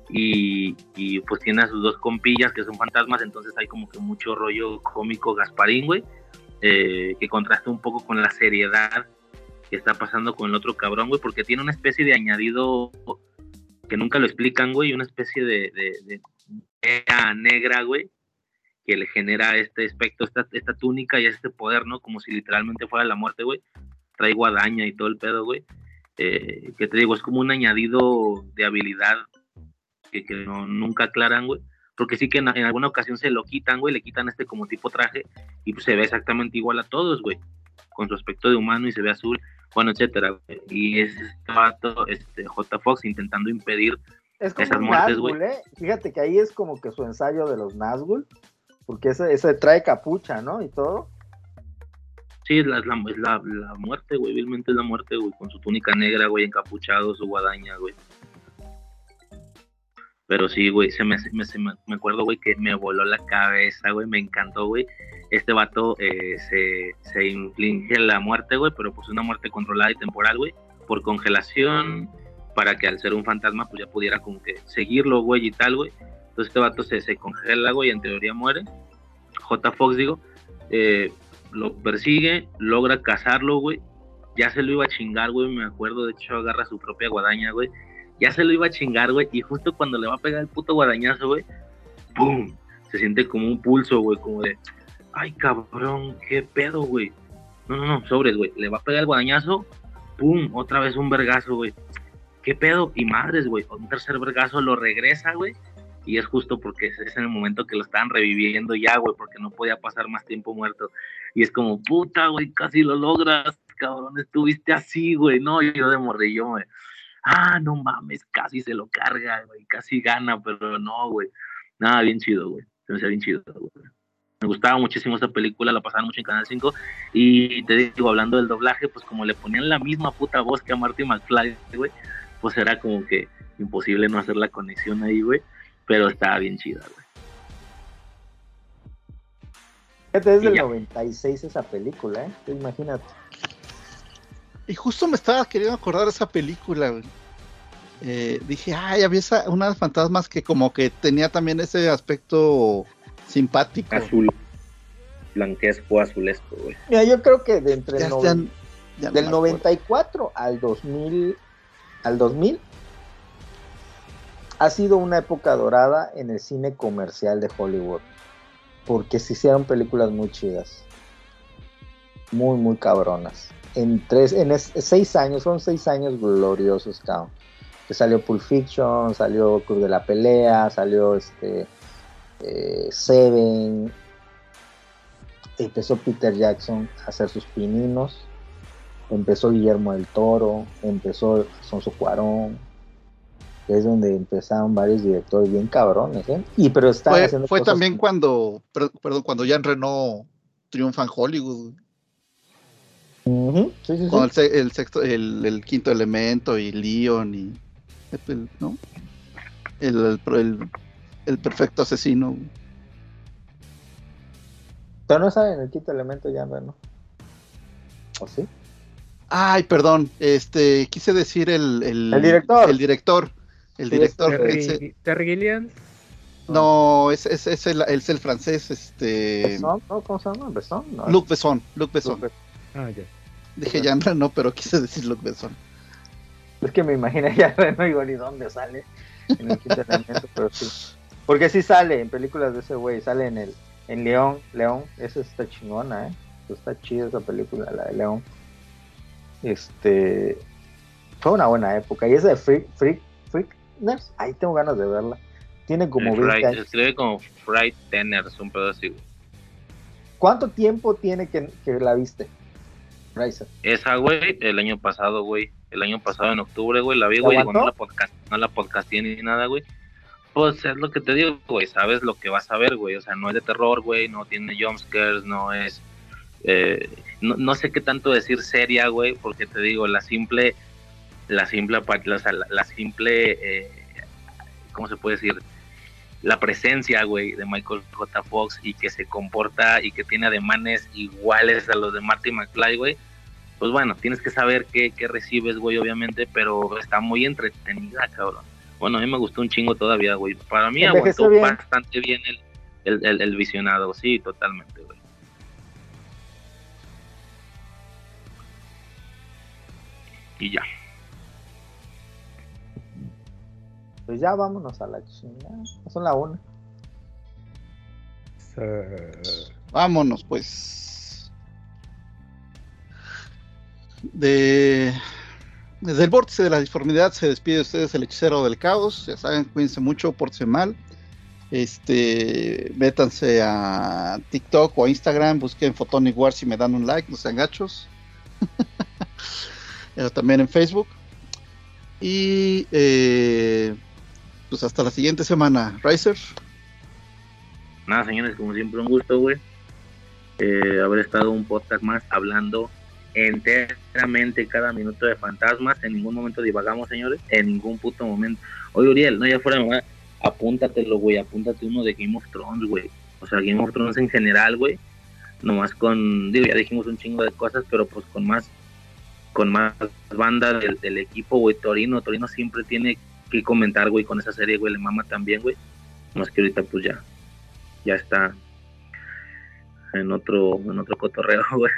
Y, y pues tiene a sus dos compillas que son fantasmas, entonces hay como que mucho rollo cómico Gasparín, güey, eh, que contrasta un poco con la seriedad que está pasando con el otro cabrón, güey, porque tiene una especie de añadido que nunca lo explican, güey, una especie de, de, de negra, güey, que le genera este aspecto, esta, esta túnica y este poder, ¿no? Como si literalmente fuera la muerte, güey. Trae guadaña y todo el pedo, güey. Eh, que te digo, es como un añadido de habilidad que, que no, nunca aclaran, güey. Porque sí que en, en alguna ocasión se lo quitan, güey, le quitan este como tipo traje y pues se ve exactamente igual a todos, güey. Con su aspecto de humano y se ve azul, bueno, etcétera. güey. Y es este vato, este J. Fox intentando impedir Es como Esas muertes, Nazgûl, ¿eh? Fíjate que ahí es como que su ensayo de los Nazgûl, porque ese, ese trae capucha, ¿no? Y todo. Sí, es la, la, la, la muerte, güey. Vilmente es la muerte, güey. Con su túnica negra, güey, encapuchado, su guadaña, güey. Pero sí, güey, se me, me, se me, acuerdo, güey, que me voló la cabeza, güey. Me encantó, güey. Este vato eh, se, se inflige la muerte, güey, pero pues una muerte controlada y temporal, güey. Por congelación, para que al ser un fantasma, pues ya pudiera como que seguirlo, güey, y tal, güey. Entonces este vato se, se congela, güey, y en teoría muere. J. Fox, digo. Eh, lo persigue, logra cazarlo, güey. Ya se lo iba a chingar, güey. Me acuerdo, de hecho, agarra su propia guadaña, güey. Ya se lo iba a chingar, güey. Y justo cuando le va a pegar el puto guadañazo, güey, ¡pum! Se siente como un pulso, güey, como de, ay, cabrón, qué pedo, güey. No, no, no, sobres, güey. Le va a pegar el guadañazo, ¡pum! Otra vez un vergazo, güey. ¿Qué pedo? Y madres, güey. Un tercer vergazo lo regresa, güey. Y es justo porque es en el momento que lo estaban reviviendo ya, güey, porque no podía pasar más tiempo muerto. Y es como, puta, güey, casi lo logras, cabrón, estuviste así, güey. No, yo de morrillo, güey. Ah, no mames, casi se lo carga, güey, casi gana, pero no, güey. Nada, bien chido, güey. Se me hacía bien chido, güey. Me gustaba muchísimo esa película, la pasaban mucho en Canal 5. Y te digo, hablando del doblaje, pues como le ponían la misma puta voz que a Marty McFly, güey, pues era como que imposible no hacer la conexión ahí, güey. Pero estaba bien chida, güey. Es del ya. 96 esa película, ¿eh? Imagínate. Y justo me estaba queriendo acordar de esa película, güey. Eh, dije, ay, había esa, una de fantasmas que como que tenía también ese aspecto simpático. Azul. Blanquesco, azulesco, güey. Mira, yo creo que de entre Ya- el ya- del me acuerdo. 94 al 2000 al 2000 ha sido una época dorada en el cine comercial de Hollywood porque se hicieron películas muy chidas muy muy cabronas en tres en es- seis años son seis años gloriosos cabrón. Que salió Pulp Fiction salió Club de la Pelea salió este eh, Seven. Empezó Peter Jackson a hacer sus pininos. Empezó Guillermo del Toro, empezó Sonso Cuarón, que es donde empezaron varios directores bien cabrones, ¿eh? Y pero estaban Fue, haciendo fue cosas- también cuando, per- perdón, cuando Jean Reno triunfa en Hollywood, güey. Ujú, sí, sí, sí. con el, se- el sexto, el, el quinto elemento y Leon y el- ¿no? El, el, el- el perfecto asesino. Pero no saben el quinto elemento ya, ¿no? ¿O sí? Ay, perdón, este, quise decir el, el, El director. El director. El Sí, director. es- ese- Terry, Terry Gilliam. no, es, es, es el, es el francés, este. ¿Besson? ¿No? ¿Cómo se llama? ¿Besson? No, Luc Besson, Luc Besson. Luc Ah, ya. Dije Jean Reno, pero quise decir Luc Besson. Es que me imagino ya no digo ni dónde sale en el quinto elemento, pero sí. Porque sí sale en películas de ese güey, sale en el en León, León, esa está chingona, eh. Está chida esa película, la de León. Este fue una buena época. Y esa de Freak, Freak, Freakness, ahí tengo ganas de verla. Tiene como El 20 Fright- se escribe como Fright Tenners, un pedo así, güey. ¿Cuánto tiempo tiene que, que la viste? Esa, güey, el año pasado, güey. el año pasado en octubre, güey, la vi, güey, no la podcast, no la podcasté ni nada, güey. Pues es lo que te digo, güey, sabes lo que vas a ver, güey, o sea, no es de terror, güey, no tiene jumpscares, no es, eh, no, no sé qué tanto decir seria, güey, porque te digo, la simple, la simple, la- la simple, eh, ¿cómo se puede decir? La presencia, güey, de Michael J. Fox y que se comporta y que tiene ademanes iguales a los de Marty McFly, güey. Pues bueno, tienes que saber qué, qué recibes, güey, obviamente, pero está muy entretenida, cabrón. Bueno, a mí me gustó un chingo todavía, güey. Para mí Envejeció aguantó bien. bastante bien el, el, el- el visionado, sí, totalmente, güey. Y ya. Pues ya vámonos a la chingada. Son la una. Vámonos, pues. De. Desde el vórtice de la disformidad se despide de ustedes el hechicero del caos. Ya saben, cuídense mucho, pórtense mal. Este, métanse a TikTok o a Instagram, busquen Photonic Wars y me dan un like, no sean gachos. Pero también en Facebook. Y eh, pues hasta la siguiente semana, Riser. Nada, señores, como siempre, un gusto, güey. eh, haber estado un podcast más hablando enteramente cada minuto de fantasmas. En ningún momento divagamos, señores. En ningún puto momento. Oye, Uriel, no, ya fuera, mamá, apúntatelo, güey. Apúntate uno de Game of Thrones, güey. O sea, Game of Thrones en general, güey. Nomás con, digo, ya dijimos un chingo de cosas, pero pues con más, con más banda del, del equipo, güey. Torino, Torino siempre tiene que comentar, güey, con esa serie, güey. Le mama también, güey. Más que ahorita, pues ya, ya está en otro, en otro cotorreo, güey.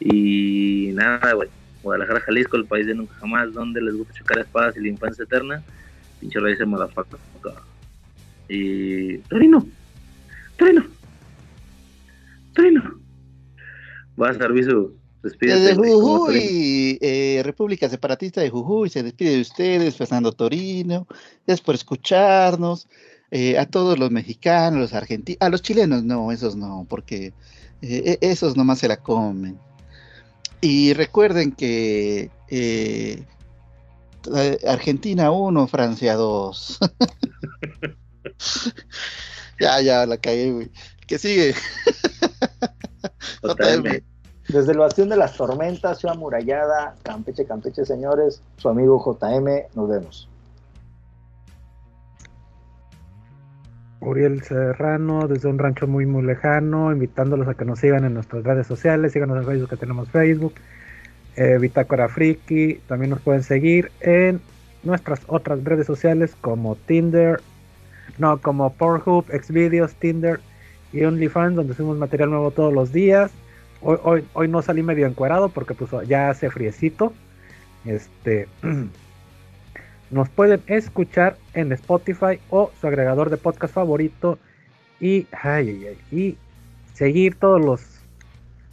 Y nada, güey. Guadalajara, Jalisco, el país de nunca jamás, donde les gusta chocar espadas y la infancia eterna. Pinche raíz de motherfucker. Y. Torino. Torino. Torino. Va a servicio. Despídete. Desde. Jujuy, eh, República Separatista de Jujuy, se despide de ustedes, Fernando Torino. Gracias por escucharnos. Eh, a todos los mexicanos, los argentinos, a los chilenos no, esos no, porque eh, e- esos nomás se la comen. Y recuerden que eh, Argentina 1, Francia 2. ya, ya, la cagué, güey. ¿Qué sigue? Totalmente. Desde el Bastión de las Tormentas, Ciudad Murallada, Campeche, Campeche, señores, su amigo JM, nos vemos. Uriel Serrano, desde un rancho muy muy lejano, invitándolos a que nos sigan en nuestras redes sociales, síganos en Facebook que tenemos Facebook, eh, Bitácora Friki, también nos pueden seguir en nuestras otras redes sociales como Tinder, no, como Pornhub, Xvideos, Tinder y OnlyFans, donde subimos material nuevo todos los días. Hoy, hoy, hoy no salí medio encuerado porque pues ya hace friecito. Este nos pueden escuchar en Spotify o su agregador de podcast favorito y, ay, ay, ay, y seguir todos los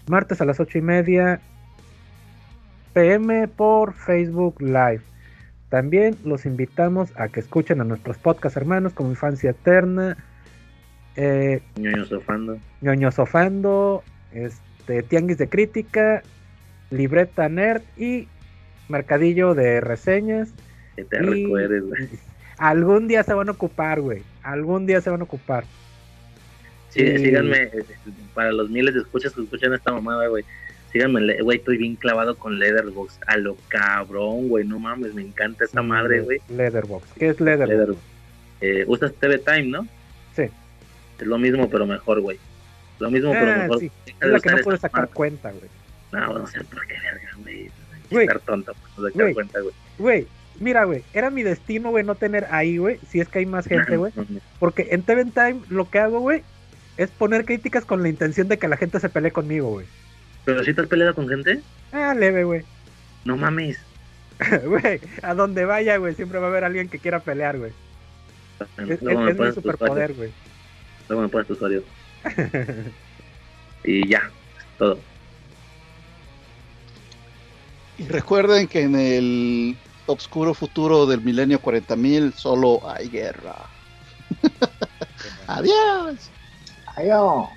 martes a las ocho y media pm por Facebook Live. También los invitamos a que escuchen a nuestros podcast hermanos como Infancia Eterna, eh, Ñoño sofando. Ñoño Sofando, este, Tianguis de Crítica, Libreta Nerd y Mercadillo de Reseñas. Que te Y- recuerdes, güey. Algún día se van a ocupar, güey. Algún día se van a ocupar. Sí, Y- síganme, eh, para los miles de escuchas que escuchan esta mamada, güey. Síganme, güey, estoy bien clavado con Leatherbox. A lo cabrón, güey, no mames, me encanta esta madre, güey. Leatherbox. ¿Qué es Leatherbox? Leatherbox. Eh, usas TV Time, ¿no? Sí. Es lo mismo, pero mejor, güey. Lo mismo, pero Ah, mejor. sí. Deja Es la que no puedes sacar cuenta, güey. No, no sé por qué, verga, güey. Estar tonto, no sacar Güey. cuenta, güey. Güey, mira, güey. Era mi destino, güey, no tener ahí, güey. Si es que hay más gente, güey. Porque en TV Time lo que hago, güey, es poner críticas con la intención de que la gente se pelee conmigo, güey. Pero si te has peleado con gente, Ah, leve, güey. no mames. Güey, a donde vaya, güey, siempre va a haber alguien que quiera pelear, güey. Es, es- mi superpoder, güey. Luego me pones tu usuario. Y ya, todo. Y recuerden que en el obscuro futuro del milenio 40.000 solo hay guerra. Adiós. Adiós.